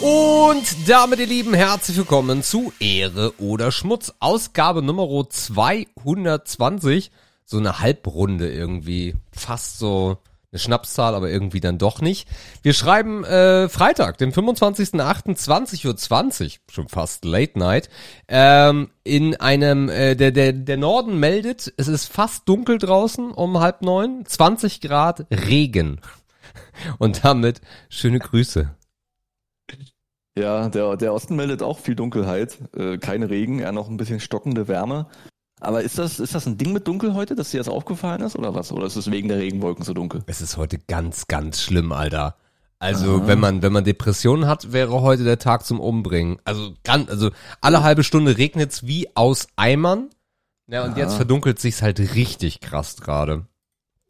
Und damit, ihr Lieben, herzlich willkommen zu Ehre oder Schmutz, Ausgabe Nummer 220. So eine Halbrunde irgendwie, fast so eine Schnapszahl, aber irgendwie dann doch nicht. Wir schreiben äh, Freitag, den 25.08.20.20 Uhr, 20, schon fast Late Night, ähm, in einem, äh, der, der, der Norden meldet, es ist fast dunkel draußen um halb neun, 20 Grad Regen. Und damit schöne Grüße. Ja, der, der Osten meldet auch viel Dunkelheit, äh, kein Regen, eher noch ein bisschen stockende Wärme. Aber ist das, ist das ein Ding mit Dunkel heute, dass dir das aufgefallen ist oder was? Oder ist es wegen der Regenwolken so dunkel? Es ist heute ganz, ganz schlimm, Alter. Also, Aha. wenn man, wenn man Depressionen hat, wäre heute der Tag zum Umbringen. Also, ganz, also, alle halbe Stunde regnet's wie aus Eimern. Ja, und Aha. jetzt verdunkelt sich's halt richtig krass gerade.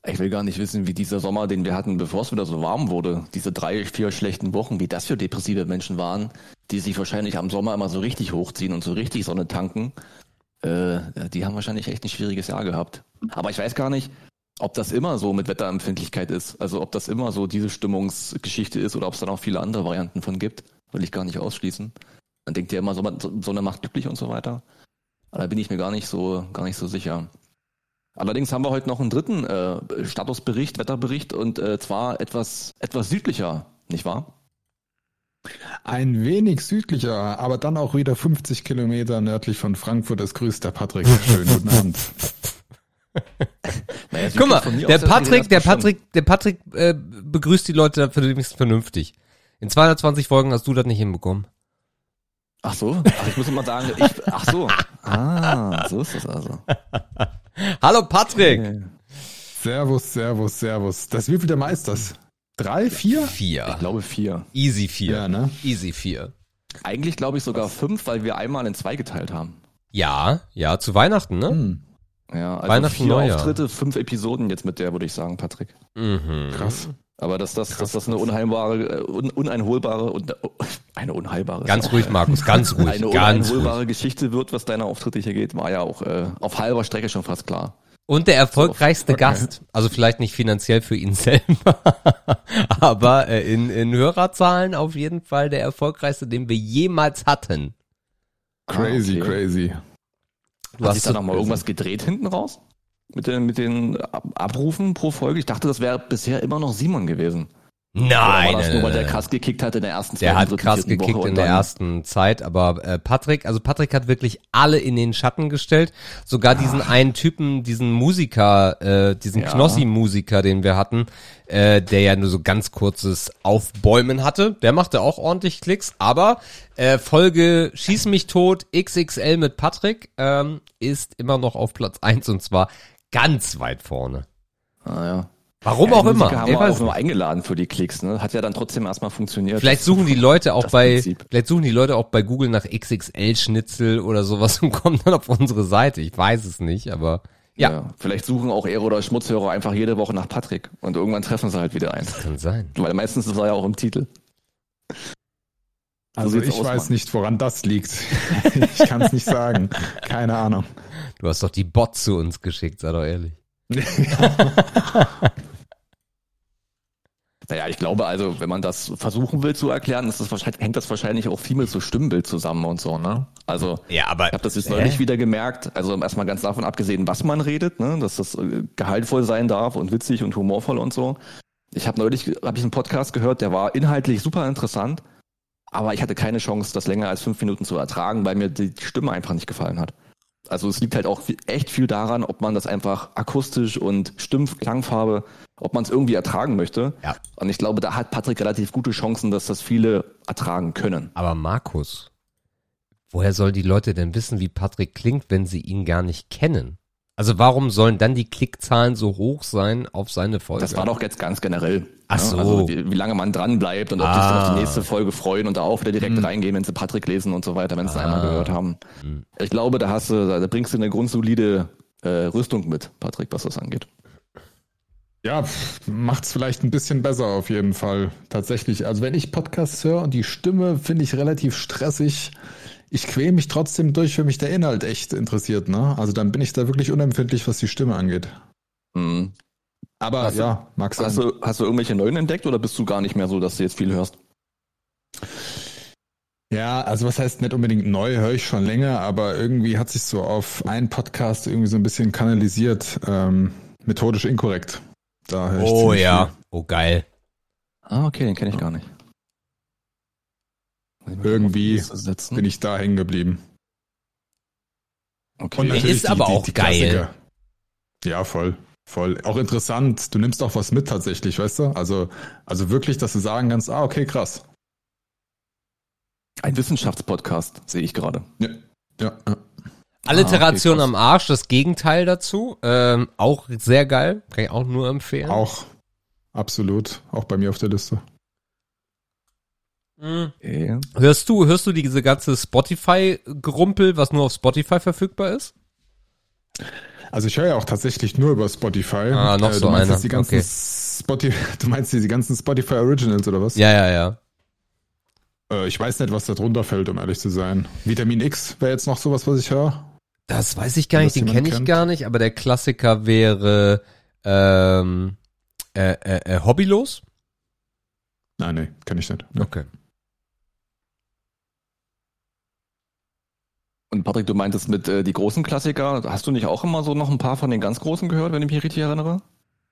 Ich will gar nicht wissen, wie dieser Sommer, den wir hatten, bevor es wieder so warm wurde, diese drei, vier schlechten Wochen, wie das für depressive Menschen waren, die sich wahrscheinlich am Sommer immer so richtig hochziehen und so richtig Sonne tanken. Äh, die haben wahrscheinlich echt ein schwieriges Jahr gehabt. Aber ich weiß gar nicht, ob das immer so mit Wetterempfindlichkeit ist. Also ob das immer so diese Stimmungsgeschichte ist oder ob es dann auch viele andere Varianten von gibt. Will ich gar nicht ausschließen. Man denkt ja immer, Sonne macht glücklich und so weiter. Aber da bin ich mir gar nicht so, gar nicht so sicher. Allerdings haben wir heute noch einen dritten äh, Statusbericht, Wetterbericht und äh, zwar etwas, etwas südlicher, nicht wahr? Ein wenig südlicher, aber dann auch wieder 50 Kilometer nördlich von Frankfurt. Das grüßt der Patrick. Schönen guten Abend. naja, Guck mal, der Patrick, der Patrick, der Patrick äh, begrüßt die Leute dafür wenigstens vernünftig. In 220 Folgen hast du das nicht hinbekommen. Ach so? Ach, ich muss immer sagen, ich, ach so. Ah, so ist das also. Hallo Patrick. Servus, servus, servus. Das wie viel der Meisters? Drei, vier? Vier. Ich glaube vier. Easy vier. Ja, ne? Easy vier. Eigentlich glaube ich sogar fünf, weil wir einmal in zwei geteilt haben. Ja, ja, zu Weihnachten, ne? Hm. Ja, also Weihnachten, vier Neujahr. Auftritte, fünf Episoden jetzt mit der, würde ich sagen, Patrick. Mhm. Krass. Aber dass das, dass das eine unheilbare, äh, un, uneinholbare und eine unheilbare. Ganz ruhig, Markus, ganz ruhig. Eine ganz uneinholbare ruhig. Geschichte wird, was deine Auftritte hier geht, war ja auch äh, auf halber Strecke schon fast klar. Und der erfolgreichste okay. Gast, also vielleicht nicht finanziell für ihn selber, aber äh, in, in Hörerzahlen auf jeden Fall der erfolgreichste, den wir jemals hatten. Crazy, ah, okay. crazy. Du Hat sich da nochmal irgendwas gedreht hinten raus? Mit den, mit den Abrufen pro Folge. Ich dachte, das wäre bisher immer noch Simon gewesen. Nein. Oder nur, weil der krass gekickt hat in der ersten Zeit. Der hat krass gekickt Woche in der ersten Zeit, aber äh, Patrick, also Patrick hat wirklich alle in den Schatten gestellt. Sogar ja. diesen einen Typen, diesen Musiker, äh, diesen ja. Knossi-Musiker, den wir hatten, äh, der ja nur so ganz kurzes Aufbäumen hatte. Der machte auch ordentlich Klicks, aber äh, Folge Schieß mich tot XXL mit Patrick ähm, ist immer noch auf Platz eins und zwar ganz weit vorne. Ah ja. Warum ja, auch immer. haben wir auch nur eingeladen für die Klicks, ne? Hat ja dann trotzdem erstmal funktioniert. Vielleicht suchen die Leute auch bei, Prinzip. vielleicht suchen die Leute auch bei Google nach XXL-Schnitzel oder sowas und kommen dann auf unsere Seite. Ich weiß es nicht, aber ja. ja. Vielleicht suchen auch Ehre oder Schmutzhörer einfach jede Woche nach Patrick und irgendwann treffen sie halt wieder ein. Das kann sein. Weil meistens ist er ja auch im Titel. Also ich aus, weiß Mann. nicht, woran das liegt. ich kann es nicht sagen. Keine Ahnung. Du hast doch die Bots zu uns geschickt, sei doch ehrlich. Naja, ich glaube also, wenn man das versuchen will zu erklären, ist das wahrscheinlich, hängt das wahrscheinlich auch viel mit so Stimmbild zusammen und so, ne? Also, ja, aber, ich habe das jetzt neulich wieder gemerkt, also erstmal ganz davon abgesehen, was man redet, ne? dass das äh, gehaltvoll sein darf und witzig und humorvoll und so. Ich habe neulich hab ich einen Podcast gehört, der war inhaltlich super interessant, aber ich hatte keine Chance, das länger als fünf Minuten zu ertragen, weil mir die Stimme einfach nicht gefallen hat. Also es liegt halt auch echt viel daran, ob man das einfach akustisch und Stimm Klangfarbe, ob man es irgendwie ertragen möchte. Ja. Und ich glaube, da hat Patrick relativ gute Chancen, dass das viele ertragen können. Aber Markus, woher sollen die Leute denn wissen, wie Patrick klingt, wenn sie ihn gar nicht kennen? Also warum sollen dann die Klickzahlen so hoch sein auf seine Folge? Das war doch jetzt ganz generell. Ach ne? so. Also wie, wie, lange man dran bleibt und ob ah. die sich auf die nächste Folge freuen und da auch wieder direkt hm. reingehen, wenn sie Patrick lesen und so weiter, wenn sie ah. es einmal gehört haben. Hm. Ich glaube, da hast du, da bringst du eine grundsolide äh, Rüstung mit, Patrick, was das angeht. Ja, macht's vielleicht ein bisschen besser auf jeden Fall. Tatsächlich. Also wenn ich Podcasts höre und die Stimme finde ich relativ stressig, ich quäle mich trotzdem durch, wenn mich der Inhalt echt interessiert, ne? Also dann bin ich da wirklich unempfindlich, was die Stimme angeht. Mhm. Aber hast ja, mag sein. Hast du, hast du irgendwelche neuen entdeckt oder bist du gar nicht mehr so, dass du jetzt viel hörst? Ja, also was heißt nicht unbedingt neu, höre ich schon länger, aber irgendwie hat sich so auf einen Podcast irgendwie so ein bisschen kanalisiert, ähm, methodisch inkorrekt. Da höre ich Oh ja, viel. oh geil. Ah, okay, den kenne ich gar nicht. Irgendwie bin ich da hängen geblieben. Okay. Und ist aber die, auch die geil. Klassiker. Ja, voll. Voll. Auch interessant. Du nimmst auch was mit tatsächlich, weißt du? Also, also wirklich, dass du sagen kannst, ah, okay, krass. Ein Wissenschaftspodcast, sehe ich gerade. Ja. ja, ja. Alliteration ah, okay, am Arsch, das Gegenteil dazu. Ähm, auch sehr geil. Kann ich auch nur empfehlen. Auch. Absolut. Auch bei mir auf der Liste. Mhm. Okay. Hörst du, hörst du diese ganze Spotify-Grumpel, was nur auf Spotify verfügbar ist? Also ich höre ja auch tatsächlich nur über Spotify. Ah, noch äh, so einer. Die ganzen okay. Spotify, du meinst die ganzen Spotify Originals oder was? Ja, ja, ja. Äh, ich weiß nicht, was da drunter fällt, um ehrlich zu sein. Vitamin X wäre jetzt noch sowas, was ich höre. Das weiß ich gar nicht, den kenne ich gar nicht, aber der Klassiker wäre ähm, äh, äh, äh, Hobbylos. Nein, nee, kenne ich nicht. Nee. Okay. Und Patrick, du meintest mit äh, die großen Klassiker, hast du nicht auch immer so noch ein paar von den ganz großen gehört, wenn ich mich richtig erinnere?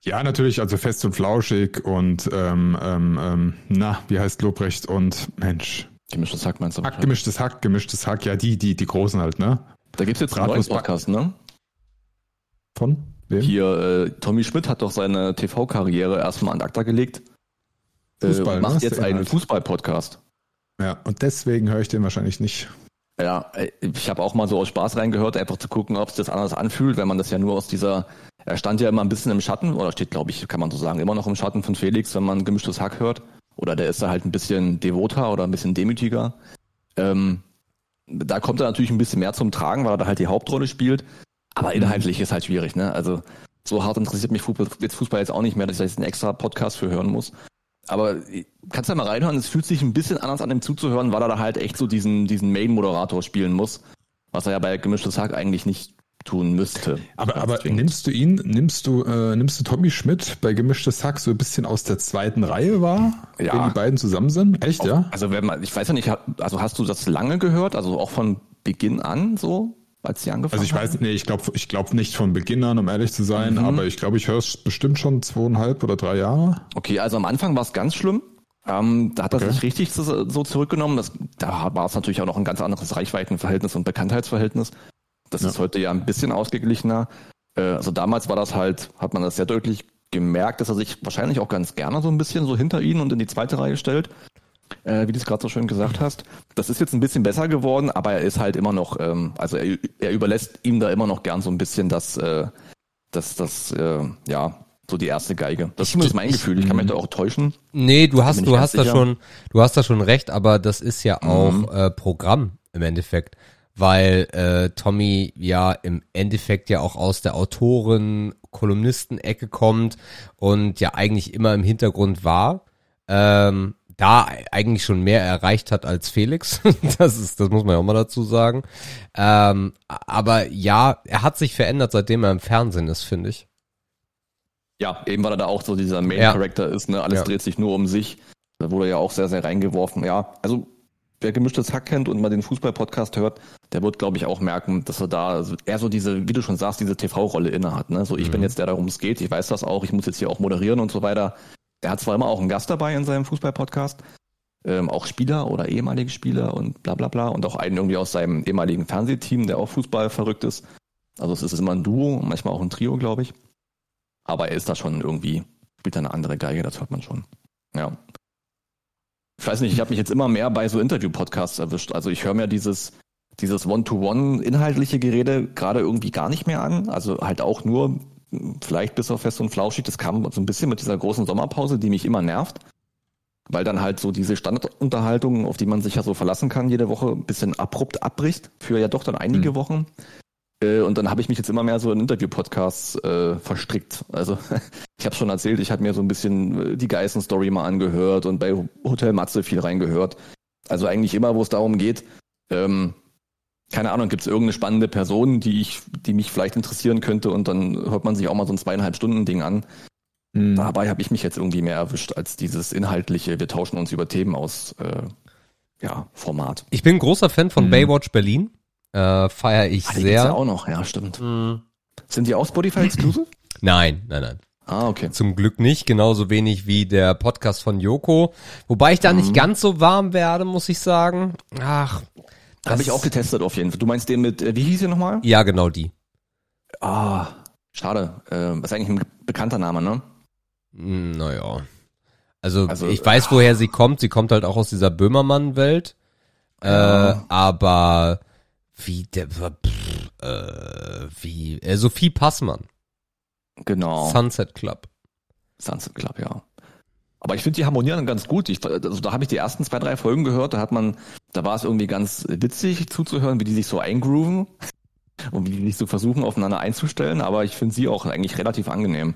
Ja, natürlich, also fest und flauschig und ähm, ähm, ähm, na, wie heißt Lobrecht und Mensch. Gemischtes Hack meinst du? Hack, gemischtes Hack, gemischtes Hack, ja, die, die, die großen halt, ne? Da gibt's jetzt einen neuen Podcast, ne? Von? Wem? Hier, äh, Tommy Schmidt hat doch seine TV-Karriere erstmal an ACTA gelegt. Fußball, äh, macht jetzt einen Fußball-Podcast. Ja, und deswegen höre ich den wahrscheinlich nicht. Ja, äh, ich habe auch mal so aus Spaß reingehört, einfach zu gucken, ob es das anders anfühlt, wenn man das ja nur aus dieser, er stand ja immer ein bisschen im Schatten, oder steht, glaube ich, kann man so sagen, immer noch im Schatten von Felix, wenn man gemischtes Hack hört. Oder der ist da halt ein bisschen devoter oder ein bisschen demütiger. Ähm, da kommt er natürlich ein bisschen mehr zum Tragen, weil er da halt die Hauptrolle spielt. Aber inhaltlich ist halt schwierig, ne? Also so hart interessiert mich Fußball jetzt, Fußball jetzt auch nicht mehr, dass ich da jetzt einen extra Podcast für hören muss. Aber kannst du ja mal reinhören, es fühlt sich ein bisschen anders an, dem zuzuhören, weil er da halt echt so diesen, diesen Main-Moderator spielen muss, was er ja bei Gemischtes Hack eigentlich nicht tun müsste. Aber, aber nimmst du ihn, nimmst du, äh, nimmst du Tommy Schmidt bei Gemischtes Hack so ein bisschen aus der zweiten Reihe wahr, ja. wenn die beiden zusammen sind? Echt, Auch, ja? Also wenn man, ich weiß ja nicht, also hast du das lange gehört, also auch von Beginn an so? Als sie angefangen Also ich weiß, nee, ich glaube ich glaub nicht von Beginn an, um ehrlich zu sein, mhm. aber ich glaube, ich höre es bestimmt schon zweieinhalb oder drei Jahre. Okay, also am Anfang war es ganz schlimm. Ähm, da hat er okay. sich richtig so, so zurückgenommen. Das, da war es natürlich auch noch ein ganz anderes Reichweitenverhältnis und Bekanntheitsverhältnis. Das ja. ist heute ja ein bisschen ausgeglichener. Äh, also damals war das halt, hat man das sehr deutlich gemerkt, dass er sich wahrscheinlich auch ganz gerne so ein bisschen so hinter ihn und in die zweite Reihe stellt äh, wie du es gerade so schön gesagt hast. Das ist jetzt ein bisschen besser geworden, aber er ist halt immer noch, ähm, also er, er überlässt ihm da immer noch gern so ein bisschen das, äh, das, das, äh, ja, so die erste Geige. Das ist mein Gefühl. Ich kann mich da auch täuschen. Nee, du hast, du hast da schon, du hast da schon recht, aber das ist ja auch mhm. äh, Programm im Endeffekt, weil äh, Tommy ja im Endeffekt ja auch aus der Autoren, Kolumnisten-Ecke kommt und ja eigentlich immer im Hintergrund war. Ähm, da eigentlich schon mehr erreicht hat als Felix. das ist, das muss man ja auch mal dazu sagen. Ähm, aber ja, er hat sich verändert, seitdem er im Fernsehen ist, finde ich. Ja, eben weil er da auch so dieser Main Character ja. ist, ne? Alles ja. dreht sich nur um sich. Da wurde er ja auch sehr, sehr reingeworfen. Ja, also wer gemischtes Hack kennt und mal den Fußball-Podcast hört, der wird, glaube ich, auch merken, dass er da eher so diese, wie du schon sagst, diese TV-Rolle inne hat. Ne? So, ich mhm. bin jetzt der, darum es geht, ich weiß das auch, ich muss jetzt hier auch moderieren und so weiter. Er hat zwar immer auch einen Gast dabei in seinem Fußball-Podcast, ähm, auch Spieler oder ehemalige Spieler und bla bla bla und auch einen irgendwie aus seinem ehemaligen Fernsehteam, der auch Fußball verrückt ist. Also es ist immer ein Duo, manchmal auch ein Trio, glaube ich. Aber er ist da schon irgendwie, spielt da eine andere Geige, das hört man schon. Ja. Ich weiß nicht, ich habe mich jetzt immer mehr bei so Interview-Podcasts erwischt. Also ich höre mir dieses, dieses One-to-One inhaltliche Gerede gerade irgendwie gar nicht mehr an. Also halt auch nur vielleicht bis auf Fest und Flauschig. Das kam so ein bisschen mit dieser großen Sommerpause, die mich immer nervt. Weil dann halt so diese Standardunterhaltung, auf die man sich ja so verlassen kann jede Woche, ein bisschen abrupt abbricht für ja doch dann einige mhm. Wochen. Äh, und dann habe ich mich jetzt immer mehr so in Interview-Podcasts äh, verstrickt. Also ich habe schon erzählt, ich habe mir so ein bisschen äh, die Geißen-Story mal angehört und bei Hotel Matze viel reingehört. Also eigentlich immer, wo es darum geht, ähm, keine Ahnung, gibt es irgendeine spannende Person, die ich, die mich vielleicht interessieren könnte und dann hört man sich auch mal so ein zweieinhalb Stunden Ding an. Mhm. Dabei habe ich mich jetzt irgendwie mehr erwischt als dieses inhaltliche, wir tauschen uns über Themen aus. Äh, ja, Format. Ich bin großer Fan von mhm. Baywatch Berlin. Äh, Feiere ich ah, sehr. Ja auch noch, ja, stimmt. Mhm. Sind die auch Spotify exclusive? Nein, nein, nein. Ah, okay. Zum Glück nicht, genauso wenig wie der Podcast von Joko. Wobei ich da mhm. nicht ganz so warm werde, muss ich sagen. Ach. Habe ich auch getestet auf jeden Fall. Du meinst den mit, äh, wie hieß der nochmal? Ja, genau die. Ah, schade. Äh, ist eigentlich ein bekannter Name, ne? Hm, naja. Also, also ich weiß, woher sie kommt. Sie kommt halt auch aus dieser Böhmermann-Welt. Ja. Äh, aber wie der pff, äh, wie äh, Sophie Passmann. Genau. Sunset Club. Sunset Club, ja. Aber ich finde, die harmonieren ganz gut. Ich, also da habe ich die ersten zwei, drei Folgen gehört, da hat man, da war es irgendwie ganz witzig zuzuhören, wie die sich so eingrooven und wie die sich so versuchen, aufeinander einzustellen. Aber ich finde sie auch eigentlich relativ angenehm.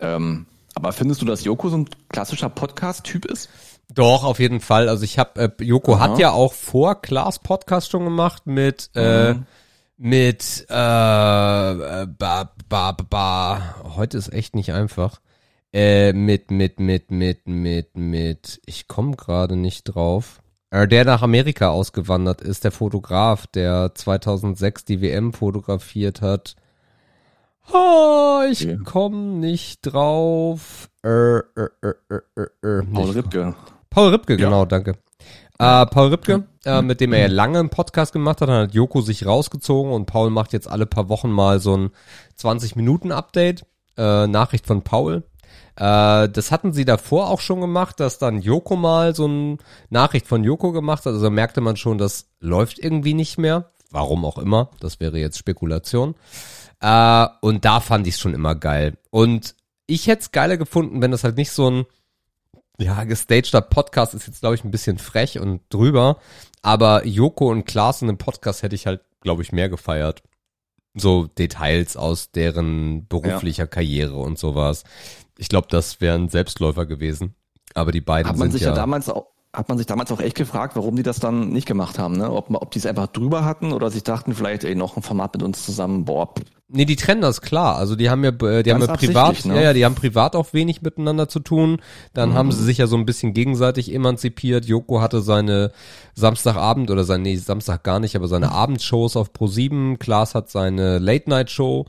Ähm, aber findest du, dass Joko so ein klassischer Podcast-Typ ist? Doch, auf jeden Fall. Also ich habe, äh, Joko Aha. hat ja auch vor Klaas Podcast schon gemacht mit, äh, mhm. mit, äh, ba, ba, ba, heute ist echt nicht einfach. Äh, mit, mit, mit, mit, mit, mit, ich komme gerade nicht drauf. Äh, der nach Amerika ausgewandert ist, der Fotograf, der 2006 die WM fotografiert hat. Oh, ich okay. komm nicht drauf. Äh, äh, äh, äh, äh, äh Paul Ripke. Paul Ripke, genau, ja. danke. Äh, Paul Ripke, äh, mit dem er ja lange einen Podcast gemacht hat, dann hat Joko sich rausgezogen und Paul macht jetzt alle paar Wochen mal so ein 20-Minuten-Update. Äh, Nachricht von Paul. Äh, das hatten sie davor auch schon gemacht, dass dann Joko mal so eine Nachricht von Joko gemacht hat. Also da merkte man schon, das läuft irgendwie nicht mehr. Warum auch immer. Das wäre jetzt Spekulation. Äh, und da fand ich es schon immer geil. Und ich hätte es geiler gefunden, wenn das halt nicht so ein ja, gestagter Podcast ist jetzt, glaube ich, ein bisschen frech und drüber. Aber Joko und Klaas in einem Podcast hätte ich halt, glaube ich, mehr gefeiert. So Details aus deren beruflicher ja. Karriere und sowas. Ich glaube, das wäre ein Selbstläufer gewesen. Aber die beiden Hat man sind sich ja, ja damals auch hat man sich damals auch echt gefragt, warum die das dann nicht gemacht haben, ne? Ob, ob die es einfach drüber hatten oder sich dachten, vielleicht, ey, noch ein Format mit uns zusammen, boah, Nee, die trennen das klar. Also die haben ja, äh, die Ganz haben ja privat, ne? ja, ja, die haben privat auch wenig miteinander zu tun. Dann mhm. haben sie sich ja so ein bisschen gegenseitig emanzipiert. Joko hatte seine Samstagabend oder seine, nee, Samstag gar nicht, aber seine Abendshows auf Pro7. Klaas hat seine Late-Night-Show.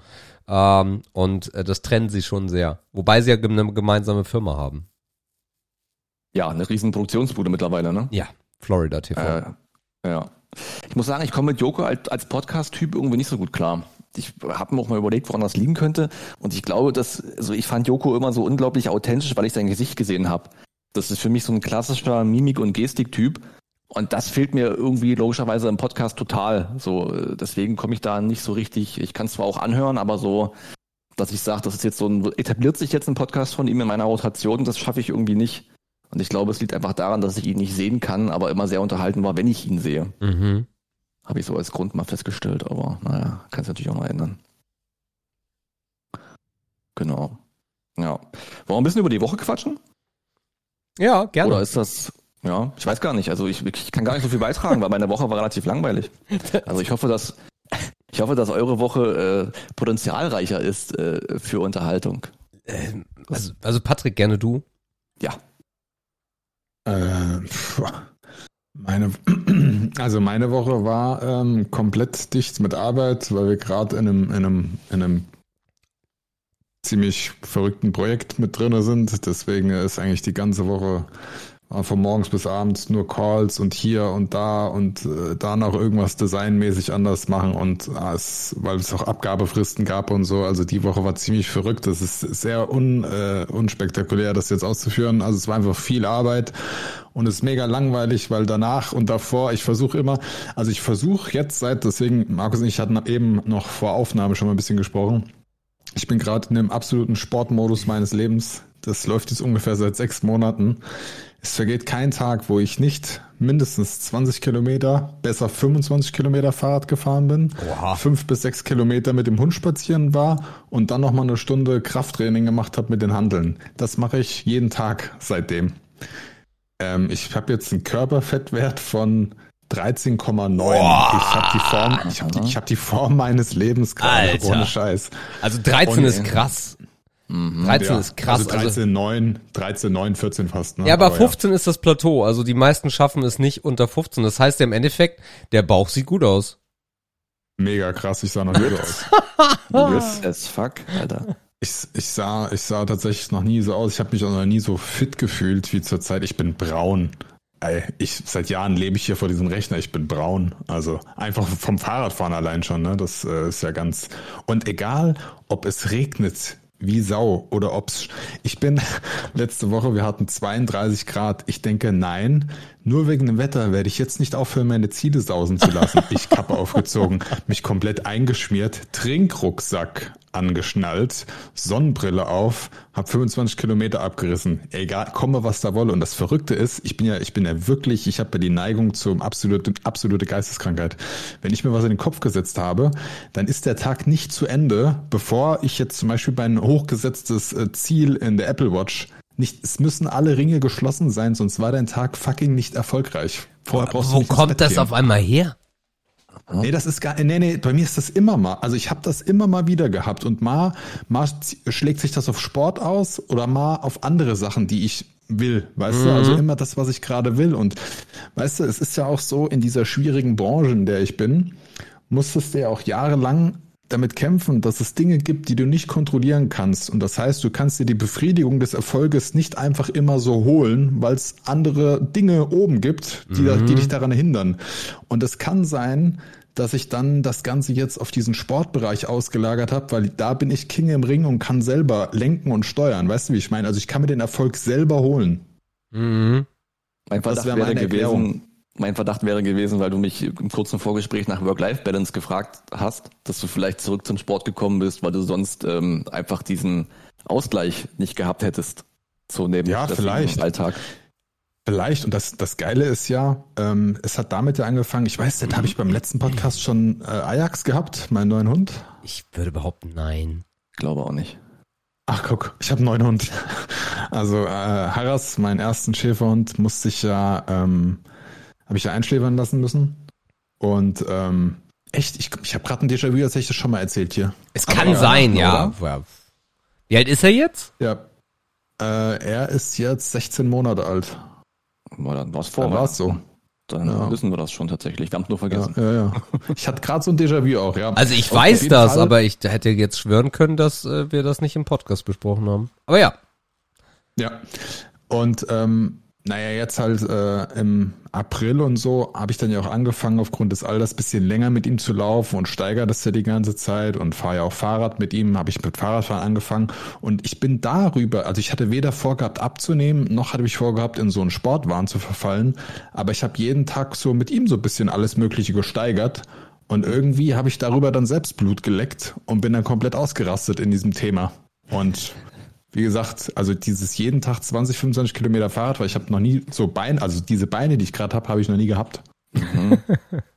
Ähm, und äh, das trennen sie schon sehr. Wobei sie ja eine gemeinsame Firma haben. Ja, eine riesen Produktionsbude mittlerweile, ne? Ja, Florida TV. Äh, ja. Ich muss sagen, ich komme mit Joko als, als Podcast-Typ irgendwie nicht so gut klar ich habe mir auch mal überlegt, woran das liegen könnte. Und ich glaube, dass, also ich fand Joko immer so unglaublich authentisch, weil ich sein Gesicht gesehen habe. Das ist für mich so ein klassischer Mimik- und Gestik-Typ. Und das fehlt mir irgendwie logischerweise im Podcast total. So, deswegen komme ich da nicht so richtig. Ich kann es zwar auch anhören, aber so, dass ich sage, das ist jetzt so ein, etabliert sich jetzt ein Podcast von ihm in meiner Rotation, das schaffe ich irgendwie nicht. Und ich glaube, es liegt einfach daran, dass ich ihn nicht sehen kann, aber immer sehr unterhalten war, wenn ich ihn sehe. Mhm. Habe ich so als Grund mal festgestellt, aber naja, kann es natürlich auch noch ändern. Genau. Ja. Wollen wir ein bisschen über die Woche quatschen? Ja, gerne. Oder ist das, ja, ich weiß gar nicht. Also ich, ich kann gar nicht so viel beitragen, weil meine Woche war relativ langweilig. Also ich hoffe, dass, ich hoffe, dass eure Woche äh, potenzialreicher ist äh, für Unterhaltung. Ähm, also, also Patrick, gerne du. Ja. Äh, meine, also meine Woche war ähm, komplett dicht mit Arbeit, weil wir gerade in einem, in, einem, in einem ziemlich verrückten Projekt mit drin sind. Deswegen ist eigentlich die ganze Woche von morgens bis abends nur Calls und hier und da und äh, da noch irgendwas designmäßig anders machen und äh, es, weil es auch Abgabefristen gab und so. Also die Woche war ziemlich verrückt. Das ist sehr un, äh, unspektakulär, das jetzt auszuführen. Also es war einfach viel Arbeit und es ist mega langweilig, weil danach und davor, ich versuche immer, also ich versuche jetzt seit, deswegen, Markus und ich hatten eben noch vor Aufnahme schon mal ein bisschen gesprochen. Ich bin gerade in dem absoluten Sportmodus meines Lebens. Das läuft jetzt ungefähr seit sechs Monaten. Es vergeht kein Tag, wo ich nicht mindestens 20 Kilometer, besser 25 Kilometer Fahrrad gefahren bin, Oha. fünf bis sechs Kilometer mit dem Hund spazieren war und dann nochmal eine Stunde Krafttraining gemacht habe mit den Handeln. Das mache ich jeden Tag seitdem. Ähm, ich habe jetzt einen Körperfettwert von 13,9. Ich habe die Form, ich habe die, hab die Form meines Lebens gerade, ohne Scheiß. Also 13 und, ist krass. Mhm. 13 ja, ist krass. Also 13, also, 9, 13, 9, 14 fast. Ne? Ja, aber, aber 15 ja. ist das Plateau. Also die meisten schaffen es nicht unter 15. Das heißt ja im Endeffekt, der Bauch sieht gut aus. Mega krass, ich sah noch nie so aus. Good as fuck, Alter. Ich, ich, sah, ich sah tatsächlich noch nie so aus. Ich habe mich auch noch nie so fit gefühlt wie zurzeit. Ich bin braun. Ey, ich, seit Jahren lebe ich hier vor diesem Rechner. Ich bin braun. Also einfach vom Fahrradfahren allein schon. Ne? Das äh, ist ja ganz. Und egal, ob es regnet wie Sau oder ob's. Ich bin letzte Woche, wir hatten 32 Grad. Ich denke, nein, nur wegen dem Wetter werde ich jetzt nicht aufhören, meine Ziele sausen zu lassen. Ich Kappe aufgezogen, mich komplett eingeschmiert, Trinkrucksack angeschnallt, Sonnenbrille auf, habe 25 Kilometer abgerissen. Egal, komme was da wolle. Und das Verrückte ist, ich bin ja, ich bin ja wirklich, ich habe ja die Neigung zum absolute, absolute Geisteskrankheit. Wenn ich mir was in den Kopf gesetzt habe, dann ist der Tag nicht zu Ende, bevor ich jetzt zum Beispiel mein hochgesetztes äh, Ziel in der Apple Watch nicht, es müssen alle Ringe geschlossen sein, sonst war dein Tag fucking nicht erfolgreich. Vorher brauchst Wo du kommt das auf einmal her? Nee, das ist gar, nee, nee, bei mir ist das immer mal, also ich habe das immer mal wieder gehabt und mal, mal schlägt sich das auf Sport aus oder mal auf andere Sachen, die ich will, weißt mhm. du, also mhm. immer das, was ich gerade will und weißt du, es ist ja auch so in dieser schwierigen Branche, in der ich bin, musstest du ja auch jahrelang damit kämpfen, dass es Dinge gibt, die du nicht kontrollieren kannst. Und das heißt, du kannst dir die Befriedigung des Erfolges nicht einfach immer so holen, weil es andere Dinge oben gibt, die, mhm. die dich daran hindern. Und es kann sein, dass ich dann das Ganze jetzt auf diesen Sportbereich ausgelagert habe, weil da bin ich King im Ring und kann selber lenken und steuern. Weißt du, wie ich meine? Also ich kann mir den Erfolg selber holen. Mhm. Mein Verdacht wäre gewesen, mein Verdacht wäre gewesen, weil du mich im kurzen Vorgespräch nach Work-Life-Balance gefragt hast, dass du vielleicht zurück zum Sport gekommen bist, weil du sonst ähm, einfach diesen Ausgleich nicht gehabt hättest. So neben ja, vielleicht. Alltag. Vielleicht, und das, das Geile ist ja, ähm, es hat damit ja angefangen, ich weiß, das habe ich beim letzten Podcast schon äh, Ajax gehabt, meinen neuen Hund. Ich würde behaupten, nein. Glaube auch nicht. Ach guck, ich habe einen neuen Hund. Also äh, Harras, meinen ersten Schäferhund, musste ich ja ähm, habe ich ja einschläfern lassen müssen. Und ähm, echt, ich, ich habe gerade ein Déjà-vu, als hätte ich das schon mal erzählt hier. Es kann Aber, sein, ja. ja. Wie alt ist er jetzt? Ja. Äh, er ist jetzt 16 Monate alt. Dann war es vor. Dann war es so. Dann ja. wissen wir das schon tatsächlich. Wir haben es nur vergessen. Ja, ja, ja. Ich hatte gerade so ein Déjà-vu auch, ja. Also ich Auf weiß das, Fall. aber ich hätte jetzt schwören können, dass äh, wir das nicht im Podcast besprochen haben. Aber ja. Ja. Und ähm, naja, jetzt halt äh, im April und so habe ich dann ja auch angefangen, aufgrund des Alters bisschen länger mit ihm zu laufen und steigere das ja die ganze Zeit und fahre ja auch Fahrrad mit ihm, habe ich mit Fahrradfahren angefangen. Und ich bin darüber, also ich hatte weder vorgehabt abzunehmen, noch hatte ich vorgehabt, in so einen Sportwahn zu verfallen, aber ich habe jeden Tag so mit ihm so bisschen alles Mögliche gesteigert. Und irgendwie habe ich darüber dann selbst Blut geleckt und bin dann komplett ausgerastet in diesem Thema. Und wie gesagt, also dieses jeden Tag 20, 25 Kilometer Fahrrad, weil ich habe noch nie so Beine, also diese Beine, die ich gerade habe, habe ich noch nie gehabt. Mhm.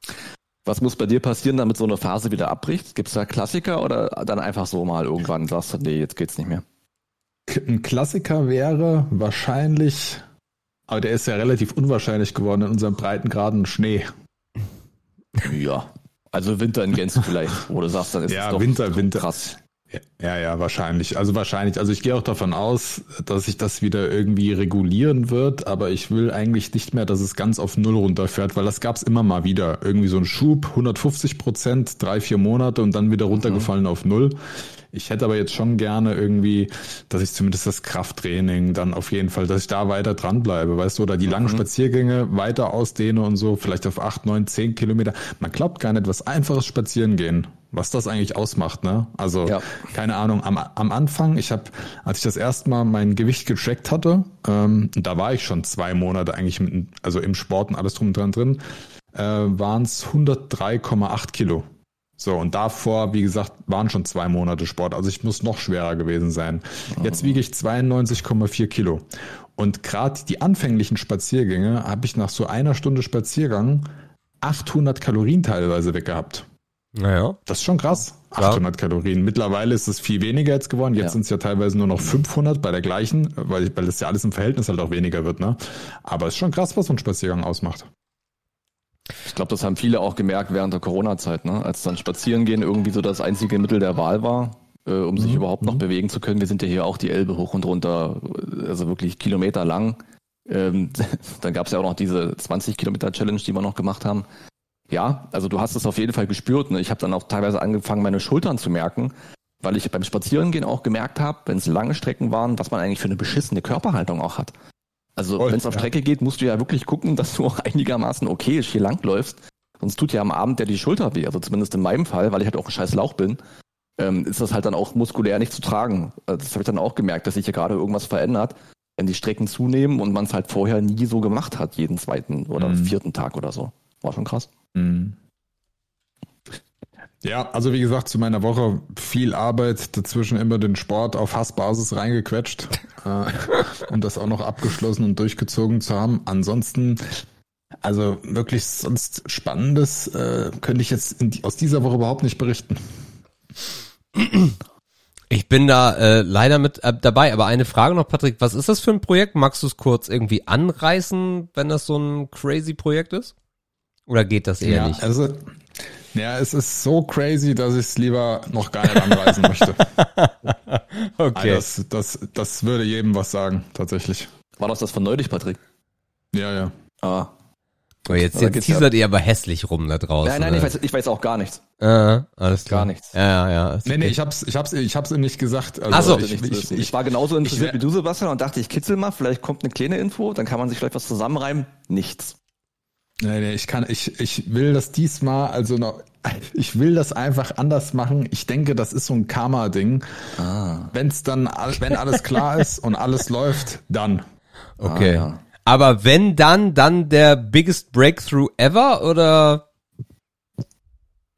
Was muss bei dir passieren, damit so eine Phase wieder abbricht? Gibt es da Klassiker oder dann einfach so mal irgendwann sagst du, nee, jetzt geht's nicht mehr? Ein Klassiker wäre wahrscheinlich, aber der ist ja relativ unwahrscheinlich geworden in unserem breitengraden Schnee. Ja, also Winter in Gänze vielleicht, wo du sagst, dann ist ja, es doch Winter, Winter. krass. Ja, ja, wahrscheinlich. Also wahrscheinlich. Also ich gehe auch davon aus, dass sich das wieder irgendwie regulieren wird, aber ich will eigentlich nicht mehr, dass es ganz auf Null runterfährt, weil das gab es immer mal wieder. Irgendwie so ein Schub, 150 Prozent, drei, vier Monate und dann wieder runtergefallen mhm. auf Null. Ich hätte aber jetzt schon gerne irgendwie, dass ich zumindest das Krafttraining dann auf jeden Fall, dass ich da weiter dranbleibe, weißt du, oder die langen mhm. Spaziergänge weiter ausdehne und so, vielleicht auf acht, neun, zehn Kilometer. Man glaubt gar nicht, was einfaches Spazieren gehen was das eigentlich ausmacht, ne? Also ja. keine Ahnung. Am, am Anfang, ich habe, als ich das erste Mal mein Gewicht gecheckt hatte, ähm, da war ich schon zwei Monate eigentlich mit, also im Sport und alles drum und dran drin, äh, waren es 103,8 Kilo. So, und davor, wie gesagt, waren schon zwei Monate Sport. Also ich muss noch schwerer gewesen sein. Jetzt wiege ich 92,4 Kilo. Und gerade die anfänglichen Spaziergänge habe ich nach so einer Stunde Spaziergang 800 Kalorien teilweise weggehabt. Naja. Das ist schon krass. 800 ja. Kalorien. Mittlerweile ist es viel weniger jetzt geworden. Jetzt ja. sind es ja teilweise nur noch 500 bei der gleichen, weil, weil das ja alles im Verhältnis halt auch weniger wird. Ne? Aber es ist schon krass, was so ein Spaziergang ausmacht. Ich glaube, das haben viele auch gemerkt während der Corona-Zeit, ne? als dann Spazierengehen irgendwie so das einzige Mittel der Wahl war. äh, um mhm. sich überhaupt noch mhm. bewegen zu können. Wir sind ja hier auch die Elbe hoch und runter, also wirklich Kilometer lang. Ähm, dann gab es ja auch noch diese 20 Kilometer Challenge, die wir noch gemacht haben. Ja, also du hast es auf jeden Fall gespürt. Ne? Ich habe dann auch teilweise angefangen, meine Schultern zu merken, weil ich beim Spazierengehen auch gemerkt habe, wenn es lange Strecken waren, was man eigentlich für eine beschissene Körperhaltung auch hat. Also wenn es auf ja. Strecke geht, musst du ja wirklich gucken, dass du auch einigermaßen okay hier langläufst. Sonst tut ja am Abend ja die Schulter weh. Also zumindest in meinem Fall, weil ich halt auch ein scheiß Lauch bin, ähm, ist das halt dann auch muskulär nicht zu tragen. Also das habe ich dann auch gemerkt, dass sich hier gerade irgendwas verändert, wenn die Strecken zunehmen und man es halt vorher nie so gemacht hat, jeden zweiten oder mhm. vierten Tag oder so. War schon krass. Mhm. Ja, also wie gesagt, zu meiner Woche viel Arbeit, dazwischen immer den Sport auf Hassbasis reingequetscht äh, und das auch noch abgeschlossen und durchgezogen zu haben. Ansonsten, also wirklich sonst Spannendes äh, könnte ich jetzt die, aus dieser Woche überhaupt nicht berichten. Ich bin da äh, leider mit äh, dabei, aber eine Frage noch, Patrick, was ist das für ein Projekt? Magst du es kurz irgendwie anreißen, wenn das so ein crazy Projekt ist? Oder geht das eher ja, nicht? Also, ja, es ist so crazy, dass ich es lieber noch gar nicht anreißen möchte. okay. Also das, das, das würde jedem was sagen, tatsächlich. War das das von neulich, Patrick? Ja, ja. Ah. Oh, jetzt jetzt teasert ja. ihr aber hässlich rum da draußen. Nein, nein, ich weiß, ich weiß auch gar nichts. Ah, alles klar. Gar nichts. Ja, ja, ja. Nee, okay. nee, ich hab's, ich hab's, ich hab's ihm nicht gesagt. Also Ach so. ich, ich, ich, ich, war genauso interessiert wie du, Sebastian, und dachte, ich kitzel mal, vielleicht kommt eine kleine Info, dann kann man sich vielleicht was zusammenreimen. Nichts. Nee, nee, ich kann, ich, ich will das diesmal, also noch, ich will das einfach anders machen. Ich denke, das ist so ein Karma-Ding. Ah. Wenn's dann, wenn alles klar ist und alles läuft, dann. Okay. Ah, ja. Aber wenn dann, dann der biggest breakthrough ever oder?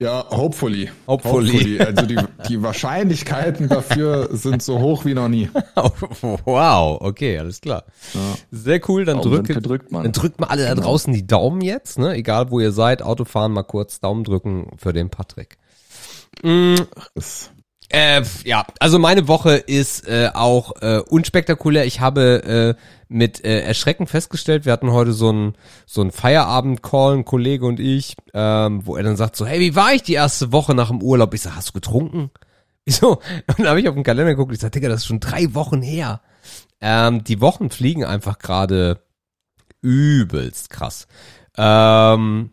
Ja, hopefully. Hopefully. hopefully. Also die, die Wahrscheinlichkeiten dafür sind so hoch wie noch nie. wow, okay, alles klar. Ja. Sehr cool, dann drückt, drückt man. dann drückt mal alle da genau. draußen die Daumen jetzt, ne? Egal wo ihr seid, Autofahren mal kurz Daumen drücken für den Patrick. Mm. Äh, ja, also meine Woche ist äh, auch äh, unspektakulär. Ich habe äh, mit äh, Erschrecken festgestellt, wir hatten heute so ein so ein Feierabend-Call, ein Kollege und ich, ähm, wo er dann sagt so, hey, wie war ich die erste Woche nach dem Urlaub? Ich sag, hast du getrunken? Wieso? Und dann habe ich auf den Kalender geguckt, ich sag, Digga, das ist schon drei Wochen her. Ähm, die Wochen fliegen einfach gerade übelst krass. Ähm,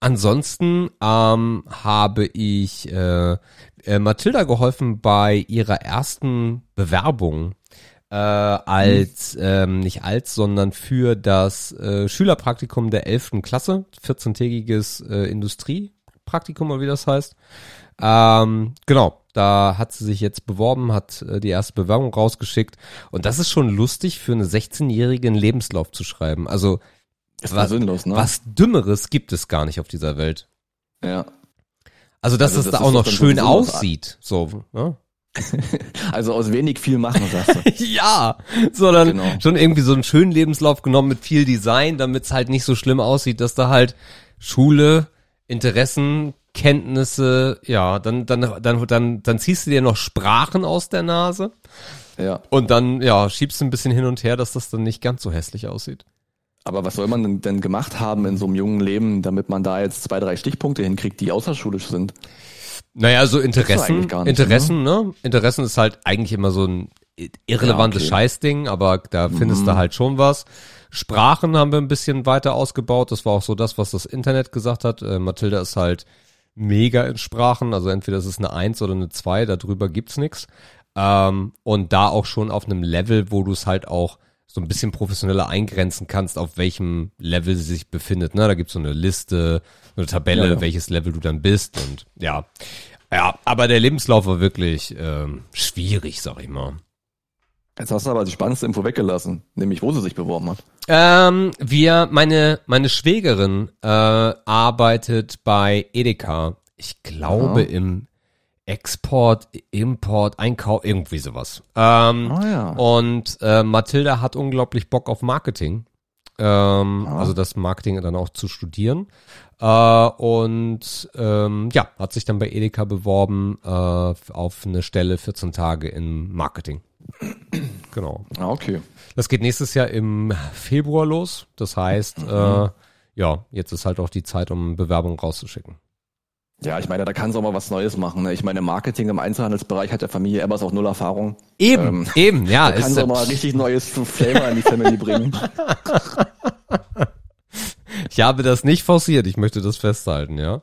ansonsten ähm, habe ich äh, äh, Mathilda geholfen bei ihrer ersten Bewerbung äh, als, ähm, nicht als, sondern für das äh, Schülerpraktikum der 11. Klasse, 14-tägiges äh, Industriepraktikum, oder wie das heißt. Ähm, genau, da hat sie sich jetzt beworben, hat äh, die erste Bewerbung rausgeschickt und das ist schon lustig für eine 16-jährige einen Lebenslauf zu schreiben. Also was, sinnlos, ne? was Dümmeres gibt es gar nicht auf dieser Welt. Ja. Also dass also, es das da auch noch schön aussieht, so. Ne? also aus wenig viel machen, sagst du. ja, sondern genau. schon irgendwie so einen schönen Lebenslauf genommen mit viel Design, damit es halt nicht so schlimm aussieht, dass da halt Schule, Interessen, Kenntnisse, ja, dann, dann, dann, dann, dann ziehst du dir noch Sprachen aus der Nase. Ja. Und dann, ja, schiebst du ein bisschen hin und her, dass das dann nicht ganz so hässlich aussieht. Aber was soll man denn gemacht haben in so einem jungen Leben, damit man da jetzt zwei, drei Stichpunkte hinkriegt, die außerschulisch sind? Naja, so Interessen, nicht, Interessen, ne? ne? Interessen ist halt eigentlich immer so ein irrelevantes ja, okay. Scheißding, aber da findest mhm. du halt schon was. Sprachen haben wir ein bisschen weiter ausgebaut. Das war auch so das, was das Internet gesagt hat. Äh, Mathilda ist halt mega in Sprachen, also entweder ist es eine Eins oder eine Zwei, darüber gibt's nix. Ähm, und da auch schon auf einem Level, wo du es halt auch so ein bisschen professioneller eingrenzen kannst, auf welchem Level sie sich befindet. Ne? Da gibt's so eine Liste, eine Tabelle, ja, ja. welches Level du dann bist und ja. Ja, aber der Lebenslauf war wirklich ähm, schwierig, sag ich mal. Jetzt hast du aber die spannendste Info weggelassen, nämlich wo sie sich beworben hat. Ähm, wir, meine, meine Schwägerin äh, arbeitet bei Edeka. Ich glaube ja. im Export, Import, Einkauf, irgendwie sowas. Ähm, oh ja. Und äh, Mathilda hat unglaublich Bock auf Marketing. Ähm, oh. Also das Marketing dann auch zu studieren. Äh, und ähm, ja, hat sich dann bei Edeka beworben äh, auf eine Stelle 14 Tage im Marketing. genau. Ah, okay. Das geht nächstes Jahr im Februar los. Das heißt, mhm. äh, ja, jetzt ist halt auch die Zeit, um Bewerbungen rauszuschicken. Ja, ich meine, da kann es auch mal was Neues machen. Ne? Ich meine, Marketing im Einzelhandelsbereich hat der Familie Ebbers auch null Erfahrung. Eben, ähm, eben, ja. Da kann es auch mal richtig neues Flavor in die Family bringen. Ich habe das nicht forciert, ich möchte das festhalten, ja.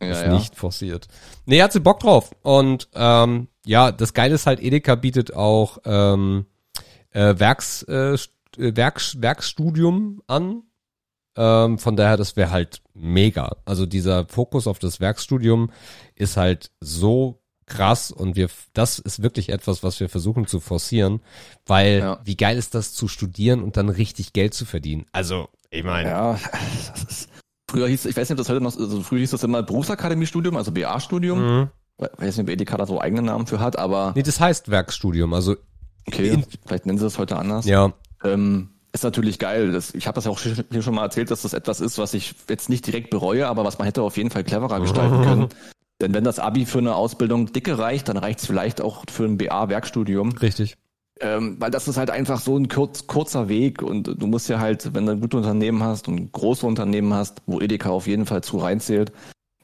Ja, ist ja. nicht forciert. Nee, hat sie Bock drauf. Und ähm, ja, das Geile ist halt, Edeka bietet auch ähm, äh, Werks, äh, Werks, Werkstudium an. Ähm, von daher, das wäre halt mega. Also dieser Fokus auf das Werkstudium ist halt so krass und wir, das ist wirklich etwas, was wir versuchen zu forcieren, weil ja. wie geil ist das zu studieren und dann richtig Geld zu verdienen? Also, ich meine. Ja, das ist, früher hieß, ich weiß nicht, ob das heute noch, also früher hieß das immer Berufsakademiestudium, also BA-Studium. Mhm. Ich weiß nicht, ob Edeka da so eigenen Namen für hat, aber. Nee, das heißt Werkstudium, also. Okay, vielleicht nennen sie das heute anders. Ja. Ähm, ist natürlich geil. Das, ich habe das ja auch hier schon mal erzählt, dass das etwas ist, was ich jetzt nicht direkt bereue, aber was man hätte auf jeden Fall cleverer gestalten können. Denn wenn das Abi für eine Ausbildung dicke reicht, dann reicht es vielleicht auch für ein BA-Werkstudium. Richtig. Ähm, weil das ist halt einfach so ein kurz, kurzer Weg und du musst ja halt, wenn du ein gutes Unternehmen hast und große Unternehmen hast, wo Edeka auf jeden Fall zu reinzählt,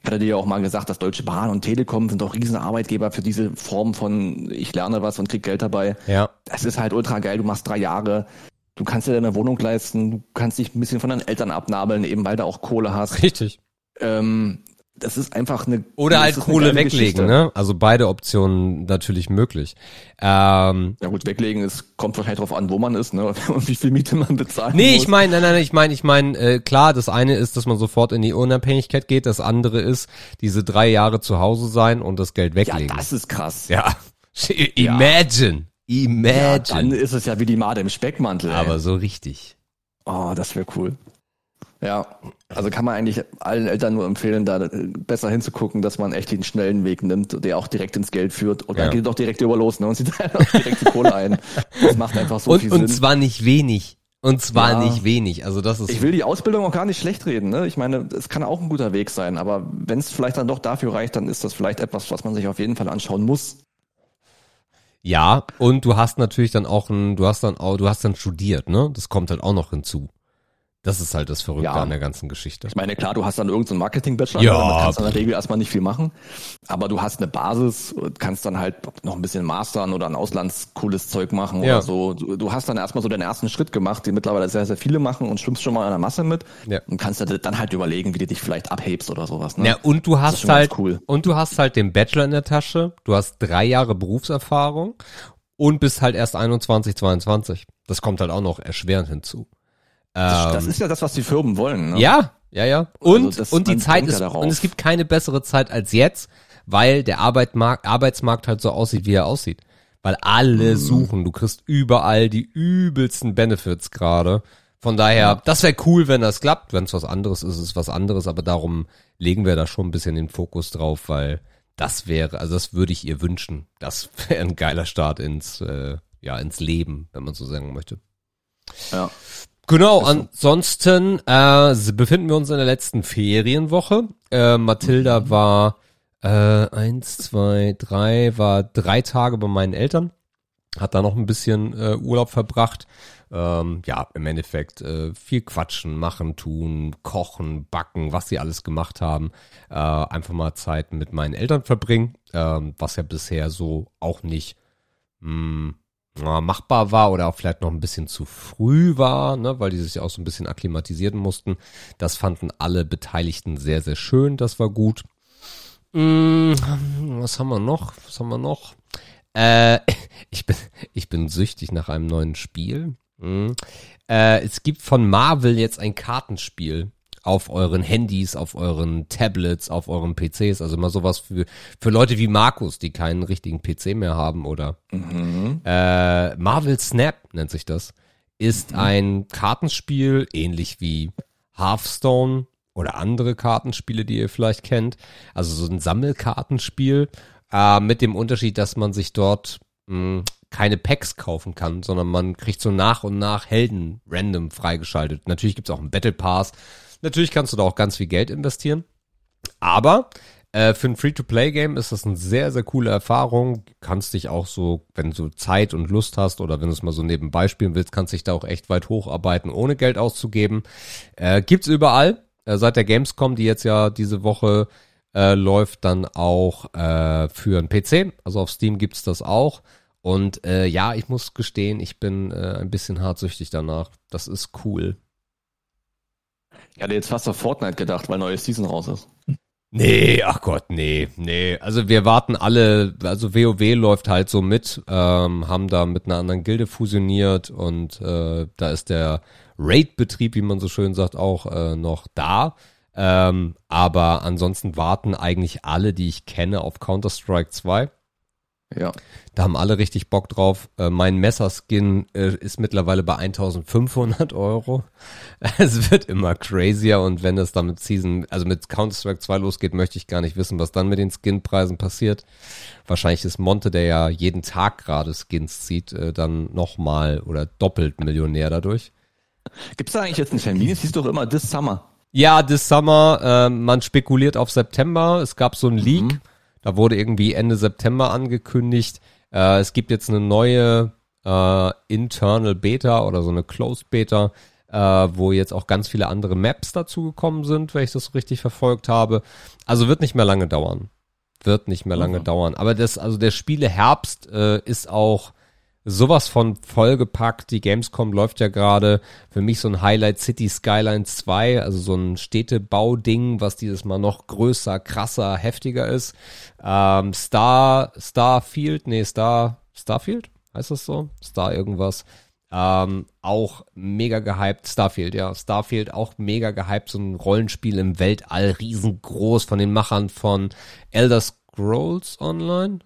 hat er dir ja auch mal gesagt, dass Deutsche Bahn und Telekom sind auch riesen Arbeitgeber für diese Form von ich lerne was und krieg Geld dabei. Ja. Das ist halt ultra geil. Du machst drei Jahre, du kannst dir deine Wohnung leisten, du kannst dich ein bisschen von deinen Eltern abnabeln, eben weil du auch Kohle hast. Richtig. Ähm, das ist einfach eine oder halt Kohle weglegen, Geschichte. ne? Also beide Optionen natürlich möglich. Ähm, ja gut, weglegen ist kommt wahrscheinlich drauf an, wo man ist, ne? Und wie viel Miete man bezahlt. Nee, muss. ich meine, nein, nein, ich meine, ich meine, äh, klar, das eine ist, dass man sofort in die Unabhängigkeit geht, das andere ist, diese drei Jahre zu Hause sein und das Geld weglegen. Ja, das ist krass. Ja. Imagine. Imagine. Ja, dann ist es ja wie die Made im Speckmantel. Aber ey. so richtig. Oh, das wäre cool. Ja, also kann man eigentlich allen Eltern nur empfehlen, da besser hinzugucken, dass man echt den schnellen Weg nimmt, der auch direkt ins Geld führt. Und dann ja. geht doch direkt über los, ne? Und sieht dann auch direkt die Kohle ein. Das macht einfach so und, viel und Sinn. Und zwar nicht wenig. Und zwar ja. nicht wenig. Also das ist. Ich will die Ausbildung auch gar nicht schlecht reden. Ne? Ich meine, es kann auch ein guter Weg sein, aber wenn es vielleicht dann doch dafür reicht, dann ist das vielleicht etwas, was man sich auf jeden Fall anschauen muss. Ja, und du hast natürlich dann auch ein, du hast dann auch, du hast dann studiert, ne? Das kommt halt auch noch hinzu. Das ist halt das Verrückte ja. an der ganzen Geschichte. Ich meine, klar, du hast dann irgendeinen Marketing-Bachelor, ja. da kannst in der Regel erstmal nicht viel machen, aber du hast eine Basis, kannst dann halt noch ein bisschen mastern oder ein auslandscooles Zeug machen ja. oder so. Du, du, hast dann erstmal so den ersten Schritt gemacht, den mittlerweile sehr, sehr viele machen und schwimmst schon mal in der Masse mit ja. und kannst dann halt überlegen, wie du dich vielleicht abhebst oder sowas. Ne? Ja, und du hast halt, cool. und du hast halt den Bachelor in der Tasche, du hast drei Jahre Berufserfahrung und bist halt erst 21, 22. Das kommt halt auch noch erschwerend hinzu. Das, das ähm, ist ja das, was die Firmen wollen. Ne? Ja, ja, ja. Und, also und die Zeit ist, und es gibt keine bessere Zeit als jetzt, weil der Arbeitmarkt, Arbeitsmarkt halt so aussieht, wie er aussieht. Weil alle mhm. suchen, du kriegst überall die übelsten Benefits gerade. Von daher, das wäre cool, wenn das klappt. Wenn es was anderes ist, ist es was anderes, aber darum legen wir da schon ein bisschen den Fokus drauf, weil das wäre, also das würde ich ihr wünschen. Das wäre ein geiler Start ins, äh, ja, ins Leben, wenn man so sagen möchte. Ja. Genau, ansonsten äh, befinden wir uns in der letzten Ferienwoche. Äh, Mathilda mhm. war äh, eins, zwei, drei, war drei Tage bei meinen Eltern, hat da noch ein bisschen äh, Urlaub verbracht. Ähm, ja, im Endeffekt äh, viel quatschen, machen, tun, kochen, backen, was sie alles gemacht haben. Äh, einfach mal Zeit mit meinen Eltern verbringen, äh, was ja bisher so auch nicht mh, hm, machbar war oder auch vielleicht noch ein bisschen zu früh war, ne, weil die sich auch so ein bisschen akklimatisieren mussten. Das fanden alle Beteiligten sehr, sehr schön. Das war gut. Hm, was haben wir noch? Was haben wir noch? Äh, ich bin, ich bin süchtig nach einem neuen Spiel. Hm. Äh, es gibt von Marvel jetzt ein Kartenspiel auf euren Handys, auf euren Tablets, auf euren PCs. Also mal sowas für, für Leute wie Markus, die keinen richtigen PC mehr haben oder mhm. äh, Marvel Snap nennt sich das. Ist mhm. ein Kartenspiel, ähnlich wie Hearthstone oder andere Kartenspiele, die ihr vielleicht kennt. Also so ein Sammelkartenspiel äh, mit dem Unterschied, dass man sich dort mh, hm, keine Packs kaufen kann, sondern man kriegt so nach und nach Helden random freigeschaltet. Natürlich gibt's auch einen Battle Pass, Natürlich kannst du da auch ganz viel Geld investieren. Aber äh, für ein Free-to-Play-Game ist das eine sehr, sehr coole Erfahrung. Kannst dich auch so, wenn du Zeit und Lust hast oder wenn du es mal so nebenbei spielen willst, kannst dich da auch echt weit hocharbeiten, ohne Geld auszugeben. Äh, gibt's überall. Äh, seit der Gamescom, die jetzt ja diese Woche äh, läuft dann auch äh, für einen PC. Also auf Steam gibt's das auch. Und äh, ja, ich muss gestehen, ich bin äh, ein bisschen hartsüchtig danach. Das ist cool. Ich hatte jetzt fast auf Fortnite gedacht, weil neue Season raus ist. Nee, ach Gott, nee, nee. Also wir warten alle, also WoW läuft halt so mit, ähm, haben da mit einer anderen Gilde fusioniert und äh, da ist der Raid-Betrieb, wie man so schön sagt, auch äh, noch da. Ähm, aber ansonsten warten eigentlich alle, die ich kenne, auf Counter-Strike 2. Ja. Da haben alle richtig Bock drauf. Äh, mein Messerskin äh, ist mittlerweile bei 1500 Euro. Es wird immer crazier und wenn es dann mit Season, also mit Counter-Strike 2 losgeht, möchte ich gar nicht wissen, was dann mit den Skinpreisen passiert. Wahrscheinlich ist Monte, der ja jeden Tag gerade Skins zieht, äh, dann nochmal oder doppelt Millionär dadurch. Gibt es da eigentlich jetzt einen Termin? Es hieß doch immer this summer. Ja, this summer, äh, man spekuliert auf September. Es gab so ein Leak. Mhm da wurde irgendwie Ende September angekündigt. Äh, es gibt jetzt eine neue äh, Internal Beta oder so eine Closed Beta, äh, wo jetzt auch ganz viele andere Maps dazugekommen sind, wenn ich das so richtig verfolgt habe. Also wird nicht mehr lange dauern. Wird nicht mehr lange mhm. dauern. Aber das, also der Spiele Herbst äh, ist auch sowas von vollgepackt. Die Gamescom läuft ja gerade. Für mich so ein Highlight City Skylines 2, also so ein Städtebauding, was dieses Mal noch größer, krasser, heftiger ist. Ähm, Star, Starfield, nee, Star, Starfield? Heißt das so? Star irgendwas. Ähm, auch mega gehypt. Starfield, ja. Starfield auch mega gehypt. So ein Rollenspiel im Weltall, riesengroß von den Machern von Elder Scrolls Online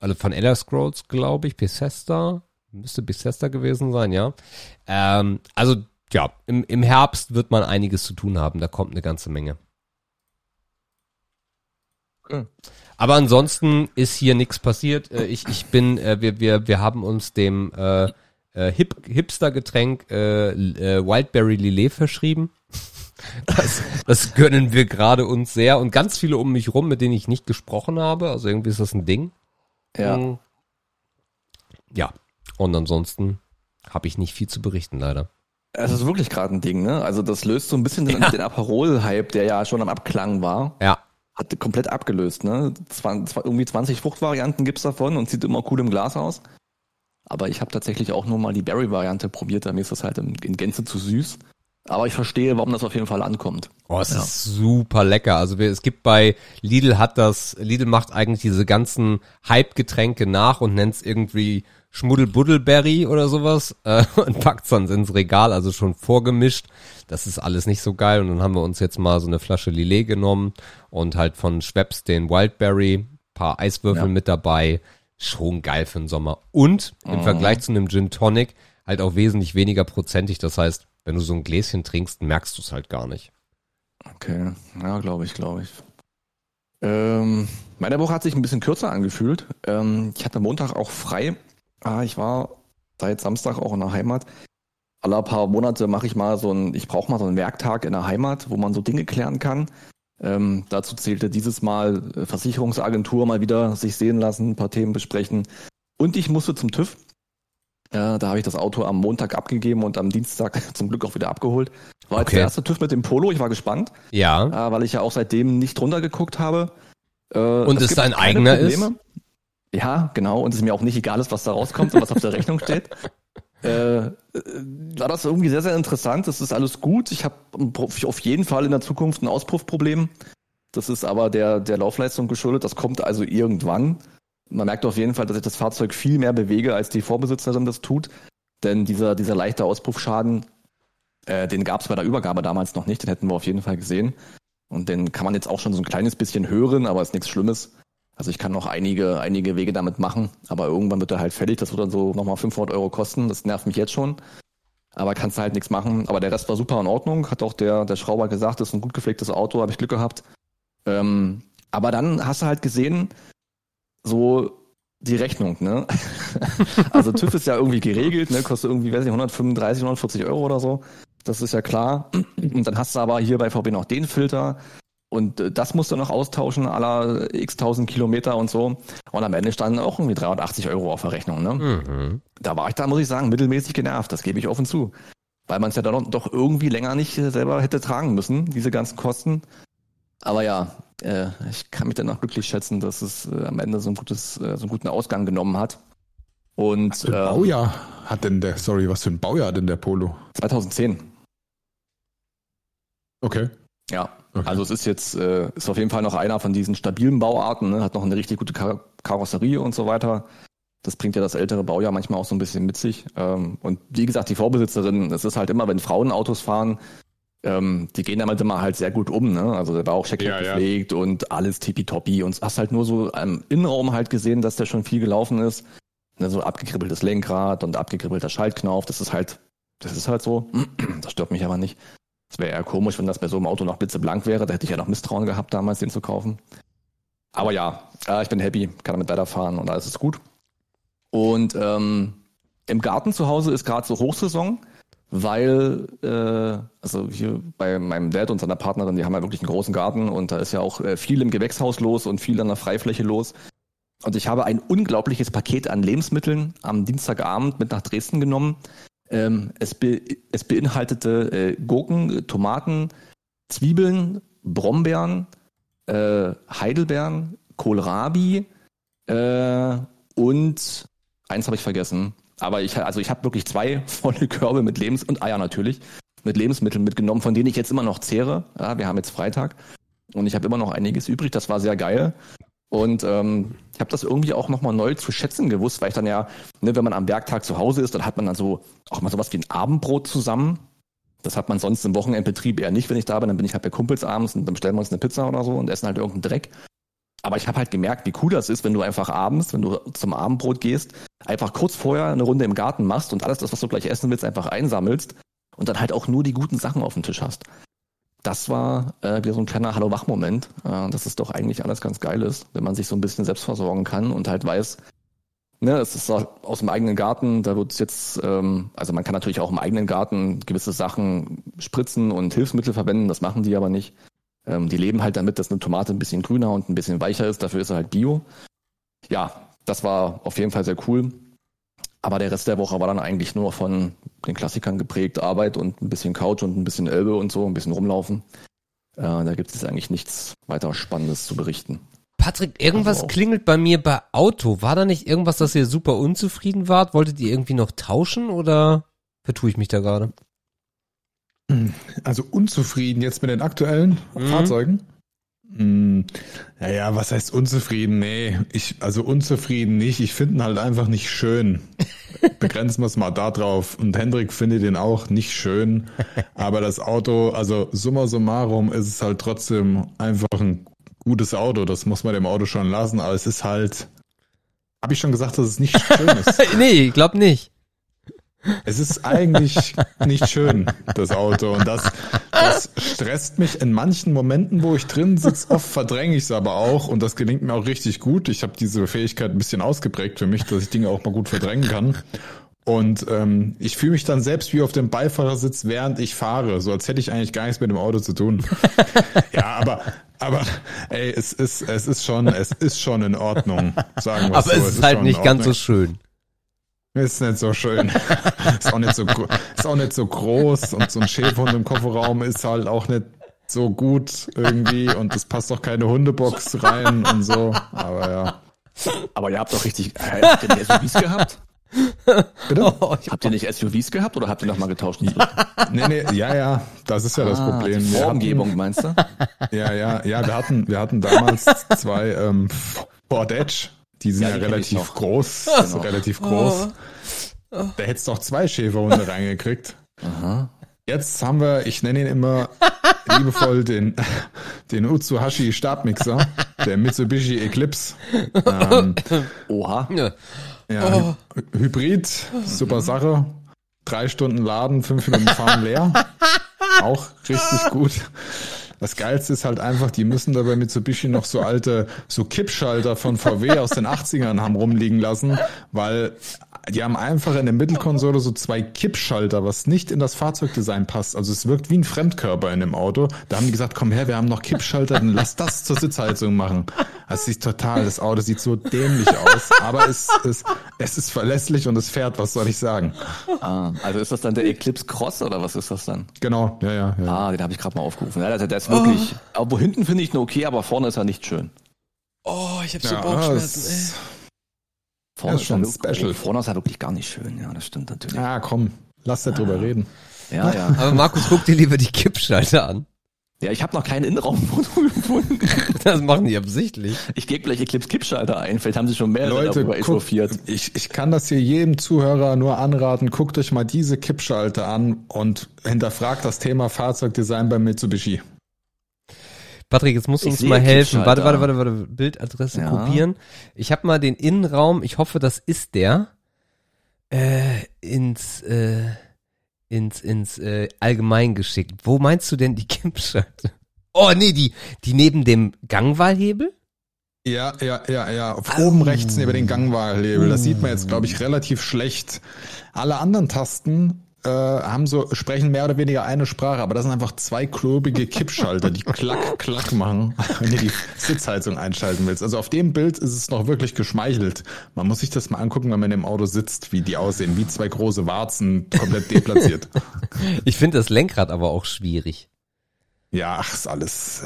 also von Elder Scrolls, glaube ich, Bethesda, müsste Bethesda gewesen sein, ja. Ähm, also ja, im, im Herbst wird man einiges zu tun haben, da kommt eine ganze Menge. Okay. Aber ansonsten ist hier nichts passiert. Äh, ich, ich bin, äh, wir, wir, wir haben uns dem äh, äh, Hip, Hipster-Getränk äh, äh, Wildberry Lillet verschrieben. Das, das gönnen wir gerade uns sehr und ganz viele um mich rum, mit denen ich nicht gesprochen habe. Also irgendwie ist das ein Ding. Ja. Mhm. Ja. Und ansonsten habe ich nicht viel zu berichten, leider. Es ist wirklich gerade ein Ding, ne? Also das löst so ein bisschen den, ja. den Aperol-Hype, der ja schon am Abklang war. Ja. Hat komplett abgelöst, ne? Zwan, irgendwie 20 Fruchtvarianten gibt's davon und sieht immer cool im Glas aus. Aber ich habe tatsächlich auch nur mal die Berry-Variante probiert, da mir ist das halt in, in Gänze zu süß. Aber ich verstehe, warum das auf jeden Fall ankommt. Oh, es ja. ist super lecker. Also wir, es gibt bei Lidl hat das, Lidl macht eigentlich diese ganzen Hype-Getränke nach und nennt es irgendwie Schmuddelbuddelberry oder sowas äh, und packt dann ins Regal, also schon vorgemischt. Das ist alles nicht so geil. Und dann haben wir uns jetzt mal so eine Flasche Lillet genommen und halt von Schweppes den Wildberry, paar Eiswürfel ja. mit dabei. Schon geil für den Sommer. Und im mhm. Vergleich zu einem Gin Tonic halt auch wesentlich weniger prozentig. Das heißt, wenn du so ein Gläschen trinkst, merkst du es halt gar nicht. Okay, ja, glaube ich, glaube ich. Ähm, meine Woche hat sich ein bisschen kürzer angefühlt. Ähm, ich hatte Montag auch frei. Ah, ich war seit Samstag auch in der Heimat. Alle paar Monate mache ich mal so ein, ich brauche mal so einen Werktag in der Heimat, wo man so Dinge klären kann. Ähm, dazu zählte dieses Mal äh, Versicherungsagentur mal wieder sich sehen lassen, ein paar Themen besprechen. Und ich musste zum TÜV. Ja, da habe ich das Auto am Montag abgegeben und am Dienstag zum Glück auch wieder abgeholt. War jetzt der erste TÜV mit dem Polo, ich war gespannt. Ja. Äh, weil ich ja auch seitdem nicht runtergeguckt habe. Äh, und es dein eigener Probleme. ist? Ja, genau. Und es mir auch nicht egal ist, was da rauskommt und was auf der Rechnung steht. Äh, war das irgendwie sehr, sehr interessant. Das ist alles gut. Ich habe auf jeden Fall in der Zukunft ein Auspuffproblem. Das ist aber der, der Laufleistung geschuldet. Das kommt also irgendwann. Man merkt auf jeden Fall, dass ich das Fahrzeug viel mehr bewege, als die Vorbesitzerin das tut. Denn dieser, dieser leichte Auspuffschaden, äh, den gab es bei der Übergabe damals noch nicht. Den hätten wir auf jeden Fall gesehen. Und den kann man jetzt auch schon so ein kleines bisschen hören, aber ist nichts Schlimmes. Also ich kann noch einige, einige Wege damit machen, aber irgendwann wird er halt fällig. Das wird dann so nochmal 500 Euro kosten. Das nervt mich jetzt schon. Aber kannst halt nichts machen. Aber der Rest war super in Ordnung. Hat auch der, der Schrauber gesagt, das ist ein gut gepflegtes Auto, habe ich Glück gehabt. Ähm, aber dann hast du halt gesehen, so die Rechnung, ne? also TÜV ist ja irgendwie geregelt, ne? Kostet irgendwie, weiß nicht, 135, 140 Euro oder so. Das ist ja klar. Und dann hast du aber hier bei VW noch den Filter. Und äh, das musst du noch austauschen, aller x tausend Kilometer und so. Und am Ende standen auch irgendwie 380 Euro auf der Rechnung, ne? Mhm. Da war ich da, muss ich sagen, mittelmäßig genervt. Das gebe ich offen zu. Weil man es ja dann doch irgendwie länger nicht selber hätte tragen müssen, diese ganzen Kosten. Aber ja, äh, ich kann mich danach glücklich schätzen, dass es äh, am Ende so, ein gutes, äh, so einen guten Ausgang genommen hat. Und was für ein ähm, Baujahr hat denn der, sorry, was für ein Baujahr hat denn der Polo? 2010. Okay. Ja, okay. also es ist jetzt, äh, ist auf jeden Fall noch einer von diesen stabilen Bauarten, ne? hat noch eine richtig gute Kar Karosserie und so weiter. Das bringt ja das ältere Baujahr manchmal auch so ein bisschen mit sich. Ähm, und wie gesagt, die Vorbesitzerin, es ist halt immer, wenn Frauen Autos fahren, ähm, die gehen damit immer halt sehr gut um, ne? Also der war auch schick ja, gepflegt ja. und alles tippitoppi und hast halt nur so im Innenraum halt gesehen, dass der schon viel gelaufen ist. Ne? So abgekribbeltes Lenkrad und abgekribbelter Schaltknauf, das ist halt, das ist halt so. Das stört mich aber nicht. Es wäre eher komisch, wenn das bei so einem Auto noch blitzeblank wäre. Da hätte ich ja noch Misstrauen gehabt, damals den zu kaufen. Aber ja, äh, ich bin happy, kann damit weiterfahren und alles ist gut. Und ähm, im Garten zu Hause ist gerade so Hochsaison, weil äh, also hier bei meinem Dad und seiner Partnerin, die haben ja wirklich einen großen Garten und da ist ja auch äh, viel im Gewächshaus los und viel an der Freifläche los. Und ich habe ein unglaubliches Paket an Lebensmitteln am Dienstagabend mit nach Dresden genommen. Ähm, es, be es beinhaltete äh, Gurken, Tomaten, Zwiebeln, Brombeeren, äh, Heidelbeeren, Kohlrabi äh, und eins habe ich vergessen. Aber ich, also ich habe wirklich zwei volle Körbe mit Lebens- und Eier natürlich, mit Lebensmitteln mitgenommen, von denen ich jetzt immer noch zehre. Ja, wir haben jetzt Freitag und ich habe immer noch einiges übrig. Das war sehr geil. Und ähm, ich habe das irgendwie auch nochmal neu zu schätzen gewusst, weil ich dann ja, ne, wenn man am Werktag zu Hause ist, dann hat man dann so auch mal sowas wie ein Abendbrot zusammen. Das hat man sonst im Wochenendbetrieb eher nicht, wenn ich da bin. Dann bin ich halt bei Kumpels abends und dann bestellen wir uns eine Pizza oder so und essen halt irgendeinen Dreck. Aber ich habe halt gemerkt, wie cool das ist, wenn du einfach abends, wenn du zum Abendbrot gehst, einfach kurz vorher eine Runde im Garten machst und alles das, was du gleich essen willst, einfach einsammelst und dann halt auch nur die guten Sachen auf dem Tisch hast das war äh, wieder so ein kleiner Hallo-Wach-Moment, äh, dass es doch eigentlich alles ganz geil ist, wenn man sich so ein bisschen selbst versorgen kann und halt weiß, ne, es ist aus dem eigenen Garten, da wird jetzt, ähm, also man kann natürlich auch im eigenen Garten gewisse Sachen spritzen und Hilfsmittel verwenden, das machen die aber nicht. Ähm, die leben halt damit, dass eine Tomate ein bisschen grüner und ein bisschen weicher ist, dafür ist er halt Bio. Ja, das war auf jeden Fall sehr cool. Aber der Rest der Woche war dann eigentlich nur von den Klassikern geprägt, Arbeit und ein bisschen Couch und ein bisschen Elbe und so, ein bisschen rumlaufen. Äh, da gibt es eigentlich nichts weiter Spannendes zu berichten. Patrick, irgendwas also klingelt bei mir bei Auto. War da nicht irgendwas, dass ihr super unzufrieden wart? Wolltet ihr irgendwie noch tauschen oder vertue ich mich da gerade? Also unzufrieden jetzt mit den aktuellen mhm. Fahrzeugen? Hm, naja, was heißt unzufrieden? Nee, ich, also unzufrieden nicht. Ich finde ihn halt einfach nicht schön. Begrenzen wir es mal da drauf. Und Hendrik findet den auch nicht schön. Aber das Auto, also summa summarum ist es halt trotzdem einfach ein gutes Auto. Das muss man dem Auto schon lassen. Aber es ist halt, habe ich schon gesagt, dass es nicht schön ist? nee, ich glaub nicht. Es ist eigentlich nicht schön, das Auto. Und das, das stresst mich in manchen Momenten, wo ich drin sitze. Oft verdränge ich es aber auch. Und das gelingt mir auch richtig gut. Ich habe diese Fähigkeit ein bisschen ausgeprägt für mich, dass ich Dinge auch mal gut verdrängen kann. Und ähm, ich fühle mich dann selbst wie auf dem Beifahrersitz, während ich fahre, so als hätte ich eigentlich gar nichts mit dem Auto zu tun. ja, aber aber ey, es ist es ist schon es ist schon in Ordnung, sagen wir Aber so. es ist, es ist halt nicht ganz so schön. Ist nicht so schön. ist, auch nicht so, ist auch nicht so groß und so ein Schäferhund im Kofferraum ist halt auch nicht so gut irgendwie und es passt auch keine Hundebox rein und so. Aber ja. Aber ihr habt doch richtig, äh, habt ihr nicht SUVs gehabt? Bitte? Oh, habt ihr nicht SUVs gehabt oder habt ihr nochmal getauscht? nee, nee, ja, ja, das ist ja ah, das Problem. Die Formgebung, hatten, meinst du? Ja, ja, ja, wir hatten, wir hatten damals zwei ähm, Ford Edge die sind ja, ja relativ groß. Also relativ groß. Oh. Da hättest du auch zwei Schäferhunde reingekriegt. Aha. Jetzt haben wir, ich nenne ihn immer liebevoll den, den Utsuhashi Stabmixer, der Mitsubishi Eclipse. Ähm, Oha. Ja, oh. Hybrid, super Sache. Drei Stunden laden, fünf Minuten fahren leer. Auch richtig gut. Das Geilste ist halt einfach, die müssen da bei Mitsubishi noch so alte, so Kippschalter von VW aus den 80ern haben rumliegen lassen, weil Die haben einfach in der Mittelkonsole so zwei Kippschalter, was nicht in das Fahrzeugdesign passt. Also es wirkt wie ein Fremdkörper in dem Auto. Da haben die gesagt, komm her, wir haben noch Kippschalter, dann lass das zur Sitzheizung machen. Also es ist total, das Auto sieht so dämlich aus, aber es, es, es ist verlässlich und es fährt, was soll ich sagen. Ah, also ist das dann der Eclipse Cross oder was ist das dann? Genau, ja, ja. ja. Ah, den habe ich gerade mal aufgerufen. Ja, der, der ist wirklich, oh. aber hinten finde ich ihn okay, aber vorne ist er nicht schön. Oh, ich habe so ja, Bauchschmerzen, ey. Vorne ist, schon special. Vorne ist er wirklich gar nicht schön, ja, das stimmt natürlich. Ja, komm, lass da drüber reden. Ja, ja. Aber Markus, guck dir lieber die Kippschalter an. Ja, ich habe noch kein Innenraumfoto gefunden. Das machen die absichtlich. Ich gebe gleich Eclipse Kippschalter ein. Vielleicht haben sie schon mehrere Leute, darüber echauffiert. Ich, ich kann das hier jedem Zuhörer nur anraten. Guckt euch mal diese Kippschalter an und hinterfragt das Thema Fahrzeugdesign bei Mitsubishi. Patrick, jetzt musst du uns mal helfen. Warte, warte, warte, warte. Bildadresse ja. kopieren. Ich habe mal den Innenraum, ich hoffe, das ist der, äh, ins, äh, ins, ins äh, Allgemein geschickt. Wo meinst du denn die Kippschalte? Oh, nee, die, die neben dem Gangwahlhebel? Ja, ja, ja, ja. Auf oh. oben rechts neben den Gangwahlhebel. Das sieht man jetzt, glaube ich, relativ schlecht. Alle anderen Tasten äh, haben so, sprechen mehr oder weniger eine Sprache, aber das sind einfach zwei klobige Kippschalter, die klack, klack machen, wenn du die Sitzheizung einschalten willst. Also auf dem Bild ist es noch wirklich geschmeichelt. Man muss sich das mal angucken, wenn man im Auto sitzt, wie die aussehen, wie zwei große Warzen, komplett deplatziert. ich finde das Lenkrad aber auch schwierig. Ja, ach, ist alles.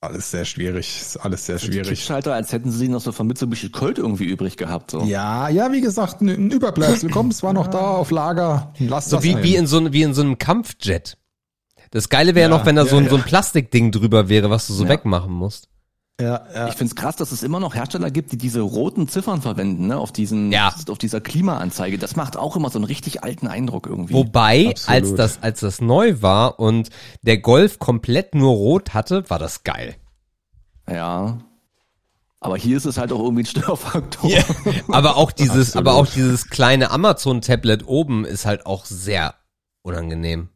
Alles sehr schwierig, ist alles sehr schwierig. Kippschalter, als hätten sie noch so von Mitsubishi Colt irgendwie übrig gehabt. So. Ja, ja, wie gesagt, ein, Überbleibsel. Komm, es war noch da auf Lager. Lass so das wie, wie in so wie in so einem Kampfjet. Das Geile wäre ja, noch, wenn da ja, so, ein, ja. so ein Plastikding drüber wäre, was du so wegmachen musst. Ja, ja. Ich find's krass, dass es immer noch Hersteller gibt, die diese roten Ziffern verwenden, ne, auf diesen, ja. auf dieser Klimaanzeige. Das macht auch immer so einen richtig alten Eindruck irgendwie. Wobei, Absolut. als das, als das neu war und der Golf komplett nur rot hatte, war das geil. Ja. Aber hier ist es halt auch irgendwie ein Störfaktor. Yeah. Aber auch dieses, aber auch dieses kleine Amazon-Tablet oben ist halt auch sehr unangenehm.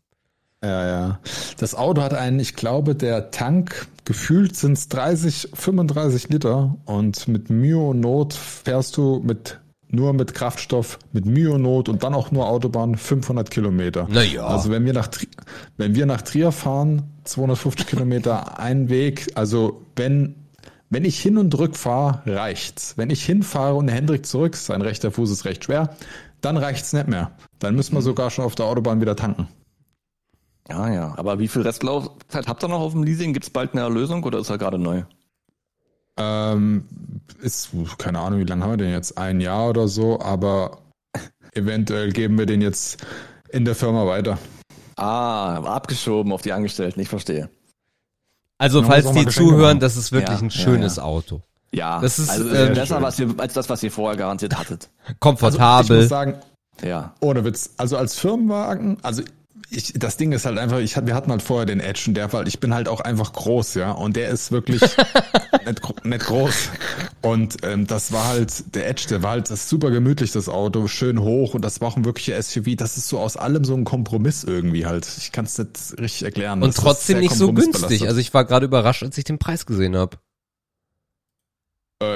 Ja, ja. Das Auto hat einen, ich glaube, der Tank, gefühlt sind es 30, 35 Liter und mit Mühe und Not fährst du mit nur mit Kraftstoff, mit Mühe und Not und dann auch nur Autobahn 500 Kilometer. Naja. Also wenn wir nach, wenn wir nach Trier fahren, 250 Kilometer ein Weg, also wenn wenn ich hin und rück fahre, reicht's. Wenn ich hinfahre und Hendrik zurück, sein rechter Fuß ist recht schwer, dann reicht's nicht mehr. Dann müssen wir mhm. sogar schon auf der Autobahn wieder tanken. Ja, ja. Aber wie viel Restlaufzeit habt ihr noch auf dem Leasing? Gibt's bald eine Erlösung oder ist er gerade neu? Ähm, ist, keine Ahnung, wie lange haben wir den jetzt? Ein Jahr oder so, aber eventuell geben wir den jetzt in der Firma weiter. Ah, abgeschoben auf die Angestellten, ich verstehe. Also, falls die zuhören, das ist wirklich ja, ein schönes ja, ja. Auto. Ja, das ist also, äh, besser was ihr, als das, was ihr vorher garantiert hattet. Komfortabel. Also, ich muss sagen, ja. Ohne Witz. Also als Firmenwagen, also ich, das Ding ist halt einfach, ich, wir hatten halt vorher den Edge und der war, ich bin halt auch einfach groß, ja, und der ist wirklich nicht, nicht groß. Und ähm, das war halt, der Edge, der war halt das super gemütlich, das Auto, schön hoch und das war auch ein wirklicher SUV. Das ist so aus allem so ein Kompromiss irgendwie halt. Ich kann es nicht richtig erklären. Und trotzdem nicht so günstig. Also ich war gerade überrascht, als ich den Preis gesehen habe.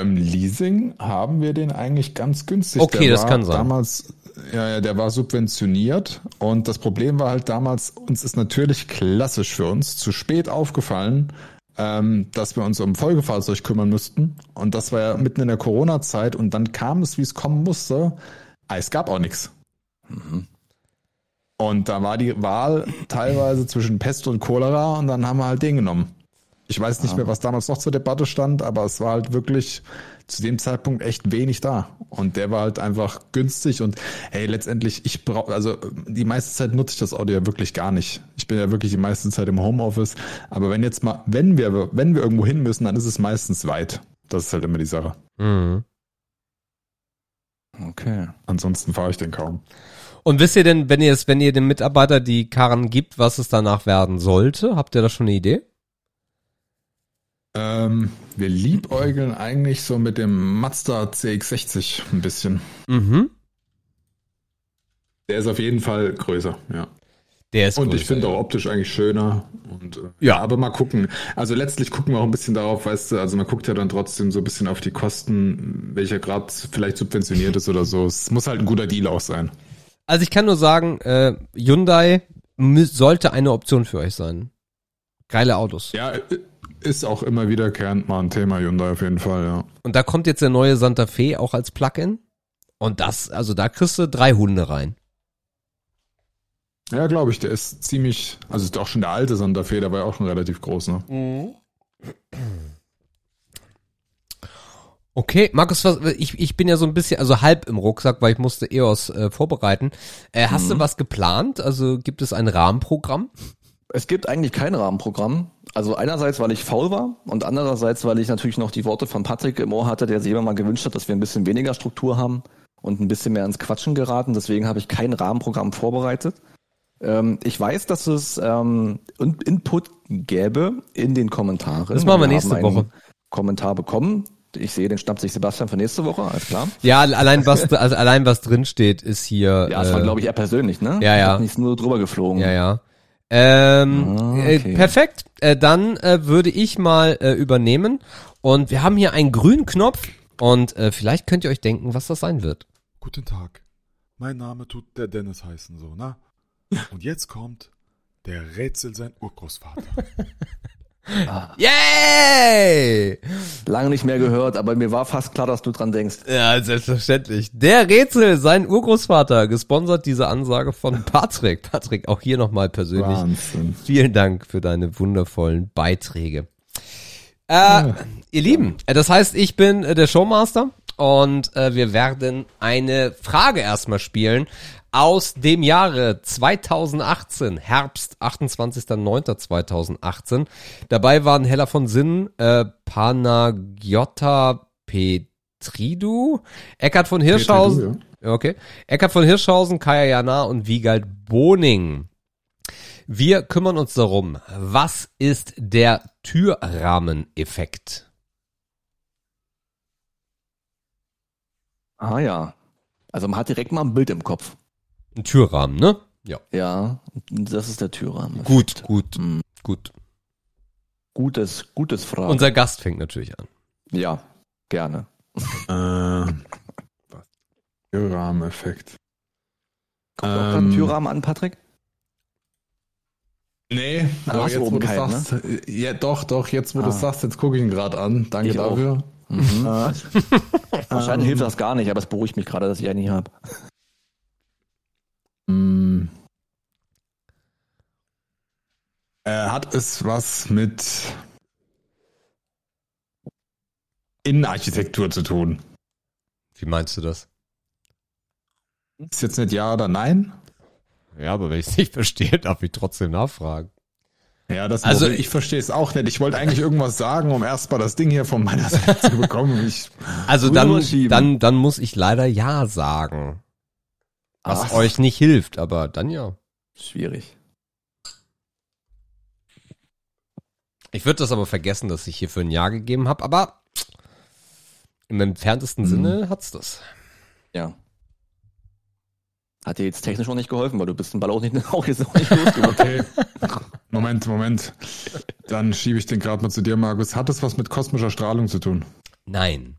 Im Leasing haben wir den eigentlich ganz günstig. Okay, der das kann sein. Damals ja, ja, der war subventioniert und das Problem war halt damals, uns ist natürlich klassisch für uns zu spät aufgefallen, ähm, dass wir uns um Folgefahrzeug kümmern müssten und das war ja mitten in der Corona-Zeit und dann kam es, wie es kommen musste. Ah, es gab auch nichts. Mhm. Und da war die Wahl teilweise zwischen Pest und Cholera und dann haben wir halt den genommen. Ich weiß nicht mehr, was damals noch zur Debatte stand, aber es war halt wirklich zu dem Zeitpunkt echt wenig da. Und der war halt einfach günstig und hey, letztendlich, ich brauche, also die meiste Zeit nutze ich das Auto ja wirklich gar nicht. Ich bin ja wirklich die meiste Zeit im Homeoffice. Aber wenn jetzt mal, wenn wir, wenn wir irgendwo hin müssen, dann ist es meistens weit. Das ist halt immer die Sache. Mhm. Okay. Ansonsten fahre ich den kaum. Und wisst ihr denn, wenn ihr es, wenn ihr dem Mitarbeiter die Karren gibt, was es danach werden sollte? Habt ihr da schon eine Idee? Ähm, wir liebäugeln eigentlich so mit dem Mazda CX60 ein bisschen. Mhm. Der ist auf jeden Fall größer, ja. Der ist Und größer, ich finde auch optisch eigentlich schöner. Und, äh, ja, aber mal gucken. Also letztlich gucken wir auch ein bisschen darauf, weißt du, also man guckt ja dann trotzdem so ein bisschen auf die Kosten, welcher Grad vielleicht subventioniert ist oder so. Es muss halt ein guter Deal auch sein. Also ich kann nur sagen, äh, Hyundai sollte eine Option für euch sein. Geile Autos. Ja, ist auch immer wiederkehrend mal ein Thema Hyundai auf jeden Fall, ja. Und da kommt jetzt der neue Santa Fe auch als Plug-in. Und das, also da kriegst du drei Hunde rein. Ja, glaube ich, der ist ziemlich, also ist auch schon der alte Santa Fe, der war ja auch schon relativ groß, ne? Mhm. Okay, Markus, was, ich, ich bin ja so ein bisschen, also halb im Rucksack, weil ich musste EOS äh, vorbereiten. Äh, hast mhm. du was geplant? Also gibt es ein Rahmenprogramm? Es gibt eigentlich kein Rahmenprogramm. Also einerseits, weil ich faul war und andererseits, weil ich natürlich noch die Worte von Patrick im Ohr hatte, der sich immer mal gewünscht hat, dass wir ein bisschen weniger Struktur haben und ein bisschen mehr ins Quatschen geraten. Deswegen habe ich kein Rahmenprogramm vorbereitet. Ähm, ich weiß, dass es ähm, Input gäbe in den Kommentaren. Das machen wir, wir nächste Woche. Kommentar bekommen. Ich sehe, den schnappt sich Sebastian für nächste Woche, alles klar. Ja, allein was, also allein was drin steht, ist hier. Ja, das äh, war, glaube ich, er persönlich, ne? Ja, ja. Nicht nur drüber geflogen. Ja, ja. Ähm, ah, äh, okay. äh, perfekt. Äh, dann äh, würde ich mal äh, übernehmen. Und wir haben hier einen grünen Knopf. Und äh, vielleicht könnt ihr euch denken, was das sein wird. Guten Tag. Mein Name tut der Dennis heißen, so, ne? Und jetzt kommt der Rätsel sein Urgroßvater. Ah. Yay! Lange nicht mehr gehört, aber mir war fast klar, dass du dran denkst. Ja, selbstverständlich. Der Rätsel, sein Urgroßvater, gesponsert diese Ansage von Patrick. Patrick, auch hier nochmal persönlich. Wahnsinn. Vielen Dank für deine wundervollen Beiträge. Äh, ja. Ihr Lieben, äh, das heißt, ich bin äh, der Showmaster und äh, wir werden eine Frage erstmal spielen aus dem Jahre 2018, Herbst, 28.09.2018. Dabei waren Hella von Sinn, äh, Panagiotta Petridu, Eckart von Hirschhausen, Petridu, ja. okay, Eckart von Hirschhausen, Kaya Jana und Wiegald Boning. Wir kümmern uns darum, was ist der Türrahmeneffekt? Ah ja. Also man hat direkt mal ein Bild im Kopf. Ein Türrahmen, ne? Ja. Ja, das ist der Türrahmen. Gut, gut, mhm. gut. Gutes, gutes Frage. Unser Gast fängt natürlich an. Ja, gerne. äh, Türrahmeneffekt. Kommt ähm, auch gerade Türrahmen an, Patrick? Nee, aber jetzt, wo du keinen, sagst, ne? ja, doch, doch, jetzt, wo ah. du sagst, jetzt gucke ich ihn gerade an. Danke ich dafür. Mhm. Wahrscheinlich hilft das gar nicht, aber es beruhigt mich gerade, dass ich einen nicht habe. Äh, hat es was mit Innenarchitektur zu tun? Wie meinst du das? Ist jetzt nicht ja oder nein? Ja, aber wenn ich es nicht verstehe, darf ich trotzdem nachfragen. Ja, das also ich verstehe es auch nicht. Ich wollte eigentlich irgendwas sagen, um erstmal das Ding hier von meiner Seite zu bekommen. Ich also dann, dann, dann muss ich leider ja sagen. Was Ach. euch nicht hilft, aber dann ja. Schwierig. Ich würde das aber vergessen, dass ich hier für ein Jahr gegeben habe, aber im entferntesten mhm. Sinne hat's das. Ja. Hat dir jetzt technisch auch nicht geholfen, weil du bist den Ball auch nicht, auch jetzt auch nicht losgeworden. Okay. Moment, Moment. Dann schiebe ich den gerade mal zu dir, Markus. Hat das was mit kosmischer Strahlung zu tun? Nein.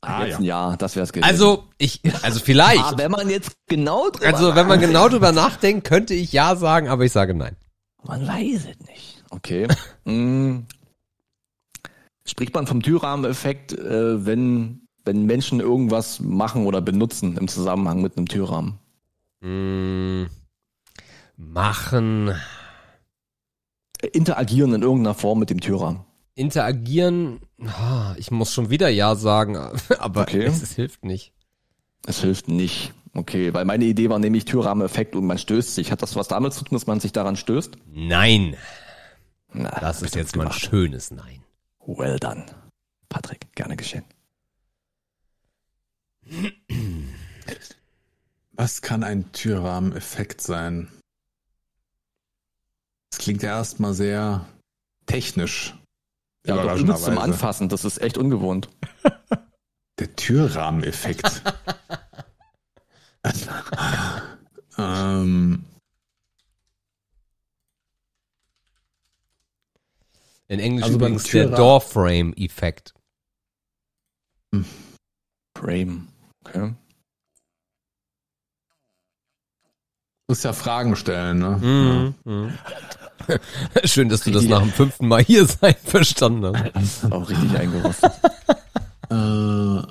Ah, jetzt ja. ein Ja, das wäre es gewesen. Also, ich, also vielleicht. ah, wenn man jetzt genau drüber Also, wenn man genau drüber nachdenkt, könnte ich Ja sagen, aber ich sage Nein. Man weiß es nicht. Okay. hm. Spricht man vom Türrahmeneffekt, äh, wenn, wenn Menschen irgendwas machen oder benutzen im Zusammenhang mit einem Türrahmen? Hm. Machen. Interagieren in irgendeiner Form mit dem Türrahmen interagieren, ich muss schon wieder Ja sagen, aber okay. es, es, hilft nicht. Es hilft nicht. Okay, weil meine Idee war nämlich Türrahmeneffekt und man stößt sich. Hat das was damit zu tun, dass man sich daran stößt? Nein. Na, das ist jetzt mal ein schönes Nein. Well done. Patrick, gerne geschehen. Was kann ein Türrahmeneffekt sein? Das klingt ja erstmal sehr technisch. Ja, aber du zum Anfassen, das ist echt ungewohnt. Der Türrahmeneffekt. ähm, In Englisch also übrigens der Doorframe-Effekt. Frame. Okay. Du musst ja Fragen stellen, ne? Mhm. Ja. Schön, dass du das nach dem fünften Mal hier sein verstanden hast. Auch richtig eingerostet. äh,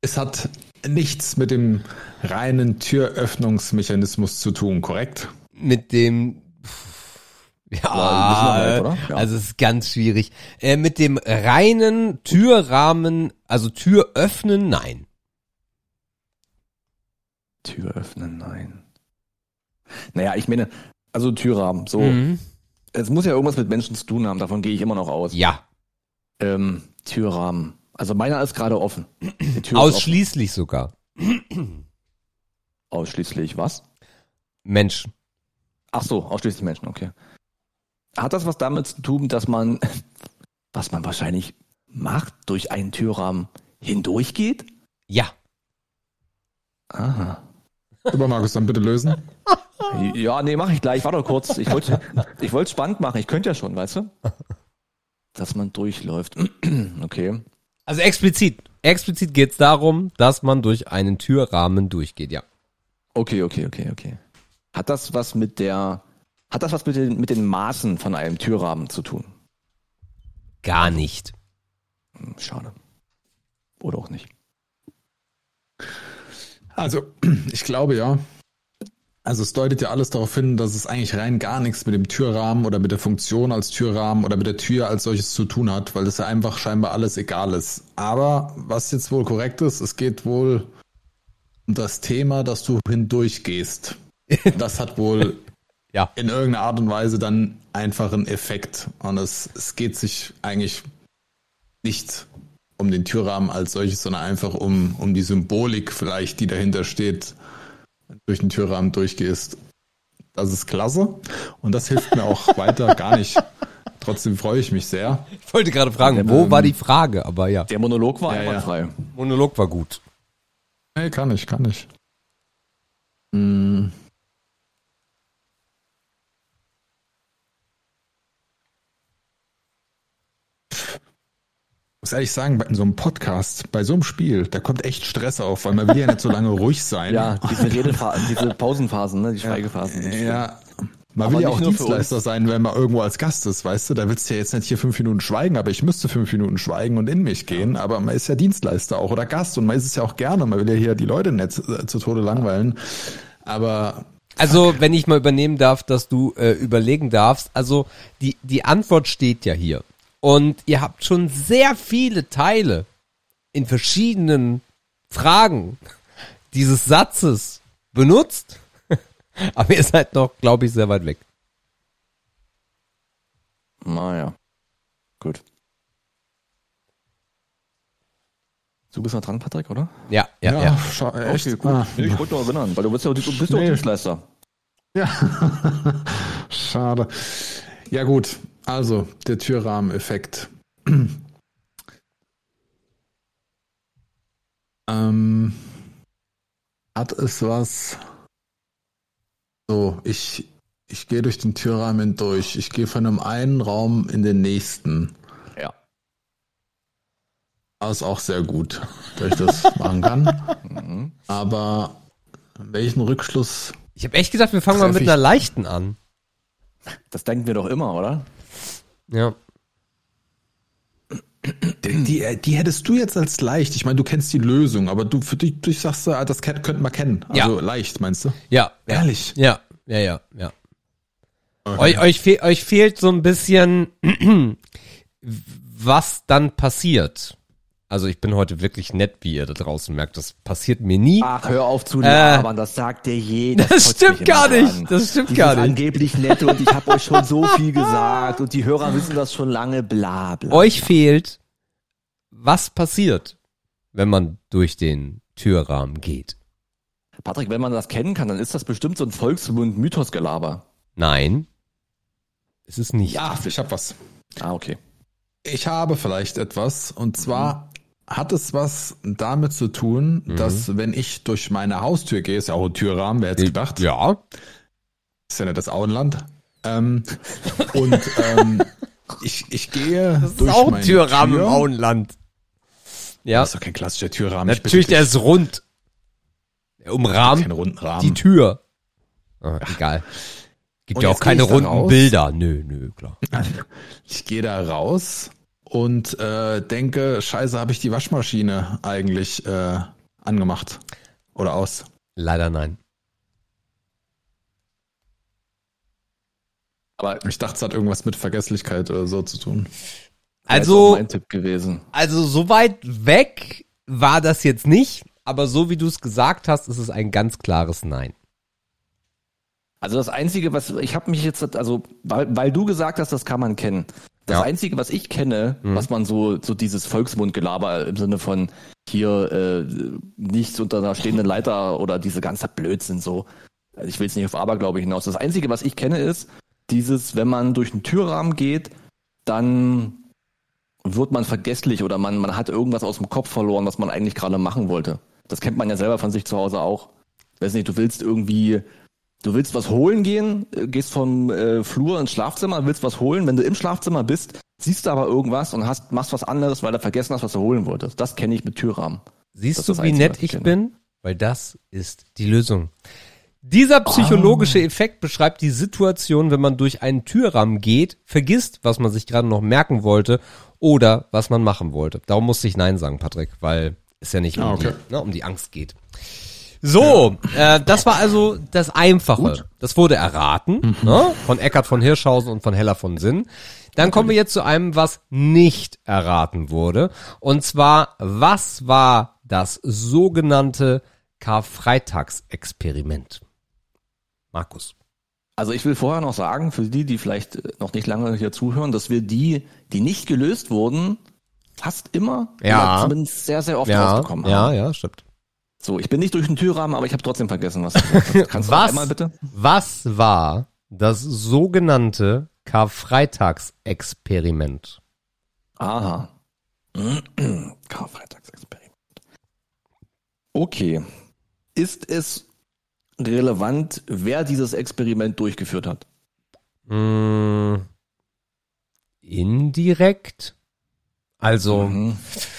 es hat nichts mit dem reinen Türöffnungsmechanismus zu tun, korrekt? Mit dem ja, ja, also es ist ganz schwierig. Äh, mit dem reinen Türrahmen, also Tür öffnen, nein. Tür öffnen, nein. Naja, ich meine, also Türrahmen, so. Mhm. Es muss ja irgendwas mit Menschen zu tun haben, davon gehe ich immer noch aus. Ja. Ähm, Türrahmen. Also meiner ist gerade offen. Ausschließlich offen. sogar. Ausschließlich was? Menschen. Ach so, ausschließlich Menschen, okay. Hat das was damit zu tun, dass man, was man wahrscheinlich macht, durch einen Türrahmen hindurchgeht? Ja. Aha. Super, Markus, dann bitte lösen. Ja, nee, mach ich gleich. Warte kurz. Ich wollte ich wollte spannend machen. Ich könnte ja schon, weißt du? Dass man durchläuft. Okay. Also explizit. Explizit geht es darum, dass man durch einen Türrahmen durchgeht, ja. Okay, okay, okay, okay. Hat das was mit der, hat das was mit den, mit den Maßen von einem Türrahmen zu tun? Gar nicht. Hm, schade. Oder auch nicht. Also, ich glaube ja. Also es deutet ja alles darauf hin, dass es eigentlich rein gar nichts mit dem Türrahmen oder mit der Funktion als Türrahmen oder mit der Tür als solches zu tun hat, weil das ja einfach scheinbar alles egal ist. Aber was jetzt wohl korrekt ist, es geht wohl um das Thema, dass du hindurchgehst. Das hat wohl ja. in irgendeiner Art und Weise dann einfach einen Effekt. Und es, es geht sich eigentlich nicht um den Türrahmen als solches, sondern einfach um, um die Symbolik vielleicht, die dahinter steht durch den Türrahmen durchgehst. Das ist klasse und das hilft mir auch weiter gar nicht. Trotzdem freue ich mich sehr. Ich wollte gerade fragen, der, wo ähm, war die Frage, aber ja. Der Monolog war ja, frei. Ja. Monolog war gut. Nee, kann ich, kann ich. Hm. Muss ehrlich sagen, in so einem Podcast, bei so einem Spiel, da kommt echt Stress auf, weil man will ja nicht so lange ruhig sein. Ja, diese Redephasen, diese Pausenphasen, ne, die Schweigephasen. Ja, man will ja auch Dienstleister sein, wenn man irgendwo als Gast ist, weißt du? Da willst du ja jetzt nicht hier fünf Minuten schweigen, aber ich müsste fünf Minuten schweigen und in mich gehen. Aber man ist ja Dienstleister auch oder Gast und man ist es ja auch gerne. Man will ja hier die Leute nicht zu Tode langweilen. Aber also, wenn ich mal übernehmen darf, dass du äh, überlegen darfst, also die, die Antwort steht ja hier. Und ihr habt schon sehr viele Teile in verschiedenen Fragen dieses Satzes benutzt. Aber ihr seid noch, glaube ich, sehr weit weg. Naja. Gut. Du bist noch dran, Patrick, oder? Ja, ja, ja. ja. Echt? Okay, gut. Ah. Ich wollte nur erinnern, weil du bist ja du bist nee. Dienstleister. Ja. Schade. Ja, gut. Also, der Türrahmeneffekt. ähm, hat es was. So, ich, ich gehe durch den Türrahmen durch. Ich gehe von einem einen Raum in den nächsten. Ja. Das ist auch sehr gut, dass ich das machen kann. Mhm. Aber welchen Rückschluss? Ich habe echt gedacht, wir fangen mal mit einer leichten an. Das denken wir doch immer, oder? Ja. Die, die, die, hättest du jetzt als leicht. Ich meine, du kennst die Lösung, aber du für dich, du sagst, ah, das könnte man kennen. Also ja. leicht, meinst du? Ja. Ehrlich? Ja, ja, ja, ja. Okay. Euch, euch, fe euch fehlt so ein bisschen, was dann passiert. Also ich bin heute wirklich nett, wie ihr da draußen merkt. Das passiert mir nie. Ach, hör auf zu labern, äh, das sagt der je. Das, das stimmt gar nicht. An. Das stimmt Dieses gar nicht. angeblich nett und ich habe euch schon so viel gesagt und die Hörer wissen das schon lange, bla bla. Euch fehlt, was passiert, wenn man durch den Türrahmen geht. Patrick, wenn man das kennen kann, dann ist das bestimmt so ein Volksmund-Mythos-Gelaber. Nein. Es ist nicht. Ja, ich hab was. Ah, okay. Ich habe vielleicht etwas und zwar hat es was damit zu tun, mhm. dass wenn ich durch meine Haustür gehe, ist ja auch ein Türrahmen, wer hätte gedacht? Ja. Ist ja nicht das Auenland. Ähm, und ähm, ich, ich gehe Das ist durch auch ein meine Türrahmen Tür. im Auenland. Ja, Das ist doch kein klassischer Türrahmen. Ich natürlich, der ist rund. Er kein umrahmt runden Rahmen. die Tür. Ah, egal. Gibt Und ja auch keine runden raus. Bilder. Nö, nö, klar. Ich gehe da raus und äh, denke, scheiße, habe ich die Waschmaschine eigentlich äh, angemacht oder aus? Leider nein. Aber Ich dachte, es hat irgendwas mit Vergesslichkeit oder so zu tun. Also, auch mein Tipp gewesen. also so weit weg war das jetzt nicht, aber so wie du es gesagt hast, ist es ein ganz klares Nein. Also das Einzige, was ich habe mich jetzt, also weil, weil du gesagt hast, das kann man kennen. Das Ja. Einzige, was ich kenne, Mhm. was man so, so dieses Volksmundgelaber im Sinne von hier äh, nichts unter einer stehenden Leiter oder diese ganze Blödsinn so. Also Ich will jetzt nicht auf Aberglaube hinaus. Das Einzige, was ich kenne, ist dieses, wenn man durch einen Türrahmen geht, dann wird man vergesslich oder man, man hat irgendwas aus dem Kopf verloren, was man eigentlich gerade machen wollte. Das kennt man ja selber von sich zu Hause auch. Weiß nicht, du willst irgendwie Du willst was holen gehen, äh, gehst vom äh, Flur ins Schlafzimmer, willst was holen. Wenn du im Schlafzimmer bist, siehst du aber irgendwas und hast, machst was anderes, weil du vergessen hast, was du holen wolltest. Das kenne ich mit Türrahmen. Siehst Das du, wie Einzige, nett ich ich kenne. bin? Weil das ist die Lösung. Dieser psychologische Ah. Effekt beschreibt die Situation, wenn man durch einen Türrahmen geht, vergisst, was man sich gerade noch merken wollte oder was man machen wollte. Darum musste ich Nein sagen, Patrick, weil es ja nicht um, Ah, okay. die, ne, um die Angst geht. So, äh, das war also das Einfache. Das wurde erraten ne, von Eckart von Hirschhausen und von Heller von Sinn. Dann kommen wir jetzt zu einem, was nicht erraten wurde. Und zwar, was war das sogenannte Karfreitagsexperiment? Markus. Also ich will vorher noch sagen, für die, die vielleicht äh, noch nicht lange hier zuhören, dass wir die, die nicht gelöst wurden, fast immer Ja. zumindest sehr, sehr oft Ja, rausbekommen ja, haben. ja, stimmt. So, ich bin nicht durch den Türrahmen, aber ich habe trotzdem vergessen, was. Kannst du Was? einmal bitte? Was war das sogenannte Karfreitagsexperiment? Aha. Karfreitagsexperiment. Okay. Ist es relevant, wer dieses Experiment durchgeführt hat? Mm, indirekt? Also, Mhm.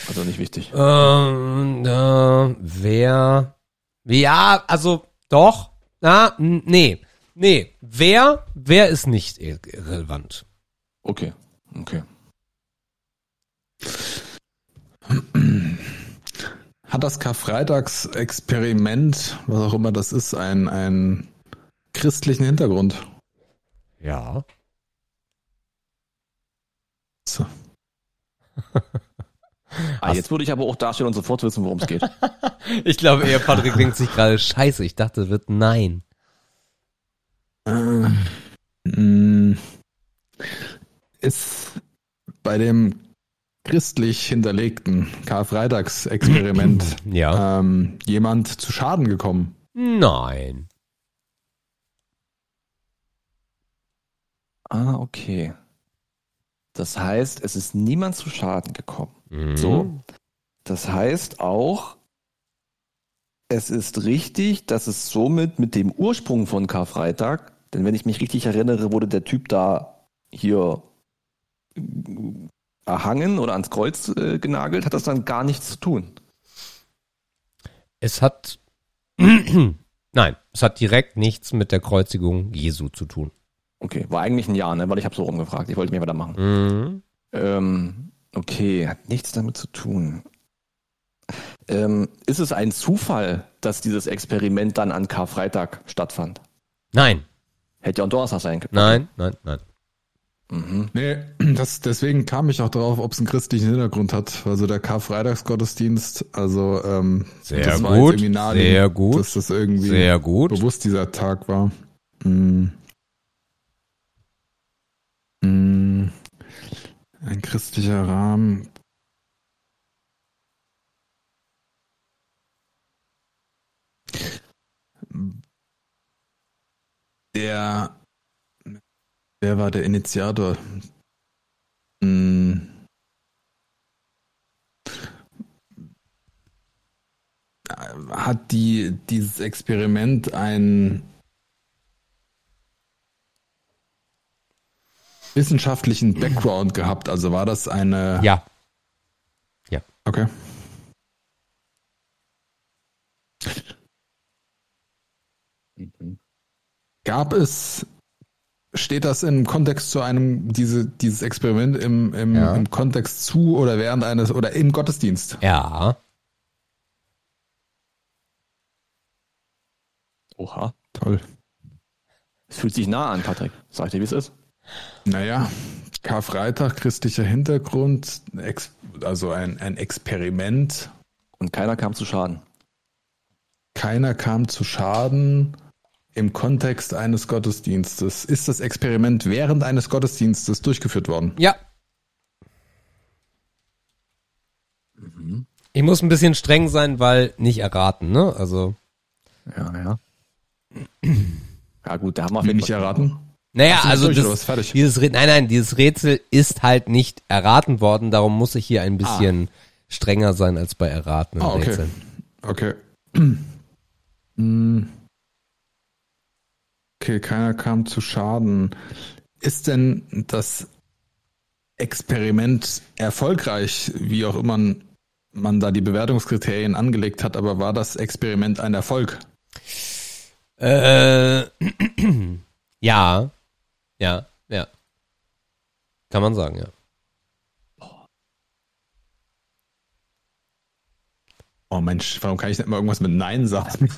Also nicht wichtig. ähm, äh, wer? Ja, also doch. Na, nee, nee. Wer? Wer ist nicht irrelevant? Okay. Okay. Hat das Karfreitagsexperiment, was auch immer das ist, einen, einen christlichen Hintergrund? Ja. So. Ah, jetzt würde ich aber auch dastehen und sofort wissen, worum es geht. Ich glaube eher, Patrick denkt sich gerade scheiße. Ich dachte, wird nein. Äh, mh, ist bei dem christlich hinterlegten Karfreitagsexperiment Ja. ähm, jemand zu Schaden gekommen? Nein. Ah, okay. Das heißt, es ist niemand zu Schaden gekommen. Mhm. So. Das heißt auch, es ist richtig, dass es somit mit dem Ursprung von Karfreitag, denn wenn ich mich richtig erinnere, wurde der Typ da hier äh, erhangen oder ans Kreuz äh, genagelt, hat das dann gar nichts zu tun. Es hat, nein, es hat direkt nichts mit der Kreuzigung Jesu zu tun. Okay, war eigentlich ein Ja, ne? Weil ich habe so rumgefragt. Ich wollte mir weitermachen. Mhm. Ähm, okay, hat nichts damit zu tun. Ähm, ist es ein Zufall, dass dieses Experiment dann an Karfreitag stattfand? Nein, Hätte ja am Donnerstag sein können. nein, nein, nein. Mhm. Nee, das, deswegen kam ich auch drauf, ob es einen christlichen Hintergrund hat. Also der Karfreitagsgottesdienst, also ähm, Sehr das war gut, jetzt irgendwie naheliegend, sehr gut, dass das irgendwie Sehr gut. bewusst dieser Tag war. Mm. Mm. Ein christlicher Rahmen. Der, wer war der Initiator? Mm. Hat die, dieses Experiment ein wissenschaftlichen Background gehabt? Also war das eine. Ja. Ja. Okay. Gab es, steht das im Kontext zu einem, diese, dieses Experiment im, im, Ja. im Kontext zu oder während eines oder im Gottesdienst? Ja. Oha. Toll. Es fühlt sich nah an, Patrick. Sag dir, wie es ist. Naja, Karfreitag, christlicher Hintergrund, also ein, ein Experiment. Und keiner kam zu Schaden. Keiner kam zu Schaden im Kontext eines Gottesdienstes. Ist das Experiment während eines Gottesdienstes durchgeführt worden? Ja. Ich muss ein bisschen streng sein, weil nicht erraten, ne? Also. Ja, ja. Ja, gut, da haben wir nicht erraten? Naja, also das? Fertig? dieses Rätsel, nein, nein, dieses Rätsel ist halt nicht erraten worden, darum muss ich hier ein bisschen strenger sein als bei erratenen Ah, okay. Rätseln. Okay. Hm. Okay, keiner kam zu Schaden. Ist denn das Experiment erfolgreich, wie auch immer man da die Bewertungskriterien angelegt hat, aber war das Experiment ein Erfolg? Äh, ja, ja, ja. Kann man sagen, ja. Oh Mensch, warum kann ich nicht mal irgendwas mit Nein sagen?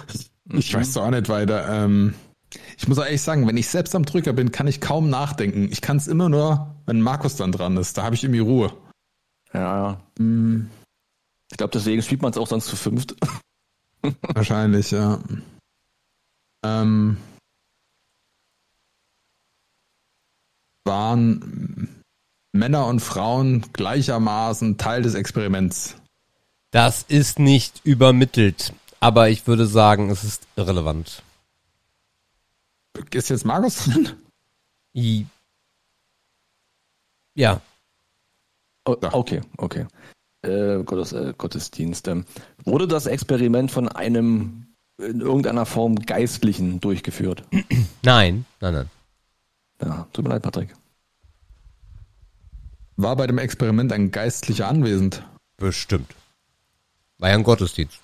Ich weiß doch auch nicht weiter. Ähm, ich muss auch ehrlich sagen, wenn ich selbst am Drücker bin, kann ich kaum nachdenken. Ich kann es immer nur, wenn Markus dann dran ist. Da habe ich irgendwie Ruhe. Ja, ja. Hm, Ich glaube, deswegen spielt man es auch sonst zu fünft. wahrscheinlich, ja. Ähm, waren Männer und Frauen gleichermaßen Teil des Experiments? Das ist nicht übermittelt, aber ich würde sagen, es ist irrelevant. Ist jetzt Markus dran? I ja, Oh, okay, okay. Äh, Gottes, äh, Gottesdienst. Ähm, wurde das Experiment von einem in irgendeiner Form Geistlichen durchgeführt? nein, nein, nein. Ja, tut mir leid, Patrick. War bei dem Experiment ein Geistlicher anwesend? Bestimmt. War ja ein Gottesdienst.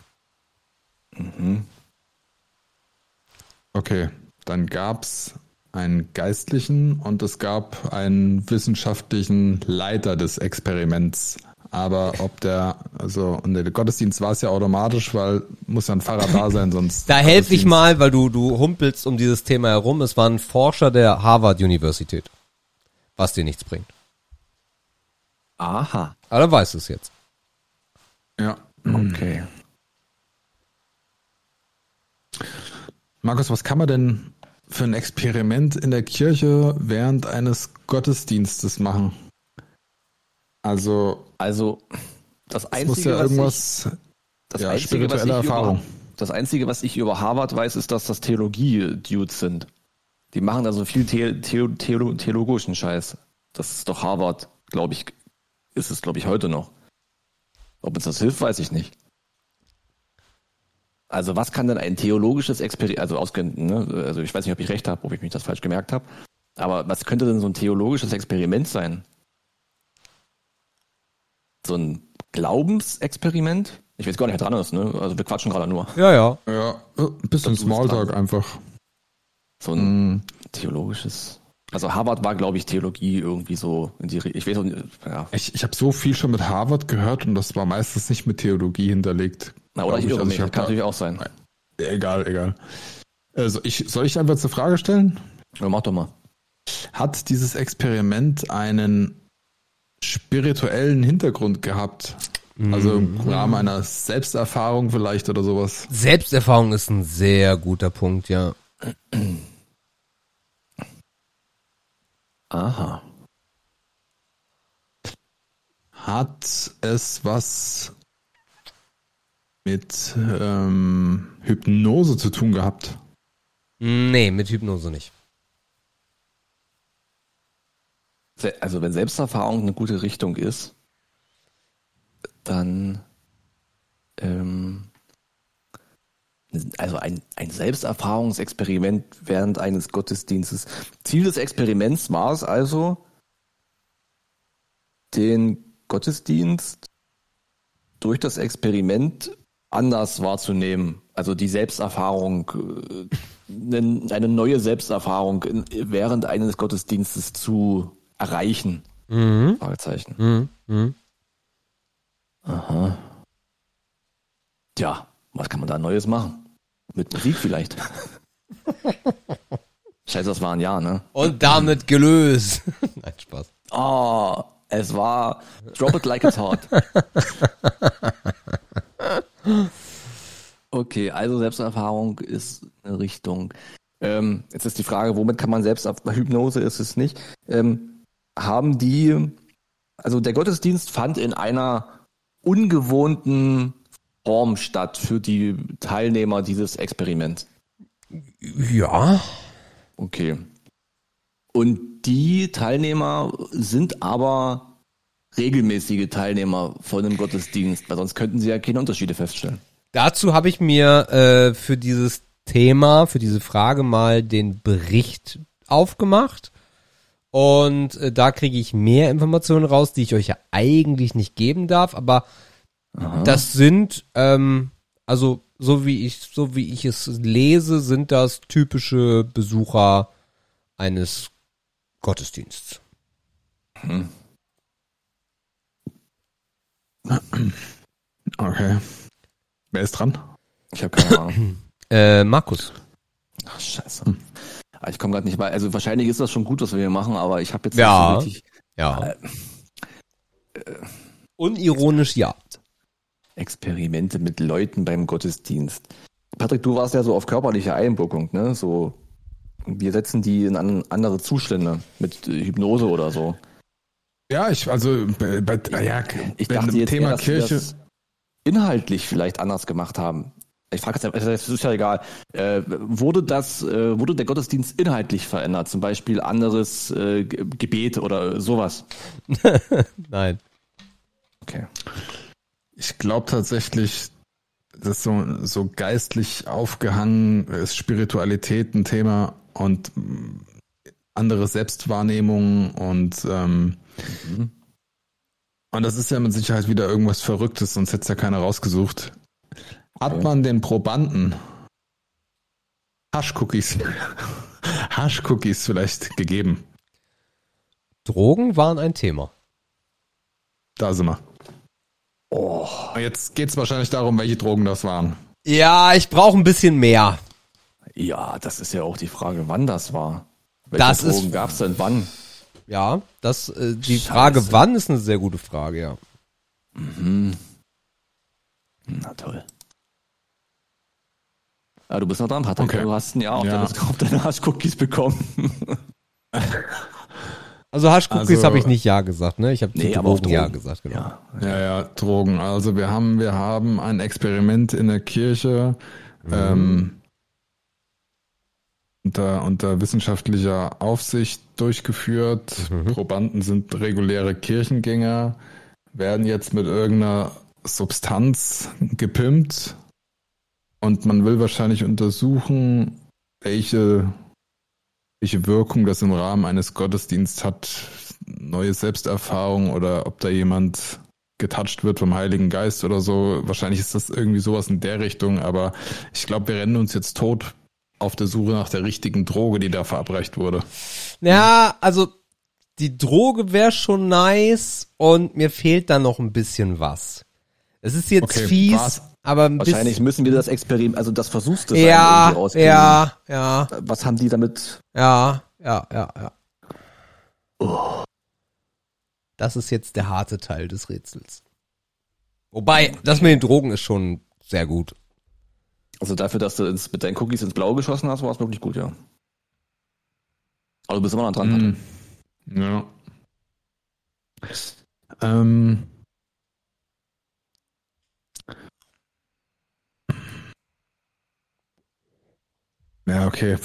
Okay, dann gab's einen Geistlichen und es gab einen wissenschaftlichen Leiter des Experiments. Aber ob der, also, und der Gottesdienst war es ja automatisch, weil muss ja ein Pfarrer da sein, sonst. Da helfe ich mal, weil du, du humpelst um dieses Thema herum. Es war ein Forscher der Harvard Universität. Was dir nichts bringt. Aha. Aber dann weißt du es jetzt. Ja. Okay. Markus, was kann man denn für ein Experiment in der Kirche während eines Gottesdienstes machen? Also, Also, das Einzige, muss ja was irgendwas, ich, das ja, Einzige, was ich spirituelle Erfahrung. Über, das Einzige, was ich über Harvard weiß, ist, dass das Theologie-Dudes sind. Die machen da so viel The The Theolo theologischen Scheiß. Das ist doch Harvard, glaube ich, ist es, glaube ich, heute noch. Ob uns das hilft, weiß ich nicht. Also was kann denn ein theologisches Experiment, also ausgehend, ne? also ich weiß nicht, ob ich recht habe, ob ich mich das falsch gemerkt habe, aber was könnte denn so ein theologisches Experiment sein? So ein Glaubensexperiment? Ich weiß gar nicht, wer dran ist, ne? Also wir quatschen gerade nur. Ja, ja. ja, ein bisschen Smalltalk einfach. So ein Mm, theologisches. Also Harvard war, glaube ich, Theologie irgendwie so in die Ich weiß nicht, ja. Ich, ich habe so viel schon mit Harvard gehört und das war meistens nicht mit Theologie hinterlegt. Na, oder ich Also hab kann da- natürlich auch sein. Egal, egal. Also ich, soll ich einfach eine Frage stellen? Ja, mach doch mal. Hat dieses Experiment einen spirituellen Hintergrund gehabt? Also im Rahmen einer Selbsterfahrung vielleicht oder sowas? Selbsterfahrung ist ein sehr guter Punkt, ja. Aha. Hat es was mit ähm, Hypnose zu tun gehabt? Nee, mit Hypnose nicht. Also wenn Selbsterfahrung eine gute Richtung ist, dann ähm, also ein, ein Selbsterfahrungsexperiment während eines Gottesdienstes. Ziel des Experiments war es also, den Gottesdienst durch das Experiment anders wahrzunehmen. Also die Selbsterfahrung, äh, eine neue Selbsterfahrung während eines Gottesdienstes zu erreichen. Mhm. Fragezeichen. Mhm. Mhm. Aha. Tja, was kann man da Neues machen? Mit Musik vielleicht. Scheiße, das war ein Jahr, ne? Und damit gelöst. Nein, Spaß. Oh, es war Drop it like it's hot. Okay, also Selbsterfahrung ist eine Richtung. Ähm, jetzt ist die Frage, womit kann man selbst, Hypnose ist es nicht. Ähm, haben die, also der Gottesdienst fand in einer ungewohnten Form statt für die Teilnehmer dieses Experiments. Ja. Okay. Und die Teilnehmer sind aber regelmäßige Teilnehmer von dem Gottesdienst, weil sonst könnten sie ja keine Unterschiede feststellen. Dazu habe ich mir äh, für dieses Thema, für diese Frage mal den Bericht aufgemacht. Und äh, da kriege ich mehr Informationen raus, die ich euch ja eigentlich nicht geben darf, aber Aha. das sind, ähm, also so wie ich, so wie ich es lese, sind das typische Besucher eines Gottesdienstes. Hm. Okay. Wer ist dran? Ich habe keine Ahnung. äh, Markus. Ach, scheiße. Hm. Ich komme gerade nicht bei. Also wahrscheinlich ist das schon gut, was wir hier machen, aber ich habe jetzt ja, nicht so richtig. Ja. Äh, äh, Unironisch ja. Experimente mit Leuten beim Gottesdienst. Patrick, du warst ja so auf körperliche Einwirkung, ne? So, wir setzen die in andere Zustände mit Hypnose oder so. Ja, ich, also, bei, bei ja, ich dachte jetzt Thema eher, Kirche inhaltlich vielleicht anders gemacht haben. Ich frage jetzt, es ist ja egal. Äh, wurde das, äh, wurde der Gottesdienst inhaltlich verändert? Zum Beispiel anderes äh, Gebet oder sowas? Nein. Okay. Ich glaube tatsächlich, dass so, so geistlich aufgehangen ist Spiritualität ein Thema und andere Selbstwahrnehmung und ähm, mhm. Und das ist ja mit Sicherheit wieder irgendwas Verrücktes, sonst hätte es ja keiner rausgesucht. Hat okay. man den Probanden Hash-Cookies, Hash-Cookies vielleicht gegeben? Drogen waren ein Thema. Da sind wir. Oh. Jetzt geht es wahrscheinlich darum, welche Drogen das waren. Ja, ich brauche ein bisschen mehr. Ja, das ist ja auch die Frage, wann das war. Welche das Drogen gab es denn wann? Ja, das, äh, die Scheiße. Frage wann ist eine sehr gute Frage, ja. Mhm. Na toll. Ja, du bist noch dran, Patrick. Okay. Du hast ein Jahr auf, ja. deine, Hash-Cookies bekommen. Also Hash-Cookies also, habe ich nicht Ja gesagt, ne? Ich habe nee, Drogen, Drogen Ja gesagt, genau. Ja. ja, ja, Drogen. Also wir haben, wir haben ein Experiment in der Kirche. Mhm. Ähm, unter, unter wissenschaftlicher Aufsicht durchgeführt. Mhm. Probanden sind reguläre Kirchengänger, werden jetzt mit irgendeiner Substanz gepimpt und man will wahrscheinlich untersuchen, welche, welche Wirkung das im Rahmen eines Gottesdienstes hat, neue Selbsterfahrung oder ob da jemand getoucht wird vom Heiligen Geist oder so. Wahrscheinlich ist das irgendwie sowas in der Richtung, aber ich glaube, wir rennen uns jetzt tot auf der Suche nach der richtigen Droge, die da verabreicht wurde. Ja, also die Droge wäre schon nice und mir fehlt da noch ein bisschen was. Es ist jetzt okay, fies, was? aber ein wahrscheinlich müssen wir das Experiment, also das Versuchsdesign ja, rauskriegen. Ja, ja. Was haben die damit? Ja, ja, ja, ja. Oh. Das ist jetzt der harte Teil des Rätsels. Wobei, das mit den Drogen ist schon sehr gut. Also dafür, dass du ins, mit deinen Cookies ins Blaue geschossen hast, war es wirklich gut, ja. Aber du bist immer noch dran, mm, Ja. Ähm. Ja, okay.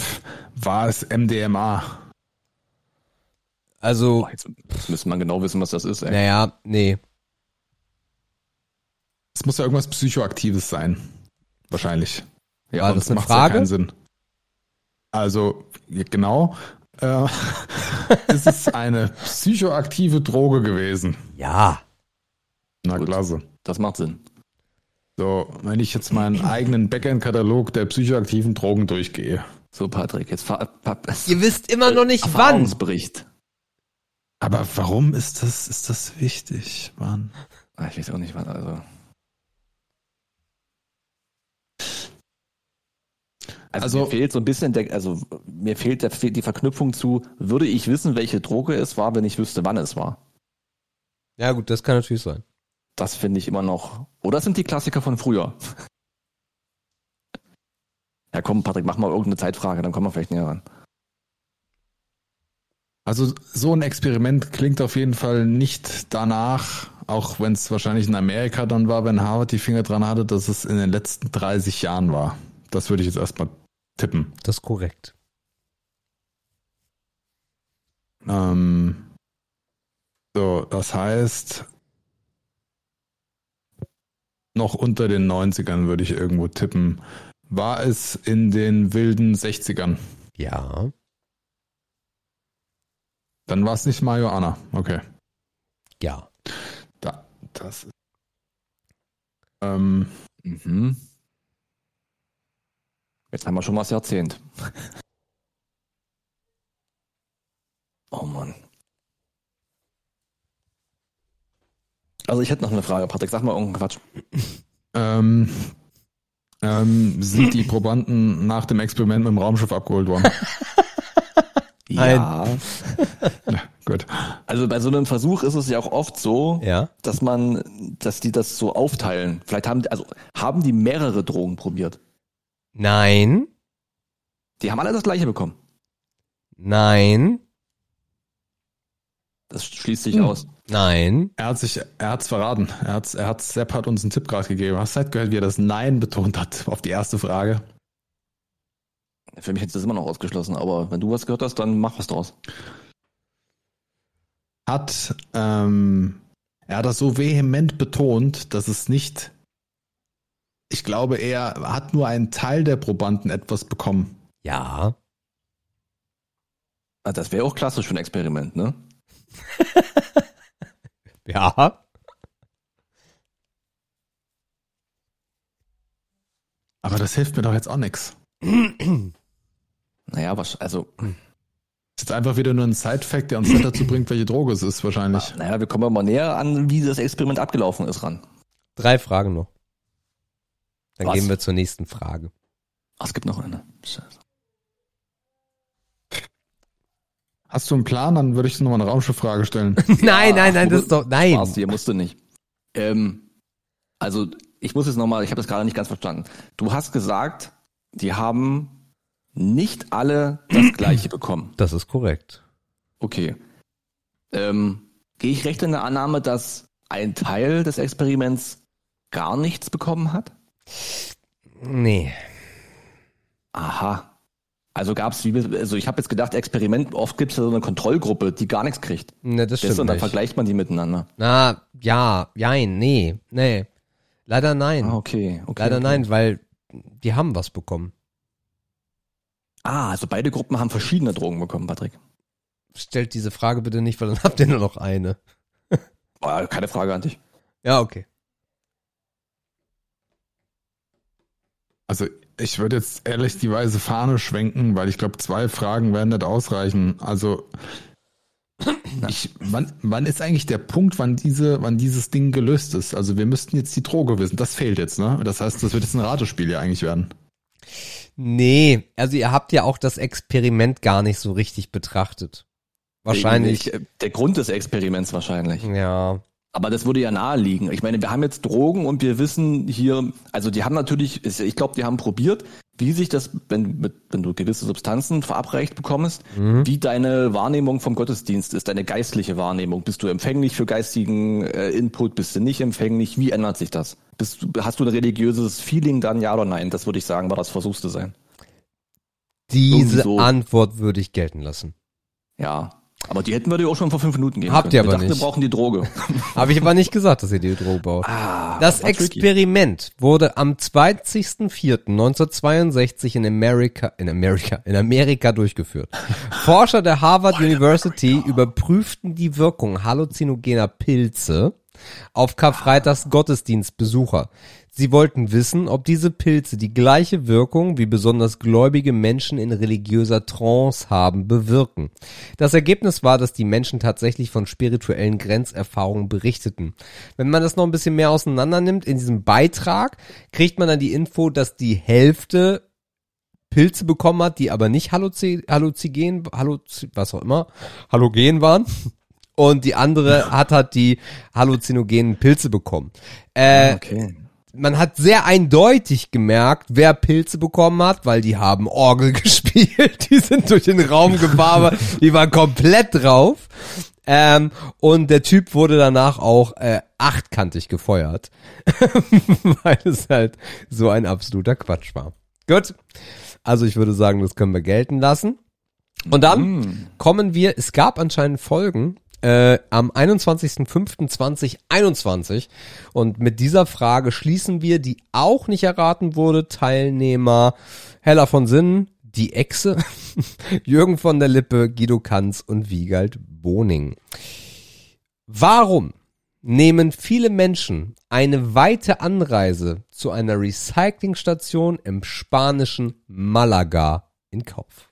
War es MDMA? Also. Boah, jetzt müsste man genau wissen, was das ist, ey. Naja, nee. Es muss ja irgendwas Psychoaktives sein. Wahrscheinlich. Ja, War das eine Frage? Ja keinen Sinn. Also, genau. äh, ist es eine psychoaktive Droge gewesen. Ja. Na Gut. klasse. Das macht Sinn. So, wenn ich jetzt meinen eigenen Backend-Katalog der psychoaktiven Drogen durchgehe. So, Patrick, jetzt pa, Ihr wisst immer noch nicht wann. Aber warum ist das, ist das wichtig, Mann? Ah, Ich weiß auch nicht, wann, also. Also, Also- mir fehlt so ein bisschen der, also mir fehlt der, fehlt die Verknüpfung zu, würde ich wissen, welche Droge es war, wenn ich wüsste, wann es war. Ja gut, das kann natürlich sein. Das finde ich immer noch. Oder sind die Klassiker von früher. Ja, komm, Patrick, mach mal irgendeine Zeitfrage, dann kommen wir vielleicht näher ran. Also so ein Experiment klingt auf jeden Fall nicht danach, auch wenn es wahrscheinlich in Amerika dann war, wenn Harvard die Finger dran hatte, dass es in den letzten 30 Jahren war. Das würde ich jetzt erstmal tippen. Das ist korrekt. Ähm, so, das heißt, noch unter den 90ern würde ich irgendwo tippen. War es in den wilden 60ern? Ja. Dann war es nicht Marihuana. Okay. Ja. Da, das ist. Ähm, Mhm. Jetzt haben wir schon mal das Jahrzehnt. Oh Mann. Also ich hätte noch eine Frage, Patrick. Sag mal irgendeinen Quatsch. ähm, ähm, sind die Probanden nach dem Experiment mit dem Raumschiff abgeholt worden? Ja. ja, gut. Also bei so einem Versuch ist es ja auch oft so, Ja. dass man, dass die das so aufteilen. Vielleicht haben die, also haben die mehrere Drogen probiert. Nein. Die haben alle das gleiche bekommen. Nein. Das schließt sich Hm. aus. Nein. Er hat sich, er hat's verraten. Er hat's, er hat, Sepp hat uns einen Tipp gerade gegeben. Hast du halt gehört, wie er das Nein betont hat auf die erste Frage? Für mich hätte das immer noch ausgeschlossen, aber wenn du was gehört hast, dann mach was draus. Hat, ähm, er hat das so vehement betont, dass es nicht, ich glaube, er hat nur einen Teil der Probanden etwas bekommen. Ja. Ah, Das wäre auch klassisch für ein Experiment, ne? Ja. Aber das hilft mir doch jetzt auch nichts. Naja, was, also, ist jetzt einfach wieder nur ein Side-Fact, der uns nicht dazu bringt, welche Droge es ist, wahrscheinlich. naja, wir kommen mal näher an, wie das Experiment abgelaufen ist ran. Drei Fragen noch. Dann Was? gehen wir zur nächsten Frage. Ach, es gibt noch eine. Scheiße. Hast du einen Plan? Dann würde ich dir nochmal eine Raumschifffrage stellen. nein, nein, nein, das ist doch, nein. Spaß, hier musste nicht. Ähm, also, ich muss jetzt nochmal, ich habe das gerade nicht ganz verstanden. Du hast gesagt, die haben nicht alle das gleiche bekommen. Das ist korrekt. Okay. Ähm, Gehe ich recht in der Annahme, dass ein Teil des Experiments gar nichts bekommen hat? Nee. Aha. Also gab es, also ich habe jetzt gedacht, Experiment, oft gibt es ja so eine Kontrollgruppe, die gar nichts kriegt. Ne, das Das stimmt und dann nicht. vergleicht man die miteinander. Na, ja, jein, nee, nee. Leider nein. Ah, okay. okay Leider okay. nein, weil die haben was bekommen. Ah, also beide Gruppen haben verschiedene Drogen bekommen, Patrick. Stellt diese Frage bitte nicht, weil dann habt ihr nur noch eine. Oh, keine Frage an dich. Ja, okay. Also ich würde jetzt ehrlich die weiße Fahne schwenken, weil ich glaube, zwei Fragen werden nicht ausreichen. Also ich, wann, wann ist eigentlich der Punkt, wann diese, wann dieses Ding gelöst ist? Also wir müssten jetzt die Droge wissen. Das fehlt jetzt, ne? Das heißt, das wird jetzt ein Ratespiel ja eigentlich werden. Nee, also ihr habt ja auch das Experiment gar nicht so richtig betrachtet. Wahrscheinlich. Wegen- Der Grund des Experiments wahrscheinlich. Ja. Aber das würde ja naheliegen. Ich meine, wir haben jetzt Drogen und wir wissen hier, also die haben natürlich, ich glaube, die haben probiert, wie sich das, wenn, wenn du gewisse Substanzen verabreicht bekommst, wie deine Wahrnehmung vom Gottesdienst ist, deine geistliche Wahrnehmung. Bist du empfänglich für geistigen äh, Input, bist du nicht empfänglich? Wie ändert sich das? Bist du, hast du ein religiöses Feeling dann, ja oder nein? Das würde ich sagen, war das versuchst du sein. Diese so. Antwort würde ich gelten lassen. Ja. Aber die hätten wir dir auch schon vor fünf Minuten geben Habt können. ihr aber wir dachten, nicht. wir brauchen die Droge. Habe ich aber nicht gesagt, dass ihr die Droge baut. Ah, Das war tricky. Experiment wurde am 20.04.1962 in Amerika, in Amerika, in Amerika durchgeführt. Forscher der Harvard University überprüften die Wirkung halluzinogener Pilze auf Karfreitags Gottesdienstbesucher. Sie wollten wissen, ob diese Pilze die gleiche Wirkung wie besonders gläubige Menschen in religiöser Trance haben, bewirken. Das Ergebnis war, dass die Menschen tatsächlich von spirituellen Grenzerfahrungen berichteten. Wenn man das noch ein bisschen mehr auseinander nimmt, in diesem Beitrag kriegt man dann die Info, dass die Hälfte Pilze bekommen hat, die aber nicht Halluzi Halluzigen, Halluzi was auch immer, Halogen waren. Und die andere hat halt die halluzinogenen Pilze bekommen. Äh, Okay. Man hat sehr eindeutig gemerkt, wer Pilze bekommen hat, weil die haben Orgel gespielt, die sind durch den Raum gewabert, die waren komplett drauf. Ähm, und der Typ wurde danach auch äh, achtkantig gefeuert, weil es halt so ein absoluter Quatsch war. Gut, also ich würde sagen, das können wir gelten lassen. Und dann kommen wir, es gab anscheinend Folgen äh, am 21.05.2021 und mit dieser Frage schließen wir die auch nicht erraten wurde Teilnehmer Hella von Sinnen, die Echse, Jürgen von der Lippe, Guido Kanz und Wiegald Boning. Warum nehmen viele Menschen eine weite Anreise zu einer Recyclingstation im spanischen Malaga in Kauf?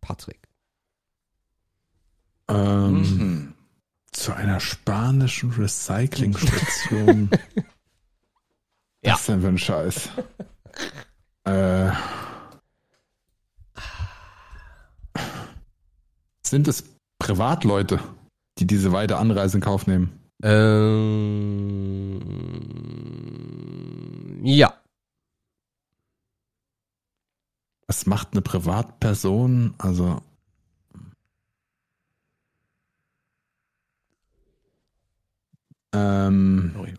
Patrick. Ähm, Mhm. Zu einer spanischen Recyclingstation. Ja. Was denn für ein Scheiß? äh, sind es Privatleute, die diese weite Anreise in Kauf nehmen? Ähm, ja. Was macht eine Privatperson? Also. Ähm,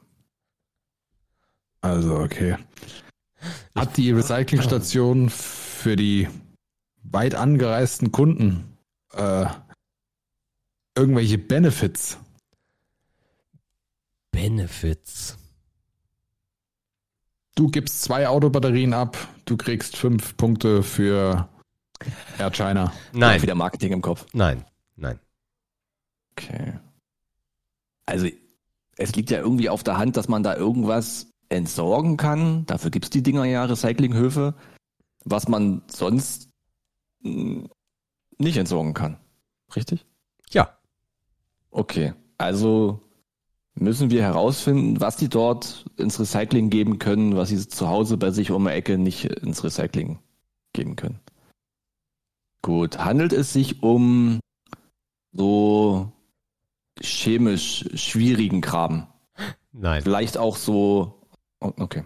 also, okay. Hat die Recyclingstation für die weit angereisten Kunden äh, irgendwelche Benefits? Benefits. Du gibst zwei Autobatterien ab, du kriegst fünf Punkte für Air China. Nein, Wieder Marketing im Kopf. nein, nein. Okay. Also, es liegt ja irgendwie auf der Hand, dass man da irgendwas entsorgen kann. Dafür gibt's die Dinger ja, Recyclinghöfe, was man sonst mh, nicht entsorgen kann. Richtig? Ja, Okay. Also müssen wir herausfinden, was die dort ins Recycling geben können, was sie zu Hause bei sich um die Ecke nicht ins Recycling geben können. Gut. Handelt es sich um so chemisch schwierigen Kram? nein. Vielleicht auch so. oh, Okay.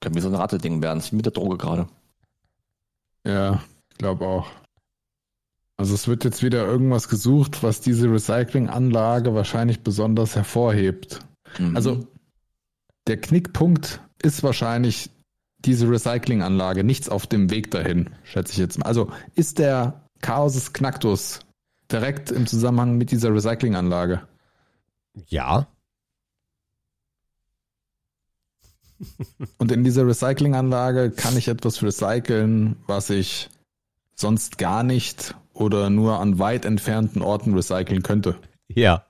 Können wir so ein Ratteding werden, wie mit der Droge gerade. Ja, ich glaube auch. Also es wird jetzt wieder irgendwas gesucht, was diese Recyclinganlage wahrscheinlich besonders hervorhebt. Mhm. Also der Knickpunkt ist wahrscheinlich diese Recyclinganlage, nichts auf dem Weg dahin, schätze ich jetzt mal. Also ist der Chaos Knacktus direkt im Zusammenhang mit dieser Recyclinganlage? Ja, Und in dieser Recyclinganlage kann ich etwas recyceln, was ich sonst gar nicht oder nur an weit entfernten Orten recyceln könnte. ja.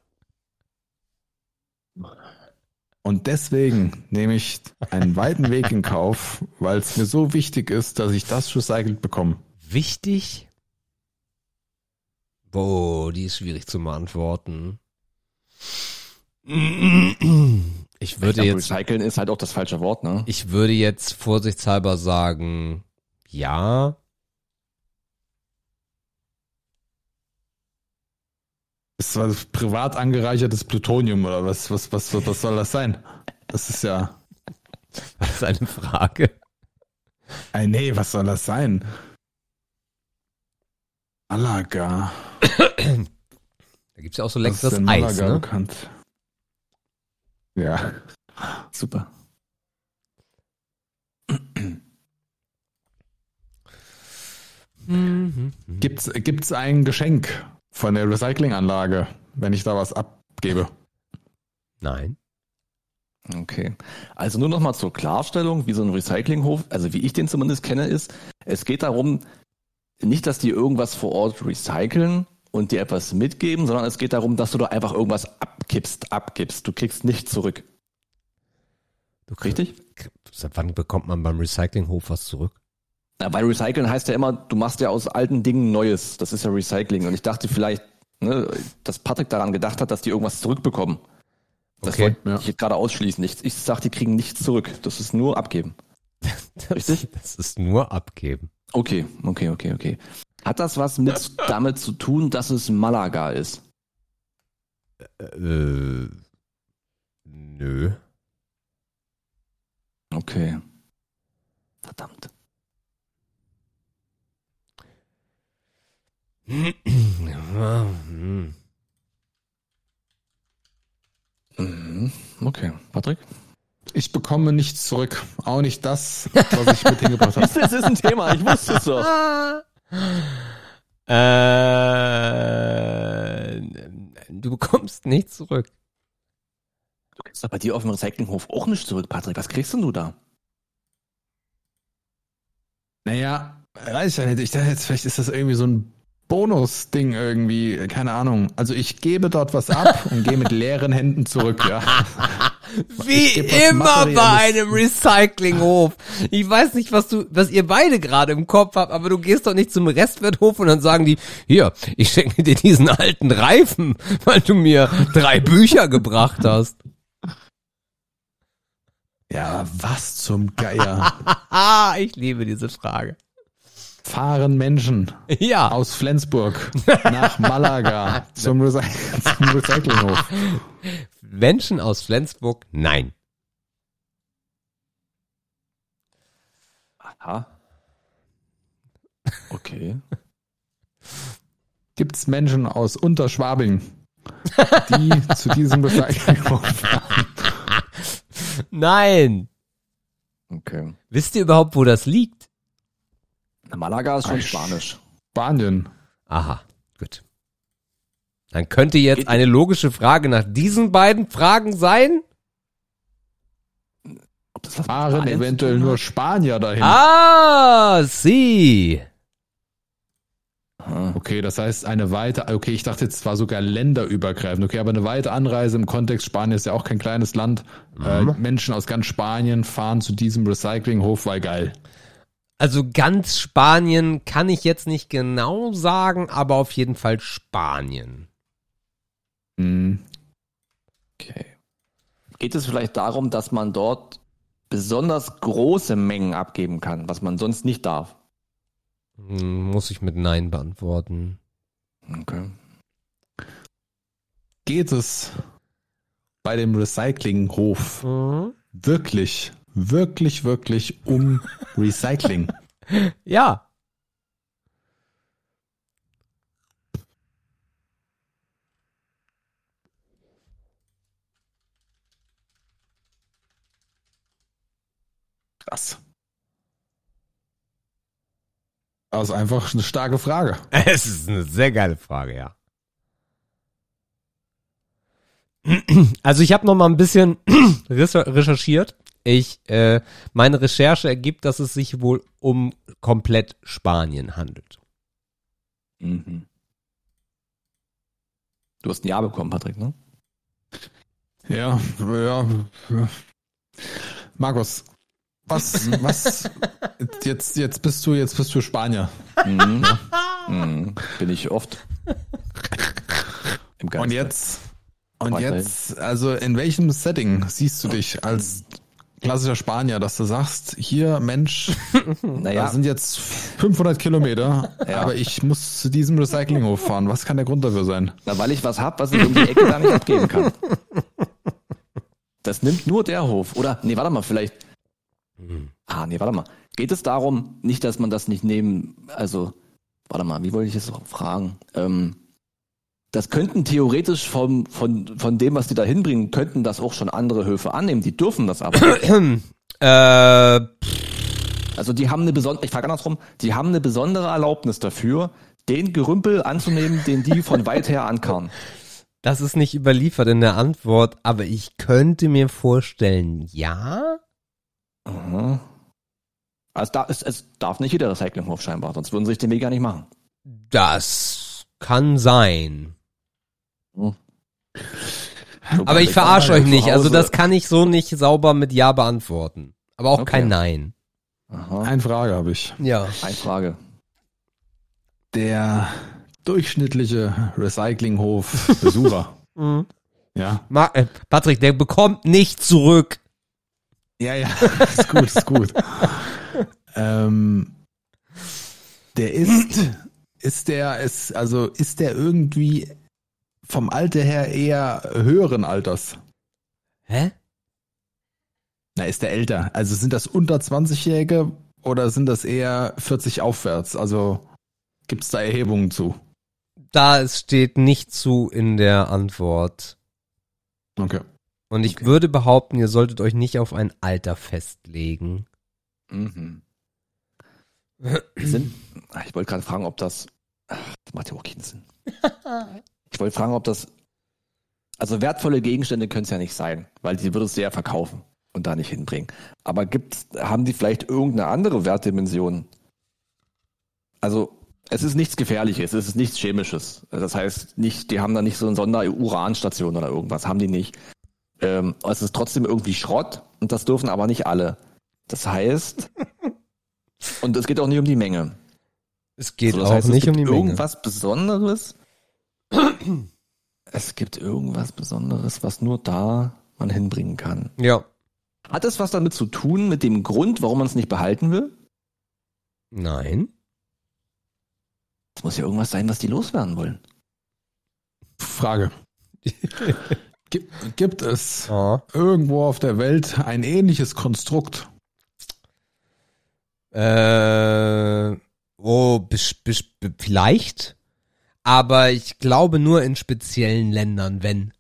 Und deswegen nehme ich einen weiten Weg in Kauf, weil es mir so wichtig ist, dass ich das recycelt bekomme. Wichtig? Boah, die ist schwierig zu beantworten. Ich würde glaub, jetzt, Recyceln ist halt auch das falsche Wort, ne? ich würde jetzt vorsichtshalber sagen, ja. Das war privat angereichertes Plutonium oder was, was, was, was soll das sein? Das ist ja. Das ist eine Frage. Ey, nee, was soll das sein? Malaga. Da gibt's ja auch so leckeres Eis, ne? bekannt? Ja. Super. Mhm. Gibt's, gibt's ein Geschenk von der Recyclinganlage, wenn ich da was abgebe? Nein. Okay. Also nur nochmal zur Klarstellung, wie so ein Recyclinghof, also wie ich den zumindest kenne, ist, es geht darum, nicht, dass die irgendwas vor Ort recyceln und dir etwas mitgeben, sondern es geht darum, dass du da einfach irgendwas abgibst, abgibst. Du kriegst nichts zurück. Du Richtig? Seit wann bekommt man beim Recyclinghof was zurück? Na, weil Recyceln heißt ja immer, du machst ja aus alten Dingen Neues. Das ist ja Recycling. Und ich dachte vielleicht, ne, dass Patrick daran gedacht hat, dass die irgendwas zurückbekommen. Das okay, wollte ja. ich gerade ausschließen. Ich, ich sag, die kriegen nichts zurück. Das ist nur abgeben. das, Richtig? Das ist nur abgeben. Okay, okay, okay, okay. Hat das was mit damit zu tun, dass es Malaga ist? Äh, nö. Okay. Verdammt. Mhm. Okay, Patrick? Ich bekomme nichts zurück. Auch nicht das, was ich mit hingebracht habe. Das ist ein Thema, ich wusste es doch. äh, du bekommst nichts zurück. Du kriegst doch bei dir auf dem Recyclinghof auch nichts zurück, Patrick. Was kriegst denn du da? Naja, weiß ich ja nicht. Ich dachte jetzt, vielleicht ist das irgendwie so ein Bonus-Ding irgendwie, keine Ahnung. Also ich gebe dort was ab und gehe mit leeren Händen zurück, ja. Wie immer bei einem Recyclinghof. Ich weiß nicht, was du, was ihr beide gerade im Kopf habt, aber du gehst doch nicht zum Restwerthof und dann sagen die, hier, ich schenke dir diesen alten Reifen, weil du mir drei Bücher gebracht hast. Ja, was zum Geier. ich liebe diese Frage fahren Menschen ja. aus Flensburg nach Malaga zum, Recy zum Recyclinghof. Menschen aus Flensburg? Nein. Aha. Okay. Gibt es Menschen aus Unterschwabing, die zu diesem Recyclinghof fahren? Nein. Okay. Wisst ihr überhaupt, wo das liegt? Malaga ist schon Ach, Spanisch. Spanien. Aha, gut. Dann könnte jetzt eine logische Frage nach diesen beiden Fragen sein. Ob das was Fahren eventuell nur Spanier dahin. Ah, sie. Okay, das heißt eine weite, okay, ich dachte jetzt zwar sogar länderübergreifend, okay, aber eine weite Anreise im Kontext Spanien ist ja auch kein kleines Land. Äh, mhm. Äh, Menschen aus ganz Spanien fahren zu diesem Recyclinghof, weil geil. Also ganz Spanien kann ich jetzt nicht genau sagen, aber auf jeden Fall Spanien. Mhm. Okay. Geht es vielleicht darum, dass man dort besonders große Mengen abgeben kann, was man sonst nicht darf? Hm, muss ich mit Nein beantworten. Okay. Geht es bei dem Recyclinghof mhm. wirklich wirklich, wirklich um Recycling. ja. Krass. Das ist einfach eine starke Frage. Es ist eine sehr geile Frage, ja. Also ich habe noch mal ein bisschen recherchiert ich, äh, meine Recherche ergibt, dass es sich wohl um komplett Spanien handelt. Mhm. Du hast ein Ja bekommen, Patrick, ne? Ja, ja. Markus, was, was, jetzt, jetzt bist du, jetzt bist du Spanier. Mhm. Mhm. Bin ich oft. und jetzt, und jetzt, also in welchem Setting siehst du dich als klassischer Spanier, dass du sagst, hier Mensch, naja. das sind jetzt 500 Kilometer, ja. aber ich muss zu diesem Recyclinghof fahren. Was kann der Grund dafür sein? Na, weil ich was hab, was ich um die Ecke da nicht abgeben kann. Das nimmt nur der Hof. Oder, nee, warte mal, vielleicht. Ah, nee, warte mal. Geht es darum, nicht, dass man das nicht nehmen, also, warte mal, wie wollte ich das fragen? Ähm, das könnten theoretisch vom, von, von dem, was die da hinbringen, könnten das auch schon andere Höfe annehmen. Die dürfen das aber. äh, Also die haben eine besondere, ich frage andersrum, die haben eine besondere Erlaubnis dafür, den Gerümpel anzunehmen, den die von weit her ankauen. Das ist nicht überliefert in der Antwort, aber ich könnte mir vorstellen, ja. Mhm. Also da ist, es darf nicht jeder Recyclinghof scheinbar, sonst würden sie sich den Weg gar nicht machen. Das kann sein. Hm. Aber ich verarsche euch nicht, also das kann ich so nicht sauber mit Ja beantworten. Aber auch Okay. kein Nein. Aha. Eine Frage habe ich. Ja. Eine Frage. Der durchschnittliche Recyclinghof-Besucher. Mhm. ja. Ma äh, Patrick, der bekommt nicht zurück. Ja, ja, ist gut, ist gut. ähm, der ist, ist der, ist, also ist der irgendwie vom Alter her eher höheren Alters? Hä? Na, ist der älter? Also sind das unter 20-Jährige oder sind das eher 40 aufwärts? Also gibt's da Erhebungen zu? Da es steht nicht zu in der Antwort. Okay. Und ich Okay. würde behaupten, ihr solltet euch nicht auf ein Alter festlegen. Mhm. Sind, Ach, ich wollte gerade fragen, ob das, ach, das macht ja auch keinen Sinn. Ich wollte fragen, ob das, also wertvolle Gegenstände können es ja nicht sein, weil die würdest du ja verkaufen und da nicht hinbringen. Aber gibt's, haben die vielleicht irgendeine andere Wertdimension? Also, es ist nichts Gefährliches, es ist nichts Chemisches. Das heißt, nicht, die haben da nicht so eine Sonder-Uranstation oder irgendwas, haben die nicht. Ähm, es ist trotzdem irgendwie Schrott und das dürfen aber nicht alle. Das heißt, und es geht auch nicht um die Menge. Es geht So, das auch heißt, nicht um die Menge. irgendwas Besonderes. Es gibt irgendwas Besonderes, was nur da man hinbringen kann. Ja. Hat es was damit zu tun, mit dem Grund, warum man es nicht behalten will? Nein. Es muss ja irgendwas sein, was die loswerden wollen. Frage. Gibt, gibt es Oh. irgendwo auf der Welt ein ähnliches Konstrukt? Äh, oh, vielleicht. Aber ich glaube nur in speziellen Ländern, wenn.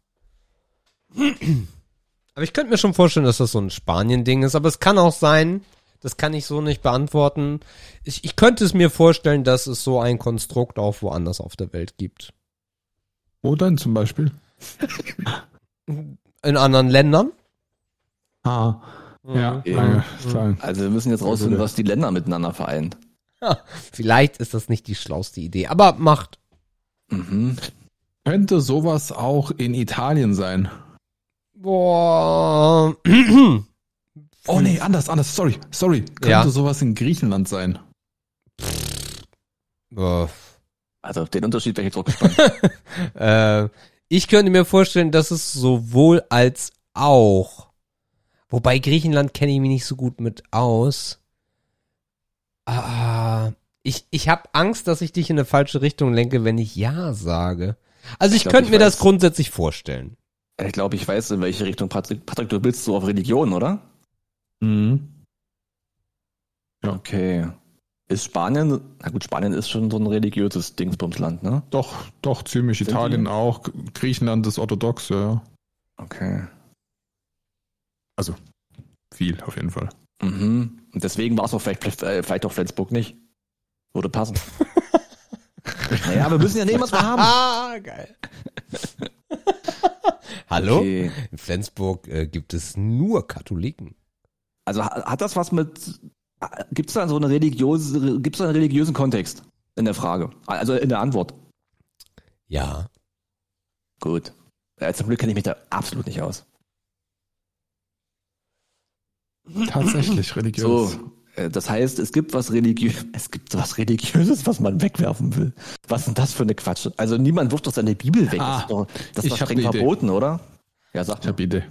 Aber ich könnte mir schon vorstellen, dass das so ein Spanien-Ding ist. Aber es kann auch sein, das kann ich so nicht beantworten. Ich, ich könnte es mir vorstellen, dass es so ein Konstrukt auch woanders auf der Welt gibt. Wo denn zum Beispiel? In anderen Ländern? Ah, ja, Mhm. lange Fragen. Also wir müssen jetzt rausfinden, was die Länder miteinander vereint. Vielleicht ist das nicht die schlauste Idee, aber macht. Mhm. Könnte sowas auch in Italien sein? Boah. Oh nee, anders, anders, sorry, sorry. Könnte Ja. sowas in Griechenland sein? Boah. Also auf den Unterschied wäre ich jetzt auch gespannt. Äh, ich könnte mir vorstellen, dass es sowohl als auch. Wobei Griechenland kenne ich mich nicht so gut mit aus. Ah, ich ich habe Angst, dass ich dich in eine falsche Richtung lenke, wenn ich ja sage. Also ich, Ich glaub, könnte ich mir das weiß. grundsätzlich vorstellen. ich glaube, ich weiß, in welche Richtung Patrick, Patrick, du willst so auf Religion, oder? Mhm. Okay. Ist Spanien, na gut, Spanien ist schon so ein religiöses Dingsbumsland, ne? Doch, doch, ziemlich. Sind Italien die? auch. Griechenland ist orthodox, ja. Okay. Viel, auf jeden Fall. Mhm. Und deswegen war es auch vielleicht, äh, vielleicht auch Flensburg nicht. Würde passen. naja, wir müssen ja nehmen, was wir haben. Ah, geil. Hallo? Okay. In Flensburg äh, gibt es nur Katholiken. Also ha- hat das was mit, gibt es da so eine religiöse, gibt es da einen religiösen Kontext in der Frage? Also in der Antwort. Ja. Gut. Ja, zum Glück kenne ich mich da absolut nicht aus. Tatsächlich religiös. So, äh, das heißt, es gibt was religiös, es gibt was religiöses, was man wegwerfen will. Was ist denn das für eine Quatsch? Also niemand wirft doch seine Bibel weg. Ah, das ist doch, das ich ist doch hab streng eine Idee. verboten, oder? Ja, sag Ich habe Idee.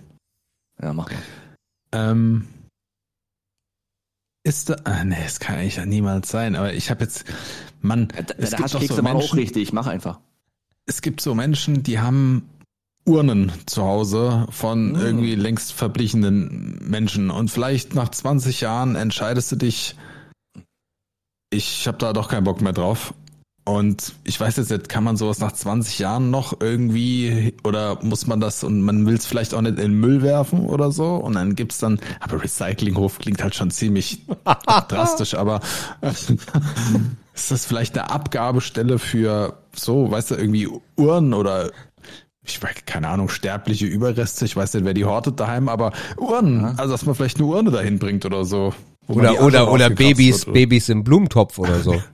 Ja, mach. Ähm, ist da, ah, nee, das kann eigentlich ja niemals sein, aber ich habe jetzt, Mann, Ja, Äh, da, es, der gibt doch Haschkekse so machen auch Menschen, richtig, mach einfach. es gibt so Menschen, die haben Urnen zu Hause von Hm. irgendwie längst verblichenen Menschen. Und vielleicht nach 20 Jahren entscheidest du dich, ich habe da doch keinen Bock mehr drauf. Und ich weiß jetzt nicht, kann man sowas nach 20 Jahren noch irgendwie oder muss man das und man will es vielleicht auch nicht in den Müll werfen oder so? Und dann gibt's dann, aber Recyclinghof klingt halt schon ziemlich drastisch, aber ist das vielleicht eine Abgabestelle für so, weißt du, irgendwie Uhren oder ich weiß, keine Ahnung, sterbliche Überreste, ich weiß nicht, wer die hortet daheim, aber Uhren, also dass man vielleicht eine Urne dahin bringt oder so. Oder, oder, oder Babys, wird, Babys im Blumentopf oder so.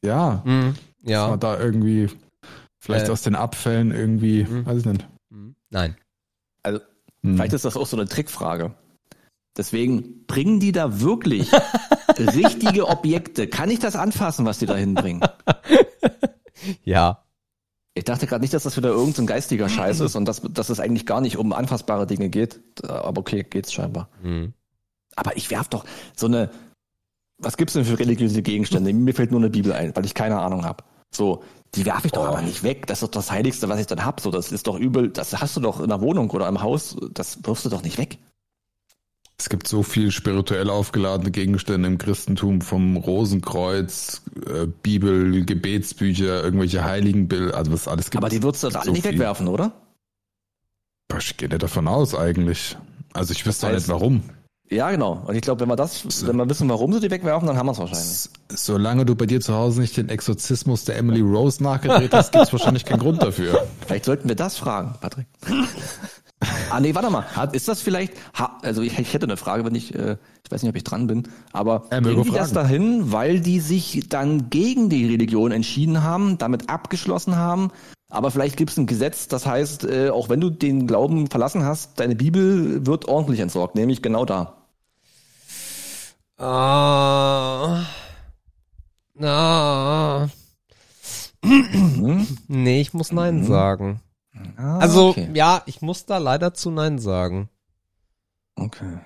Ja. Mhm. Ja. Dass man da irgendwie, vielleicht äh. aus den Abfällen irgendwie, mhm. weiß ich nicht. Mhm. Nein. Also, mhm. vielleicht ist das auch so eine Trickfrage. Deswegen bringen die da wirklich richtige Objekte. Kann ich das anfassen, was die da hinbringen? ja. Ich dachte gerade nicht, dass das wieder irgendein geistiger Scheiß ist und dass, dass es eigentlich gar nicht um anfassbare Dinge geht. Aber okay, geht's scheinbar. Mhm. Aber ich werf doch so eine, was gibt's denn für religiöse Gegenstände? Mir fällt nur eine Bibel ein, weil ich keine Ahnung habe. So, die werfe ich doch oh. aber nicht weg. Das ist doch das Heiligste, was ich dann hab. So, das ist doch übel. Das hast du doch in der Wohnung oder im Haus. Das wirfst du doch nicht weg. Es gibt so viel spirituell aufgeladene Gegenstände im Christentum, vom Rosenkreuz, äh, Bibel, Gebetsbücher, irgendwelche Heiligenbilder, also was alles gibt. Aber die würdest du alle so nicht viel. wegwerfen, oder? Ich gehe nicht davon aus eigentlich. Also ich wüsste auch nicht warum. Ja, genau. Und ich glaube, wenn wir das, wenn wir wissen, warum sie die wegwerfen, dann haben wir es wahrscheinlich. Solange du bei dir zu Hause nicht den Exorzismus der Emily Rose nachgedreht hast, gibt es wahrscheinlich keinen Grund dafür. Vielleicht sollten wir das fragen, Patrick. ah, nee, warte mal. Ist das vielleicht, also ich, ich hätte eine Frage, wenn ich, äh, ich weiß nicht, ob ich dran bin, aber äh, bringen die das dahin, weil die sich dann gegen die Religion entschieden haben, damit abgeschlossen haben, aber vielleicht gibt es ein Gesetz, das heißt, äh, auch wenn du den Glauben verlassen hast, deine Bibel wird ordentlich entsorgt, nämlich genau da. Ah. Uh, ah. Uh. nee, ich muss Nein mhm. sagen. Ah, also, okay. ja, ich muss da leider zu Nein sagen. Okay.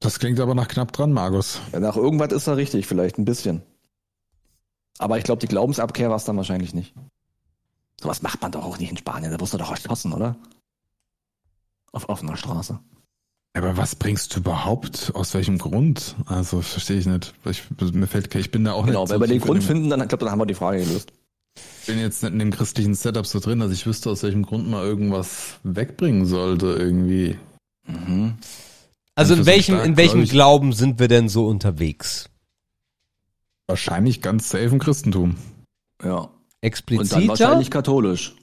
Das klingt aber nach knapp dran, Markus. Ja, nach irgendwas ist er richtig, vielleicht ein bisschen. Aber ich glaube, die Glaubensabkehr war es dann wahrscheinlich nicht. Sowas macht man doch auch nicht in Spanien. Da musst du doch erschossen, oder? Auf offener Straße. Aber was bringst du überhaupt? Aus welchem Grund? Also verstehe ich nicht. Ich, mir fällt, ich bin da auch genau, nicht. Genau, wenn wir den Grund finden, dann, ich glaube, dann haben wir die Frage gelöst. Ich bin jetzt nicht in dem christlichen Setup so drin, dass ich wüsste, aus welchem Grund man irgendwas wegbringen sollte irgendwie. Mhm. Also in welchem, stark, in welchem Glauben sind wir denn so unterwegs? Wahrscheinlich ganz safe im Christentum. Ja. Expliziter? Und dann wahrscheinlich katholisch.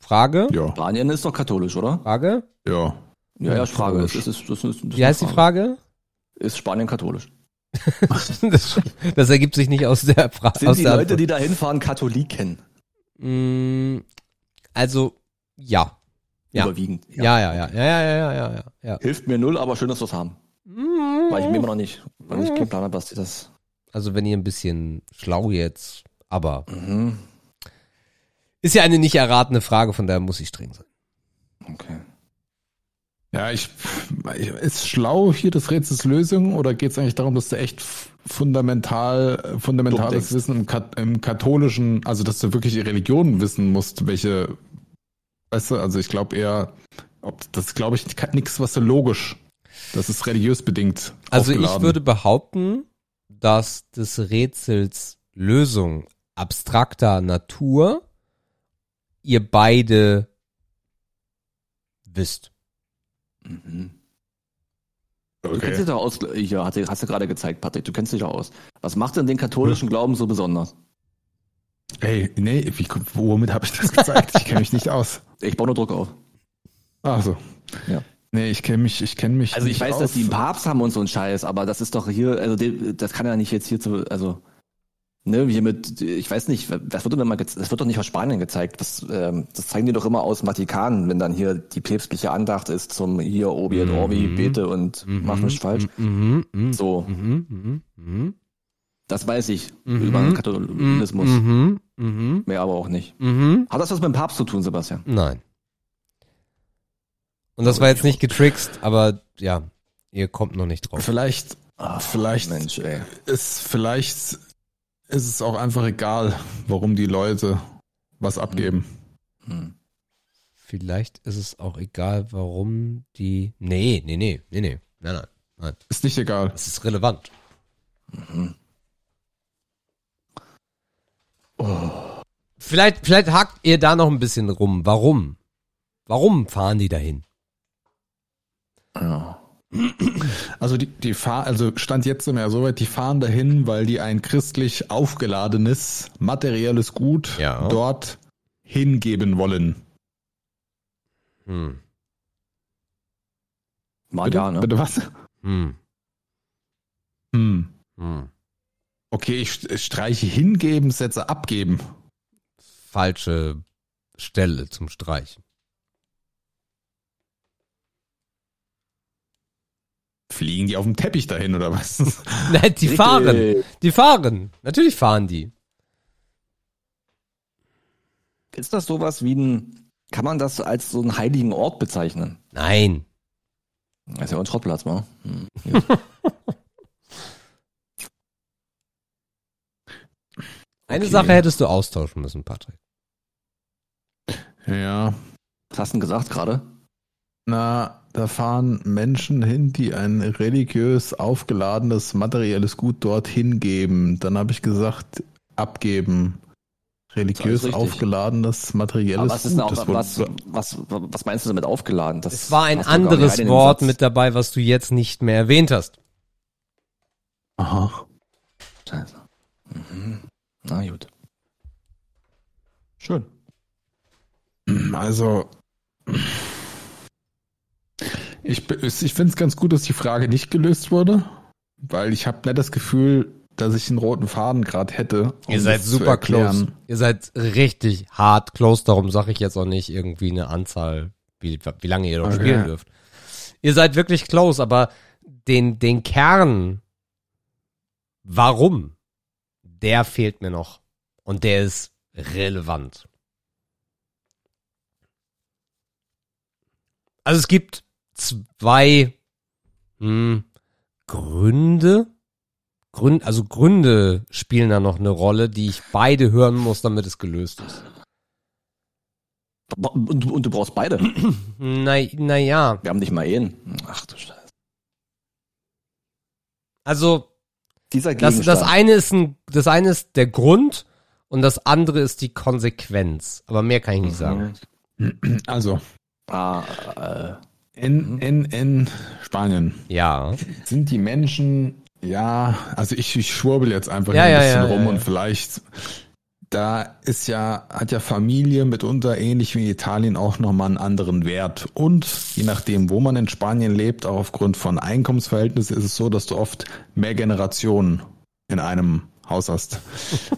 Frage? Ja. Spanien ist doch katholisch, oder? Frage? Ja. Ja, ja, Frage. Das ist, das ist, das ist Wie heißt die Frage? Ist Spanien katholisch? das, das, ergibt sich nicht aus der Frage. Sind die Leute, die da hinfahren, Katholiken? Mm, also, ja. ja. Überwiegend. Ja. Ja, ja, ja, ja, ja, ja, ja, ja. Hilft mir null, aber schön, dass wir es haben. Mm. Weil ich mir immer noch nicht, weil ich keinen Plan habe, was die das. Also, wenn ihr ein bisschen schlau jetzt, aber. Mhm. Ist ja eine nicht erratene Frage, von daher muss ich streng sein. Okay. Ja, ich, ist schlau hier das Rätsels Lösung oder geht es eigentlich darum, dass du echt fundamental, fundamentales Wissen im, im, katholischen, also dass du wirklich die Religion wissen musst, welche, weißt du, also ich glaube eher, ob, das glaube ich nichts, was so logisch, das ist religiös bedingt. Also aufgeladen. ich würde behaupten, dass des Rätsels Lösung abstrakter Natur ihr beide wisst. Mhm. Okay. Du kennst dich doch aus, ja, hast, hast du gerade gezeigt, Patrick, du kennst dich doch aus. Was macht denn den katholischen hm. Glauben so besonders? Ey, nee, wie, womit habe ich das gezeigt? ich kenne mich nicht aus. Ich baue nur Druck auf. Ach so. Ja. Nee, ich kenne mich, ich kenne mich. Also ich weiß, aus. dass die einen Papst haben und so ein Scheiß, aber das ist doch hier, also das kann ja nicht jetzt hier zu, also ne, hier mit, ich weiß nicht, was wird denn immer, das wird doch nicht aus Spanien gezeigt. Das, ähm, das zeigen die doch immer aus Vatikan, wenn dann hier die päpstliche Andacht ist zum hier Obi et Orbi, mhm. bete und mhm. mach nicht falsch. Mhm. mhm. So. Mhm. Mhm. Das weiß ich über den Katholismus. Mehr aber auch nicht. Hat das was mit dem Papst zu tun, Sebastian? Nein. Und das war jetzt nicht getrickst, aber ja, ihr kommt noch nicht drauf. Vielleicht, Ach, vielleicht Mensch, ey. ist vielleicht ist es auch einfach egal, warum die Leute was abgeben. Hm. Vielleicht ist es auch egal, warum die. Nee, nee, nee, nee, nee. Nein, nein, nein. Ist nicht egal. Es ist relevant. Mhm. Oh, Oh. Vielleicht, vielleicht hakt ihr da noch ein bisschen rum. Warum? Warum fahren die dahin? Ja. Also die, die fahren, also stand jetzt immer so weit, die fahren dahin, weil die ein christlich aufgeladenes materielles Gut ja. dort hingeben wollen. Hm. Mal bitte, ja, ne? Bitte was? Hm. Hm. hm. Okay, ich, ich streiche hingeben, setze abgeben. Falsche Stelle zum Streichen. Fliegen die auf dem Teppich dahin oder was? Nein, die fahren. Die fahren. Natürlich fahren die. Ist das sowas wie ein, kann man das als so einen heiligen Ort bezeichnen? Nein. Das ist ja ein Schrottplatz, wa? Hm, Eine okay. Sache hättest du austauschen müssen, Patrick. Ja. Was hast du denn gesagt gerade? Na, da fahren Menschen hin, die ein religiös aufgeladenes materielles Gut dorthin geben. Dann habe ich gesagt, abgeben religiös aufgeladenes materielles was ist Gut. Auch, was, was, was meinst du damit aufgeladen? Das es war ein anderes Wort mit dabei, was du jetzt nicht mehr erwähnt hast. Aha. Scheiße. Mhm. Na gut. Schön. Also, ich, ich finde es ganz gut, dass die Frage nicht gelöst wurde, weil ich habe nicht das Gefühl, dass ich einen roten Faden gerade hätte. Um Ihr seid super close. Ihr seid richtig hart close, darum sage ich jetzt auch nicht irgendwie eine Anzahl, wie, wie lange ihr noch okay. spielen dürft. Ihr seid wirklich close, aber den, den Kern, warum, der fehlt mir noch. Und der ist relevant. Also es gibt zwei hm, Gründe, Gründe, also Gründe spielen da noch eine Rolle, die ich beide hören muss, damit es gelöst ist. Und, und du brauchst beide. Na, na ja. Wir haben nicht mal Ehen. Ach du Scheiße. Also, Dieser das, das eine ist ein, das eine ist der Grund und das andere ist die Konsequenz. Aber mehr kann ich nicht sagen. Also. Ah, äh. In, in, in Spanien. Ja. Sind die Menschen ja, also ich, ich schwurbel jetzt einfach ja, ein ja, bisschen ja, rum und vielleicht, da ist ja, hat ja Familie mitunter ähnlich wie Italien auch nochmal einen anderen Wert. Und je nachdem, wo man in Spanien lebt, auch aufgrund von Einkommensverhältnissen, ist es so, dass du oft mehr Generationen in einem Haus hast.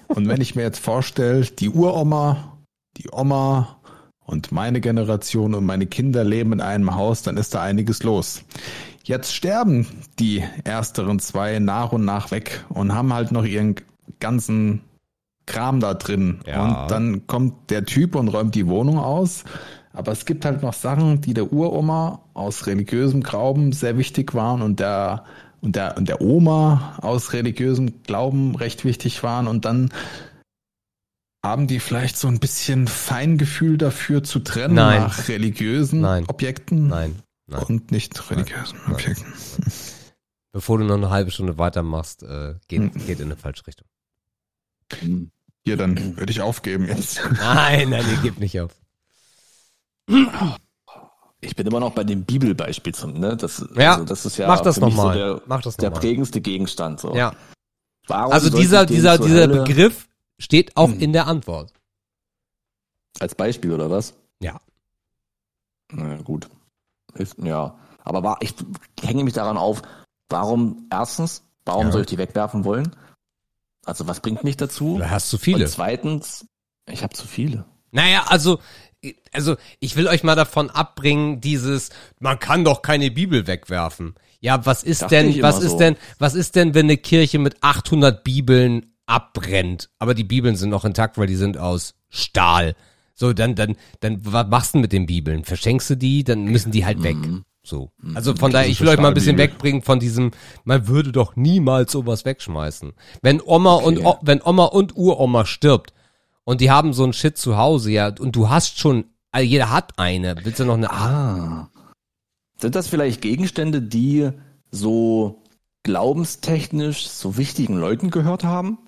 Und wenn ich mir jetzt vorstelle, die Uroma, die Oma und meine Generation und meine Kinder leben in einem Haus, dann ist da einiges los. Jetzt sterben die ersteren zwei nach und nach weg und haben halt noch ihren ganzen Kram da drin. Ja. Und dann kommt der Typ und räumt die Wohnung aus. Aber es gibt halt noch Sachen, die der Uroma aus religiösem Glauben sehr wichtig waren und der und der und der Oma aus religiösem Glauben recht wichtig waren und dann haben die vielleicht so ein bisschen Feingefühl dafür zu trennen Nein. nach religiösen Nein. Objekten? Nein. Nein. Und nicht religiösen Nein. Objekten. Bevor du noch eine halbe Stunde weitermachst, äh, geht, hm. geht in eine falsche Richtung. Hier, dann würde ich aufgeben jetzt. Nein, nein, ihr gebt nicht auf. Ich bin immer noch bei dem Bibelbeispiel zum, ne? Das, ja, also das ist ja mach das nochmal. So der, mach das der prägendste Gegenstand. So. Ja. Warum also dieser, dieser, dieser Begriff steht auch hm. in der Antwort. Als Beispiel oder was? Ja. Na gut. Ja, aber war, ich hänge mich daran auf, warum, erstens, warum ja. soll ich die wegwerfen wollen? Also was bringt mich dazu? Du hast zu viele. Und zweitens, ich habe zu viele. Naja, also, also ich will euch mal davon abbringen, dieses, man kann doch keine Bibel wegwerfen. Ja, was ist Dachte denn, was ist so. denn, was ist denn, wenn eine Kirche mit 800 Bibeln abbrennt? Aber die Bibeln sind noch intakt, weil die sind aus Stahl. So, dann, dann, dann, was machst du mit den Bibeln? Verschenkst du die? Dann müssen die halt weg. Mhm. So. Mhm. Also von daher, ich will euch mal ein bisschen wegbringen von diesem, man würde doch niemals sowas wegschmeißen. Wenn Oma okay. und, wenn Oma und Uroma stirbt und die haben so ein Shit zu Hause, ja, und du hast schon, also jeder hat eine, willst du noch eine? Ah. Sind das vielleicht Gegenstände, die so glaubenstechnisch so wichtigen Leuten gehört haben?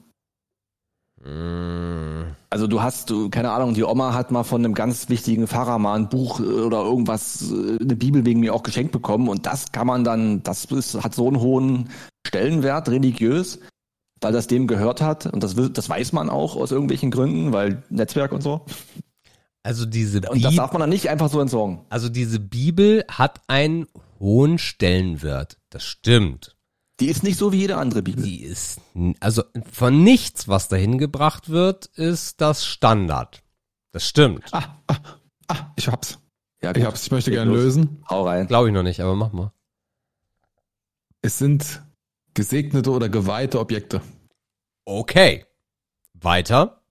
Also du hast, du, keine Ahnung, die Oma hat mal von einem ganz wichtigen Pfarrer mal ein Buch äh, oder irgendwas, äh, eine Bibel wegen mir auch geschenkt bekommen und das kann man dann, das ist, hat so einen hohen Stellenwert religiös, weil das dem gehört hat und das, das weiß man auch aus irgendwelchen Gründen, weil Netzwerk und so. Also diese Bibel. Und das darf man dann nicht einfach so entsorgen. Also diese Bibel hat einen hohen Stellenwert. Das stimmt. Die ist nicht so wie jede andere Bibel. Die ist, also von nichts, was dahin gebracht wird, ist das Standard. Das stimmt. Ah, ah, ah ich hab's. Ja, ich hab's. Ich möchte gerne lösen. Hau rein. Glaube ich noch nicht, aber mach mal. Es sind gesegnete oder geweihte Objekte. Okay. Weiter.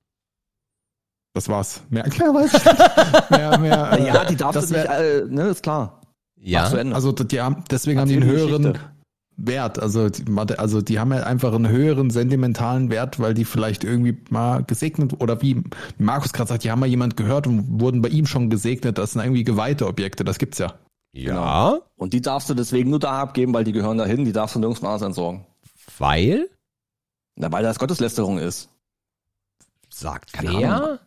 Das war's. Mehr, mehr weiß ich nicht. mehr, mehr, äh, ja, die darfst du nicht, äh, ne, ist klar. Ja. Also die haben, deswegen haben die einen höheren, Geschichte. Wert. Also die, also die haben ja einfach einen höheren sentimentalen Wert, weil die vielleicht irgendwie mal gesegnet oder wie Markus gerade sagt, die haben mal jemand gehört und wurden bei ihm schon gesegnet. Das sind irgendwie geweihte Objekte. Das gibt's ja. Ja. Genau. Und die darfst du deswegen nur da abgeben, weil die gehören dahin. Die darfst du nirgends anders entsorgen. Weil? Na, weil das Gotteslästerung ist. Sagt Keine wer? Ahnung.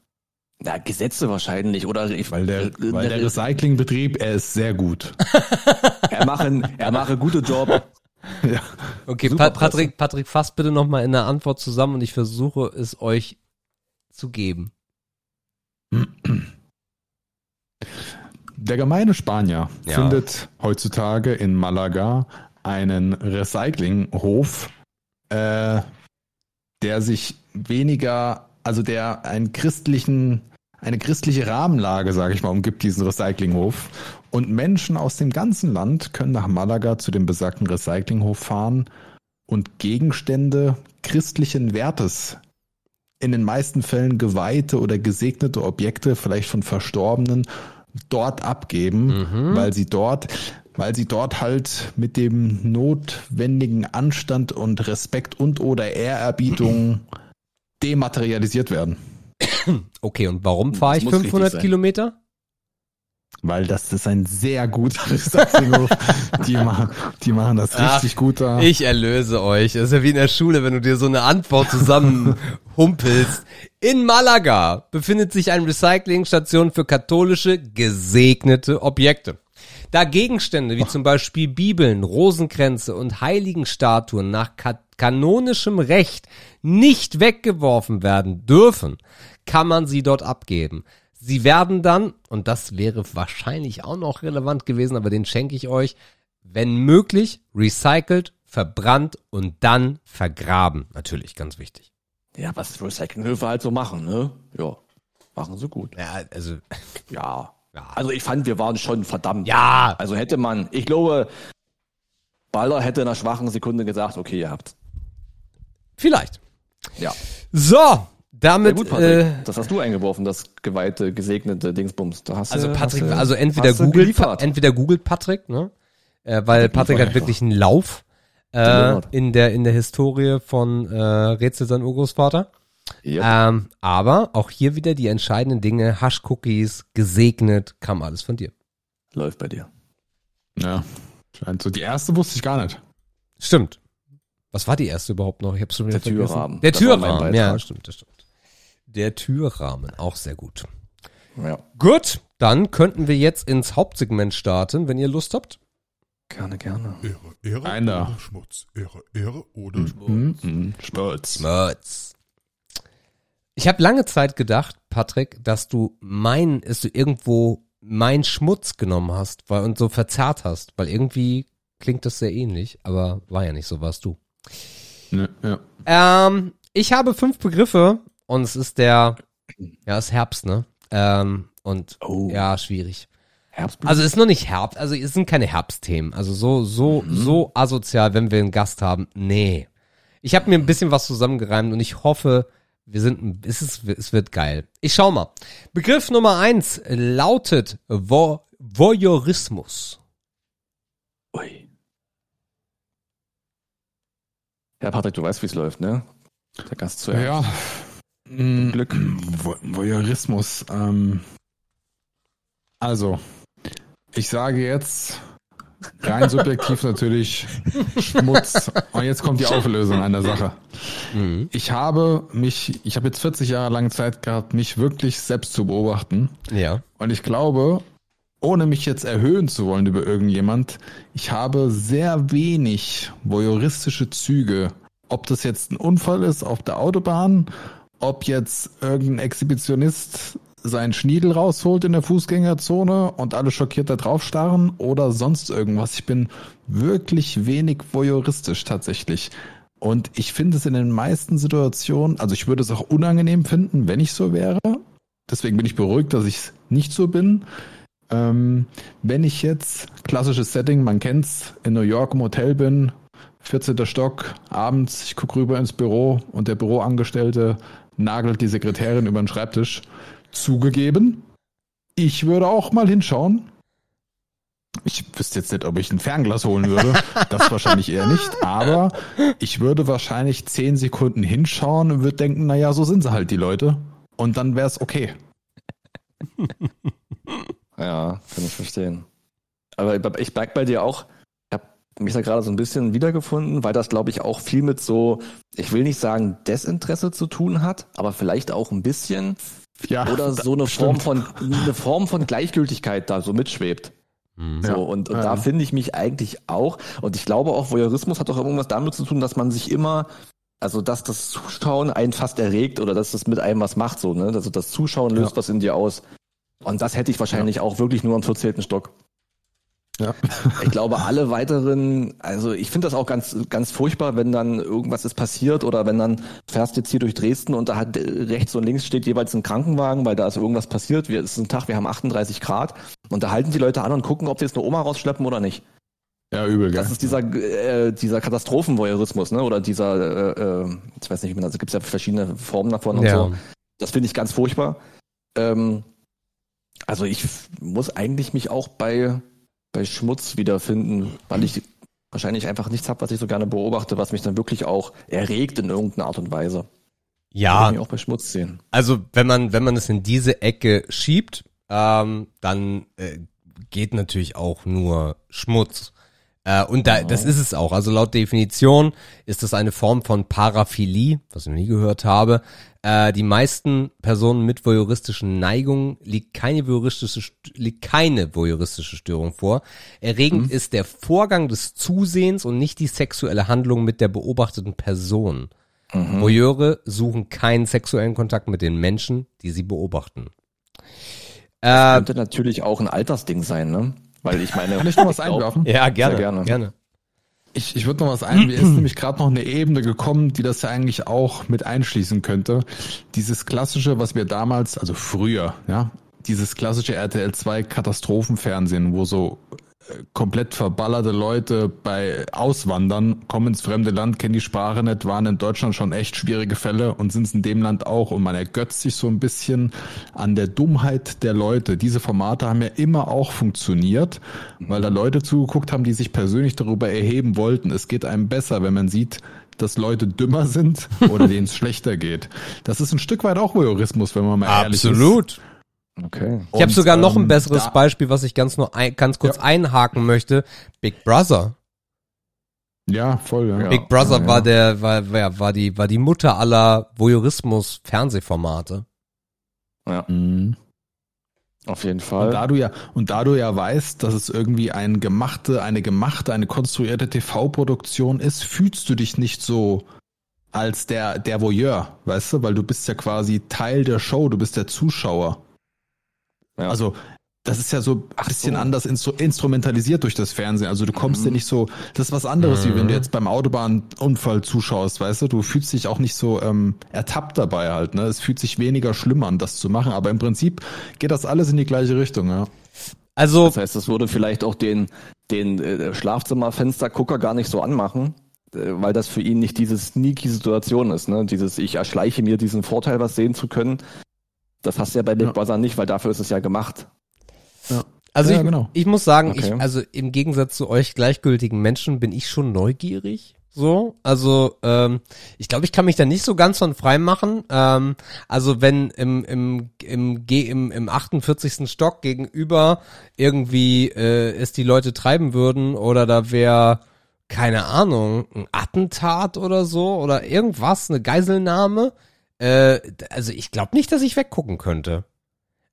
Na, Gesetze wahrscheinlich, oder? Ich, weil der, weil der Recyclingbetrieb, er ist sehr gut. er mache, er mache gute Job. Ja. Okay, pa Patrick, Patrick, fasst bitte nochmal in der Antwort zusammen und ich versuche es euch zu geben. Der gemeine Spanier ja. findet heutzutage in Malaga einen Recyclinghof, äh, der sich weniger, also der einen christlichen eine christliche Rahmenlage, sage ich mal, umgibt diesen Recyclinghof. Und Menschen aus dem ganzen Land können nach Malaga zu dem besagten Recyclinghof fahren und Gegenstände christlichen Wertes, in den meisten Fällen geweihte oder gesegnete Objekte, vielleicht von Verstorbenen, dort abgeben, mhm. weil sie dort, weil sie dort halt mit dem notwendigen Anstand und Respekt und oder Ehrerbietung dematerialisiert werden. Okay, und warum fahre ich 500 Kilometer? Weil das ist ein sehr guter Recyclinghof. die, machen, die machen das richtig Ach, gut da. Ich erlöse euch. Das ist ja wie in der Schule, wenn du dir so eine Antwort zusammen humpelst. In Malaga befindet sich eine Recyclingstation für katholische gesegnete Objekte. Da Gegenstände wie zum Beispiel Bibeln, Rosenkränze und Heiligenstatuen nach kanonischem Recht nicht weggeworfen werden dürfen, kann man sie dort abgeben. Sie werden dann, und das wäre wahrscheinlich auch noch relevant gewesen, aber den schenke ich euch, wenn möglich, recycelt, verbrannt und dann vergraben. Natürlich, ganz wichtig. Ja, was Recyclinghöfe halt so machen, ne? Ja, machen sie gut. Ja, also. Ja. ja. Also ich fand, wir waren schon verdammt. Ja. Also hätte man, ich glaube, Baller hätte in einer schwachen Sekunde gesagt, okay, ihr habt's. Vielleicht. Ja. So, damit, ja gut, äh, das hast du eingeworfen, das geweihte, gesegnete Dingsbums. Da hast also du, Patrick, du, also entweder googelt, entweder googelt Patrick, ne? Äh, weil Patrick hat wirklich einen Lauf äh, in der in der Historie von äh, Rätsel sein Urgroßvater. Yep. Ähm, aber auch hier wieder die entscheidenden Dinge, Hash-Cookies, gesegnet, kam alles von dir. Läuft bei dir. Ja, scheint so. Die erste wusste ich gar nicht. Stimmt. Was war die erste überhaupt noch? Ich hab's schon wieder Der vergessen. Türrahmen. Der Türrahmen, ja, stimmt, das stimmt. Der Türrahmen, auch sehr gut. Ja. Gut, dann könnten wir jetzt ins Hauptsegment starten, wenn ihr Lust habt. Gerne, gerne. Ehre, Ehre Einer. oder Schmutz. Ehre, Ehre oder Schmutz. Mhm. Mhm. Schmutz. Schmutz. Ich habe lange Zeit gedacht, Patrick, dass du mein, dass du irgendwo mein Schmutz genommen hast weil, und so verzerrt hast, weil irgendwie klingt das sehr ähnlich, aber war ja nicht so, warst du. Ja, ja. Ähm, ich habe fünf Begriffe und es ist der, ja, es ist Herbst, ne? Ähm, und oh. ja, schwierig. Herbst. Also ist noch nicht Herbst, also es sind keine Herbstthemen. Also so, so, mhm. so asozial, wenn wir einen Gast haben. Nee. Ich habe mir ein bisschen was zusammengereimt und ich hoffe, wir sind, es, ist, es wird geil. Ich schau mal. Begriff Nummer eins lautet Vo Voyeurismus. Ja, Patrick, du weißt, wie es läuft, ne? Der Gast zuerst. Ja. Mm, Glück. Voyeurismus. Ähm, also, ich sage jetzt rein subjektiv natürlich Schmutz. Und jetzt kommt die Auflösung an der Sache. Mhm. Ich habe mich, ich habe jetzt 40 Jahre lang Zeit gehabt, mich wirklich selbst zu beobachten. Ja. Und ich glaube, ohne mich jetzt erhöhen zu wollen über irgendjemand, ich habe sehr wenig voyeuristische Züge. Ob das jetzt ein Unfall ist auf der Autobahn, ob jetzt irgendein Exhibitionist seinen Schniedel rausholt in der Fußgängerzone und alle schockiert da drauf starren oder sonst irgendwas. Ich bin wirklich wenig voyeuristisch tatsächlich. Und ich finde es in den meisten Situationen, also ich würde es auch unangenehm finden, wenn ich so wäre. Deswegen bin ich beruhigt, dass ich nicht so bin. Ähm, wenn ich jetzt, klassisches Setting, man kennt's, in New York im Hotel bin, 14. Stock, abends, ich gucke rüber ins Büro und der Büroangestellte nagelt die Sekretärin über den Schreibtisch. Zugegeben, ich würde auch mal hinschauen. Ich wüsste jetzt nicht, ob ich ein Fernglas holen würde. Das wahrscheinlich eher nicht. Aber ich würde wahrscheinlich zehn Sekunden hinschauen und würde denken, naja, so sind sie halt die Leute. Und dann wäre es okay. Ja, kann ich verstehen. Aber ich merke bei dir auch, ich habe mich da gerade so ein bisschen wiedergefunden, weil das, glaube ich, auch viel mit so, ich will nicht sagen Desinteresse zu tun hat, aber vielleicht auch ein bisschen. Ja, oder so eine Form von eine Form von Gleichgültigkeit da so mitschwebt. Mhm. So, und, und ja. da finde ich mich eigentlich auch, und ich glaube auch, Voyeurismus hat auch irgendwas damit zu tun, dass man sich immer, also dass das Zuschauen einen fast erregt oder dass das mit einem was macht, so, ne? Also das Zuschauen löst ja. was in dir aus. Und das hätte ich wahrscheinlich ja. auch wirklich nur am 14. Stock. Ja. ich glaube, alle weiteren, also ich finde das auch ganz, ganz furchtbar, wenn dann irgendwas ist passiert oder wenn dann fährst jetzt hier durch Dresden und da hat rechts und links steht jeweils ein Krankenwagen, weil da ist irgendwas passiert. Wir, es ist ein Tag, wir haben 38 Grad und da halten die Leute an und gucken, ob sie jetzt eine Oma rausschleppen oder nicht. Ja, übel, gell? Das ist dieser, äh, dieser Katastrophenvoyeurismus, ne? Oder dieser, äh, äh, ich weiß nicht, wie man, also gibt es ja verschiedene Formen davon und ja. so. Das finde ich ganz furchtbar. Ähm, also ich muss eigentlich mich auch bei, bei Schmutz wiederfinden, weil ich wahrscheinlich einfach nichts habe, was ich so gerne beobachte, was mich dann wirklich auch erregt in irgendeiner Art und Weise. Ja. Ich auch bei Schmutz sehen. Also wenn man, wenn man es in diese Ecke schiebt, ähm, dann äh, geht natürlich auch nur Schmutz. Äh, und da, das ist es auch. Also laut Definition ist das eine Form von Paraphilie, was ich noch nie gehört habe. Äh, die meisten Personen mit voyeuristischen Neigungen liegt keine voyeuristische, liegt keine voyeuristische Störung vor. Erregend mhm. ist der Vorgang des Zusehens und nicht die sexuelle Handlung mit der beobachteten Person. Mhm. Voyeure suchen keinen sexuellen Kontakt mit den Menschen, die sie beobachten. Das könnte natürlich auch ein Altersding sein, ne? Weil ich meine. Kann ich noch was einwerfen? Ja, gerne. gerne. gerne. Ich, ich würde noch was ein, mir ist nämlich gerade noch eine Ebene gekommen, die das ja eigentlich auch mit einschließen könnte. Dieses klassische, was wir damals, also früher, ja, dieses klassische RTL 2 Katastrophenfernsehen, wo so komplett verballerte Leute bei Auswandern, kommen ins fremde Land, kennen die Sprache nicht, waren in Deutschland schon echt schwierige Fälle und sind es in dem Land auch. Und man ergötzt sich so ein bisschen an der Dummheit der Leute. Diese Formate haben ja immer auch funktioniert, weil da Leute zugeguckt haben, die sich persönlich darüber erheben wollten. Es geht einem besser, wenn man sieht, dass Leute dümmer sind oder denen es schlechter geht. Das ist ein Stück weit auch Voyeurismus, wenn man mal Absolut. ehrlich ist. Absolut. Okay. Ich habe sogar noch ein ähm, besseres da, Beispiel, was ich ganz nur ein, ganz kurz ja. einhaken möchte. Big Brother. Ja, voll. Ja. Big Brother ja, war der war, war war die war die Mutter aller Voyeurismus Fernsehformate. Ja. Mhm. Auf jeden Fall. Und da du ja und da du ja weißt, dass es irgendwie ein gemachte, eine gemachte, eine konstruierte TV-Produktion ist, fühlst du dich nicht so als der der Voyeur, weißt du, weil du bist ja quasi Teil der Show, du bist der Zuschauer. Ja. Also das ist ja so ein bisschen so. anders instru instrumentalisiert durch das Fernsehen. Also du kommst mhm. ja nicht so, das ist was anderes, mhm. wie wenn du mhm. jetzt beim Autobahnunfall zuschaust, weißt du, du fühlst dich auch nicht so ähm, ertappt dabei halt, ne? Es fühlt sich weniger schlimm an, das zu machen, aber im Prinzip geht das alles in die gleiche Richtung, ja. Also. Das heißt, das würde vielleicht auch den, den äh, Schlafzimmerfenstergucker gar nicht so anmachen, äh, weil das für ihn nicht diese sneaky Situation ist, ne? Dieses, ich erschleiche mir diesen Vorteil, was sehen zu können, das hast du ja bei Big ja. Brother nicht, weil dafür ist es ja gemacht. Ja. Also ja, ich, genau. ich muss sagen, okay. ich, also im Gegensatz zu euch gleichgültigen Menschen bin ich schon neugierig. So, also ähm, ich glaube, ich kann mich da nicht so ganz von frei machen. Ähm, also wenn im im im G im, im 48. Stock gegenüber irgendwie äh, es die Leute treiben würden oder da wäre keine Ahnung, ein Attentat oder so oder irgendwas, eine Geiselnahme. Äh, also ich glaube nicht, dass ich weggucken könnte.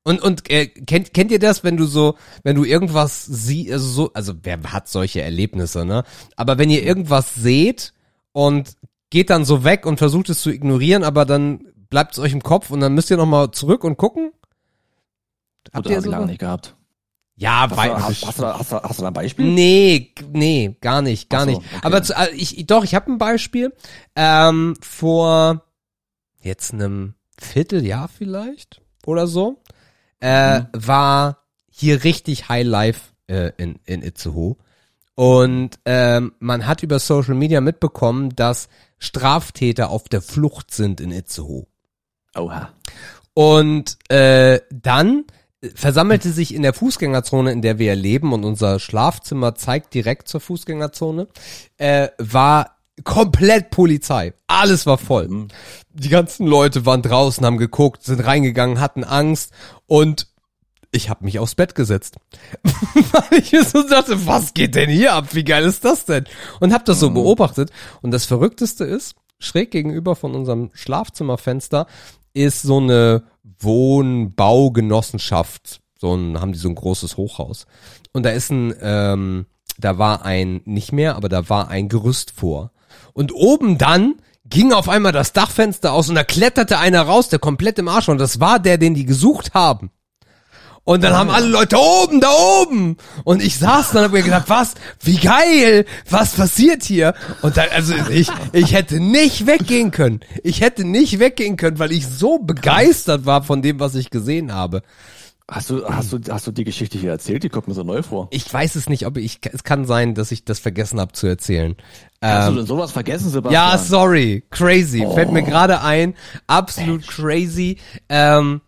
Und und äh, kennt kennt ihr das, wenn du so, wenn du irgendwas siehst, also so, also wer hat solche Erlebnisse, ne? Aber wenn ihr irgendwas seht und geht dann so weg und versucht es zu ignorieren, aber dann bleibt es euch im Kopf und dann müsst ihr noch mal zurück und gucken. Habt ihr so lange nicht gehabt? Ja, Hast, weil du, hast, hast, du, da- hast, du, hast du da ein Beispiel? Nee, nee, gar nicht, gar so, nicht. okay. Aber zu, äh, ich doch, ich habe ein Beispiel. Ähm, vor jetzt einem Vierteljahr vielleicht oder so äh, Mhm. war hier richtig High Life äh, in in Itzehoe und ähm, man hat über Social Media mitbekommen, dass Straftäter auf der Flucht sind in Itzehoe. Oha. Und äh, dann versammelte sich in der Fußgängerzone, in der wir leben, und unser Schlafzimmer zeigt direkt zur Fußgängerzone, äh, war komplett Polizei. Alles war voll. Mhm. Die ganzen Leute waren draußen, haben geguckt, sind reingegangen, hatten Angst und ich habe mich aufs Bett gesetzt. Weil ich mir so dachte, was geht denn hier ab? Wie geil ist das denn? Und habe das so beobachtet. Und das Verrückteste ist, schräg gegenüber von unserem Schlafzimmerfenster ist so eine Wohnbaugenossenschaft. So ein, haben die so ein großes Hochhaus. Und da ist ein, ähm, da war ein, nicht mehr, aber da war ein Gerüst vor. Und oben dann ging auf einmal das Dachfenster aus und da kletterte einer raus, der komplett im Arsch war. Und das war der, den die gesucht haben. Und dann haben alle Leute oben, da oben. Und ich saß dann und hab mir gedacht, was, wie geil, was passiert hier? Und dann, also ich, ich hätte nicht weggehen können. Ich hätte nicht weggehen können, weil ich so begeistert war von dem, was ich gesehen habe. Hast du, hast du, hast du die Geschichte hier erzählt? Die kommt mir so neu vor. Ich weiß es nicht, ob ich, es kann sein, dass ich das vergessen habe zu erzählen. Hast Ähm, du denn sowas vergessen, Sebastian? ja, sorry, crazy, fällt Oh. mir gerade ein, absolut crazy. Ähm,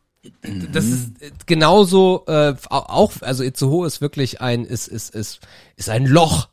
das ist genauso äh, auch, also Itzehoe ist wirklich ein, ist ist ist ist ein Loch.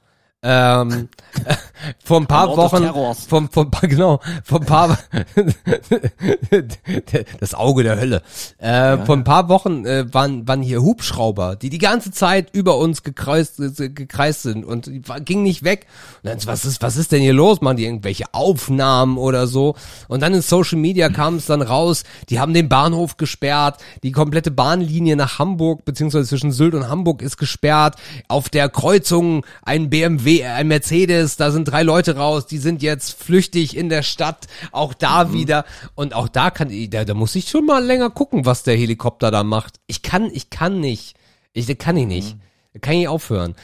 Ähm, vor ein paar Wochen, vom, vom, genau, vor ein paar, das Auge der Hölle. Äh, Vor ein paar Wochen äh, waren, waren hier Hubschrauber, die die ganze Zeit über uns gekreist, äh, gekreist sind und ging nicht weg. Und dann, was ist, was ist denn hier los? Machen die irgendwelche Aufnahmen oder so? Und dann in Social Media kam es dann raus, die haben den Bahnhof gesperrt, die komplette Bahnlinie nach Hamburg, beziehungsweise zwischen Sylt und Hamburg ist gesperrt. Auf der Kreuzung ein BMW, ein Mercedes, da sind drei Leute raus, die sind jetzt flüchtig in der Stadt, auch da wieder. Und auch da kann ich, da, da muss ich schon mal länger gucken, was der Helikopter da macht. Ich kann, ich kann nicht. Ich, kann ich nicht. Da kann ich aufhören.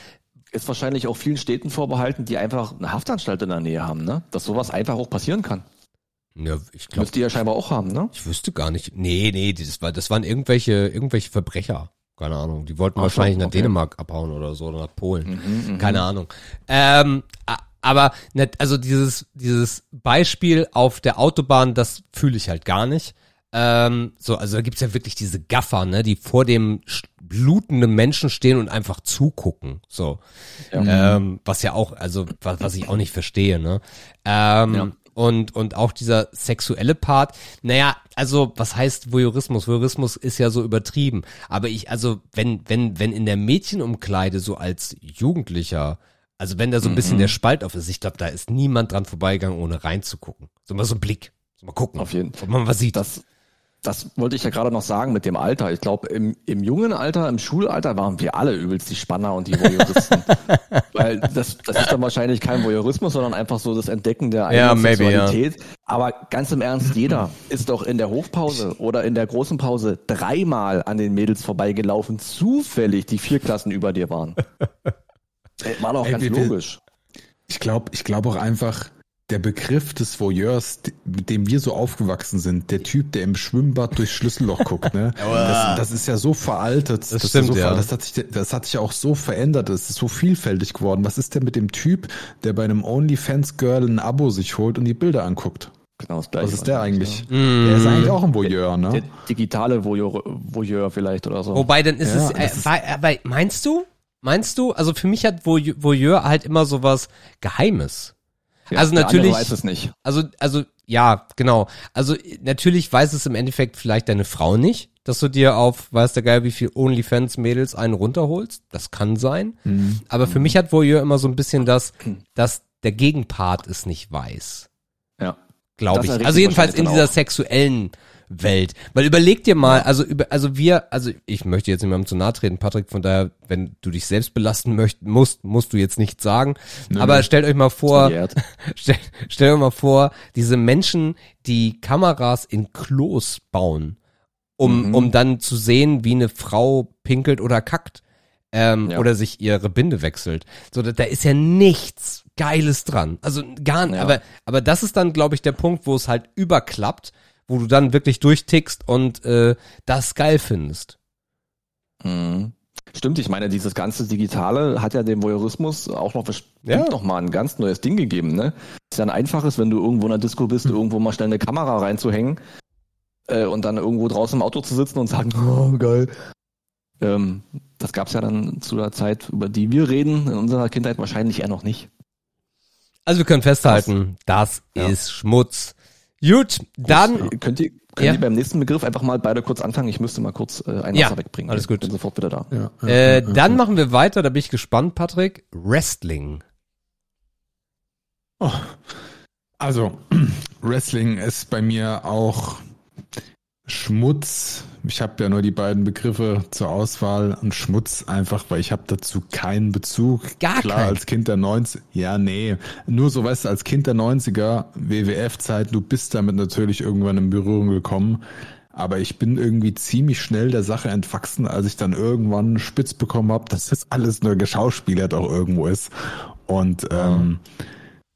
Ist wahrscheinlich auch vielen Städten vorbehalten, die einfach eine Haftanstalt in der Nähe haben, ne? Dass sowas einfach auch passieren kann. Ja, ich glaube, Müsst ihr ja scheinbar auch haben, ne? ich wüsste gar nicht. Nee, nee, das war, das waren irgendwelche, irgendwelche Verbrecher. Keine Ahnung. Die wollten Ach wahrscheinlich nach okay. Dänemark abhauen oder so, oder nach Polen. Mhm, Keine Ahnung. Ähm, aber net, also dieses, dieses Beispiel auf der Autobahn, das fühle ich halt gar nicht. Ähm, so, also da gibt's ja wirklich diese Gaffer, ne, die vor dem blutenden Menschen stehen und einfach zugucken. So. Ähm, was ja auch, also was, was ich auch nicht verstehe, ne? Ähm, Ja. Und, und auch dieser sexuelle Part, naja, also was heißt Voyeurismus? Voyeurismus ist ja so übertrieben. Aber ich, also wenn, wenn, wenn in der Mädchenumkleide so als Jugendlicher, also wenn da so ein bisschen der Spalt auf ist, ich glaube, da ist niemand dran vorbeigegangen, ohne reinzugucken. So mal so ein Blick. So mal gucken. Auf jeden Ob man was sieht. Das, das wollte ich ja gerade noch sagen mit dem Alter. Ich glaube, im, im jungen Alter, im Schulalter waren wir alle übelst die Spanner und die Voyeuristen. Weil das, das ist dann wahrscheinlich kein Voyeurismus, sondern einfach so das Entdecken der Ja, eigenen ja. Sexualität. Aber ganz im Ernst, jeder ist doch in der Hofpause oder in der großen Pause dreimal an den Mädels vorbeigelaufen, zufällig die vier Klassen über dir waren. Ey, War doch Ey, ganz wir- logisch. Ich glaube ich glaube auch einfach, der Begriff des Voyeurs, mit dem wir so aufgewachsen sind, der Typ, der im Schwimmbad durchs Schlüsselloch guckt, ne? das, das ist ja so veraltet. Das ist stimmt, so, ja. Das hat, sich, das hat sich ja auch so verändert. Es ist so vielfältig geworden. Was ist denn mit dem Typ, der bei einem OnlyFans-Girl ein Abo sich holt und die Bilder anguckt? Genau das Gleiche. Was ist der eigentlich? Mm. Der ist eigentlich auch ein Voyeur, ne? Der digitale Voyeur, Voyeur vielleicht oder so. Wobei, dann ist Ja, es, das äh, ist- war, aber meinst du? Meinst du? Also für mich hat Voyeur, Voyeur halt immer so was Geheimes. Ja, also natürlich- weiß es nicht. Also, also, ja, genau. Also, natürlich weiß es im Endeffekt vielleicht deine Frau nicht. dass du dir auf, weiß der Geil, wie viel OnlyFans-Mädels einen runterholst. Das kann sein. Mhm. Aber für mich hat Voyeur immer so ein bisschen das, dass der Gegenpart es nicht weiß. Glaube ich. Also jedenfalls in dieser sexuellen Welt. Weil überleg dir mal, also über, also wir, also ich möchte jetzt niemandem zu nahe treten, Patrick, von daher, wenn du dich selbst belasten möcht, musst, musst du jetzt nichts sagen. Nö, Aber stellt euch mal vor, stell, stellt euch mal vor, diese Menschen, die Kameras in Klos bauen, um, mhm. um dann zu sehen, wie eine Frau pinkelt oder kackt. Ähm, ja. oder sich ihre Binde wechselt. So, da, da ist ja nichts Geiles dran. Also gar nicht. Ja. Aber, aber das ist dann, glaube ich, der Punkt, wo es halt überklappt wo du dann wirklich durchtickst und äh, das geil findest. Mhm. Stimmt, ich meine, dieses ganze Digitale hat ja dem Voyeurismus auch noch ja. noch mal ein ganz neues Ding gegeben. Ne? Ist ja ein einfaches, wenn du irgendwo in der Disco bist, mhm. irgendwo mal schnell eine Kamera reinzuhängen äh, und dann irgendwo draußen im Auto zu sitzen und sagen, oh geil. Ähm, das gab's ja dann zu der Zeit, über die wir reden, in unserer Kindheit wahrscheinlich eher noch nicht. Also wir können festhalten, das, das ja. ist Schmutz. Gut, dann. Gut, könnt ihr, könnt ja. ihr beim nächsten Begriff einfach mal beide kurz anfangen? Ich müsste mal kurz äh, ein ja, Wasser wegbringen. Alles gut. Bin sofort wieder da. Ja, ja, äh, dann machen wir weiter, da bin ich gespannt, Patrick. Wrestling. Oh. Also, Wrestling ist bei mir auch Schmutz. Ich habe ja nur die beiden Begriffe zur Auswahl und Schmutz einfach, weil ich habe dazu keinen Bezug. Gar Klar, kein. als Kind der 90 Ja, nee. Nur so, weißt du, als Kind der 90er, WWF-Zeit, du bist damit natürlich irgendwann in Berührung gekommen. Aber ich bin irgendwie ziemlich schnell der Sache entwachsen, als ich dann irgendwann spitz bekommen habe, dass das alles nur geschauspielert auch irgendwo ist. Und ähm,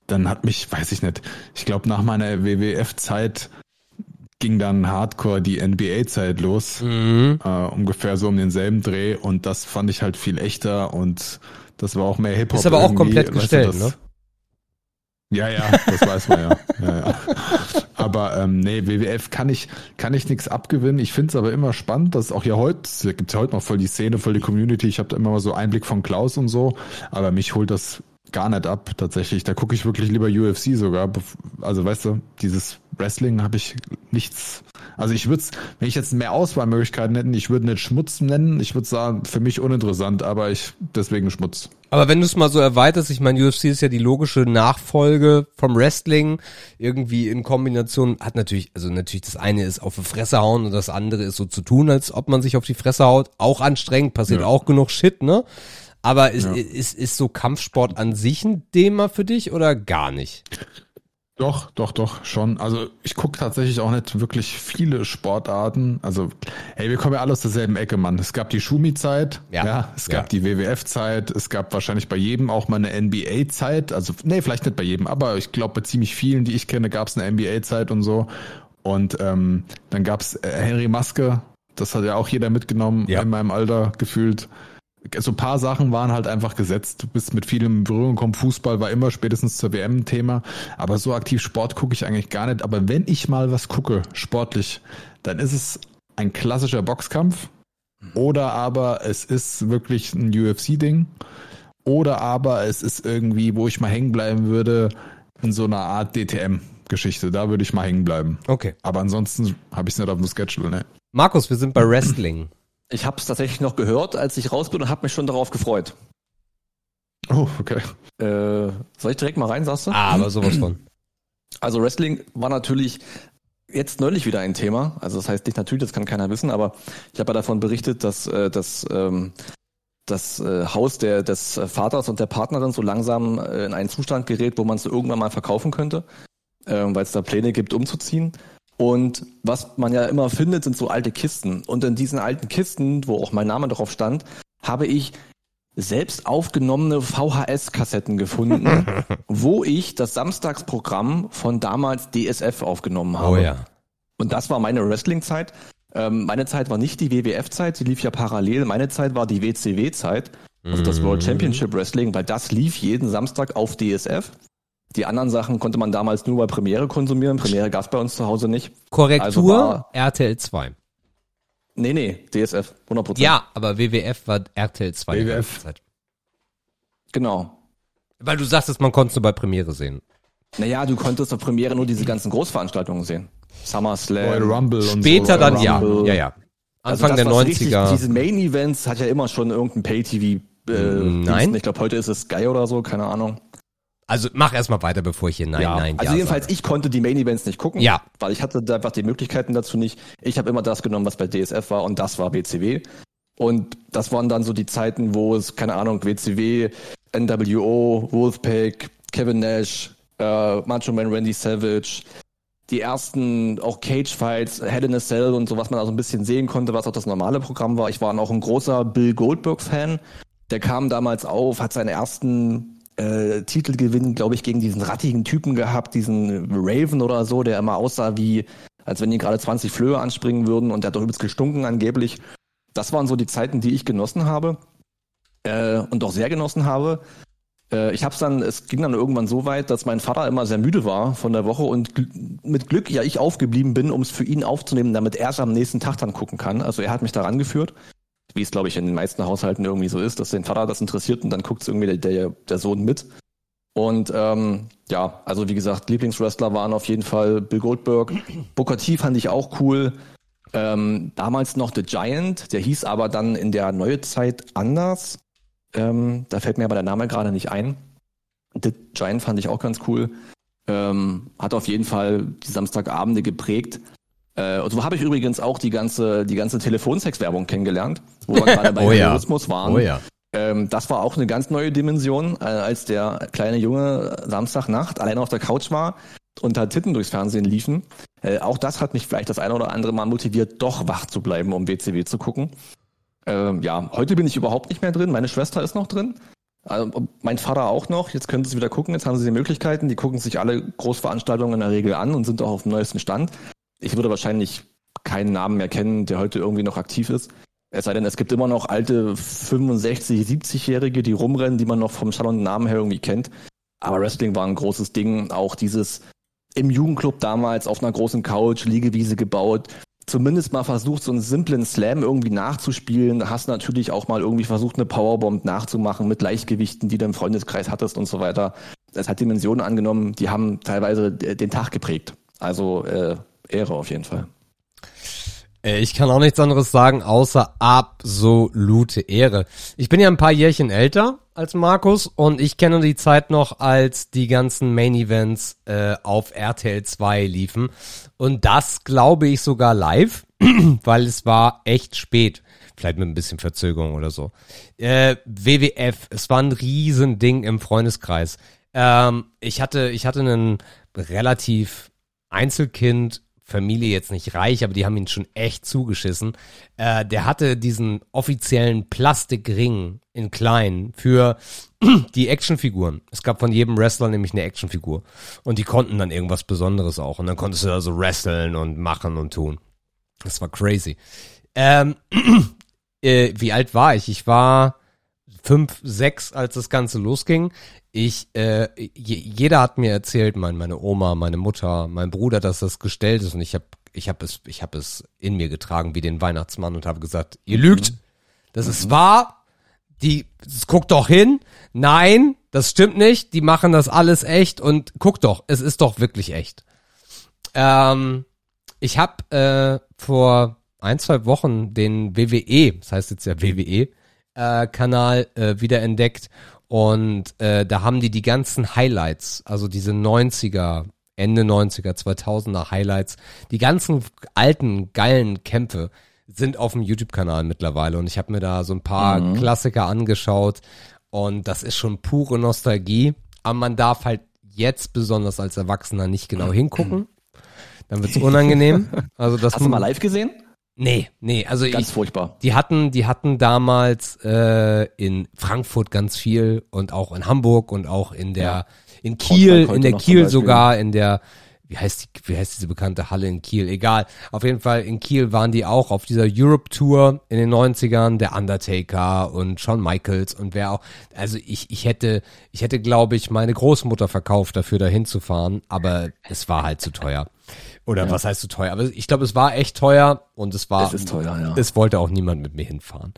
dann hat mich, weiß ich nicht, ich glaube nach meiner WWF-Zeit ging dann Hardcore die NBA-Zeit los, mhm. äh, ungefähr so um denselben Dreh und das fand ich halt viel echter und das war auch mehr Hip-Hop. Ist aber auch komplett gestellt, du, ne? Ja, ja, das weiß man ja. ja, ja. Aber ähm, nee, WWF kann ich kann ich nichts abgewinnen. Ich finde es aber immer spannend, dass auch hier heute gibt ja heute noch voll die Szene, voll die Community. Ich habe da immer mal so Einblick von Klaus und so, aber mich holt das gar nicht ab tatsächlich. Da gucke ich wirklich lieber UFC sogar. Also weißt du, dieses Wrestling habe ich nichts. Also ich würde es, wenn ich jetzt mehr Auswahlmöglichkeiten hätte, ich würde nicht Schmutz nennen. Ich würde sagen, für mich uninteressant, aber ich deswegen Schmutz. Aber wenn du es mal so erweiterst, ich meine, UFC ist ja die logische Nachfolge vom Wrestling. Irgendwie in Kombination hat natürlich, also natürlich das eine ist auf die Fresse hauen und das andere ist so zu tun, als ob man sich auf die Fresse haut. Auch anstrengend, passiert ja. auch genug Shit, ne? Aber ist, ja. ist, ist so Kampfsport an sich ein Thema für dich oder gar nicht? Doch, doch, doch, schon. Also ich gucke tatsächlich auch nicht wirklich viele Sportarten. Also, hey, wir kommen ja alle aus derselben Ecke, Mann. Es gab die Schumi-Zeit, ja. ja. es gab ja. die WWF-Zeit, es gab wahrscheinlich bei jedem auch mal eine NBA-Zeit. Also, nee, vielleicht nicht bei jedem, aber ich glaube, bei ziemlich vielen, die ich kenne, gab es eine NBA-Zeit und so. Und ähm, dann gab's äh, Henry Maske, das hat ja auch jeder mitgenommen ja. in meinem Alter gefühlt so ein paar Sachen waren halt einfach gesetzt. Du bist mit vielem in Berührung gekommen. Fußball war immer spätestens zur WM ein Thema. Aber so aktiv Sport gucke ich eigentlich gar nicht. Aber wenn ich mal was gucke, sportlich, dann ist es ein klassischer Boxkampf. Oder aber es ist wirklich ein UFC-Ding. Oder aber es ist irgendwie, wo ich mal hängen bleiben würde, in so einer Art DTM-Geschichte. Da würde ich mal hängen bleiben. Okay. Aber ansonsten habe ich es nicht auf dem Schedule, ne? Markus, wir sind bei Wrestling. Ich habe es tatsächlich noch gehört, als ich raus bin und habe mich schon darauf gefreut. Oh, okay. Äh, soll ich direkt mal rein, sagst du? Ah, aber sowas von. Also Wrestling war natürlich jetzt neulich wieder ein Thema. Also das heißt nicht natürlich, das kann keiner wissen, aber ich habe ja davon berichtet, dass äh, das, ähm, das äh, Haus der, des Vaters und der Partnerin so langsam äh, in einen Zustand gerät, wo man es irgendwann mal verkaufen könnte, äh, weil es da Pläne gibt, umzuziehen. Und was man ja immer findet, sind so alte Kisten. Und in diesen alten Kisten, wo auch mein Name drauf stand, habe ich selbst aufgenommene VHS-Kassetten gefunden, wo ich das Samstagsprogramm von damals DSF aufgenommen habe. Oh ja. Und das war meine Wrestling-Zeit. Ähm, meine Zeit war nicht die WWF-Zeit, sie lief ja parallel. Meine Zeit war die WCW-Zeit, also das World mhm. Championship Wrestling, weil das lief jeden Samstag auf DSF. Die anderen Sachen konnte man damals nur bei Premiere konsumieren. Premiere gab es bei uns zu Hause nicht. Korrektur, also RTL 2. Nee, nee, DSF, 100%. Ja, aber WWF war RTL 2. WWF. Genau. Weil du sagtest, man konnte es nur bei Premiere sehen. Naja, du konntest auf Premiere nur diese ganzen Großveranstaltungen sehen. SummerSlam. Royal Rumble und Später so. dann Rumble. ja. Ja, ja. Anfang also das, der 90er. Richtig, diese Main Events hat ja immer schon irgendein Pay-TV. Äh, Nein. Ich glaube, heute ist es Sky oder so, keine Ahnung. Also mach erstmal weiter, bevor ich hier Nein, ja. Nein, Also ja jedenfalls, sage. ich konnte die Main Events nicht gucken, ja. weil ich hatte einfach die Möglichkeiten dazu nicht. Ich habe immer das genommen, was bei DSF war und das war WCW. Und das waren dann so die Zeiten, wo es, keine Ahnung, WCW, NWO, Wolfpack, Kevin Nash, äh, Macho Man Randy Savage, die ersten auch Cage-Fights, Head in a Cell und so, was man also ein bisschen sehen konnte, was auch das normale Programm war. Ich war auch ein großer Bill Goldberg-Fan. Der kam damals auf, hat seinen ersten äh, Titelgewinn, glaube ich, gegen diesen rattigen Typen gehabt, diesen Raven oder so, der immer aussah wie, als wenn die gerade 20 Flöhe anspringen würden und der hat doch übelst gestunken angeblich. Das waren so die Zeiten, die ich genossen habe äh, und auch sehr genossen habe. Äh, ich hab's dann, es ging dann irgendwann so weit, dass mein Vater immer sehr müde war von der Woche und gl mit Glück ja ich aufgeblieben bin, um es für ihn aufzunehmen, damit er es am nächsten Tag dann gucken kann. Also er hat mich daran geführt, wie es glaube ich in den meisten Haushalten irgendwie so ist, dass den Vater das interessiert und dann guckt es irgendwie der, der, der Sohn mit. Und ähm, ja, also wie gesagt, Lieblingswrestler waren auf jeden Fall Bill Goldberg. Booker T fand ich auch cool. Ähm, damals noch The Giant, der hieß aber dann in der neue Zeit anders. Ähm, da fällt mir aber der Name gerade nicht ein. The Giant fand ich auch ganz cool. Ähm, hat auf jeden Fall die Samstagabende geprägt. Äh, und so habe ich übrigens auch die ganze, die ganze Telefonsex-Werbung kennengelernt, wo wir gerade bei oh ja. waren. Oh ja. Ähm, das war auch eine ganz neue Dimension, äh, als der kleine Junge Samstagnacht allein auf der Couch war und da Titten durchs Fernsehen liefen. Äh, auch das hat mich vielleicht das eine oder andere Mal motiviert, doch wach zu bleiben, um WCW zu gucken. Ähm, ja, heute bin ich überhaupt nicht mehr drin. Meine Schwester ist noch drin. Also, mein Vater auch noch. Jetzt können sie wieder gucken. Jetzt haben sie die Möglichkeiten. Die gucken sich alle Großveranstaltungen in der Regel an und sind auch auf dem neuesten Stand. Ich würde wahrscheinlich keinen Namen mehr kennen, der heute irgendwie noch aktiv ist. Es sei denn, es gibt immer noch alte 65, 70-Jährige, die rumrennen, die man noch vom Schall und Namen her irgendwie kennt. Aber Wrestling war ein großes Ding. Auch dieses im Jugendclub damals auf einer großen Couch, Liegewiese gebaut, zumindest mal versucht, so einen simplen Slam irgendwie nachzuspielen. Hast natürlich auch mal irgendwie versucht, eine Powerbomb nachzumachen mit Leichtgewichten, die du im Freundeskreis hattest und so weiter. Das hat Dimensionen angenommen, die haben teilweise den Tag geprägt. Also äh, Ehre auf jeden Fall. Äh, ich kann auch nichts anderes sagen, außer absolute Ehre. Ich bin ja ein paar Jährchen älter als Markus und ich kenne die Zeit noch, als die ganzen Main Events äh, auf RTL 2 liefen. Und das glaube ich sogar live, weil es war echt spät. Vielleicht mit ein bisschen Verzögerung oder so. Äh, WWF, es war ein Riesending im Freundeskreis. Ähm, ich hatte, ich hatte einen relativ Einzelkind Familie jetzt nicht reich, aber die haben ihn schon echt zugeschissen. Äh, der hatte diesen offiziellen Plastikring in klein für die Actionfiguren. Es gab von jedem Wrestler nämlich eine Actionfigur. Und die konnten dann irgendwas Besonderes auch. Und dann konntest du da so wresteln und machen und tun. Das war crazy. Ähm, äh, wie alt war ich? Ich war fünf, sechs, als das Ganze losging. Ich, äh, jeder hat mir erzählt, mein, meine Oma, meine Mutter, mein Bruder, dass das gestellt ist. Und ich habe ich hab es, ich habe es in mir getragen wie den Weihnachtsmann und habe gesagt, ihr lügt, das ist wahr, die, guckt doch hin, nein, das stimmt nicht, die machen das alles echt. Und guck doch, es ist doch wirklich echt. Ähm, ich habe äh, vor ein, zwei Wochen den WWE, das heißt jetzt ja WWE, äh, Kanal äh, wieder entdeckt und äh, da haben die die ganzen Highlights, also diese 90er, Ende 90er, 2000er Highlights, die ganzen alten, geilen Kämpfe sind auf dem YouTube-Kanal mittlerweile. Und ich habe mir da so ein paar mhm. Klassiker angeschaut. Und das ist schon pure Nostalgie. Aber man darf halt jetzt besonders als Erwachsener nicht genau hingucken. Dann wird's unangenehm. Also das Hast du mal live gesehen? Nee, nee, also ganz ich, furchtbar. Die hatten, die hatten damals äh, in Frankfurt ganz viel und auch in Hamburg und auch in der ja. in Kiel, in der Kiel sogar, in der wie heißt die, wie heißt diese bekannte Halle in Kiel? Egal. Auf jeden Fall in Kiel waren die auch auf dieser Europe Tour in den 90ern, der Undertaker und Shawn Michaels und wer auch. Also ich, ich hätte, ich hätte, glaube ich, meine Großmutter verkauft dafür dahin zu fahren, aber es war halt zu teuer. Oder ja. was heißt zu teuer? Aber ich glaube, es war echt teuer und es war. Es ist teuer, ja. Es wollte auch niemand mit mir hinfahren.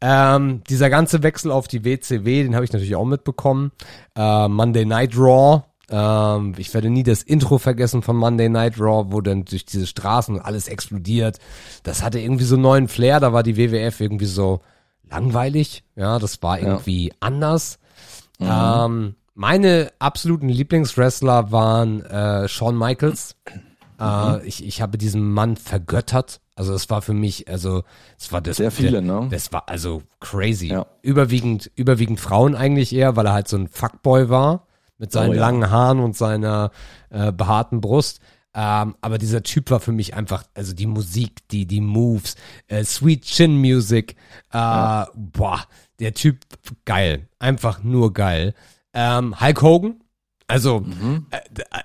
Ähm, dieser ganze Wechsel auf die WCW, den habe ich natürlich auch mitbekommen. Äh, Monday Night Raw, Ähm, ich werde nie das Intro vergessen von Monday Night Raw, wo dann durch diese Straßen alles explodiert. Das hatte irgendwie so einen neuen Flair, da war die WWF irgendwie so langweilig. Ja, das war irgendwie ja. anders. Mhm. Ähm, meine absoluten Lieblingswrestler waren äh, Shawn Michaels. Mhm. Äh, ich, ich habe diesen Mann vergöttert. Also es war für mich, also es war das. Sehr viele, der, ne? Das war also crazy. Ja. Überwiegend, überwiegend Frauen eigentlich eher, weil er halt so ein Fuckboy war mit seinen oh, ja. langen Haaren und seiner äh, behaarten Brust. Ähm, aber dieser Typ war für mich einfach, also die Musik, die, die Moves, äh, Sweet Chin Music, äh, ja. boah, der Typ geil, einfach nur geil. Ähm, Hulk Hogan, also, mhm.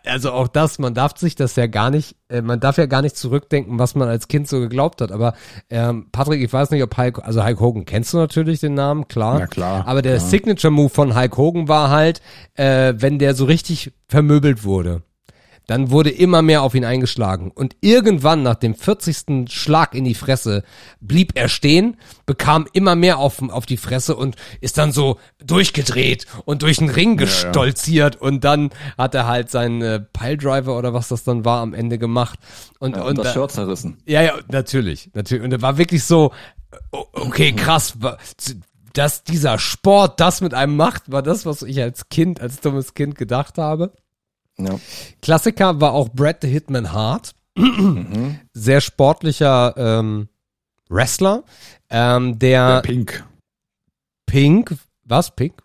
also auch das, man darf sich das ja gar nicht, äh, man darf ja gar nicht zurückdenken, was man als Kind so geglaubt hat. Aber ähm, Patrick, ich weiß nicht, ob Hulk, also Hulk Hogan kennst du natürlich den Namen, klar. Ja klar. Aber der. Signature Move von Hulk Hogan war halt, äh, wenn der so richtig vermöbelt wurde dann wurde immer mehr auf ihn eingeschlagen. Und irgendwann nach dem 40. Schlag in die Fresse blieb er stehen, bekam immer mehr auf, auf die Fresse und ist dann so durchgedreht und durch den Ring gestolziert. Ja, ja. Und dann hat er halt seinen äh, Piledriver oder was das dann war am Ende gemacht. Und, ja, und, und das Shirt zerrissen. Ja, ja, natürlich. natürlich. Und er war wirklich so, okay, krass, dass dieser Sport das mit einem macht, war das, was ich als Kind, als dummes Kind gedacht habe. Ja. Klassiker war auch Brad the Hitman Hart. Mhm. Sehr sportlicher ähm, Wrestler. Ähm, der, der Pink. Pink, was? Pink?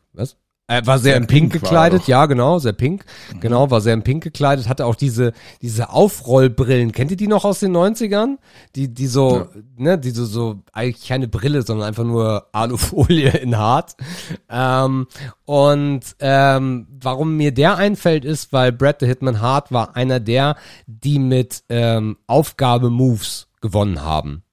Er war sehr, sehr in Pink, pink gekleidet, ja, genau, sehr pink. Mhm. Genau, war sehr in Pink gekleidet, hatte auch diese, diese Aufrollbrillen. Kennt ihr die noch aus den 90ern? Die, die so, ja. ne, die so, so, eigentlich keine Brille, sondern einfach nur Alufolie in hart. Ähm, und ähm, warum mir der einfällt, ist, weil Brad the Hitman Hart war einer der, die mit ähm, Aufgabe-Moves gewonnen haben.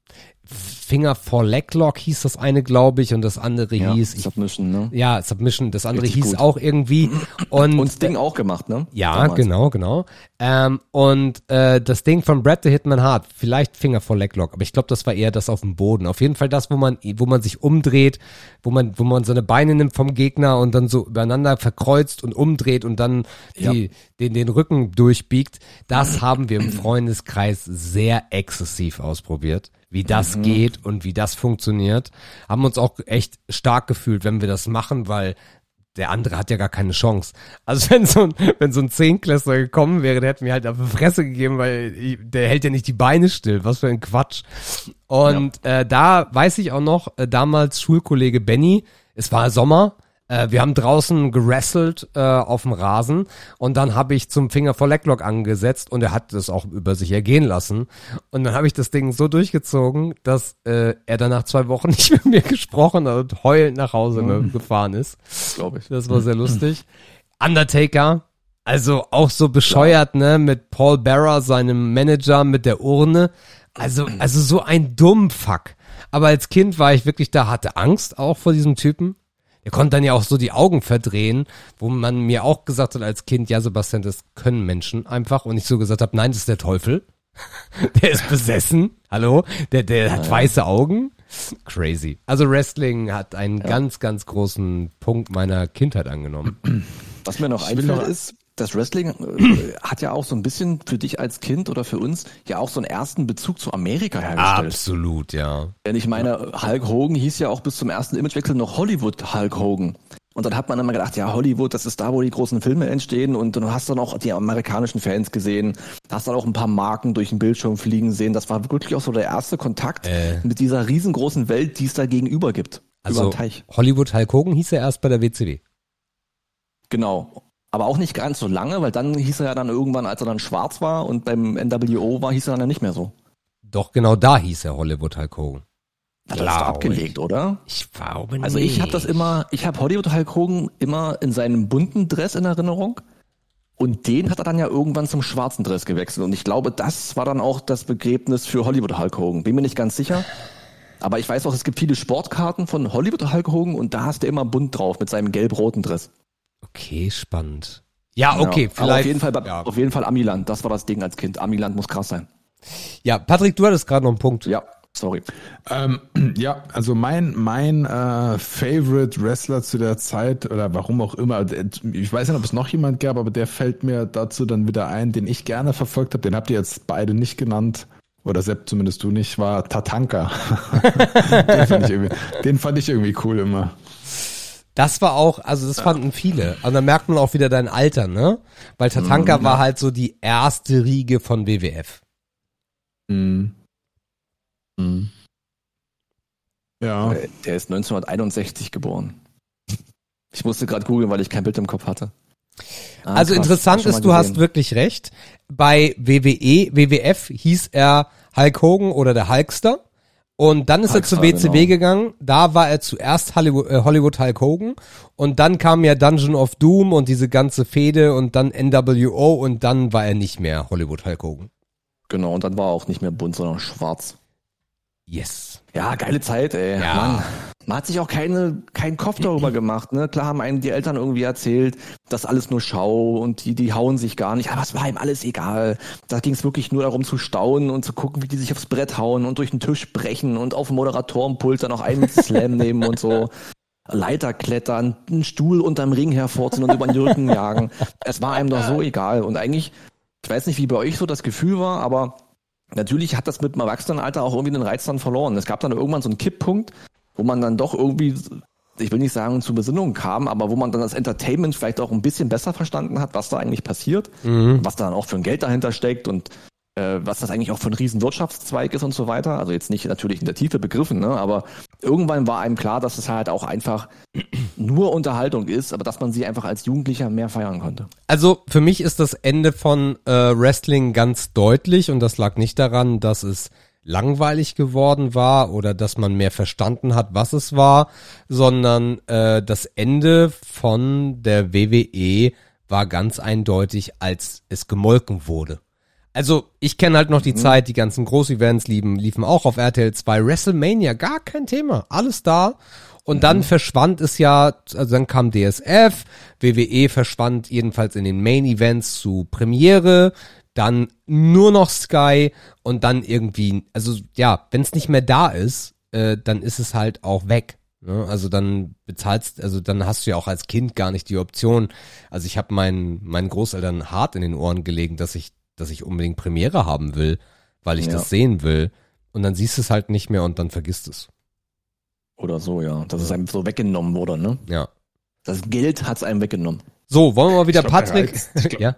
Finger for Leglock hieß das eine, glaube ich, und das andere ja, hieß Submission, ne? Ja, Submission. Das andere Richtig hieß gut. auch irgendwie und und Ding auch gemacht, ne? Ja, Damals. genau, genau. Ähm, und äh, das Ding von Brad the Hitman Hart, vielleicht Finger for Leglock, aber ich glaube, das war eher das auf dem Boden. Auf jeden Fall das, wo man wo man sich umdreht, wo man wo man seine Beine nimmt vom Gegner und dann so übereinander verkreuzt und umdreht und dann ja. die, den den Rücken durchbiegt. Das haben wir im Freundeskreis sehr exzessiv ausprobiert wie das mhm. geht und wie das funktioniert. Haben uns auch echt stark gefühlt, wenn wir das machen, weil der andere hat ja gar keine Chance. Also wenn so ein, wenn so ein Zehnklässler gekommen wäre, der hätte mir halt auf die Fresse gegeben, weil der hält ja nicht die Beine still. Was für ein Quatsch. Und ja. äh, da weiß ich auch noch, äh, damals Schulkollege Benny, es war Sommer, äh, wir haben draußen gerasselt äh, auf dem Rasen und dann habe ich zum Finger vor Leglock angesetzt und er hat das auch über sich ergehen lassen. Und dann habe ich das Ding so durchgezogen, dass äh, er dann nach zwei Wochen nicht mit mir gesprochen hat und heulend nach Hause mhm. gefahren ist. Glaube ich. Das war sehr lustig. Undertaker, also auch so bescheuert, ne, mit Paul Barra, seinem Manager, mit der Urne. Also, also so ein Dummfuck. Aber als Kind war ich wirklich da, hatte Angst auch vor diesem Typen. Er konnte dann ja auch so die Augen verdrehen, wo man mir auch gesagt hat als Kind, ja Sebastian, das können Menschen einfach. Und ich so gesagt habe, nein, das ist der Teufel. der ist besessen. Hallo? Der, der hat weiße Augen. Crazy. Also Wrestling hat einen ja. ganz, ganz großen Punkt meiner Kindheit angenommen. Was mir noch einfällt ist, das Wrestling äh, hat ja auch so ein bisschen für dich als Kind oder für uns ja auch so einen ersten Bezug zu Amerika hergestellt. Absolut, ja. Denn ich meine, Hulk Hogan hieß ja auch bis zum ersten Imagewechsel noch Hollywood Hulk Hogan. Und dann hat man immer gedacht, ja, Hollywood, das ist da, wo die großen Filme entstehen. Und du hast dann auch die amerikanischen Fans gesehen, hast dann auch ein paar Marken durch den Bildschirm fliegen sehen. Das war wirklich auch so der erste Kontakt äh. mit dieser riesengroßen Welt, die es da gegenüber gibt. Also Hollywood Hulk Hogan hieß er erst bei der WCW. Genau. Aber auch nicht ganz so lange, weil dann hieß er ja dann irgendwann, als er dann schwarz war und beim NWO war, hieß er dann ja nicht mehr so. Doch, genau da hieß er Hollywood Hulk Hogan. Hat er das abgelegt, oder? Ich glaube nicht. Also ich habe das immer, ich habe Hollywood Hulk Hogan immer in seinem bunten Dress in Erinnerung. Und den hat er dann ja irgendwann zum schwarzen Dress gewechselt. Und ich glaube, das war dann auch das Begräbnis für Hollywood Hulk Hogan. Bin mir nicht ganz sicher. Aber ich weiß auch, es gibt viele Sportkarten von Hollywood Hulk Hogan und da hast du immer bunt drauf mit seinem gelb-roten Dress. Okay, spannend. Ja, okay, ja, vielleicht. auf jeden Fall, ja. auf jeden Fall Amiland. Das war das Ding als Kind. Amiland muss krass sein. Ja, Patrick, du hattest gerade noch einen Punkt. Ja. Sorry. Ähm, ja, also mein mein äh, Favorite Wrestler zu der Zeit oder warum auch immer, ich weiß nicht, ob es noch jemand gab, aber der fällt mir dazu dann wieder ein, den ich gerne verfolgt habe. Den habt ihr jetzt beide nicht genannt oder Sepp zumindest du nicht, war Tatanka. den, fand ich den fand ich irgendwie cool immer. Das war auch, also das fanden viele. Und dann merkt man auch wieder dein Alter, ne? Weil Tatanka mhm, war halt so die erste Riege von WWF. Mhm. Mhm. Ja. Der ist 1961 geboren. Ich musste gerade googeln, weil ich kein Bild im Kopf hatte. Ah, also krass, interessant ist, du hast wirklich recht. Bei WWE, WWF hieß er Hulk Hogan oder der Hulkster. Und dann ist Hulkster, er zu WCW genau. gegangen. Da war er zuerst Hollywood, äh, Hollywood Hulk Hogan. Und dann kam ja Dungeon of Doom und diese ganze Fehde und dann NWO und dann war er nicht mehr Hollywood Hulk Hogan. Genau, und dann war er auch nicht mehr bunt, sondern schwarz. Yes. Ja, geile Zeit, ey. Ja. Mann. Man hat sich auch keine, keinen Kopf darüber gemacht, ne? Klar haben einem die Eltern irgendwie erzählt, dass alles nur Schau und die, die hauen sich gar nicht, aber es war ihm alles egal. Da ging es wirklich nur darum zu staunen und zu gucken, wie die sich aufs Brett hauen und durch den Tisch brechen und auf dem Moderatorenpult dann auch einen Slam nehmen und so. Leiter klettern, einen Stuhl unterm Ring hervorziehen und über den Rücken jagen. Es war einem doch so egal. Und eigentlich, ich weiß nicht, wie bei euch so das Gefühl war, aber natürlich hat das mit dem Erwachsenenalter auch irgendwie den Reiz dann verloren. Es gab dann irgendwann so einen Kipppunkt, wo man dann doch irgendwie, ich will nicht sagen zur Besinnung kam, aber wo man dann das Entertainment vielleicht auch ein bisschen besser verstanden hat, was da eigentlich passiert, mhm. was da dann auch für ein Geld dahinter steckt und äh, was das eigentlich auch für ein Riesenwirtschaftszweig ist und so weiter. Also jetzt nicht natürlich in der Tiefe begriffen, ne? aber irgendwann war einem klar, dass es halt auch einfach nur Unterhaltung ist, aber dass man sie einfach als Jugendlicher mehr feiern konnte. Also für mich ist das Ende von äh, Wrestling ganz deutlich und das lag nicht daran, dass es langweilig geworden war oder dass man mehr verstanden hat, was es war, sondern äh, das Ende von der WWE war ganz eindeutig, als es gemolken wurde. Also, ich kenne halt noch die mhm. Zeit, die ganzen Groß-Events liefen, liefen auch auf RTL 2. WrestleMania, gar kein Thema. Alles da. Und mhm. dann verschwand es ja, also dann kam DSF, WWE verschwand jedenfalls in den Main-Events zu Premiere, dann nur noch Sky und dann irgendwie, also ja, wenn es nicht mehr da ist, äh, dann ist es halt auch weg. Ne? Also dann bezahlst, also dann hast du ja auch als Kind gar nicht die Option. Also ich habe meinen meinen Großeltern hart in den Ohren gelegen, dass ich dass ich unbedingt Premiere haben will, weil ich ja. das sehen will. Und dann siehst du es halt nicht mehr und dann vergisst es. Oder so, ja. Dass ja. es einem so weggenommen wurde, ne? Ja. Das Geld hat es einem weggenommen. So, wollen wir mal wieder glaub, Patrick. ja.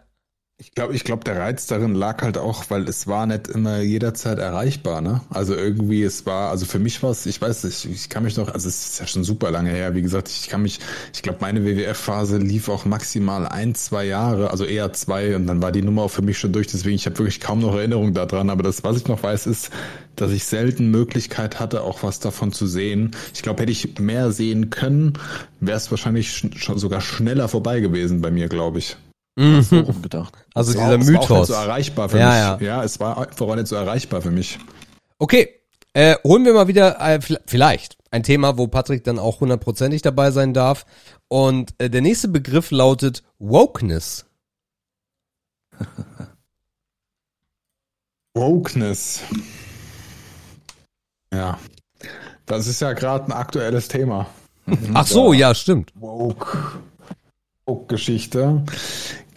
Ich glaube, ich glaube, der Reiz darin lag halt auch, weil es war nicht immer jederzeit erreichbar, ne? Also irgendwie, es war, also für mich war es, ich weiß nicht, ich kann mich noch, also es ist ja schon super lange her, wie gesagt, ich kann mich, ich glaube, meine WWF-Phase lief auch maximal ein, zwei Jahre, also eher zwei und dann war die Nummer auch für mich schon durch, deswegen ich habe wirklich kaum noch Erinnerung daran, aber das, was ich noch weiß, ist, dass ich selten Möglichkeit hatte, auch was davon zu sehen. Ich glaube, hätte ich mehr sehen können, wäre es wahrscheinlich schon sogar schneller vorbei gewesen bei mir, glaube ich. Mhm. So gedacht. Also dieser war, Mythos. Es war auch nicht so erreichbar für ja, mich. Ja. ja, es war einfach auch nicht so erreichbar für mich. Okay, äh, holen wir mal wieder äh, vielleicht ein Thema, wo Patrick dann auch hundertprozentig dabei sein darf. Und äh, der nächste Begriff lautet Wokeness. Wokeness. Ja, das ist ja gerade ein aktuelles Thema. Ach so, ja, stimmt. Woke. Geschichte.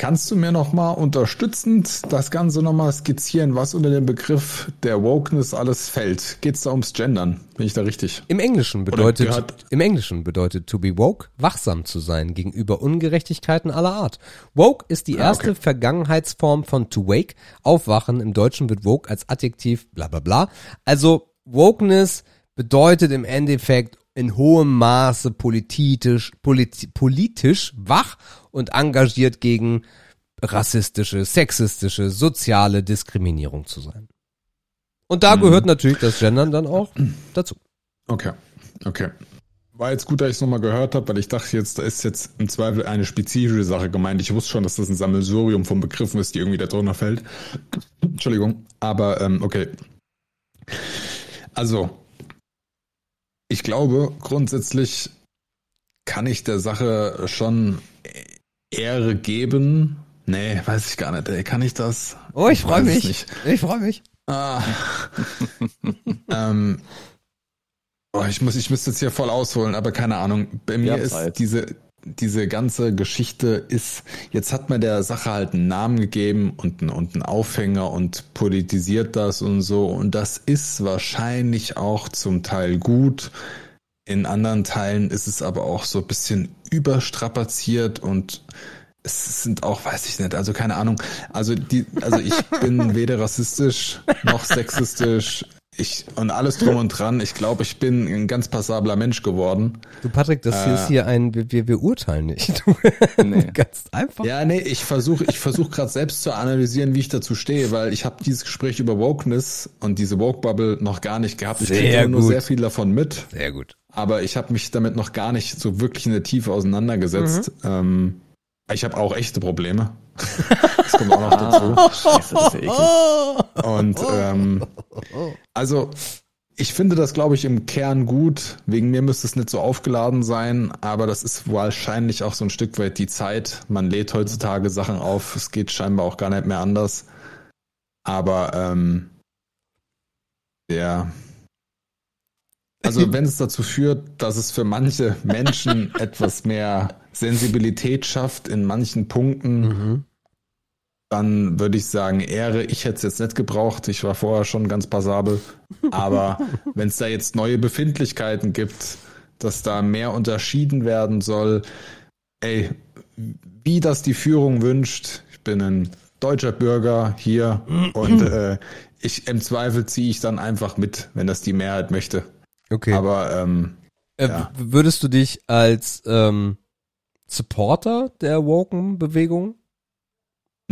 Kannst du mir nochmal unterstützend das Ganze nochmal skizzieren, was unter dem Begriff der Wokeness alles fällt? Geht es da ums Gendern? Bin ich da richtig? Im Englischen bedeutet, im Englischen bedeutet to be woke, wachsam zu sein gegenüber Ungerechtigkeiten aller Art. Woke ist die ah, erste okay. Vergangenheitsform von to wake, aufwachen. Im Deutschen wird woke als Adjektiv bla bla bla. Also Wokeness bedeutet im Endeffekt in hohem Maße politisch, politi politisch wach und engagiert gegen rassistische, sexistische, soziale Diskriminierung zu sein. Und da mhm. gehört natürlich das Gendern dann auch dazu. Okay, okay. War jetzt gut, dass ich es nochmal gehört habe, weil ich dachte jetzt, da ist jetzt im Zweifel eine spezifische Sache gemeint. Ich wusste schon, dass das ein Sammelsurium von Begriffen ist, die irgendwie da drunter fällt. Entschuldigung, aber ähm, okay. Also, ich glaube, grundsätzlich kann ich der Sache schon Ehre geben. Nee, weiß ich gar nicht. Ey, kann ich das? Oh, ich, ich freue mich. Ich freue mich. Ah. ähm, oh, ich muss, ich müsste jetzt hier voll ausholen, aber keine Ahnung. Bei mir ist Zeit. diese, diese ganze Geschichte ist, jetzt hat man der Sache halt einen Namen gegeben und einen, und einen Aufhänger und politisiert das und so. Und das ist wahrscheinlich auch zum Teil gut. In anderen Teilen ist es aber auch so ein bisschen überstrapaziert und es sind auch, weiß ich nicht, also keine Ahnung. Also die, also ich bin weder rassistisch noch sexistisch. Ich und alles drum und dran. Ich glaube, ich bin ein ganz passabler Mensch geworden. Du Patrick, das äh, ist hier ein, wir, wir urteilen nicht. nee. ganz einfach. Ja, nee, ich versuche, ich versuche gerade selbst zu analysieren, wie ich dazu stehe, weil ich habe dieses Gespräch über Wokeness und diese Woke Bubble noch gar nicht gehabt. Ich kriege nur sehr viel davon mit. Sehr gut. Aber ich habe mich damit noch gar nicht so wirklich in der Tiefe auseinandergesetzt. Mhm. Ähm, ich habe auch echte Probleme. Das kommt auch noch dazu. Scheiße, das ist ja Und ähm, also ich finde das, glaube ich, im Kern gut. Wegen mir müsste es nicht so aufgeladen sein, aber das ist wahrscheinlich auch so ein Stück weit die Zeit. Man lädt heutzutage Sachen auf. Es geht scheinbar auch gar nicht mehr anders. Aber ähm, ja. Also wenn es dazu führt, dass es für manche Menschen etwas mehr Sensibilität schafft in manchen Punkten, mhm. dann würde ich sagen, Ehre. Ich hätte es jetzt nicht gebraucht. Ich war vorher schon ganz passabel. Aber wenn es da jetzt neue Befindlichkeiten gibt, dass da mehr unterschieden werden soll, ey, wie das die Führung wünscht, ich bin ein deutscher Bürger hier und äh, ich im Zweifel ziehe ich dann einfach mit, wenn das die Mehrheit möchte. Okay. Aber ähm, äh, ja. würdest du dich als ähm, Supporter der Woken-Bewegung?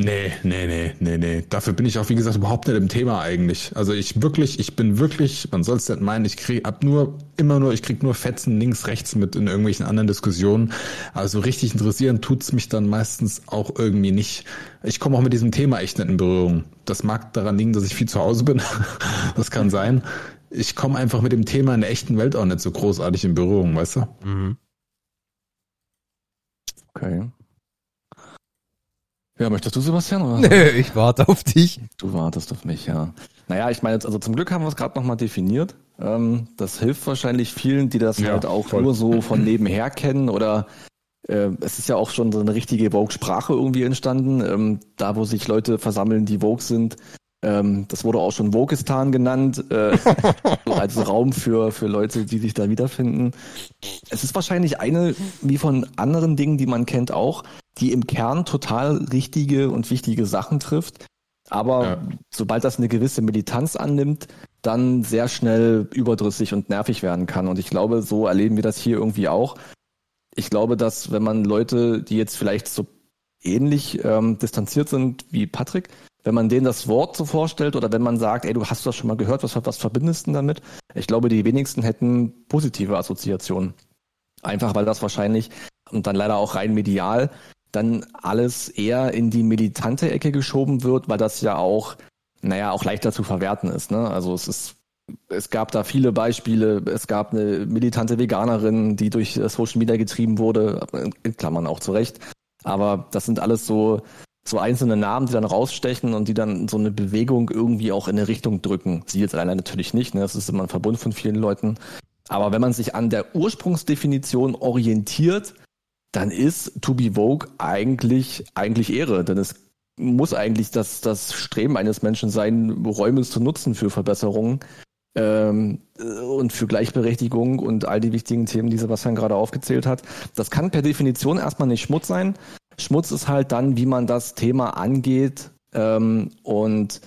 Nee, nee, nee, nee, nee. Dafür bin ich auch, wie gesagt, überhaupt nicht im Thema eigentlich. Also ich wirklich, ich bin wirklich, man soll es nicht meinen, ich krieg ab nur, immer nur, ich krieg nur Fetzen links, rechts mit in irgendwelchen anderen Diskussionen. Also richtig interessieren tut's mich dann meistens auch irgendwie nicht. Ich komme auch mit diesem Thema echt nicht in Berührung. Das mag daran liegen, dass ich viel zu Hause bin. das kann sein. Ich komme einfach mit dem Thema in der echten Welt auch nicht so großartig in Berührung, weißt du? Mhm. Okay. Ja, möchtest du, Sebastian? Oder? Nö, ich warte auf dich. Du wartest auf mich, ja. Naja, ich meine, also zum Glück haben wir es gerade nochmal definiert. Ähm, das hilft wahrscheinlich vielen, die das ja, halt auch voll. nur so von nebenher kennen oder äh, es ist ja auch schon so eine richtige Vogue-Sprache irgendwie entstanden. Ähm, da, wo sich Leute versammeln, die Vogue sind, ähm, das wurde auch schon Wokistan genannt, äh, als Raum für, für Leute, die sich da wiederfinden. Es ist wahrscheinlich eine, wie von anderen Dingen, die man kennt, auch, die im Kern total richtige und wichtige Sachen trifft. Aber ja. sobald das eine gewisse Militanz annimmt, dann sehr schnell überdrüssig und nervig werden kann. Und ich glaube, so erleben wir das hier irgendwie auch. Ich glaube, dass wenn man Leute, die jetzt vielleicht so ähnlich ähm, distanziert sind wie Patrick, wenn man denen das Wort so vorstellt oder wenn man sagt, ey, du hast das schon mal gehört, was, was verbindest du damit? Ich glaube, die wenigsten hätten positive Assoziationen. Einfach weil das wahrscheinlich und dann leider auch rein medial dann alles eher in die militante Ecke geschoben wird, weil das ja auch, naja, auch leichter zu verwerten ist. Ne? Also es ist, es gab da viele Beispiele. Es gab eine militante Veganerin, die durch Social Media getrieben wurde, in Klammern auch zurecht. Aber das sind alles so so einzelne Namen, die dann rausstechen und die dann so eine Bewegung irgendwie auch in eine Richtung drücken. Sie jetzt alleine natürlich nicht, ne? das ist immer ein Verbund von vielen Leuten. Aber wenn man sich an der Ursprungsdefinition orientiert, dann ist To Be Vogue eigentlich, eigentlich Ehre, denn es muss eigentlich das, das Streben eines Menschen sein, Räume zu nutzen für Verbesserungen ähm, und für Gleichberechtigung und all die wichtigen Themen, die Sebastian gerade aufgezählt hat. Das kann per Definition erstmal nicht Schmutz sein, Schmutz ist halt dann, wie man das Thema angeht. Ähm, und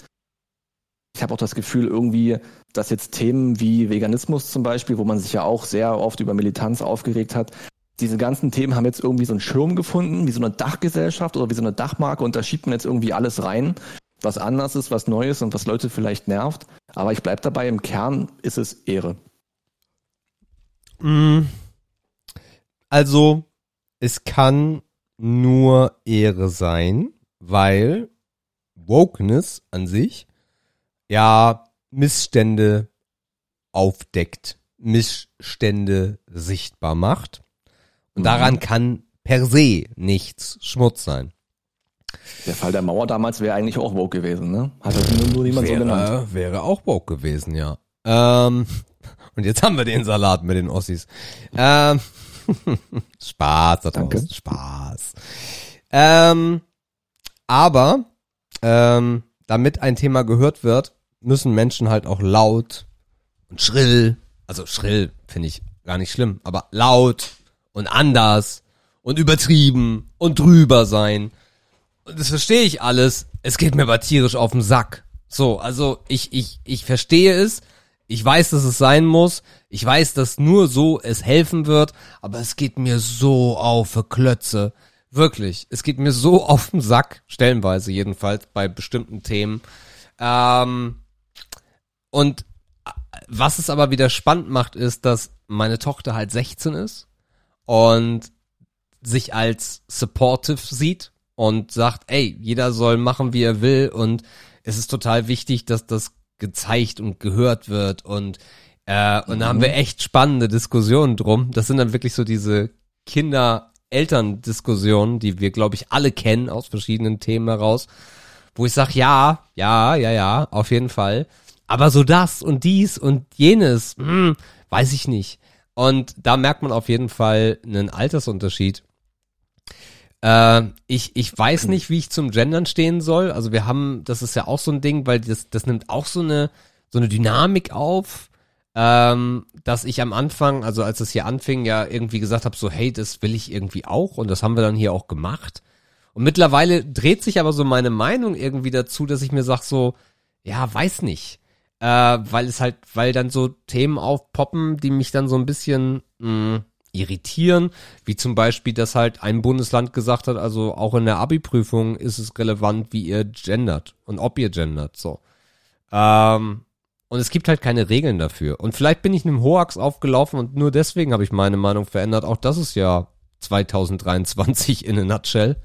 ich habe auch das Gefühl irgendwie, dass jetzt Themen wie Veganismus zum Beispiel, wo man sich ja auch sehr oft über Militanz aufgeregt hat, diese ganzen Themen haben jetzt irgendwie so einen Schirm gefunden, wie so eine Dachgesellschaft oder wie so eine Dachmarke und da schiebt man jetzt irgendwie alles rein, was anders ist, was Neues und was Leute vielleicht nervt. Aber ich bleib dabei, im Kern ist es Ehre. Mm. Also, es kann nur Ehre sein, weil Wokeness an sich ja Missstände aufdeckt, Missstände sichtbar macht. Und mhm. daran kann per se nichts Schmutz sein. Der Fall der Mauer damals wäre eigentlich auch woke gewesen, ne? Hat das nur, nur niemand wäre, so genannt. Wäre auch woke gewesen, ja. Ähm, und jetzt haben wir den Salat mit den Ossis. Ähm, Spaß, da Danke. draußen, Spaß. Ähm, aber ähm, damit ein Thema gehört wird, müssen Menschen halt auch laut und schrill, also schrill finde ich gar nicht schlimm, aber laut und anders und übertrieben und drüber sein. Und das verstehe ich alles. Es geht mir aber tierisch auf den Sack. So, also ich, ich, ich verstehe es. Ich weiß, dass es sein muss. Ich weiß, dass nur so es helfen wird. Aber es geht mir so auf die Klötze. Wirklich. Es geht mir so auf den Sack. Stellenweise jedenfalls bei bestimmten Themen. Ähm, und was es aber wieder spannend macht, ist, dass meine Tochter halt 16 ist und sich als supportive sieht und sagt, ey, jeder soll machen, wie er will und es ist total wichtig, dass das gezeigt und gehört wird und äh, und da haben wir echt spannende Diskussionen drum. Das sind dann wirklich so diese Kinder-Eltern-Diskussionen, die wir, glaube ich, alle kennen aus verschiedenen Themen heraus, wo ich sage, ja, ja, ja, ja, auf jeden Fall. Aber so das und dies und jenes, hm, weiß ich nicht. Und da merkt man auf jeden Fall einen Altersunterschied. Äh, ich, ich weiß nicht, wie ich zum Gendern stehen soll. Also wir haben, das ist ja auch so ein Ding, weil das, das nimmt auch so eine, so eine Dynamik auf, ähm, dass ich am Anfang, also als es hier anfing, ja irgendwie gesagt habe, so hey, das will ich irgendwie auch und das haben wir dann hier auch gemacht. Und mittlerweile dreht sich aber so meine Meinung irgendwie dazu, dass ich mir sag so, ja, weiß nicht äh, weil es halt, weil dann so Themen aufpoppen, die mich dann so ein bisschen mh, irritieren, wie zum Beispiel, dass halt ein Bundesland gesagt hat, also auch in der Abi-Prüfung ist es relevant, wie ihr gendert und ob ihr gendert, so. Ähm, und es gibt halt keine Regeln dafür. Und vielleicht bin ich einem Hoax aufgelaufen und nur deswegen habe ich meine Meinung verändert. Auch das ist ja 2023 in a nutshell.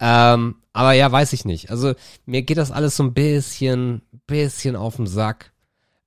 Ähm, aber ja, weiß ich nicht. Also mir geht das alles so ein bisschen, bisschen auf den Sack.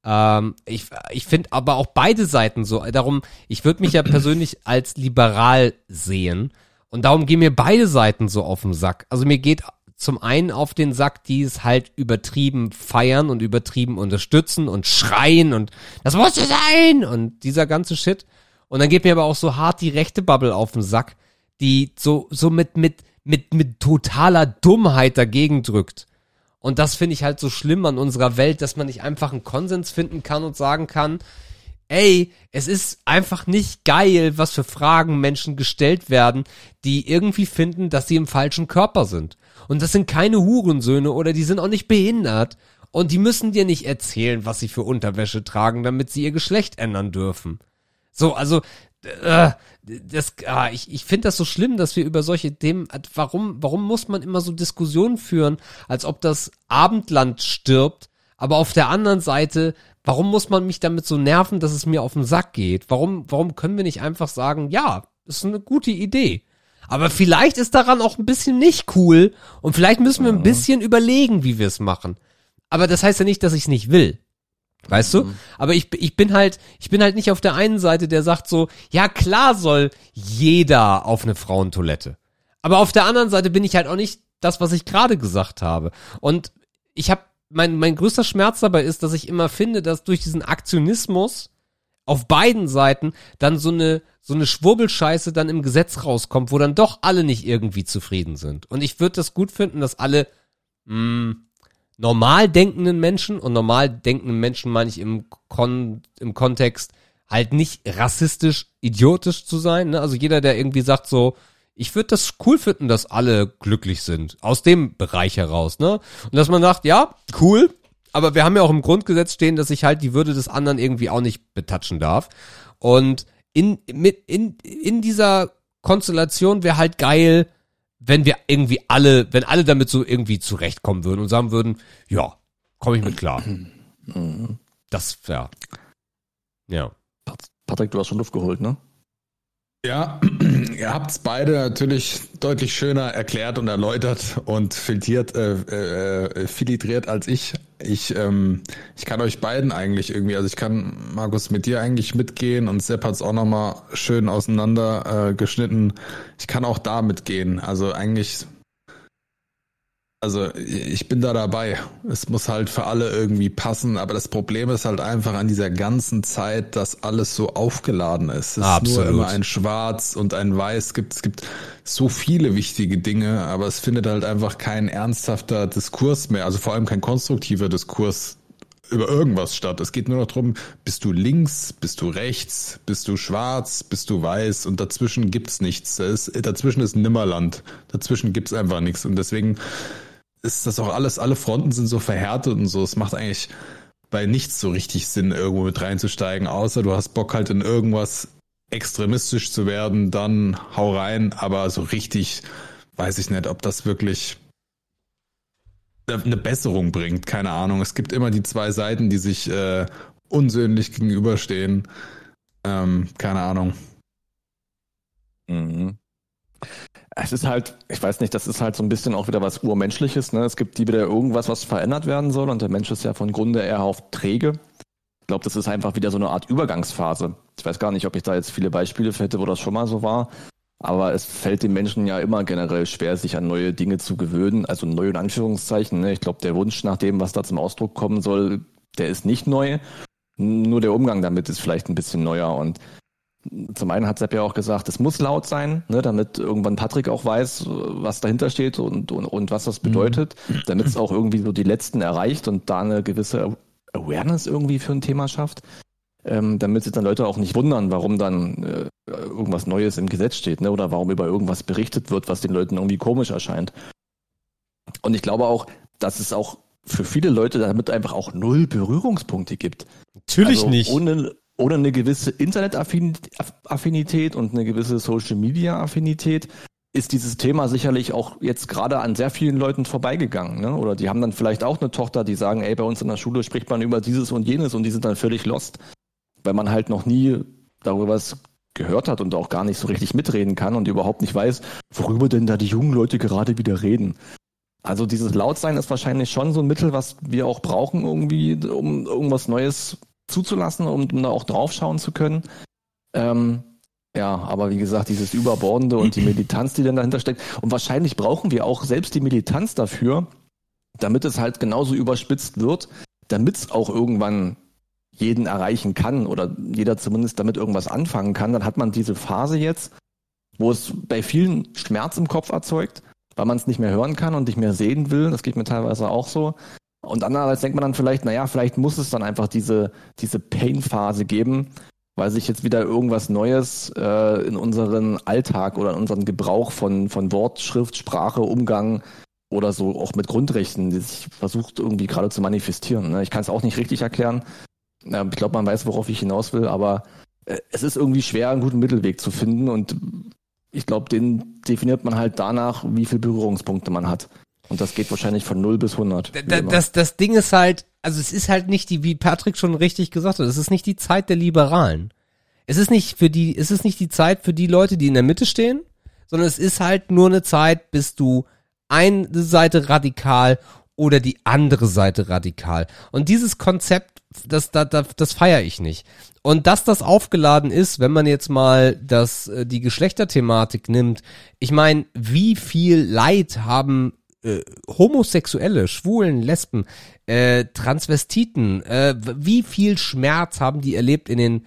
Ähm, ich ich finde aber auch beide Seiten so. Darum, ich würde mich ja persönlich als liberal sehen. Und darum gehen mir beide Seiten so auf den Sack. Also mir geht zum einen auf den Sack, die es halt übertrieben feiern und übertrieben unterstützen und schreien und das muss so sein und dieser ganze Shit. Und dann geht mir aber auch so hart die rechte Bubble auf den Sack, die so, so mit, mit, mit, mit totaler Dummheit dagegen drückt. Und das finde ich halt so schlimm an unserer Welt, dass man nicht einfach einen Konsens finden kann und sagen kann, ey, es ist einfach nicht geil, was für Fragen Menschen gestellt werden, die irgendwie finden, dass sie im falschen Körper sind. Und das sind keine Hurensöhne oder die sind auch nicht behindert. Und die müssen dir nicht erzählen, was sie für Unterwäsche tragen, damit sie ihr Geschlecht ändern dürfen. So, also, äh, das, ah, ich, ich finde das so schlimm, dass wir über solche Themen, warum, warum muss man immer so Diskussionen führen, als ob das Abendland stirbt, aber auf der anderen Seite, warum muss man mich damit so nerven, dass es mir auf den Sack geht? Warum, warum können wir nicht einfach sagen, ja, ist eine gute Idee. Aber vielleicht ist daran auch ein bisschen nicht cool und vielleicht müssen wir ein bisschen überlegen, wie wir es machen. Aber das heißt ja nicht, dass ich es nicht will. Weißt du? Aber ich, ich bin halt, ich bin halt nicht auf der einen Seite, der sagt so, ja klar soll jeder auf eine Frauentoilette. Aber auf der anderen Seite bin ich halt auch nicht das, was ich gerade gesagt habe. Und ich habe, mein, mein größter Schmerz dabei ist, dass ich immer finde, dass durch diesen Aktionismus auf beiden Seiten dann so eine, so eine Schwurbelscheiße dann im Gesetz rauskommt, wo dann doch alle nicht irgendwie zufrieden sind. Und ich würde das gut finden, dass alle, mh, normal denkenden Menschen und normal denkenden Menschen meine ich im, Kon im Kontext halt nicht rassistisch, idiotisch zu sein. Ne? Also jeder, der irgendwie sagt so, ich würde das cool finden, dass alle glücklich sind. Aus dem Bereich heraus, ne? Und dass man sagt, ja, cool, aber wir haben ja auch im Grundgesetz stehen, dass ich halt die Würde des anderen irgendwie auch nicht betatschen darf. Und in, mit, in, in dieser Konstellation wäre halt geil, wenn wir irgendwie alle, wenn alle damit so irgendwie zurechtkommen würden und sagen würden, ja, komme ich mit klar. Das, ja. Ja. Patrick, du hast schon Luft geholt, ne? Ja, ihr habt's beide natürlich deutlich schöner erklärt und erläutert und filtriert, äh, äh, filtriert als ich. Ich, ähm, ich kann euch beiden eigentlich irgendwie, also ich kann Markus mit dir eigentlich mitgehen und Sepp hat's auch nochmal schön auseinander äh, geschnitten. Ich kann auch da mitgehen. Also eigentlich Also ich bin da dabei. Es muss halt für alle irgendwie passen, aber das Problem ist halt einfach an dieser ganzen Zeit, dass alles so aufgeladen ist. Es ist Absolut. nur immer ein Schwarz und ein Weiß. Es gibt, es gibt so viele wichtige Dinge, aber es findet halt einfach kein ernsthafter Diskurs mehr, also vor allem kein konstruktiver Diskurs über irgendwas statt. Es geht nur noch darum, bist du links, bist du rechts, bist du schwarz, bist du weiß und dazwischen gibt's nichts. Ist, dazwischen ist Nimmerland. Dazwischen gibt's einfach nichts. Und deswegen ist das auch alles, alle Fronten sind so verhärtet und so. Es macht eigentlich bei nichts so richtig Sinn, irgendwo mit reinzusteigen, außer du hast Bock halt in irgendwas extremistisch zu werden, dann hau rein, aber so richtig weiß ich nicht, ob das wirklich eine Besserung bringt. Keine Ahnung. Es gibt immer die zwei Seiten, die sich äh, unsöhnlich gegenüberstehen. Ähm, keine Ahnung. Mhm. Es ist halt, ich weiß nicht, das ist halt so ein bisschen auch wieder was Urmenschliches. Ne? Es gibt die wieder irgendwas, was verändert werden soll und der Mensch ist ja von Grunde eher auf träge. Ich glaube, das ist einfach wieder so eine Art Übergangsphase. Ich weiß gar nicht, ob ich da jetzt viele Beispiele hätte, wo das schon mal so war. Aber es fällt den Menschen ja immer generell schwer, sich an neue Dinge zu gewöhnen. Also neue in Anführungszeichen. Ne? Ich glaube, der Wunsch nach dem, was da zum Ausdruck kommen soll, der ist nicht neu. Nur der Umgang damit ist vielleicht ein bisschen neuer. Und zum einen hat Sepp ja auch gesagt, es muss laut sein, ne, damit irgendwann Patrick auch weiß, was dahinter steht und, und, und was das mhm. bedeutet, mhm. damit es auch irgendwie so die Letzten erreicht und da eine gewisse Awareness irgendwie für ein Thema schafft ähm, damit sich dann Leute auch nicht wundern, warum dann äh, irgendwas Neues im Gesetz steht, ne? Oder warum über irgendwas berichtet wird, was den Leuten irgendwie komisch erscheint. Und ich glaube auch, dass es auch für viele Leute damit einfach auch null Berührungspunkte gibt. Natürlich also nicht. Ohne, ohne eine gewisse Internetaffinität und eine gewisse Social Media Affinität ist dieses Thema sicherlich auch jetzt gerade an sehr vielen Leuten vorbeigegangen. Ne? Oder die haben dann vielleicht auch eine Tochter, die sagen, ey, bei uns in der Schule spricht man über dieses und jenes und die sind dann völlig lost weil man halt noch nie darüber was gehört hat und auch gar nicht so richtig mitreden kann und überhaupt nicht weiß, worüber denn da die jungen Leute gerade wieder reden. Also dieses Lautsein ist wahrscheinlich schon so ein Mittel, was wir auch brauchen irgendwie, um irgendwas Neues zuzulassen und um da auch draufschauen zu können. Ähm, ja, aber wie gesagt, dieses Überbordende und die Militanz, die dann dahinter steckt. Und wahrscheinlich brauchen wir auch selbst die Militanz dafür, damit es halt genauso überspitzt wird, damit es auch irgendwann jeden erreichen kann oder jeder zumindest damit irgendwas anfangen kann, dann hat man diese Phase jetzt, wo es bei vielen Schmerz im Kopf erzeugt, weil man es nicht mehr hören kann und nicht mehr sehen will. Das geht mir teilweise auch so. Und andererseits denkt man dann vielleicht, naja, vielleicht muss es dann einfach diese, diese Pain-Phase geben, weil sich jetzt wieder irgendwas Neues äh, in unseren Alltag oder in unseren Gebrauch von, von Wort, Schrift, Sprache, Umgang oder so auch mit Grundrechten, die sich versucht irgendwie gerade zu manifestieren. Ne? Ich kann es auch nicht richtig erklären, ja, ich glaube, man weiß, worauf ich hinaus will, aber äh, es ist irgendwie schwer, einen guten Mittelweg zu finden und ich glaube, den definiert man halt danach, wie viele Berührungspunkte man hat. Und das geht wahrscheinlich von 0 bis 100. Da, das, das Ding ist halt, also es ist halt nicht die, wie Patrick schon richtig gesagt hat, es ist nicht die Zeit der Liberalen. Es ist nicht für die, es ist nicht die Zeit für die Leute, die in der Mitte stehen, sondern es ist halt nur eine Zeit, bis du eine Seite radikal oder die andere Seite radikal. Und dieses Konzept das, das, das, das feiere ich nicht. Und dass das aufgeladen ist, wenn man jetzt mal das, äh, die Geschlechterthematik nimmt, ich meine, wie viel Leid haben äh, Homosexuelle, Schwulen, Lesben, äh, Transvestiten, äh, wie viel Schmerz haben die erlebt in den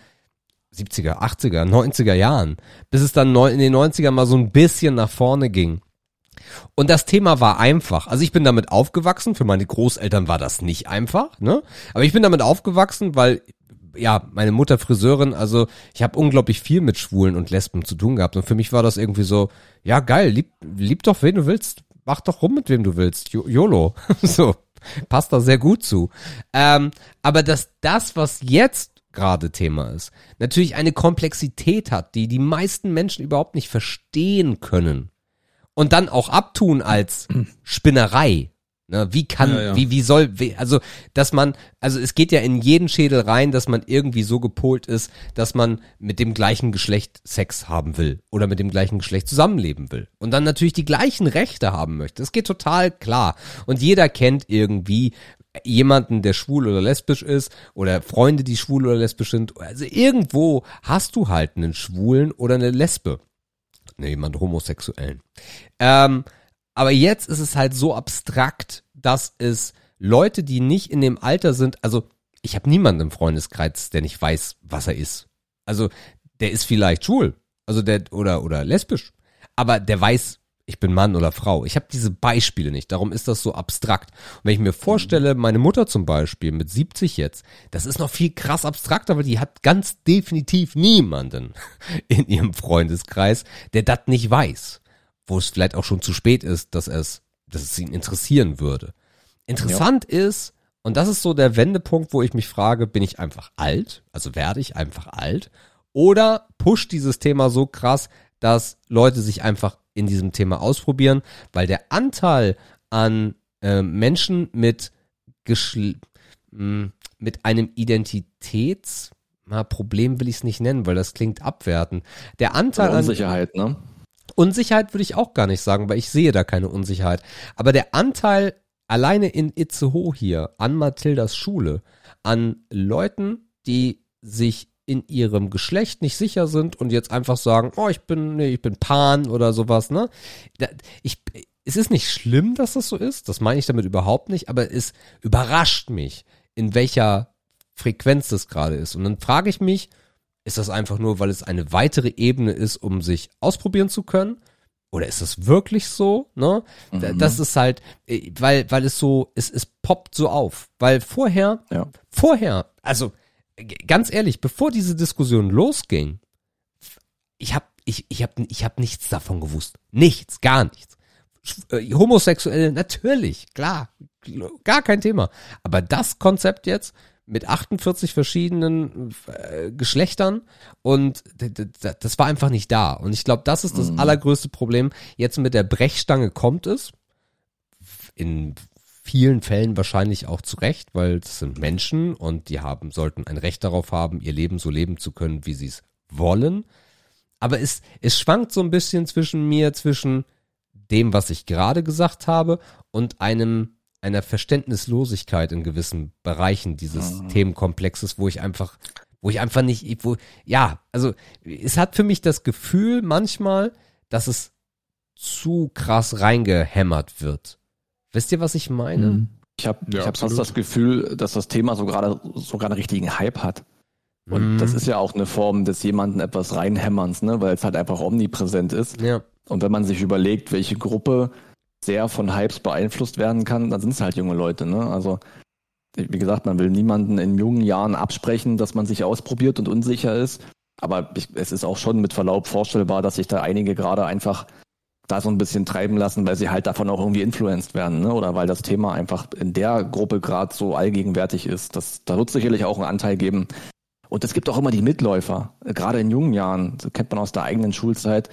70er, 80er, 90er Jahren, bis es dann in den 90er mal so ein bisschen nach vorne ging. Und das Thema war einfach. Also ich bin damit aufgewachsen. Für meine Großeltern war das nicht einfach, ne? Aber ich bin damit aufgewachsen, weil ja, meine Mutter Friseurin, also ich habe unglaublich viel mit Schwulen und Lesben zu tun gehabt. Und für mich war das irgendwie so, ja geil, lieb, lieb doch, wen du willst. Mach doch rum, mit wem du willst. YOLO. so, passt da sehr gut zu. Ähm, aber dass das, was jetzt gerade Thema ist, natürlich eine Komplexität hat, die die meisten Menschen überhaupt nicht verstehen können und dann auch abtun als Spinnerei. Ne, wie kann, ja, ja. wie, wie soll, wie, also, dass man, also es geht ja in jeden Schädel rein, dass man irgendwie so gepolt ist, dass man mit dem gleichen Geschlecht Sex haben will oder mit dem gleichen Geschlecht zusammenleben will und dann natürlich die gleichen Rechte haben möchte. Das geht total klar. Und jeder kennt irgendwie jemanden, der schwul oder lesbisch ist oder Freunde, die schwul oder lesbisch sind. Also irgendwo hast du halt einen Schwulen oder eine Lesbe ne, jemand Homosexuellen. Ähm, Aber jetzt ist es halt so abstrakt, dass es Leute, die nicht in dem Alter sind, also ich habe niemanden im Freundeskreis, der nicht weiß, was er ist. Also der ist vielleicht schwul, also der oder oder lesbisch, aber der weiß, ich bin Mann oder Frau. Ich habe diese Beispiele nicht. Darum ist das so abstrakt. Und wenn ich mir vorstelle, meine Mutter zum Beispiel mit 70 jetzt, das ist noch viel krass abstrakt, aber die hat ganz definitiv niemanden in ihrem Freundeskreis, der das nicht weiß. Wo es vielleicht auch schon zu spät ist, dass es, dass es ihn interessieren würde. Interessant ja. ist, und das ist so der Wendepunkt, wo ich mich frage, bin ich einfach alt? Also werde ich einfach alt? Oder pusht dieses Thema so krass, dass Leute sich einfach in diesem Thema ausprobieren, weil der Anteil an äh, Menschen mit Geschl hm, mit einem Identitäts Problem will ich es nicht nennen, weil das klingt abwerten. Der Anteil Oder Unsicherheit, an, ne? Unsicherheit würde ich auch gar nicht sagen, weil ich sehe da keine Unsicherheit. Aber der Anteil alleine in Itzehoe hier an Mathildas Schule an Leuten, die sich in ihrem Geschlecht nicht sicher sind und jetzt einfach sagen, oh, ich bin, nee, ich bin Pan oder sowas, ne? Ich, es ist nicht schlimm, dass das so ist, das meine ich damit überhaupt nicht, aber es überrascht mich, in welcher Frequenz das gerade ist. Und dann frage ich mich, ist das einfach nur, weil es eine weitere Ebene ist, um sich ausprobieren zu können? Oder ist das wirklich so? Ne? Mhm. Das ist halt, äh, weil, weil es so, es, es poppt so auf. Weil vorher, ja. vorher, also ganz ehrlich, bevor diese Diskussion losging, ich habe ich, ich hab, ich hab nichts davon gewusst. Nichts, gar nichts. Äh, Homosexuelle, natürlich, klar, gar kein Thema. Aber das Konzept jetzt mit 48 verschiedenen äh, Geschlechtern und das war einfach nicht da. Und ich glaube, das ist das mhm. allergrößte Problem. Jetzt mit der Brechstange kommt es. In vielen Fällen wahrscheinlich auch zu Recht, weil es sind Menschen und die haben, sollten ein Recht darauf haben, ihr Leben so leben zu können, wie sie es wollen. Aber es, es schwankt so ein bisschen zwischen mir, zwischen dem, was ich gerade gesagt habe und einem, einer Verständnislosigkeit in gewissen Bereichen dieses mhm. Themenkomplexes, wo ich einfach, wo ich einfach nicht, wo, ja, also es hat für mich das Gefühl manchmal, dass es zu krass reingehämmert wird. Wisst ihr, was ich meine? Mhm. Ich habe ja, ich hab sonst das Gefühl, dass das Thema so gerade sogar einen richtigen Hype hat. Und mhm. das ist ja auch eine Form des jemanden etwas reinhämmerns, ne, weil es halt einfach omnipräsent ist. Ja. Und wenn man sich überlegt, welche Gruppe sehr von Hypes beeinflusst werden kann, dann sind es halt junge Leute, ne? Also wie gesagt, man will niemanden in jungen Jahren absprechen, dass man sich ausprobiert und unsicher ist. Aber ich, es ist auch schon mit Verlaub vorstellbar, dass sich da einige gerade einfach da so ein bisschen treiben lassen, weil sie halt davon auch irgendwie influenced werden, ne? Oder weil das Thema einfach in der Gruppe gerade so allgegenwärtig ist. Das, da wird sicherlich auch einen Anteil geben. Und es gibt auch immer die Mitläufer, gerade in jungen Jahren, das kennt man aus der eigenen Schulzeit,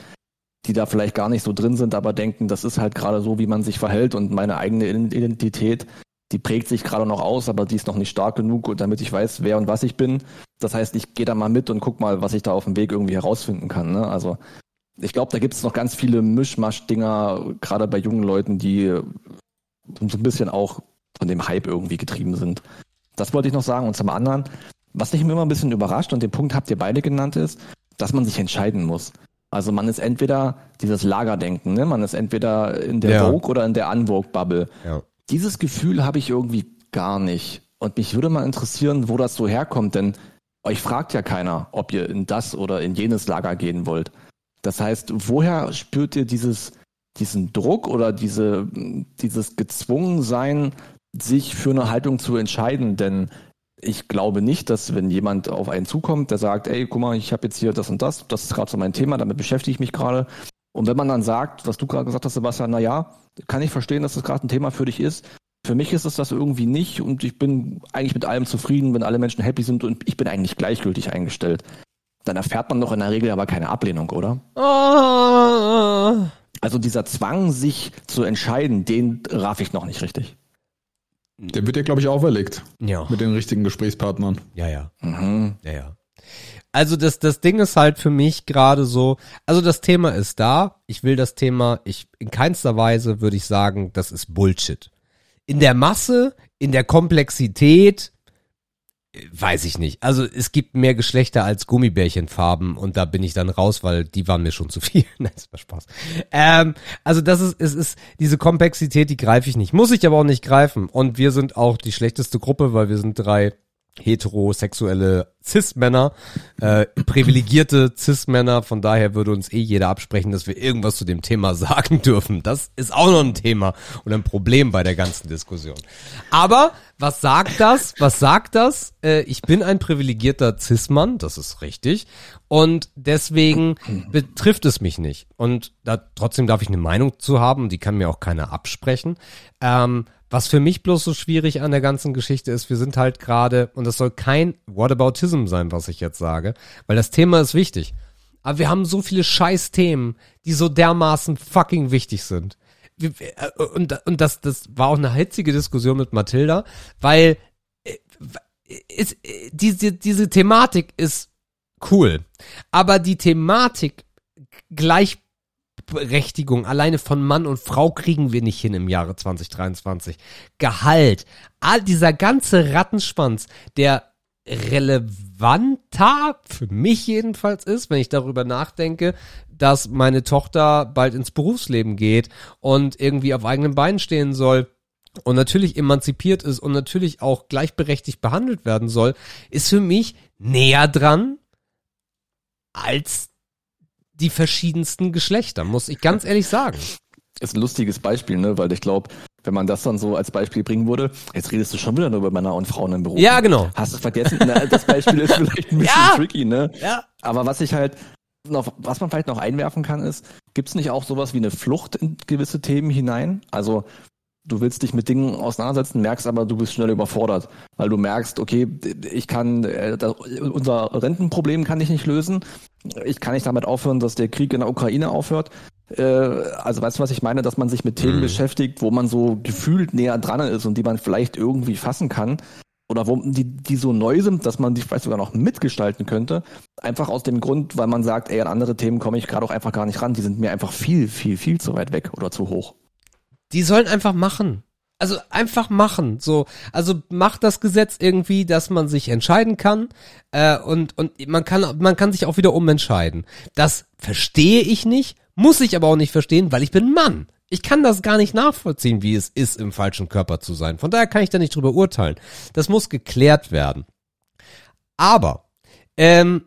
die da vielleicht gar nicht so drin sind, aber denken, das ist halt gerade so, wie man sich verhält und meine eigene Identität, die prägt sich gerade noch aus, aber die ist noch nicht stark genug, damit ich weiß, wer und was ich bin. Das heißt, ich gehe da mal mit und guck mal, was ich da auf dem Weg irgendwie herausfinden kann. Ne? Also ich glaube, da gibt es noch ganz viele Mischmasch-Dinger, gerade bei jungen Leuten, die so ein bisschen auch von dem Hype irgendwie getrieben sind. Das wollte ich noch sagen. Und zum anderen, was mich immer ein bisschen überrascht, und den Punkt habt ihr beide genannt, ist, dass man sich entscheiden muss. Also man ist entweder dieses Lagerdenken, ne? man ist entweder in der ja. Vogue oder in der Unvogue-Bubble. Ja. Dieses Gefühl habe ich irgendwie gar nicht. Und mich würde mal interessieren, wo das so herkommt, denn euch fragt ja keiner, ob ihr in das oder in jenes Lager gehen wollt. Das heißt, woher spürt ihr dieses, diesen Druck oder diese, dieses Gezwungensein, sich für eine Haltung zu entscheiden? Denn ich glaube nicht, dass wenn jemand auf einen zukommt, der sagt, ey, guck mal, ich habe jetzt hier das und das, das ist gerade so mein Thema, damit beschäftige ich mich gerade. Und wenn man dann sagt, was du gerade gesagt hast, Sebastian, na ja, kann ich verstehen, dass das gerade ein Thema für dich ist. Für mich ist es das irgendwie nicht und ich bin eigentlich mit allem zufrieden, wenn alle Menschen happy sind und ich bin eigentlich gleichgültig eingestellt. Dann erfährt man doch in der Regel aber keine Ablehnung, oder? Oh. Also dieser Zwang, sich zu entscheiden, den raff ich noch nicht richtig. Der wird dir, glaube ich, auferlegt. Ja. Mit den richtigen Gesprächspartnern. Ja, ja. Mhm. Ja, ja. Also das, das Ding ist halt für mich gerade so, also das Thema ist da. Ich will das Thema, ich, in keinster Weise würde ich sagen, das ist Bullshit. In der Masse, in der Komplexität, weiß ich nicht. Also es gibt mehr Geschlechter als Gummibärchenfarben und da bin ich dann raus, weil die waren mir schon zu viel. Nein, das war Spaß. Ähm, also das ist, es ist diese Komplexität, die greife ich nicht. Muss ich aber auch nicht greifen. Und wir sind auch die schlechteste Gruppe, weil wir sind drei heterosexuelle Cis-Männer, äh, privilegierte Cis-Männer. Von daher würde uns eh jeder absprechen, dass wir irgendwas zu dem Thema sagen dürfen. Das ist auch noch ein Thema und ein Problem bei der ganzen Diskussion. Aber was sagt das? Was sagt das? Äh, ich bin ein privilegierter Cis-Mann, das ist richtig. Und deswegen betrifft es mich nicht. Und da trotzdem darf ich eine Meinung zu haben, die kann mir auch keiner absprechen. Ähm, was für mich bloß so schwierig an der ganzen Geschichte ist, wir sind halt gerade, und das soll kein Whataboutism sein, was ich jetzt sage, weil das Thema ist wichtig. Aber wir haben so viele scheiß Themen, die so dermaßen fucking wichtig sind. Äh, und, und das, das war auch eine hitzige Diskussion mit Mathilda, weil äh, ist, äh, diese, diese Thematik ist cool. Aber die Thematik gleich Gleichberechtigung alleine von Mann und Frau kriegen wir nicht hin im Jahre 2023. Gehalt, all dieser ganze Rattenschwanz, der relevanter für mich jedenfalls ist, wenn ich darüber nachdenke, dass meine Tochter bald ins Berufsleben geht und irgendwie auf eigenen Beinen stehen soll und natürlich emanzipiert ist und natürlich auch gleichberechtigt behandelt werden soll, ist für mich näher dran als die verschiedensten Geschlechter, muss ich ganz ehrlich sagen. Ist ein lustiges Beispiel, ne? Weil ich glaube, wenn man das dann so als Beispiel bringen würde, jetzt redest du schon wieder nur über Männer und Frauen im Beruf. Ja, genau. Hast du vergessen? Na, das Beispiel ist vielleicht ein bisschen Ja. tricky, ne? Ja. Aber was ich halt noch, was man vielleicht noch einwerfen kann, ist, gibt's nicht auch sowas wie eine Flucht in gewisse Themen hinein? Also du willst dich mit Dingen auseinandersetzen, merkst aber, du bist schnell überfordert, weil du merkst, okay, ich kann, äh, das, unser Rentenproblem kann ich nicht lösen. Ich kann nicht damit aufhören, dass der Krieg in der Ukraine aufhört. Äh, also weißt du, was ich meine, dass man sich mit Themen Mhm. beschäftigt, wo man so gefühlt näher dran ist und die man vielleicht irgendwie fassen kann oder wo die, die so neu sind, dass man die vielleicht sogar noch mitgestalten könnte. Einfach aus dem Grund, weil man sagt, ey, an andere Themen komme ich gerade auch einfach gar nicht ran. Die sind mir einfach viel, viel, viel zu weit weg oder zu hoch. Die sollen einfach machen. Also einfach machen. So, also macht das Gesetz irgendwie, dass man sich entscheiden kann äh, und und man kann man kann sich auch wieder umentscheiden. Das verstehe ich nicht, muss ich aber auch nicht verstehen, weil ich bin Mann. Ich kann das gar nicht nachvollziehen, wie es ist, im falschen Körper zu sein. Von daher kann ich da nicht drüber urteilen. Das muss geklärt werden. Aber ähm,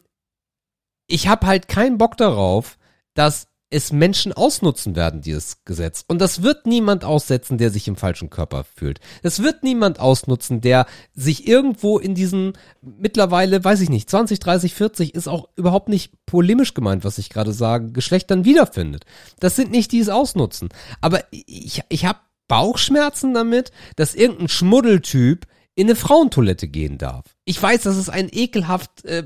ich habe halt keinen Bock darauf, dass es Menschen ausnutzen werden, dieses Gesetz. Und das wird niemand aussetzen, der sich im falschen Körper fühlt. Das wird niemand ausnutzen, der sich irgendwo in diesen mittlerweile, weiß ich nicht, 20, 30, 40 ist auch überhaupt nicht polemisch gemeint, was ich gerade sage, Geschlechtern wiederfindet. Das sind nicht die, es ausnutzen. Aber ich, ich habe Bauchschmerzen damit, dass irgendein Schmuddeltyp in eine Frauentoilette gehen darf. Ich weiß, das ist ein ekelhaft äh,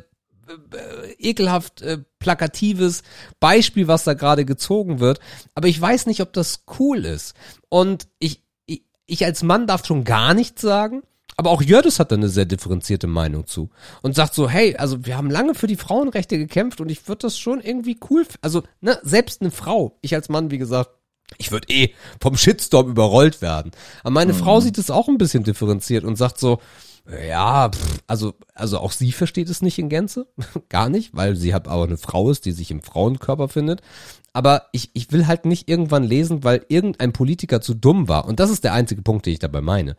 ekelhaft äh, plakatives Beispiel, was da gerade gezogen wird. Aber ich weiß nicht, ob das cool ist. Und ich, ich, ich als Mann darf schon gar nichts sagen. Aber auch Jördis hat da eine sehr differenzierte Meinung zu. Und sagt so, hey, also wir haben lange für die Frauenrechte gekämpft und ich würde das schon irgendwie cool, also ne, selbst eine Frau, ich als Mann, wie gesagt, ich würde eh vom Shitstorm überrollt werden. Aber meine Frau sieht es auch ein bisschen differenziert und sagt so, ja, pff, also, also auch sie versteht es nicht in Gänze. Gar nicht, weil sie halt auch eine Frau ist, die sich im Frauenkörper findet. Aber ich, ich will halt nicht irgendwann lesen, weil irgendein Politiker zu dumm war. Und das ist der einzige Punkt, den ich dabei meine.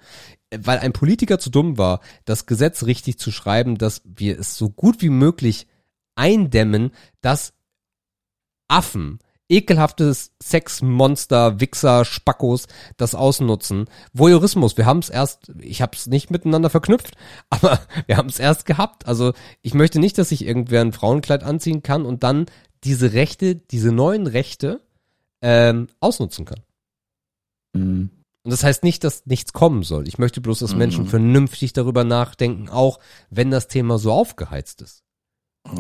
Weil ein Politiker zu dumm war, das Gesetz richtig zu schreiben, dass wir es so gut wie möglich eindämmen, dass Affen, ekelhaftes Sexmonster, Wichser, Spackos das ausnutzen. Voyeurismus, wir haben es erst, ich habe es nicht miteinander verknüpft, aber wir haben es erst gehabt. Also ich möchte nicht, dass sich irgendwer ein Frauenkleid anziehen kann und dann diese Rechte, diese neuen Rechte ähm, ausnutzen kann. Mhm. Und das heißt nicht, dass nichts kommen soll. Ich möchte bloß, dass Menschen Mhm. vernünftig darüber nachdenken, auch wenn das Thema so aufgeheizt ist.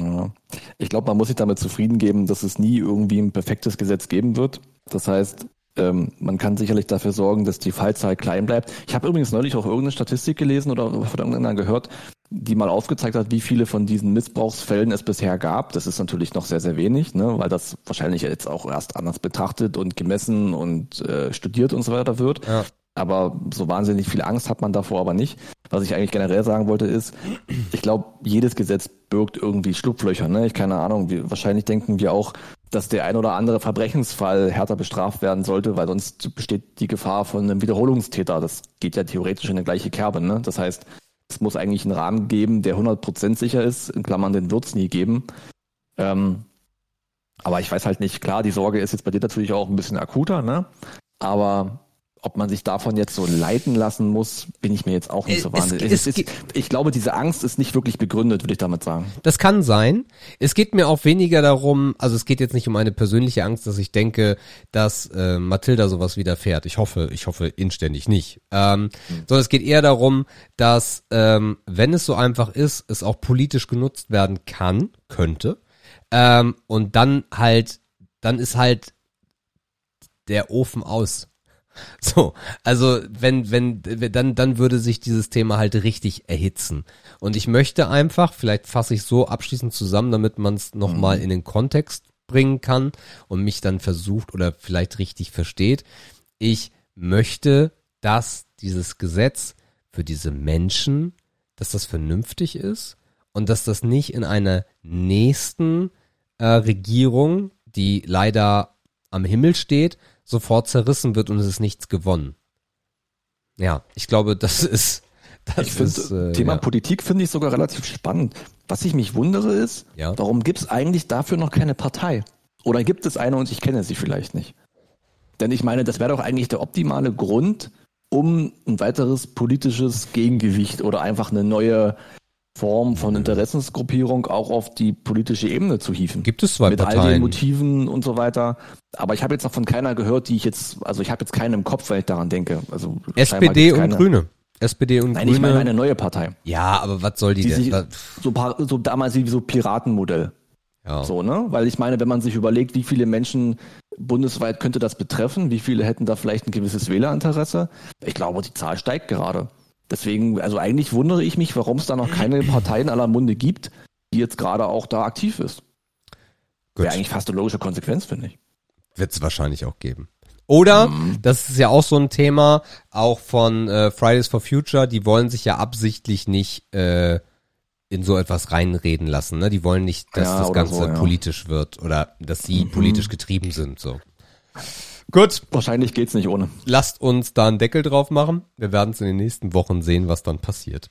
Ja. Ich glaube, man muss sich damit zufrieden geben, dass es nie irgendwie ein perfektes Gesetz geben wird. Das heißt, ähm, man kann sicherlich dafür sorgen, dass die Fallzahl klein bleibt. Ich habe übrigens neulich auch irgendeine Statistik gelesen oder von irgendeiner gehört, die mal aufgezeigt hat, wie viele von diesen Missbrauchsfällen es bisher gab. Das ist natürlich noch sehr, sehr wenig, ne, weil das wahrscheinlich jetzt auch erst anders betrachtet und gemessen und äh, studiert und so weiter wird. Ja. Aber so wahnsinnig viel Angst hat man davor aber nicht. was ich eigentlich generell sagen wollte, ist, ich glaube, jedes Gesetz birgt irgendwie Schlupflöcher. Ne? Ich keine Ahnung, wir, wahrscheinlich denken wir auch, dass der ein oder andere Verbrechensfall härter bestraft werden sollte, weil sonst besteht die Gefahr von einem Wiederholungstäter. Das geht ja theoretisch in eine gleiche Kerbe. Ne? Das heißt, es muss eigentlich einen Rahmen geben, der 100% sicher ist. In Klammern, den wird es nie geben. Ähm, aber ich weiß halt nicht, klar, die Sorge ist jetzt bei dir natürlich auch ein bisschen akuter, ne? Aber ob man sich davon jetzt so leiten lassen muss, bin ich mir jetzt auch nicht so wahnsinnig. Es, es, es, ich glaube, diese Angst ist nicht wirklich begründet, würde ich damit sagen. Das kann sein. Es geht mir auch weniger darum, also es geht jetzt nicht um eine persönliche Angst, dass ich denke, dass äh, Mathilda sowas widerfährt. Ich hoffe, ich hoffe inständig nicht. Ähm, mhm. Sondern es geht eher darum, dass ähm, wenn es so einfach ist, es auch politisch genutzt werden kann, könnte. Ähm, und dann halt, dann ist halt der Ofen aus. So, also wenn, wenn, dann, dann würde sich dieses Thema halt richtig erhitzen. Und ich möchte einfach, vielleicht fasse ich so abschließend zusammen, damit man es nochmal mhm. in den Kontext bringen kann und mich dann versucht oder vielleicht richtig versteht. Ich möchte, dass dieses Gesetz für diese Menschen, dass das vernünftig ist und dass das nicht in einer nächsten äh, Regierung, die leider am Himmel steht, sofort zerrissen wird und es ist nichts gewonnen. Ja, ich glaube, das ist. Das ich finde, äh, Thema ja. Politik finde ich sogar relativ spannend. Was ich mich wundere ist, ja. warum gibt es eigentlich dafür noch keine Partei? Oder gibt es eine und ich kenne sie vielleicht nicht? Denn ich meine, das wäre doch eigentlich der optimale Grund, um ein weiteres politisches Gegengewicht oder einfach eine neue Form von Interessensgruppierung auch auf die politische Ebene zu hieven. Gibt es zwei Mit Parteien. all den Motiven und so weiter. Aber ich habe jetzt noch von keiner gehört, die ich jetzt, also ich habe jetzt keinen im Kopf, wenn ich daran denke. Also SPD und Grüne. SPD und Nein, Grüne. ich meine eine neue Partei. Ja, aber was soll die, die denn? Sich, so, so damals wie so Piratenmodell. Ja. So, ne? Weil ich meine, wenn man sich überlegt, wie viele Menschen bundesweit könnte das betreffen, wie viele hätten da vielleicht ein gewisses Wählerinteresse, ich glaube, die Zahl steigt gerade. Deswegen, also eigentlich wundere ich mich, warum es da noch keine Partei in aller Munde gibt, die jetzt gerade auch da aktiv ist. Wäre eigentlich fast eine logische Konsequenz, finde ich. Wird es wahrscheinlich auch geben. Oder, mhm. das ist ja auch so ein Thema, auch von äh, Fridays for Future, die wollen sich ja absichtlich nicht äh, in so etwas reinreden lassen. Ne? Die wollen nicht, dass ja, das Ganze so, ja. politisch wird oder dass sie mhm. politisch getrieben sind. So. Gut. Wahrscheinlich geht's nicht ohne. Lasst uns da einen Deckel drauf machen. Wir werden es in den nächsten Wochen sehen, was dann passiert.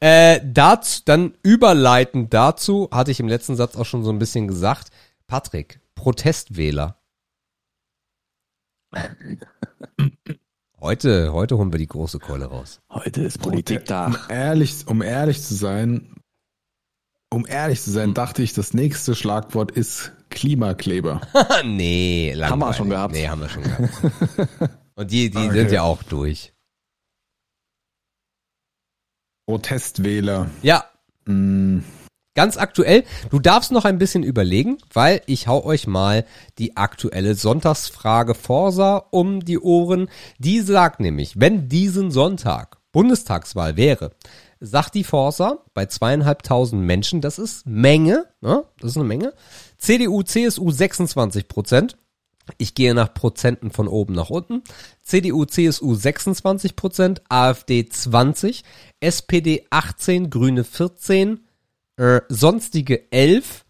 Äh, dazu, dann überleitend dazu, hatte ich im letzten Satz auch schon so ein bisschen gesagt. Patrick, Protestwähler. Heute, heute holen wir die große Keule raus. Heute ist Politik da. Um ehrlich, um ehrlich zu sein, um ehrlich zu sein, dachte ich, das nächste Schlagwort ist Klimakleber. nee, langweilig. Haben wir schon gehabt. Nee, haben wir schon gehabt. Und die, die okay. sind ja auch durch. Protestwähler. Ja. Mm. Ganz aktuell, du darfst noch ein bisschen überlegen, weil ich hau euch mal die aktuelle Sonntagsfrage Forsa um die Ohren. Die sagt nämlich, wenn diesen Sonntag Bundestagswahl wäre, sagt die Forsa bei zweieinhalbtausend Menschen, das ist Menge, ne? das ist eine Menge. CDU, CSU 26 Prozent. Ich gehe nach Prozenten von oben nach unten. CDU, CSU 26 Prozent, AfD 20, SPD 18, Grüne 14, äh, sonstige 11,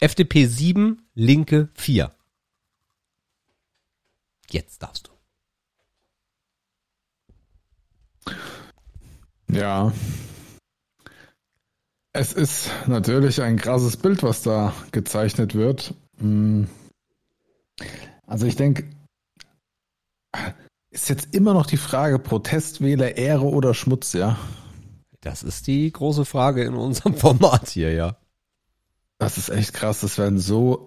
FDP 7, Linke 4. Jetzt darfst du. Ja. Es ist natürlich ein krasses Bild, was da gezeichnet wird. Hm. Also ich denke, ist jetzt immer noch die Frage, Protestwähler, Ehre oder Schmutz, ja? Das ist die große Frage in unserem Format hier, ja. Das ist echt krass. Das werden so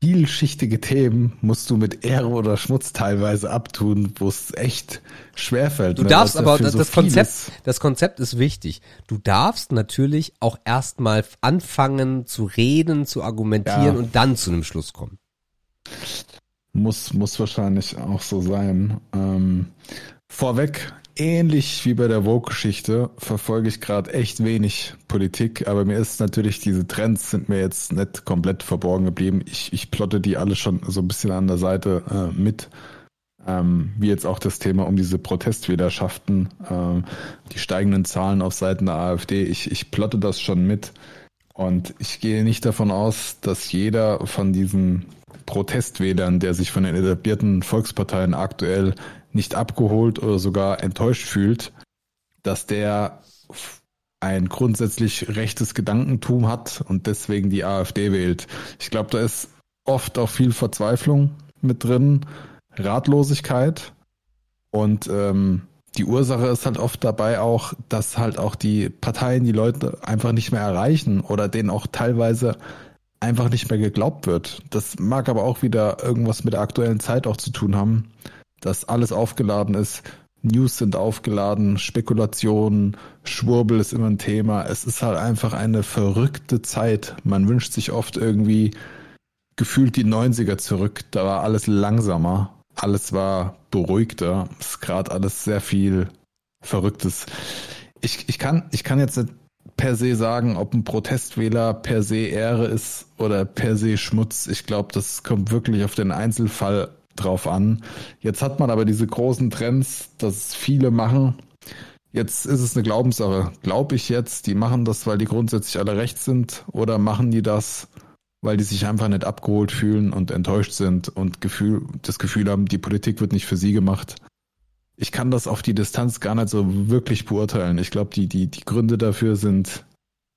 vielschichtige Themen musst du mit Ehre oder Schmutz teilweise abtun, wo es echt schwerfällt. Du darfst aber, das, so Konzept, das Konzept ist wichtig. Du darfst natürlich auch erstmal anfangen zu reden, zu argumentieren ja. und dann zu einem Schluss kommen. Muss, muss wahrscheinlich auch so sein. Ähm, vorweg, ähnlich wie bei der Vogue-Geschichte verfolge ich gerade echt wenig Politik, aber mir ist natürlich, diese Trends sind mir jetzt nicht komplett verborgen geblieben. Ich, ich plotte die alle schon so ein bisschen an der Seite äh, mit. Ähm, wie jetzt auch das Thema um diese Protestwählerschaften, ähm, die steigenden Zahlen auf Seiten der AfD. Ich, ich plotte das schon mit. Und ich gehe nicht davon aus, dass jeder von diesen Protestwählern, der sich von den etablierten Volksparteien aktuell nicht abgeholt oder sogar enttäuscht fühlt, dass der ein grundsätzlich rechtes Gedankentum hat und deswegen die AfD wählt. Ich glaube, da ist oft auch viel Verzweiflung mit drin, Ratlosigkeit und ähm, die Ursache ist halt oft dabei auch, dass halt auch die Parteien die Leute einfach nicht mehr erreichen oder denen auch teilweise einfach nicht mehr geglaubt wird. Das mag aber auch wieder irgendwas mit der aktuellen Zeit auch zu tun haben, dass alles aufgeladen ist. News sind aufgeladen, Spekulationen, Schwurbel ist immer ein Thema. Es ist halt einfach eine verrückte Zeit. Man wünscht sich oft irgendwie gefühlt die 90er zurück. Da war alles langsamer, alles war beruhigter. Es ist gerade alles sehr viel Verrücktes. Ich, ich, kann, ich kann jetzt nicht per se sagen, ob ein Protestwähler per se Ehre ist oder per se Schmutz. Ich glaube, das kommt wirklich auf den Einzelfall drauf an. Jetzt hat man aber diese großen Trends, dass viele machen. Jetzt ist es eine Glaubenssache. Glaube ich jetzt, die machen das, weil die grundsätzlich alle recht sind oder machen die das, weil die sich einfach nicht abgeholt fühlen und enttäuscht sind und Gefühl, das Gefühl haben, die Politik wird nicht für sie gemacht ich kann das auf die Distanz gar nicht so wirklich beurteilen. Ich glaube, die, die, die Gründe dafür sind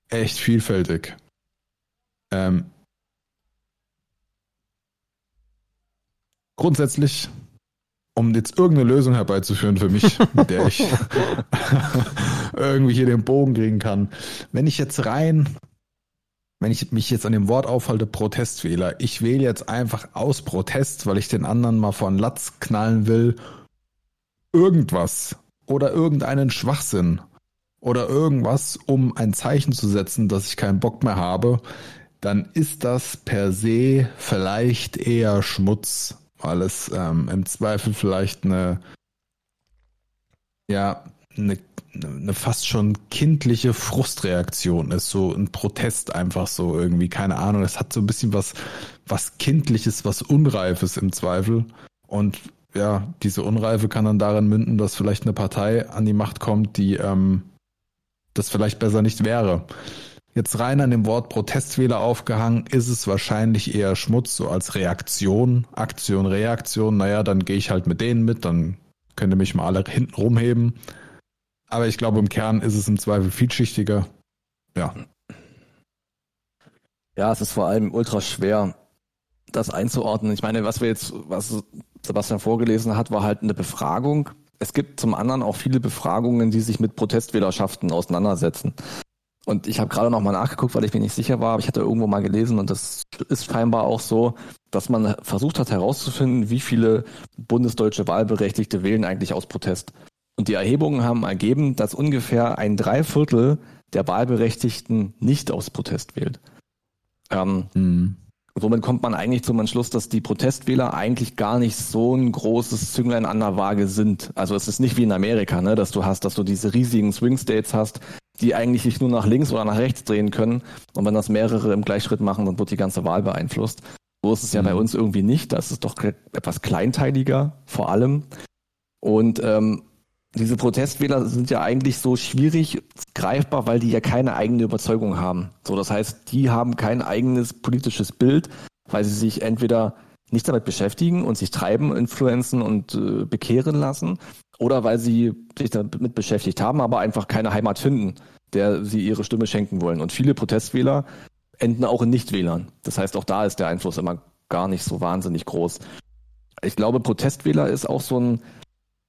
echt vielfältig. Ähm, grundsätzlich, um jetzt irgendeine Lösung herbeizuführen für mich, mit der ich irgendwie hier den Bogen kriegen kann, wenn ich jetzt rein, wenn ich mich jetzt an dem Wort aufhalte, Protestwähler, ich wähle jetzt einfach aus Protest, weil ich den anderen mal vor den Latz knallen will irgendwas oder irgendeinen Schwachsinn oder irgendwas, um ein Zeichen zu setzen, dass ich keinen Bock mehr habe, dann ist das per se vielleicht eher Schmutz, weil es ähm, im Zweifel vielleicht eine, ja, eine, eine fast schon kindliche Frustreaktion ist, so ein Protest einfach so irgendwie, keine Ahnung, es hat so ein bisschen was, was Kindliches, was Unreifes im Zweifel und ja, diese Unreife kann dann darin münden, dass vielleicht eine Partei an die Macht kommt, die ähm, das vielleicht besser nicht wäre. Jetzt rein an dem Wort Protestwähler aufgehangen, ist es wahrscheinlich eher Schmutz, so als Reaktion, Aktion, Reaktion. Naja, dann gehe ich halt mit denen mit, dann könnt ihr mich mal alle hinten rumheben. Aber ich glaube, im Kern ist es im Zweifel vielschichtiger. Ja. Ja, es ist vor allem ultra schwer, das einzuordnen. Ich meine, was wir jetzt, was Sebastian vorgelesen hat, war halt eine Befragung. Es gibt zum anderen auch viele Befragungen, die sich mit Protestwählerschaften auseinandersetzen. Und ich habe gerade noch mal nachgeguckt, weil ich mir nicht sicher war, aber ich hatte irgendwo mal gelesen und das ist scheinbar auch so, dass man versucht hat herauszufinden, wie viele bundesdeutsche Wahlberechtigte wählen eigentlich aus Protest. Und die Erhebungen haben ergeben, dass ungefähr ein Dreiviertel der Wahlberechtigten nicht aus Protest wählt. Ähm, mhm. Somit kommt man eigentlich zum Entschluss, dass die Protestwähler eigentlich gar nicht so ein großes Zünglein an der Waage sind. Also es ist nicht wie in Amerika, ne, dass du hast, dass du diese riesigen Swing States hast, die eigentlich sich nur nach links oder nach rechts drehen können. Und wenn das mehrere im Gleichschritt machen, dann wird die ganze Wahl beeinflusst. So ist es ja mhm. bei uns irgendwie nicht. Das ist doch etwas kleinteiliger vor allem. Und ähm, diese Protestwähler sind ja eigentlich so schwierig greifbar, weil die ja keine eigene Überzeugung haben. So, das heißt, die haben kein eigenes politisches Bild, weil sie sich entweder nicht damit beschäftigen und sich treiben, influenzen und äh, bekehren lassen, oder weil sie sich damit beschäftigt haben, aber einfach keine Heimat finden, der sie ihre Stimme schenken wollen. Und viele Protestwähler enden auch in Nichtwählern. Das heißt, auch da ist der Einfluss immer gar nicht so wahnsinnig groß. Ich glaube, Protestwähler ist auch so ein,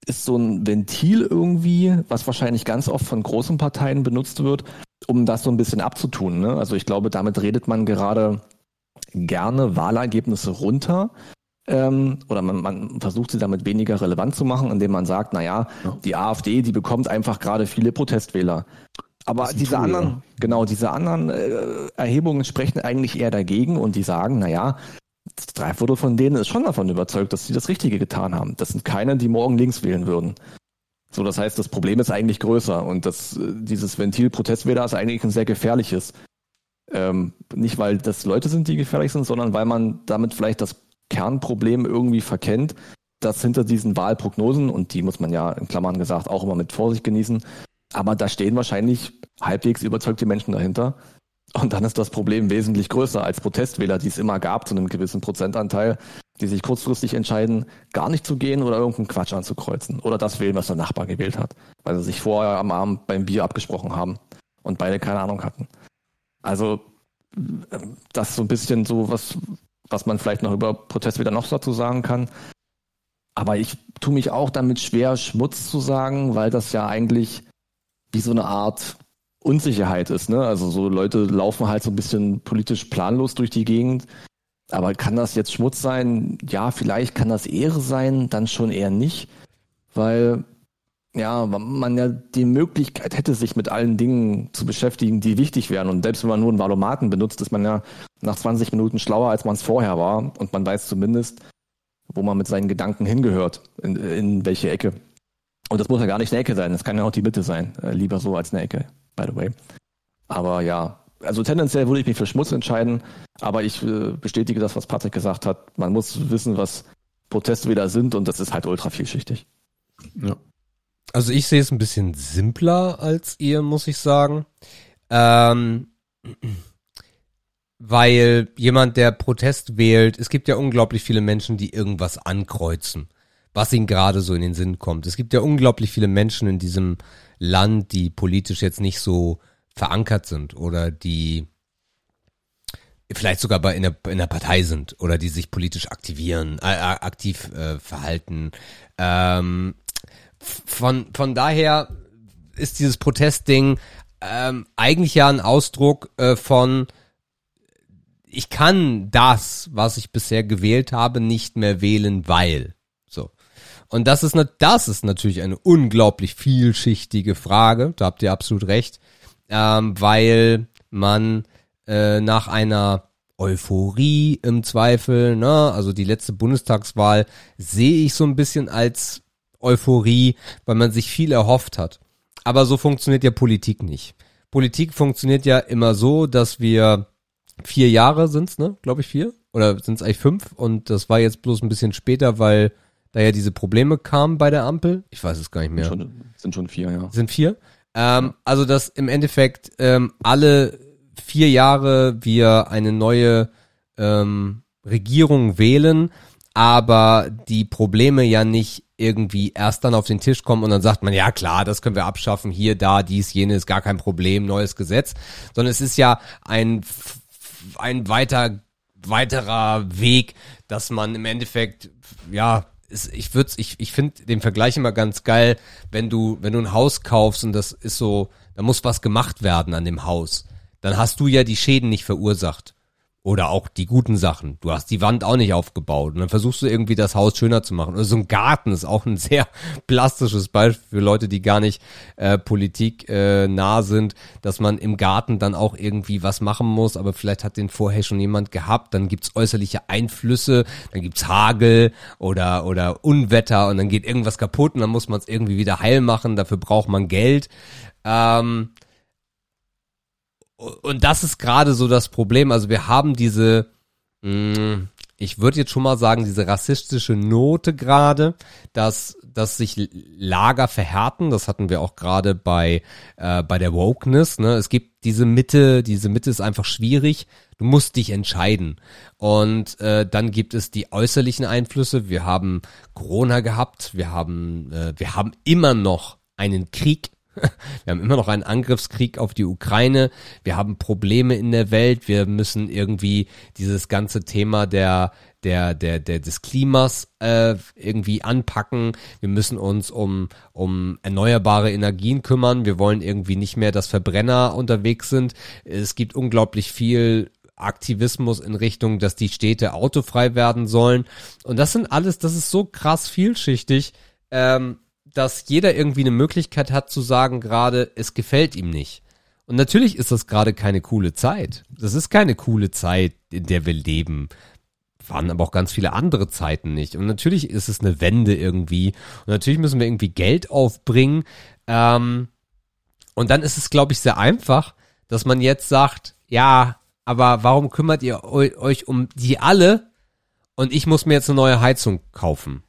ist so ein Ventil irgendwie, was wahrscheinlich ganz oft von großen Parteien benutzt wird, um das so ein bisschen abzutun. Ne? Also ich glaube, damit redet man gerade gerne Wahlergebnisse runter. Ähm, oder man, man versucht sie damit weniger relevant zu machen, indem man sagt, naja, ja. die AfD, die bekommt einfach gerade viele Protestwähler. Aber diese Tool, anderen, ja. genau, diese anderen äh, Erhebungen sprechen eigentlich eher dagegen und die sagen, naja, drei Viertel von denen ist schon davon überzeugt, dass sie das Richtige getan haben. Das sind keine, die morgen links wählen würden. So, das heißt, das Problem ist eigentlich größer und das, äh, dieses Ventil Protestwähler ist eigentlich ein sehr gefährliches. Ähm, nicht, weil das Leute sind, die gefährlich sind, sondern weil man damit vielleicht das Kernproblem irgendwie verkennt, dass hinter diesen Wahlprognosen, und die muss man ja in Klammern gesagt auch immer mit Vorsicht genießen, aber da stehen wahrscheinlich halbwegs überzeugte Menschen dahinter. Und dann ist das Problem wesentlich größer als Protestwähler, die es immer gab zu einem gewissen Prozentanteil, die sich kurzfristig entscheiden, gar nicht zu gehen oder irgendeinen Quatsch anzukreuzen oder das wählen, was der Nachbar gewählt hat, weil sie sich vorher am Abend beim Bier abgesprochen haben und beide keine Ahnung hatten. Also das ist so ein bisschen so was, was man vielleicht noch über Protestwähler noch dazu sagen kann. Aber ich tue mich auch damit schwer, Schmutz zu sagen, weil das ja eigentlich wie so eine Art Unsicherheit ist. Ne? Also so Leute laufen halt so ein bisschen politisch planlos durch die Gegend. Aber kann das jetzt Schmutz sein? Ja, vielleicht kann das Ehre sein, dann schon eher nicht, weil ja, man ja die Möglichkeit hätte, sich mit allen Dingen zu beschäftigen, die wichtig wären. Und selbst wenn man nur einen Valomaten benutzt, ist man ja nach 20 Minuten schlauer, als man es vorher war. Und man weiß zumindest, wo man mit seinen Gedanken hingehört, in, in welche Ecke. Und das muss ja gar nicht eine Ecke sein, das kann ja auch die Mitte sein. Äh, lieber so als eine Ecke, by the way. Aber ja, also tendenziell würde ich mich für Schmutz entscheiden, aber ich äh, bestätige das, was Patrick gesagt hat. Man muss wissen, was Proteste wieder sind und das ist halt ultra vielschichtig. Ja. Also ich sehe es ein bisschen simpler als ihr, muss ich sagen. Ähm, weil jemand, der Protest wählt, es gibt ja unglaublich viele Menschen, die irgendwas ankreuzen was ihnen gerade so in den Sinn kommt. Es gibt ja unglaublich viele Menschen in diesem Land, die politisch jetzt nicht so verankert sind oder die vielleicht sogar bei in der, in der Partei sind oder die sich politisch aktivieren, äh, aktiv äh, verhalten. Ähm, von, von daher ist dieses Protestding ähm, eigentlich ja ein Ausdruck äh, von ich kann das, was ich bisher gewählt habe, nicht mehr wählen, weil. Und das ist, das ist natürlich eine unglaublich vielschichtige Frage. Da habt ihr absolut recht. Ähm, weil man äh, nach einer Euphorie im Zweifel, ne, also die letzte Bundestagswahl sehe ich so ein bisschen als Euphorie, weil man sich viel erhofft hat. Aber so funktioniert ja Politik nicht. Politik funktioniert ja immer so, dass wir vier Jahre sind's, ne, glaube ich vier oder sind's eigentlich fünf und das war jetzt bloß ein bisschen später, weil da ja diese Probleme kamen bei der Ampel. Ich weiß es gar nicht mehr. Sind schon, sind schon vier, ja. Sind vier. Ähm, also, dass im Endeffekt ähm, alle vier Jahre wir eine neue ähm, Regierung wählen, aber die Probleme ja nicht irgendwie erst dann auf den Tisch kommen und dann sagt man, ja klar, das können wir abschaffen, hier, da, dies, jenes, gar kein Problem, neues Gesetz, sondern es ist ja ein, ein weiter, weiterer Weg, dass man im Endeffekt, ja, ist, ich würde ich, ich finde den Vergleich immer ganz geil, wenn du, wenn du ein Haus kaufst und das ist so, da muss was gemacht werden an dem Haus. Dann hast du ja die Schäden nicht verursacht. Oder auch die guten Sachen. Du hast die Wand auch nicht aufgebaut. Und dann versuchst du irgendwie das Haus schöner zu machen. Oder so ein Garten ist auch ein sehr plastisches Beispiel für Leute, die gar nicht äh, Politik äh, nah sind, dass man im Garten dann auch irgendwie was machen muss, aber vielleicht hat den vorher schon jemand gehabt. Dann gibt's äußerliche Einflüsse, dann gibt's Hagel oder, oder Unwetter und dann geht irgendwas kaputt und dann muss man es irgendwie wieder heil machen. Dafür braucht man Geld. Ähm, und das ist gerade so das Problem. Also wir haben diese, mh, mm, ich würde jetzt schon mal sagen, diese rassistische Note gerade, dass, dass sich Lager verhärten. Das hatten wir auch gerade bei, äh, bei der Wokeness. Ne? Es gibt diese Mitte, diese Mitte ist einfach schwierig. Du musst dich entscheiden. Und äh, dann gibt es die äußerlichen Einflüsse. Wir haben Corona gehabt. Wir haben, äh, wir haben immer noch einen Krieg wir haben immer noch einen Angriffskrieg auf die Ukraine. Wir haben Probleme in der Welt. Wir müssen irgendwie dieses ganze Thema der der der der des Klimas äh, irgendwie anpacken. Wir müssen uns um um erneuerbare Energien kümmern. Wir wollen irgendwie nicht mehr, dass Verbrenner unterwegs sind. Es gibt unglaublich viel Aktivismus in Richtung, dass die Städte autofrei werden sollen. Und das sind alles, das ist so krass vielschichtig. Ähm, dass jeder irgendwie eine Möglichkeit hat zu sagen gerade, es gefällt ihm nicht. Und natürlich ist das gerade keine coole Zeit. Das ist keine coole Zeit, in der wir leben. Waren aber auch ganz viele andere Zeiten nicht. Und natürlich ist es eine Wende irgendwie. Und natürlich müssen wir irgendwie Geld aufbringen. Ähm, und dann ist es, glaube ich, sehr einfach, dass man jetzt sagt, ja, aber warum kümmert ihr euch um die alle und ich muss mir jetzt eine neue Heizung kaufen?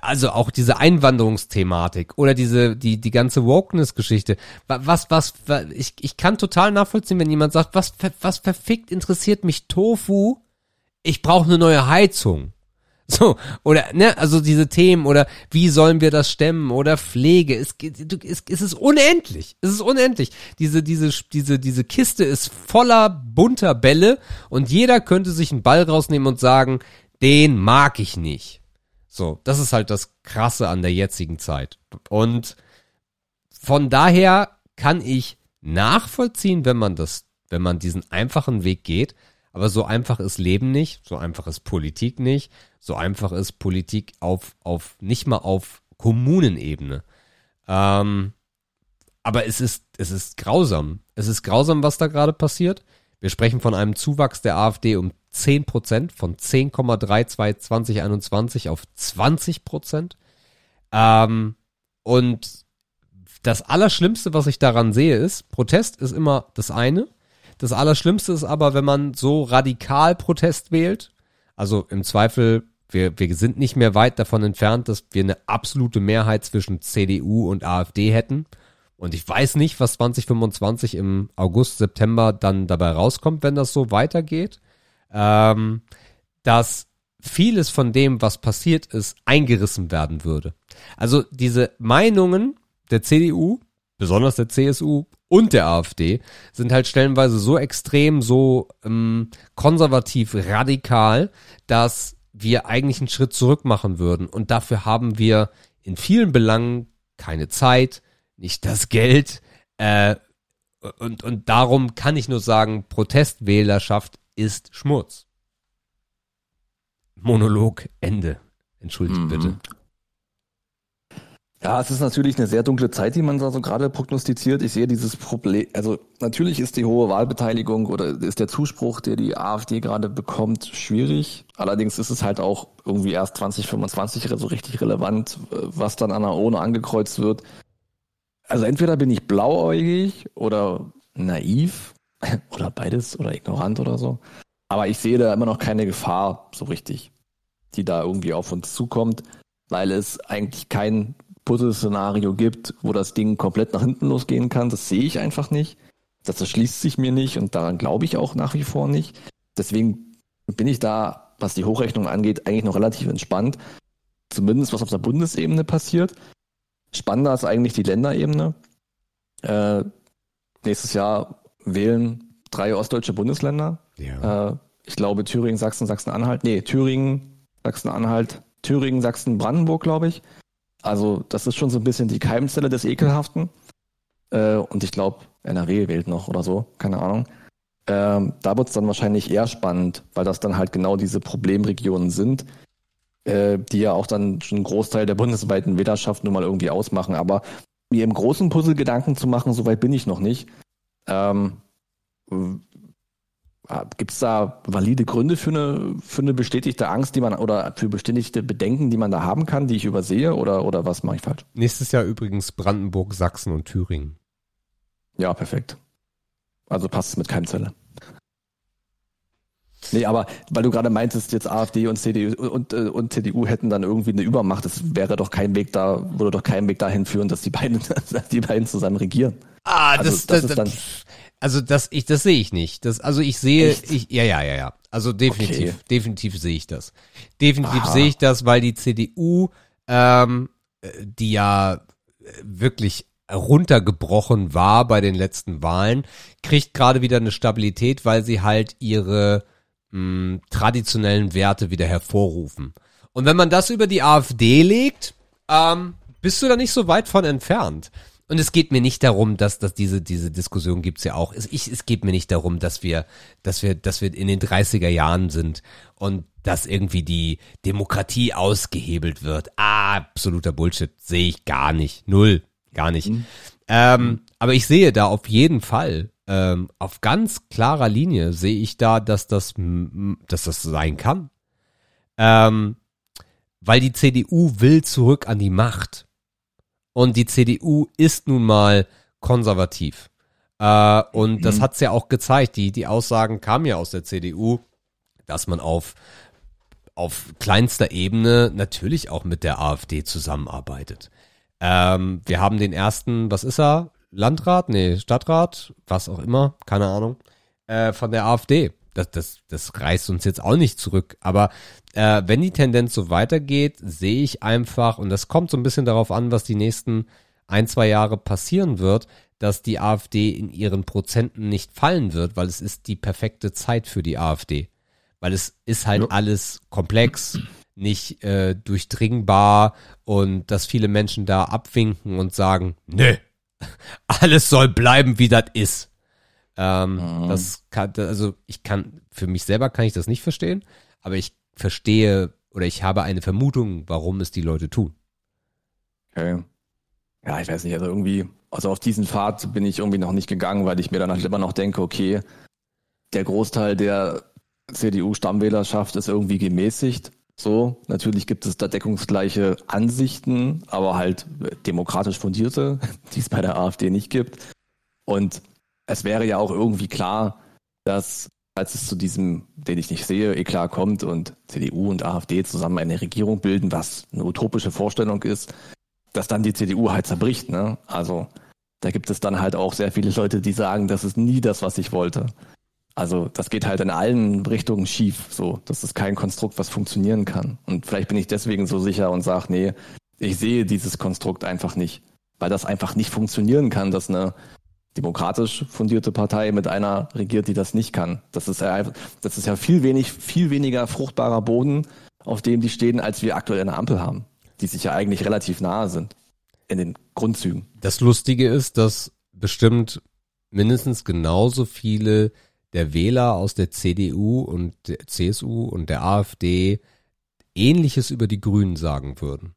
Also auch diese Einwanderungsthematik oder diese, die, die ganze Wokeness-Geschichte. Was, was, was, ich, ich kann total nachvollziehen, wenn jemand sagt, was, was verfickt interessiert mich Tofu? Ich brauche eine neue Heizung. So, oder, ne, also diese Themen oder wie sollen wir das stemmen oder Pflege, es, es, es ist unendlich, es ist unendlich. Diese, diese, diese, diese Kiste ist voller bunter Bälle und jeder könnte sich einen Ball rausnehmen und sagen, den mag ich nicht. So, das ist halt das Krasse an der jetzigen Zeit. Und von daher kann ich nachvollziehen, wenn man das, wenn man diesen einfachen Weg geht, aber so einfach ist Leben nicht, so einfach ist Politik nicht, so einfach ist Politik auf, auf, nicht mal auf Kommunenebene. Ähm, aber es ist, es ist grausam. Es ist grausam, was da gerade passiert. Wir sprechen von einem Zuwachs der AfD um 10 Prozent, von 10,32 2021 auf 20 Prozent. Ähm, und das Allerschlimmste, was ich daran sehe, ist, Protest ist immer das eine. Das Allerschlimmste ist aber, wenn man so radikal Protest wählt, also im Zweifel, wir, wir sind nicht mehr weit davon entfernt, dass wir eine absolute Mehrheit zwischen CDU und AfD hätten. Und ich weiß nicht, was 2025 im August, September dann dabei rauskommt, wenn das so weitergeht. Ähm, dass vieles von dem, was passiert ist, eingerissen werden würde. Also diese Meinungen der CDU, besonders der CSU und der AfD sind halt stellenweise so extrem, so ähm, konservativ, radikal, dass wir eigentlich einen Schritt zurück machen würden. Und dafür haben wir in vielen Belangen keine Zeit, nicht das Geld. Äh, und, und darum kann ich nur sagen, Protestwählerschaft ist Schmutz. Monolog, Ende. Entschuldigt mhm. bitte. Ja, es ist natürlich eine sehr dunkle Zeit, die man da so gerade prognostiziert. Ich sehe dieses Problem, also natürlich ist die hohe Wahlbeteiligung oder ist der Zuspruch, der die AfD gerade bekommt, schwierig. Allerdings ist es halt auch irgendwie erst 2025 so richtig relevant, was dann an der Ohne angekreuzt wird. Also entweder bin ich blauäugig oder naiv oder beides oder ignorant oder so. Aber ich sehe da immer noch keine Gefahr so richtig, die da irgendwie auf uns zukommt, weil es eigentlich kein Puzzle-Szenario gibt, wo das Ding komplett nach hinten losgehen kann. Das sehe ich einfach nicht. Das erschließt sich mir nicht und daran glaube ich auch nach wie vor nicht. Deswegen bin ich da, was die Hochrechnung angeht, eigentlich noch relativ entspannt. Zumindest was auf der Bundesebene passiert. Spannender ist eigentlich die Länderebene. Äh, nächstes Jahr wählen drei ostdeutsche Bundesländer. Ja. Äh, ich glaube Thüringen, Sachsen, Sachsen-Anhalt. Nee, Thüringen, Sachsen-Anhalt, Thüringen, Sachsen, Brandenburg, glaube ich. Also das ist schon so ein bisschen die Keimzelle des Ekelhaften. Äh, und ich glaube, NRW wählt noch oder so, keine Ahnung. Ähm, da wird es dann wahrscheinlich eher spannend, weil das dann halt genau diese Problemregionen sind, äh, die ja auch dann schon einen Großteil der bundesweiten Wählerschaft nun mal irgendwie ausmachen. Aber mir im großen Puzzle Gedanken zu machen, soweit bin ich noch nicht. Ähm, Ah, Gibt es da valide Gründe für eine, für eine bestätigte Angst, die man oder für bestätigte Bedenken, die man da haben kann, die ich übersehe oder, oder was mache ich falsch? Nächstes Jahr übrigens Brandenburg, Sachsen und Thüringen. Ja, perfekt. Also passt es mit Keimzelle. Nee, aber weil du gerade meintest, jetzt AfD und CDU und, äh, und CDU hätten dann irgendwie eine Übermacht, das wäre doch kein Weg da, würde doch kein Weg dahin führen, dass die beiden, dass die beiden zusammen regieren. Ah, also, das, das, das, ist dann, also das ich das sehe ich nicht. Das also ich sehe Echt? ich ja ja ja ja. Also definitiv okay. definitiv sehe ich das. Definitiv sehe ich das, weil die CDU ähm, die ja wirklich runtergebrochen war bei den letzten Wahlen, kriegt gerade wieder eine Stabilität, weil sie halt ihre mh, traditionellen Werte wieder hervorrufen. Und wenn man das über die AfD legt, ähm, bist du da nicht so weit von entfernt. Und es geht mir nicht darum, dass, dass diese, diese Diskussion gibt's ja auch. Es, ich, es geht mir nicht darum, dass wir, dass wir, dass wir in den 30er Jahren sind und dass irgendwie die Demokratie ausgehebelt wird. Ah, absoluter Bullshit. Sehe ich gar nicht. Null. Gar nicht. Mhm. Ähm, aber ich sehe da auf jeden Fall, ähm, auf ganz klarer Linie sehe ich da, dass das, dass das sein kann. Ähm, weil die CDU will zurück an die Macht. Und die CDU ist nun mal konservativ. Äh, und mhm. das hat's ja auch gezeigt. Die, die Aussagen kamen ja aus der CDU, dass man auf auf kleinster Ebene natürlich auch mit der AfD zusammenarbeitet. Ähm, wir haben den ersten, was ist er? Landrat? Nee, Stadtrat? Was auch immer, keine Ahnung. Äh, von der AfD. Das, das, das reißt uns jetzt auch nicht zurück. Aber äh, wenn die Tendenz so weitergeht, sehe ich einfach, und das kommt so ein bisschen darauf an, was die nächsten ein, zwei Jahre passieren wird, dass die AfD in ihren Prozenten nicht fallen wird, weil es ist die perfekte Zeit für die AfD. Weil es ist halt ja. alles komplex, nicht äh, durchdringbar und dass viele Menschen da abwinken und sagen, nö, alles soll bleiben, wie das ist. Ähm, mhm. Das kann, also ich kann, für mich selber kann ich das nicht verstehen, aber ich verstehe oder ich habe eine Vermutung, warum es die Leute tun. Okay. Ja, ich weiß nicht, also irgendwie, also auf diesen Pfad bin ich irgendwie noch nicht gegangen, weil ich mir dann halt immer noch denke, okay, der Großteil der CDU-Stammwählerschaft ist irgendwie gemäßigt. So, natürlich gibt es da deckungsgleiche Ansichten, aber halt demokratisch fundierte, die es bei der AfD nicht gibt. Und es wäre ja auch irgendwie klar, dass als es zu diesem, den ich nicht sehe, Eklat kommt und CDU und AfD zusammen eine Regierung bilden, was eine utopische Vorstellung ist, dass dann die CDU halt zerbricht. Ne? Also da gibt es dann halt auch sehr viele Leute, die sagen, das ist nie das, was ich wollte. Also das geht halt in allen Richtungen schief. So, das ist kein Konstrukt, was funktionieren kann. Und vielleicht bin ich deswegen so sicher und sage, nee, ich sehe dieses Konstrukt einfach nicht, weil das einfach nicht funktionieren kann, dass eine demokratisch fundierte Partei mit einer regiert, die das nicht kann. Das ist ja, das ist ja viel wenig, viel weniger fruchtbarer Boden, auf dem die stehen, als wir aktuell in der Ampel haben, die sich ja eigentlich relativ nahe sind in den Grundzügen. Das Lustige ist, dass bestimmt mindestens genauso viele der Wähler aus der CDU und der CSU und der AfD Ähnliches über die Grünen sagen würden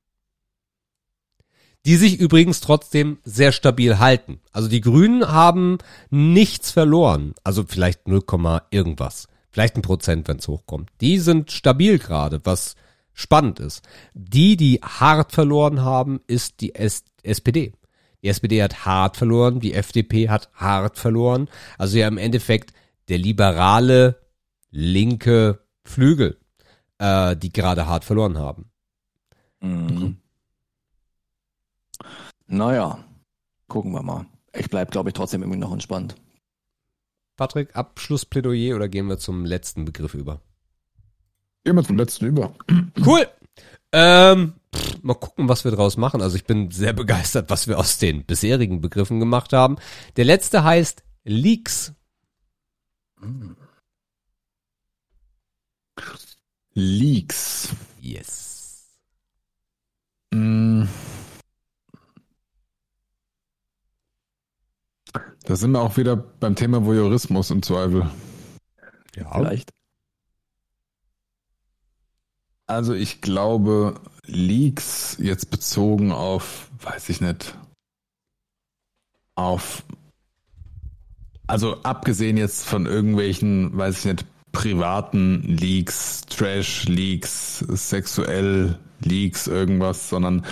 die sich übrigens trotzdem sehr stabil halten. Also die Grünen haben nichts verloren. Also vielleicht 0, irgendwas. Vielleicht ein Prozent, wenn es hochkommt. Die sind stabil gerade, was spannend ist. Die, die hart verloren haben, ist die S SPD. Die SPD hat hart verloren, die FDP hat hart verloren. Also ja im Endeffekt der liberale linke Flügel, äh, die gerade hart verloren haben. Mhm. Naja, gucken wir mal. Ich bleibe, glaube ich, trotzdem irgendwie noch entspannt. Patrick, Abschlussplädoyer oder gehen wir zum letzten Begriff über? Gehen wir zum letzten über. Cool. Ähm, pff, mal gucken, was wir draus machen. Also ich bin sehr begeistert, was wir aus den bisherigen Begriffen gemacht haben. Der letzte heißt Leaks. Leaks. Yes. Mm. Da sind wir auch wieder beim Thema Voyeurismus im Zweifel. Ja, vielleicht. Also ich glaube, Leaks jetzt bezogen auf, weiß ich nicht, auf, also abgesehen jetzt von irgendwelchen, weiß ich nicht, privaten Leaks, Trash-Leaks, sexuell Leaks, irgendwas, sondern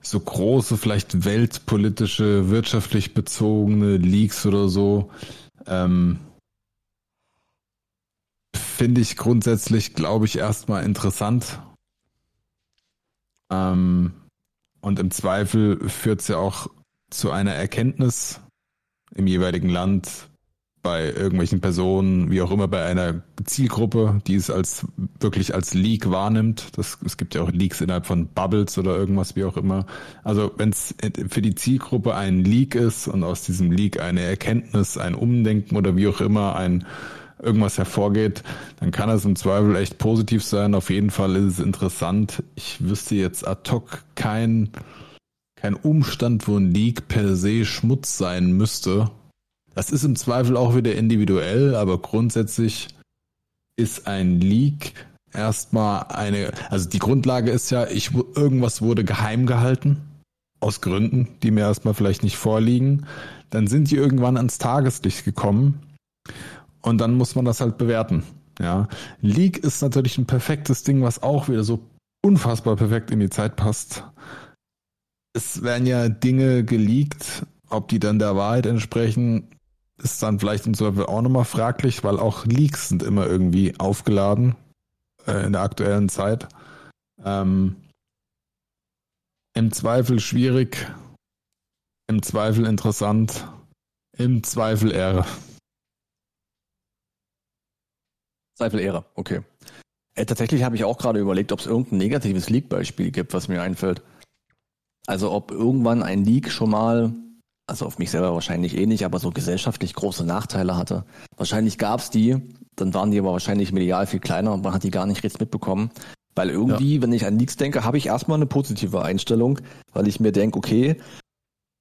so große, vielleicht weltpolitische, wirtschaftlich bezogene Leaks oder so, ähm, finde ich grundsätzlich, glaube ich, erstmal interessant. Ähm, und im Zweifel führt es ja auch zu einer Erkenntnis im jeweiligen Land, bei irgendwelchen Personen, wie auch immer bei einer Zielgruppe, die es als wirklich als Leak wahrnimmt. Das, es gibt ja auch Leaks innerhalb von Bubbles oder irgendwas, wie auch immer. Also wenn es für die Zielgruppe ein Leak ist und aus diesem Leak eine Erkenntnis, ein Umdenken oder wie auch immer ein irgendwas hervorgeht, dann kann es im Zweifel echt positiv sein. Auf jeden Fall ist es interessant. Ich wüsste jetzt ad hoc kein, kein Umstand, wo ein Leak per se Schmutz sein müsste das ist im Zweifel auch wieder individuell, aber grundsätzlich ist ein Leak erstmal eine, also die Grundlage ist ja, ich, irgendwas wurde geheim gehalten. Aus Gründen, die mir erstmal vielleicht nicht vorliegen. Dann sind die irgendwann ans Tageslicht gekommen. Und dann muss man das halt bewerten. Ja. Leak ist natürlich ein perfektes Ding, was auch wieder so unfassbar perfekt in die Zeit passt. Es werden ja Dinge geleakt, ob die dann der Wahrheit entsprechen, ist dann vielleicht im Zweifel auch nochmal fraglich, weil auch Leaks sind immer irgendwie aufgeladen. äh, in der aktuellen Zeit. Ähm, Im Zweifel schwierig, im Zweifel interessant, im Zweifel Ehre. Zweifel Ehre, okay. Äh, tatsächlich habe ich auch gerade überlegt, ob es irgendein negatives Leak-Beispiel gibt, was mir einfällt. Also ob irgendwann ein Leak schon mal, also auf mich selber wahrscheinlich eh nicht, aber so gesellschaftlich große Nachteile hatte. Wahrscheinlich gab es die, dann waren die aber wahrscheinlich medial viel kleiner und man hat die gar nicht richtig mitbekommen. Weil irgendwie, ja. wenn ich an Leaks denke, habe ich erstmal eine positive Einstellung, weil ich mir denke, okay,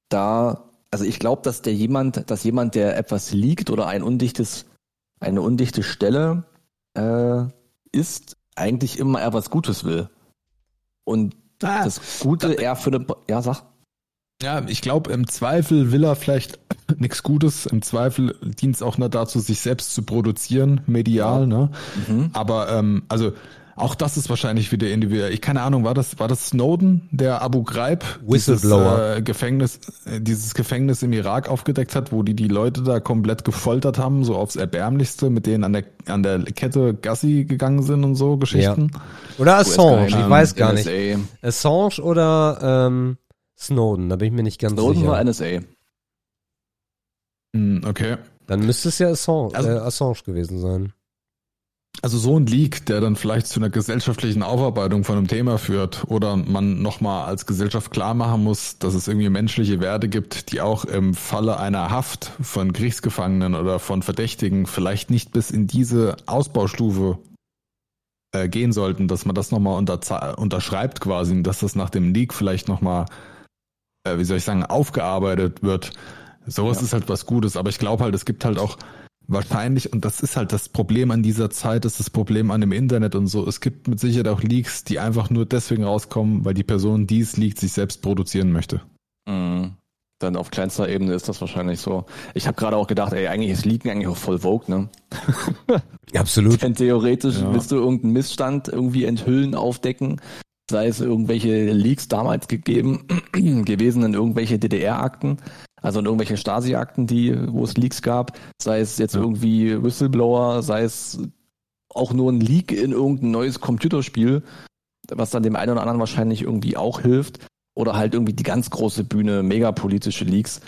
da, also ich glaube, dass der jemand, dass jemand, der etwas liegt oder ein undichtes, eine undichte Stelle äh, ist, eigentlich immer er was Gutes will. Und ah, das Gute eher für eine, ja, sag. Ja, ich glaube, im Zweifel will er vielleicht nichts Gutes. Im Zweifel dient es auch nur dazu, sich selbst zu produzieren, medial, ne? Mhm. Aber ähm, also auch das ist wahrscheinlich wieder individuell. Ich keine Ahnung, war das war das Snowden, der Abu Ghraib Whistleblower dieses, äh, Gefängnis äh, dieses Gefängnis im Irak aufgedeckt hat, wo die die Leute da komplett gefoltert haben, so aufs erbärmlichste, mit denen an der an der Kette Gassi gegangen sind und so Geschichten. Ja. Oder Assange, ich weiß gar nicht. Assange oder ähm, Snowden, da bin ich mir nicht ganz Snowden sicher. Snowden war NSA. Hm, okay. Dann müsste es ja Assange, also, äh, Assange gewesen sein. Also so ein Leak, der dann vielleicht zu einer gesellschaftlichen Aufarbeitung von einem Thema führt oder man nochmal als Gesellschaft klar machen muss, dass es irgendwie menschliche Werte gibt, die auch im Falle einer Haft von Kriegsgefangenen oder von Verdächtigen vielleicht nicht bis in diese Ausbaustufe äh, gehen sollten, dass man das nochmal unter, unterschreibt quasi, dass das nach dem Leak vielleicht nochmal, äh, wie soll ich sagen, aufgearbeitet wird. Sowas ja. ist halt was Gutes, aber ich glaube halt, es gibt halt auch wahrscheinlich, und das ist halt das Problem an dieser Zeit, ist das Problem an dem Internet und so. Es gibt mit Sicherheit auch Leaks, die einfach nur deswegen rauskommen, weil die Person, die es liegt, sich selbst produzieren möchte. Mhm. Dann auf kleinster Ebene ist das wahrscheinlich so. Ich habe gerade auch gedacht, ey, eigentlich ist Leaken eigentlich auch voll Vogue, ne? Absolut. Denn theoretisch ja. willst du irgendeinen Missstand irgendwie enthüllen, aufdecken, sei es irgendwelche Leaks damals gegeben, gewesen in irgendwelche DDR-Akten also in irgendwelche Stasi-Akten, die, wo es Leaks gab, sei es jetzt ja. irgendwie Whistleblower, sei es auch nur ein Leak in irgendein neues Computerspiel, was dann dem einen oder anderen wahrscheinlich irgendwie auch hilft. Oder halt irgendwie die ganz große Bühne, megapolitische Leaks.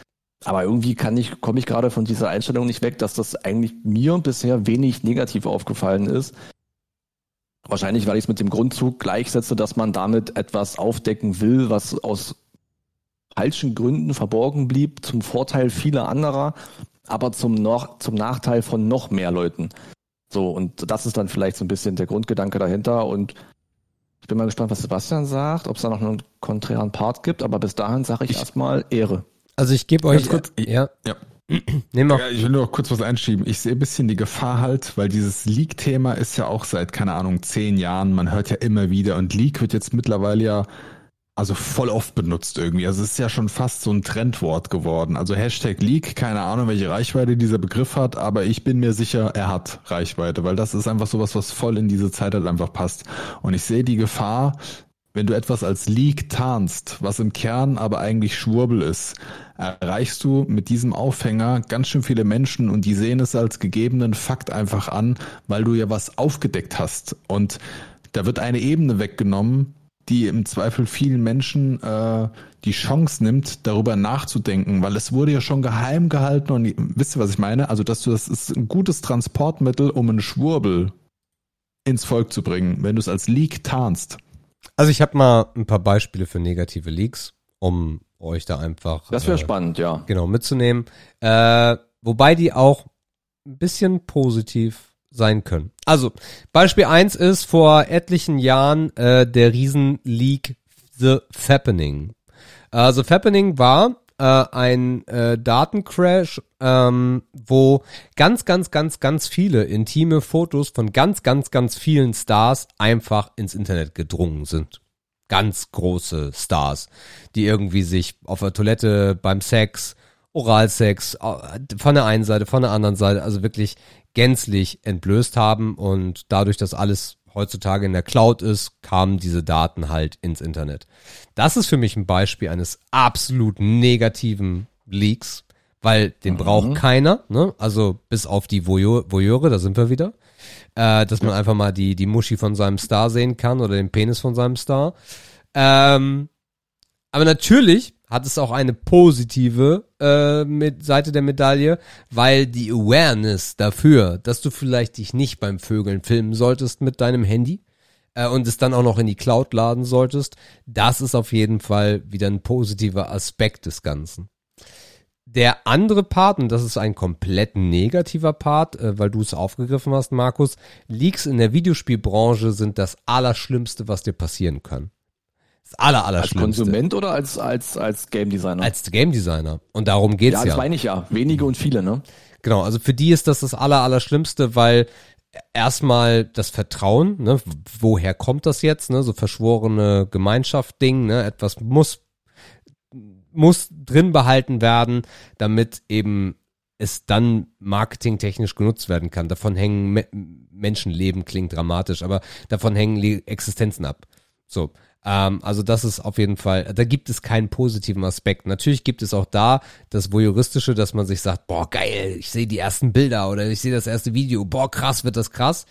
Aber irgendwie kann ich, komme ich gerade von dieser Einstellung nicht weg, dass das eigentlich mir bisher wenig negativ aufgefallen ist. Wahrscheinlich, weil ich es mit dem Grundzug gleichsetze, dass man damit etwas aufdecken will, was aus falschen Gründen verborgen blieb, zum Vorteil vieler anderer, aber zum, noch, zum Nachteil von noch mehr Leuten. So, und das ist dann vielleicht so ein bisschen der Grundgedanke dahinter. Und ich bin mal gespannt, was Sebastian sagt, ob es da noch einen konträren Part gibt, aber bis dahin sage ich, ich erstmal Ehre. Also ich gebe euch kurz, ja. ja. Nehmen wir. Ja, ich will nur kurz was einschieben. Ich sehe ein bisschen die Gefahr halt, weil dieses Leak-Thema ist ja auch seit, keine Ahnung, zehn Jahren. Man hört ja immer wieder und Leak wird jetzt mittlerweile ja also voll oft benutzt irgendwie. Also es ist ja schon fast so ein Trendwort geworden. Also Hashtag Leak, keine Ahnung, welche Reichweite dieser Begriff hat, aber ich bin mir sicher, er hat Reichweite, weil das ist einfach sowas, was voll in diese Zeit halt einfach passt. Und ich sehe die Gefahr, wenn du etwas als Leak tarnst, was im Kern aber eigentlich Schwurbel ist, erreichst du mit diesem Aufhänger ganz schön viele Menschen und die sehen es als gegebenen Fakt einfach an, weil du ja was aufgedeckt hast. Und da wird eine Ebene weggenommen, die im Zweifel vielen Menschen äh, die Chance nimmt, darüber nachzudenken, weil es wurde ja schon geheim gehalten und wisst ihr, was ich meine? Also, dass du das ist ein gutes Transportmittel, um einen Schwurbel ins Volk zu bringen, wenn du es als Leak tarnst. Also ich habe mal ein paar Beispiele für negative Leaks, um euch da einfach. Das wäre äh, spannend, ja. Genau, mitzunehmen. Äh, wobei die auch ein bisschen positiv sein können. Also, Beispiel eins ist vor etlichen Jahren äh, der Riesen-Leak The Fappening. The Fappening war äh, ein äh, Datencrash, ähm, wo ganz, ganz, ganz, ganz viele intime Fotos von ganz, ganz, ganz vielen Stars einfach ins Internet gedrungen sind. Ganz große Stars, die irgendwie sich auf der Toilette beim Sex, Oralsex, äh, von der einen Seite, von der anderen Seite, also wirklich gänzlich entblößt haben und dadurch, dass alles heutzutage in der Cloud ist, kamen diese Daten halt ins Internet. Das ist für mich ein Beispiel eines absolut negativen Leaks, weil den mhm. braucht keiner, ne? Also bis auf die Voyeur, Voyeure, da sind wir wieder. Äh, dass man ja. einfach mal die, die Muschi von seinem Star sehen kann oder den Penis von seinem Star. Ähm, aber natürlich hat es auch eine positive äh, mit Seite der Medaille, weil die Awareness dafür, dass du vielleicht dich nicht beim Vögeln filmen solltest mit deinem Handy äh, und es dann auch noch in die Cloud laden solltest, das ist auf jeden Fall wieder ein positiver Aspekt des Ganzen. Der andere Part, und das ist ein komplett negativer Part, äh, weil du es aufgegriffen hast, Markus, Leaks in der Videospielbranche sind das Allerschlimmste, was dir passieren kann. Das aller, aller Als Konsument oder als, als, als Game Designer? Als Game Designer. Und darum geht's ja. Ja, das meine ich ja. Wenige und viele, ne? Genau, also für die ist das das aller, aller Schlimmste, weil erstmal das Vertrauen, ne, woher kommt das jetzt, ne, so verschworene Gemeinschaft-Ding, ne, etwas muss, muss drin behalten werden, damit eben es dann marketingtechnisch genutzt werden kann. Davon hängen Me Menschenleben, klingt dramatisch, aber davon hängen Existenzen ab. So. Ähm, also das ist auf jeden Fall, da gibt es keinen positiven Aspekt. Natürlich gibt es auch da das Voyeuristische, dass man sich sagt, boah, geil, ich sehe die ersten Bilder oder ich sehe das erste Video, boah, krass, wird das krass.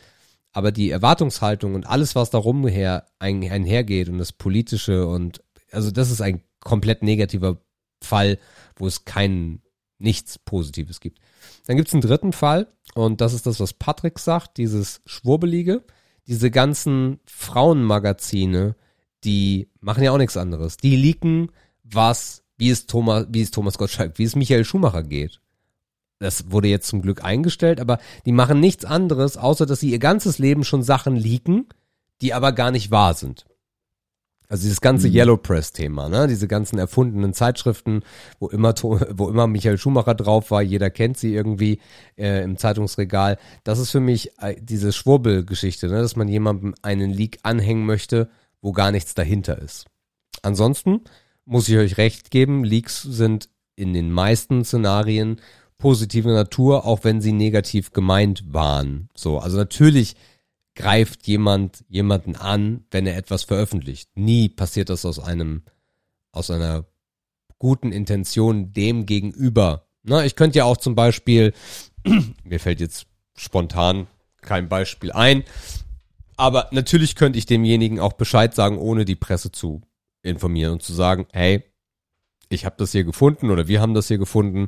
Aber die Erwartungshaltung und alles, was darum her, ein, einhergeht und das Politische und, also das ist ein komplett negativer Fall, wo es kein, nichts Positives gibt. Dann gibt es einen dritten Fall und das ist das, was Patrick sagt, dieses Schwurbelige. Diese ganzen Frauenmagazine, die machen ja auch nichts anderes. Die leaken, was, wie es Thomas, wie es Thomas Gottschalk, wie es Michael Schumacher geht. Das wurde jetzt zum Glück eingestellt, aber die machen nichts anderes, außer dass sie ihr ganzes Leben schon Sachen leaken, die aber gar nicht wahr sind. Also dieses ganze mhm. Yellow Press Thema, ne, diese ganzen erfundenen Zeitschriften, wo immer wo immer Michael Schumacher drauf war, jeder kennt sie irgendwie äh, im Zeitungsregal. Das ist für mich äh, diese Schwurbelgeschichte, ne, dass man jemandem einen Leak anhängen möchte, wo gar nichts dahinter ist. Ansonsten muss ich euch recht geben, Leaks sind in den meisten Szenarien positive Natur, auch wenn sie negativ gemeint waren. So, also natürlich greift jemand jemanden an, wenn er etwas veröffentlicht. Nie passiert das aus einem aus einer guten Intention dem gegenüber. Na, ich könnte ja auch zum Beispiel, mir fällt jetzt spontan kein Beispiel ein, aber natürlich könnte ich demjenigen auch Bescheid sagen, ohne die Presse zu informieren und zu sagen, hey, ich habe das hier gefunden oder wir haben das hier gefunden.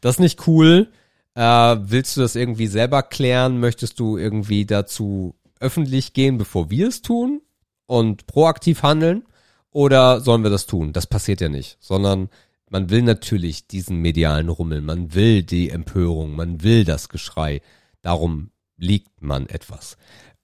Das ist nicht cool. Äh, willst du das irgendwie selber klären? Möchtest du irgendwie dazu öffentlich gehen, bevor wir es tun und proaktiv handeln? Oder sollen wir das tun? Das passiert ja nicht, sondern man will natürlich diesen medialen Rummel, man will die Empörung, man will das Geschrei. Darum liegt man etwas.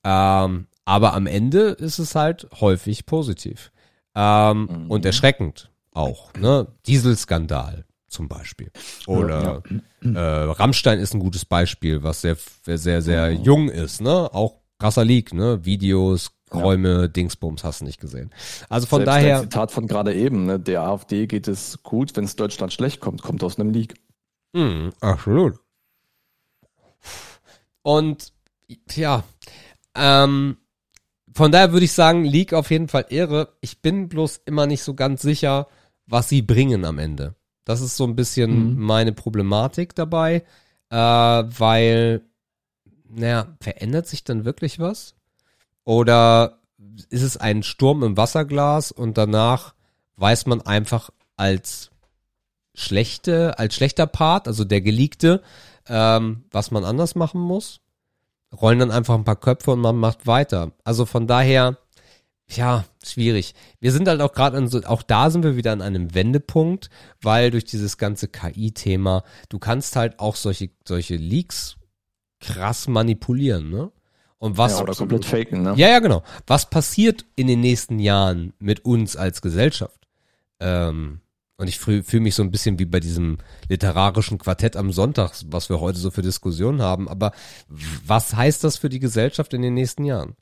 Ähm, aber am Ende ist es halt häufig positiv. Ähm, mhm. Und erschreckend auch. Ne? Dieselskandal zum Beispiel. Oder ja. Äh, Rammstein ist ein gutes Beispiel, was sehr, sehr, sehr mhm. jung ist. Ne? Auch krasser Leak, ne? Videos, Räume, ja. Dingsbums hast du nicht gesehen. Also von Selbst daher. Zitat von gerade eben, ne? der AfD geht es gut, wenn es Deutschland schlecht kommt, kommt aus einem Leak. Mhm, absolut. Und ja, ähm, von daher würde ich sagen, League auf jeden Fall Ehre. Ich bin bloß immer nicht so ganz sicher, was sie bringen am Ende. Das ist so ein bisschen mhm. meine Problematik dabei, äh, weil, naja, verändert sich dann wirklich was? Oder ist es ein Sturm im Wasserglas und danach weiß man einfach als schlechte, als schlechter Part, also der Geleakte, ähm, was man anders machen muss? Rollen dann einfach ein paar Köpfe und man macht weiter. Also von daher, ja, schwierig. Wir sind halt auch gerade an so, auch da sind wir wieder an einem Wendepunkt, weil durch dieses ganze KI-Thema, du kannst halt auch solche, solche Leaks krass manipulieren, ne? Und was. Ja, oder komplett faken, ne? Ja, ja, genau. Was passiert in den nächsten Jahren mit uns als Gesellschaft? Ähm, und ich fühle fühl mich so ein bisschen wie bei diesem literarischen Quartett am Sonntag, was wir heute so für Diskussionen haben. Aber was heißt das für die Gesellschaft in den nächsten Jahren?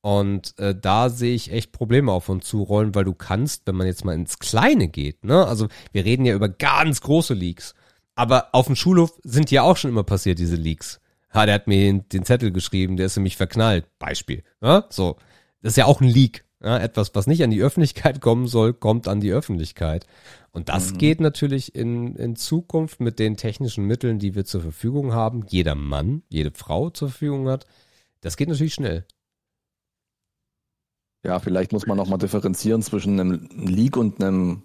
Und äh, da sehe ich echt Probleme auf uns zurollen, weil du kannst, wenn man jetzt mal ins Kleine geht, ne, also wir reden ja über ganz große Leaks, aber auf dem Schulhof sind ja auch schon immer passiert, diese Leaks. Ha, der hat mir den, den Zettel geschrieben, der ist nämlich verknallt. Beispiel. Ne? So. Das ist ja auch ein Leak. Ja, etwas, was nicht an die Öffentlichkeit kommen soll, kommt an die Öffentlichkeit. Und das mhm. geht natürlich in, in Zukunft mit den technischen Mitteln, die wir zur Verfügung haben, jeder Mann, jede Frau zur Verfügung hat. Das geht natürlich schnell. Ja, vielleicht muss man nochmal differenzieren zwischen einem Leak und einem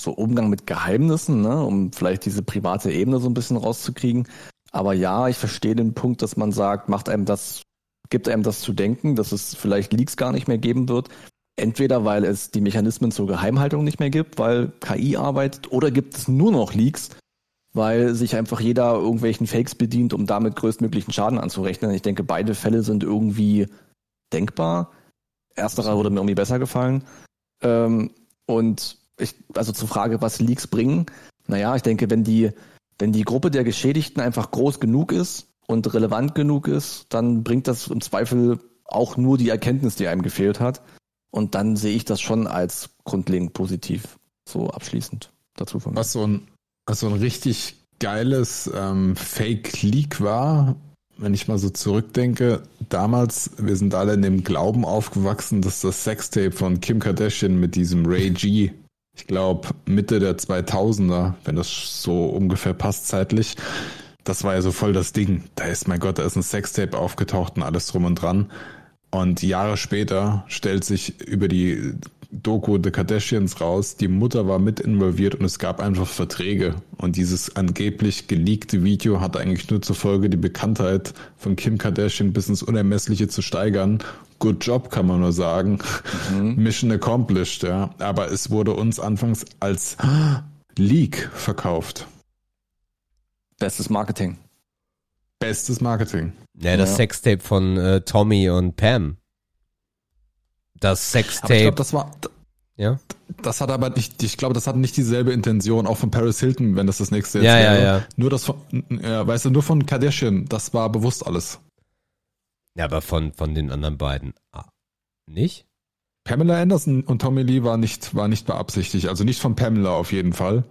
so Umgang mit Geheimnissen, ne, um vielleicht diese private Ebene so ein bisschen rauszukriegen. Aber ja, ich verstehe den Punkt, dass man sagt, macht einem das, gibt einem das zu denken, dass es vielleicht Leaks gar nicht mehr geben wird. Entweder weil es die Mechanismen zur Geheimhaltung nicht mehr gibt, weil KI arbeitet, oder gibt es nur noch Leaks, weil sich einfach jeder irgendwelchen Fakes bedient, um damit größtmöglichen Schaden anzurechnen. Ich denke, beide Fälle sind irgendwie denkbar. Ersterer würde mir irgendwie besser gefallen. Ähm, und ich, also zur Frage, was Leaks bringen. Naja, ich denke, wenn die, wenn die Gruppe der Geschädigten einfach groß genug ist und relevant genug ist, dann bringt das im Zweifel auch nur die Erkenntnis, die einem gefehlt hat. Und dann sehe ich das schon als grundlegend positiv, so abschließend dazu von mir. Was so ein, was so ein richtig geiles ähm, Fake-Leak war, wenn ich mal so zurückdenke, damals, wir sind alle in dem Glauben aufgewachsen, dass das Sextape von Kim Kardashian mit diesem Ray G ich glaube, Mitte der 2000er, wenn das so ungefähr passt zeitlich. Das war ja so voll das Ding. Da ist, mein Gott, da ist ein Sextape aufgetaucht und alles drum und dran. Und Jahre später stellt sich über die Doku The Kardashians raus, die Mutter war mit involviert und es gab einfach Verträge. Und dieses angeblich geleakte Video hat eigentlich nur zur Folge, die Bekanntheit von Kim Kardashian bis ins Unermessliche zu steigern good job, kann man nur sagen. Mhm. Mission accomplished, ja. Aber es wurde uns anfangs als Leak verkauft. Bestes Marketing. Bestes Marketing. Ja, das ja. Sextape von äh, Tommy und Pam. Das Sextape. ich glaube, das war. Ja. Das hat aber nicht, ich glaube, das hat nicht dieselbe Intention, auch von Paris Hilton, wenn das das nächste jetzt ja, wäre. Ja, ja. Nur das von, ja, weißt du, nur von Kardashian, das war bewusst alles. Ja, aber von, von den anderen beiden ah, nicht? Pamela Anderson und Tommy Lee war nicht, war nicht beabsichtigt. Also nicht von Pamela auf jeden Fall.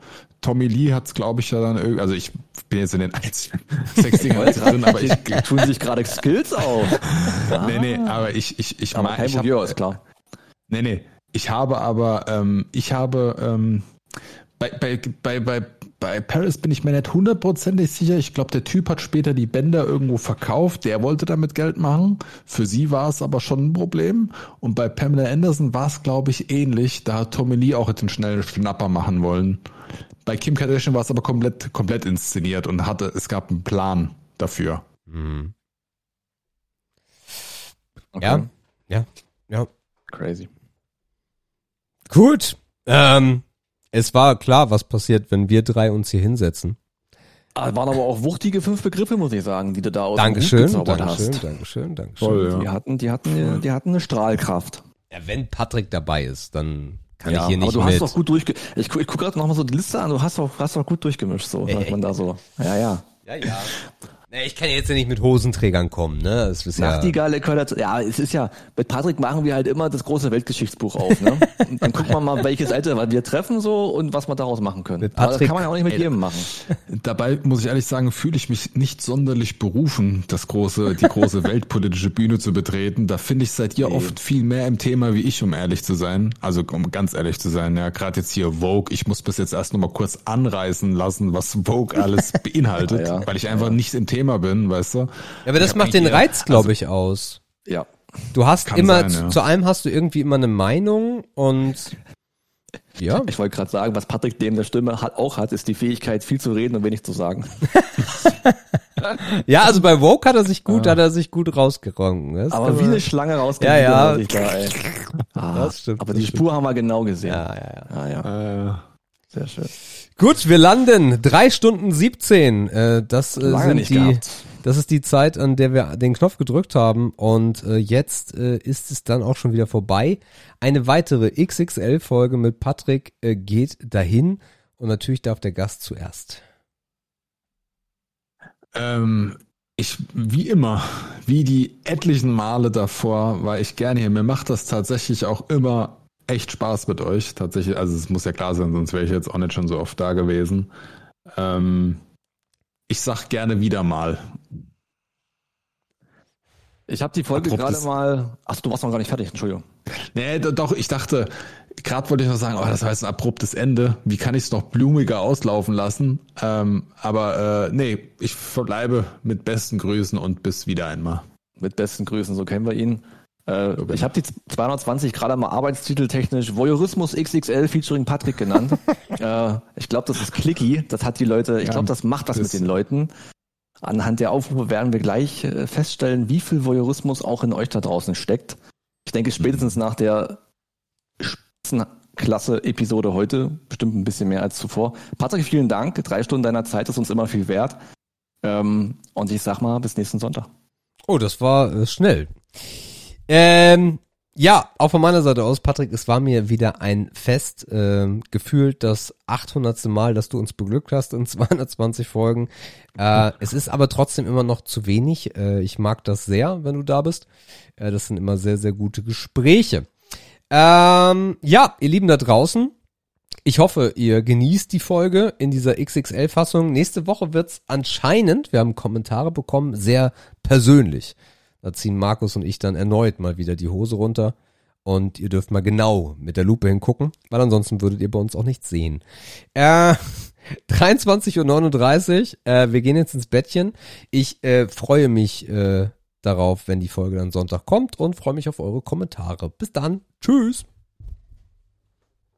Tommy Lee hat es, glaube ich, ja dann irgendwie, also ich bin jetzt in den einzigen Sexdingern drin, aber ich tun sich gerade Skills auf. nee, nee, aber ich, ich, ich aber kein ich hab, ist klar. Nee, nee. Ich habe aber, ähm, ich habe ähm, bei, bei, bei, bei bei Paris bin ich mir nicht hundertprozentig sicher. Ich glaube, der Typ hat später die Bänder irgendwo verkauft. Der wollte damit Geld machen. Für sie war es aber schon ein Problem. Und bei Pamela Anderson war es, glaube ich, ähnlich. Da hat Tommy Lee auch den schnellen Schnapper machen wollen. Bei Kim Kardashian war es aber komplett, komplett inszeniert und hatte, es gab einen Plan dafür. Mhm. Okay. Ja, ja, ja. Crazy. Gut. Ähm, es war klar, was passiert, wenn wir drei uns hier hinsetzen. Ah, waren aber auch wuchtige fünf Begriffe, muss ich sagen, die du da aus Dankeschön, dem Dankeschön, hast. Dankeschön, Dankeschön. Voll, ja. Die hatten, die hatten, die hatten eine Strahlkraft. Ja, wenn Patrick dabei ist, dann kann ja, ich hier nicht aber du mit. hast doch gut durchge... Ich, ich gucke gerade nochmal so die Liste an, du hast doch, hast doch gut durchgemischt, so, sagt man da so. Ja, ja. Ja, ja. Ich kann jetzt ja nicht mit Hosenträgern kommen, ne? Das ist ja Nachtigalle gehört Ja, es ist ja, mit Patrick machen wir halt immer das große Weltgeschichtsbuch auf, ne? Und dann gucken wir mal, welche Seite wir treffen so und was wir daraus machen können. Mit Patrick, Aber das kann man ja auch nicht mit ey, jedem machen. Dabei muss ich ehrlich sagen, fühle ich mich nicht sonderlich berufen, das große, die große weltpolitische Bühne zu betreten. Da finde ich, seid ihr nee. oft viel mehr im Thema wie ich, um ehrlich zu sein. Also um ganz ehrlich zu sein, ja, gerade jetzt hier Vogue, ich muss bis jetzt erst nochmal kurz anreißen lassen, was Vogue alles beinhaltet, ja, ja. weil ich einfach ja. nicht im Thema Thema bin, weißt du? Ja, aber das macht den Reiz, glaube also, ich, aus. Ja. Du hast Kann immer, sein, ja. zu, allem hast du irgendwie immer eine Meinung und ja. Ich wollte gerade sagen, was Patrick dem der Stimme hat, auch hat, ist die Fähigkeit, viel zu reden und wenig zu sagen. ja, also bei Vogue hat er sich gut, ja. hat er sich gut rausgerongen. aber wie eine Schlange rausgerongen. Ja, ja. Da, ah, das stimmt. Aber das die Spur haben wir genau gesehen. Ja, ja, ja. Ah, ja. Äh, Sehr schön. Gut, wir landen. Drei Stunden 17. Äh, das, äh, sind die, das ist die Zeit, an der wir den Knopf gedrückt haben. Und äh, jetzt äh, ist es dann auch schon wieder vorbei. Eine weitere XXL-Folge mit Patrick äh, geht dahin. Und natürlich darf der Gast zuerst. Ähm, ich, wie immer, wie die etlichen Male davor, war ich gerne hier. Mir macht das tatsächlich auch immer echt Spaß mit euch, tatsächlich. Also es muss ja klar sein, sonst wäre ich jetzt auch nicht schon so oft da gewesen. Ähm, ich sag gerne wieder mal. Ich habe die Folge gerade mal. Ach, du warst noch gar nicht fertig, Entschuldigung. Nee, doch, ich dachte, gerade wollte ich noch sagen, oh, das war jetzt ein abruptes Ende. Wie kann ich es noch blumiger auslaufen lassen? Ähm, aber äh, nee, ich verbleibe mit besten Grüßen und bis wieder einmal. Mit besten Grüßen, so kennen wir ihn. Äh, ich habe die 220 gerade mal arbeitstiteltechnisch Voyeurismus XXL featuring Patrick genannt. äh, ich glaube, das ist clicky. Das hat die Leute, ich glaube, das macht was mit den Leuten. Anhand der Aufrufe werden wir gleich äh, feststellen, wie viel Voyeurismus auch in euch da draußen steckt. Ich denke, spätestens nach der Spitzenklasse-Episode heute, bestimmt ein bisschen mehr als zuvor. Patrick, vielen Dank. Drei Stunden deiner Zeit ist uns immer viel wert. Ähm, und ich sag mal, bis nächsten Sonntag. Oh, das war äh, schnell. Ähm, ja, auch von meiner Seite aus, Patrick, es war mir wieder ein Fest, äh, gefühlt das 800. Mal, dass du uns beglückt hast in 220 Folgen. Äh, es ist aber trotzdem immer noch zu wenig. Äh, ich mag das sehr, wenn du da bist. Äh, das sind immer sehr, sehr gute Gespräche. Ähm, ja, ihr Lieben da draußen, ich hoffe, ihr genießt die Folge in dieser XXL-Fassung. Nächste Woche wird's anscheinend, wir haben Kommentare bekommen, sehr persönlich. Da ziehen Markus und ich dann erneut mal wieder die Hose runter. Und ihr dürft mal genau mit der Lupe hingucken, weil ansonsten würdet ihr bei uns auch nichts sehen. Äh, 23.39 Uhr, äh, wir gehen jetzt ins Bettchen. Ich äh, freue mich äh, darauf, wenn die Folge dann Sonntag kommt und freue mich auf eure Kommentare. Bis dann. Tschüss.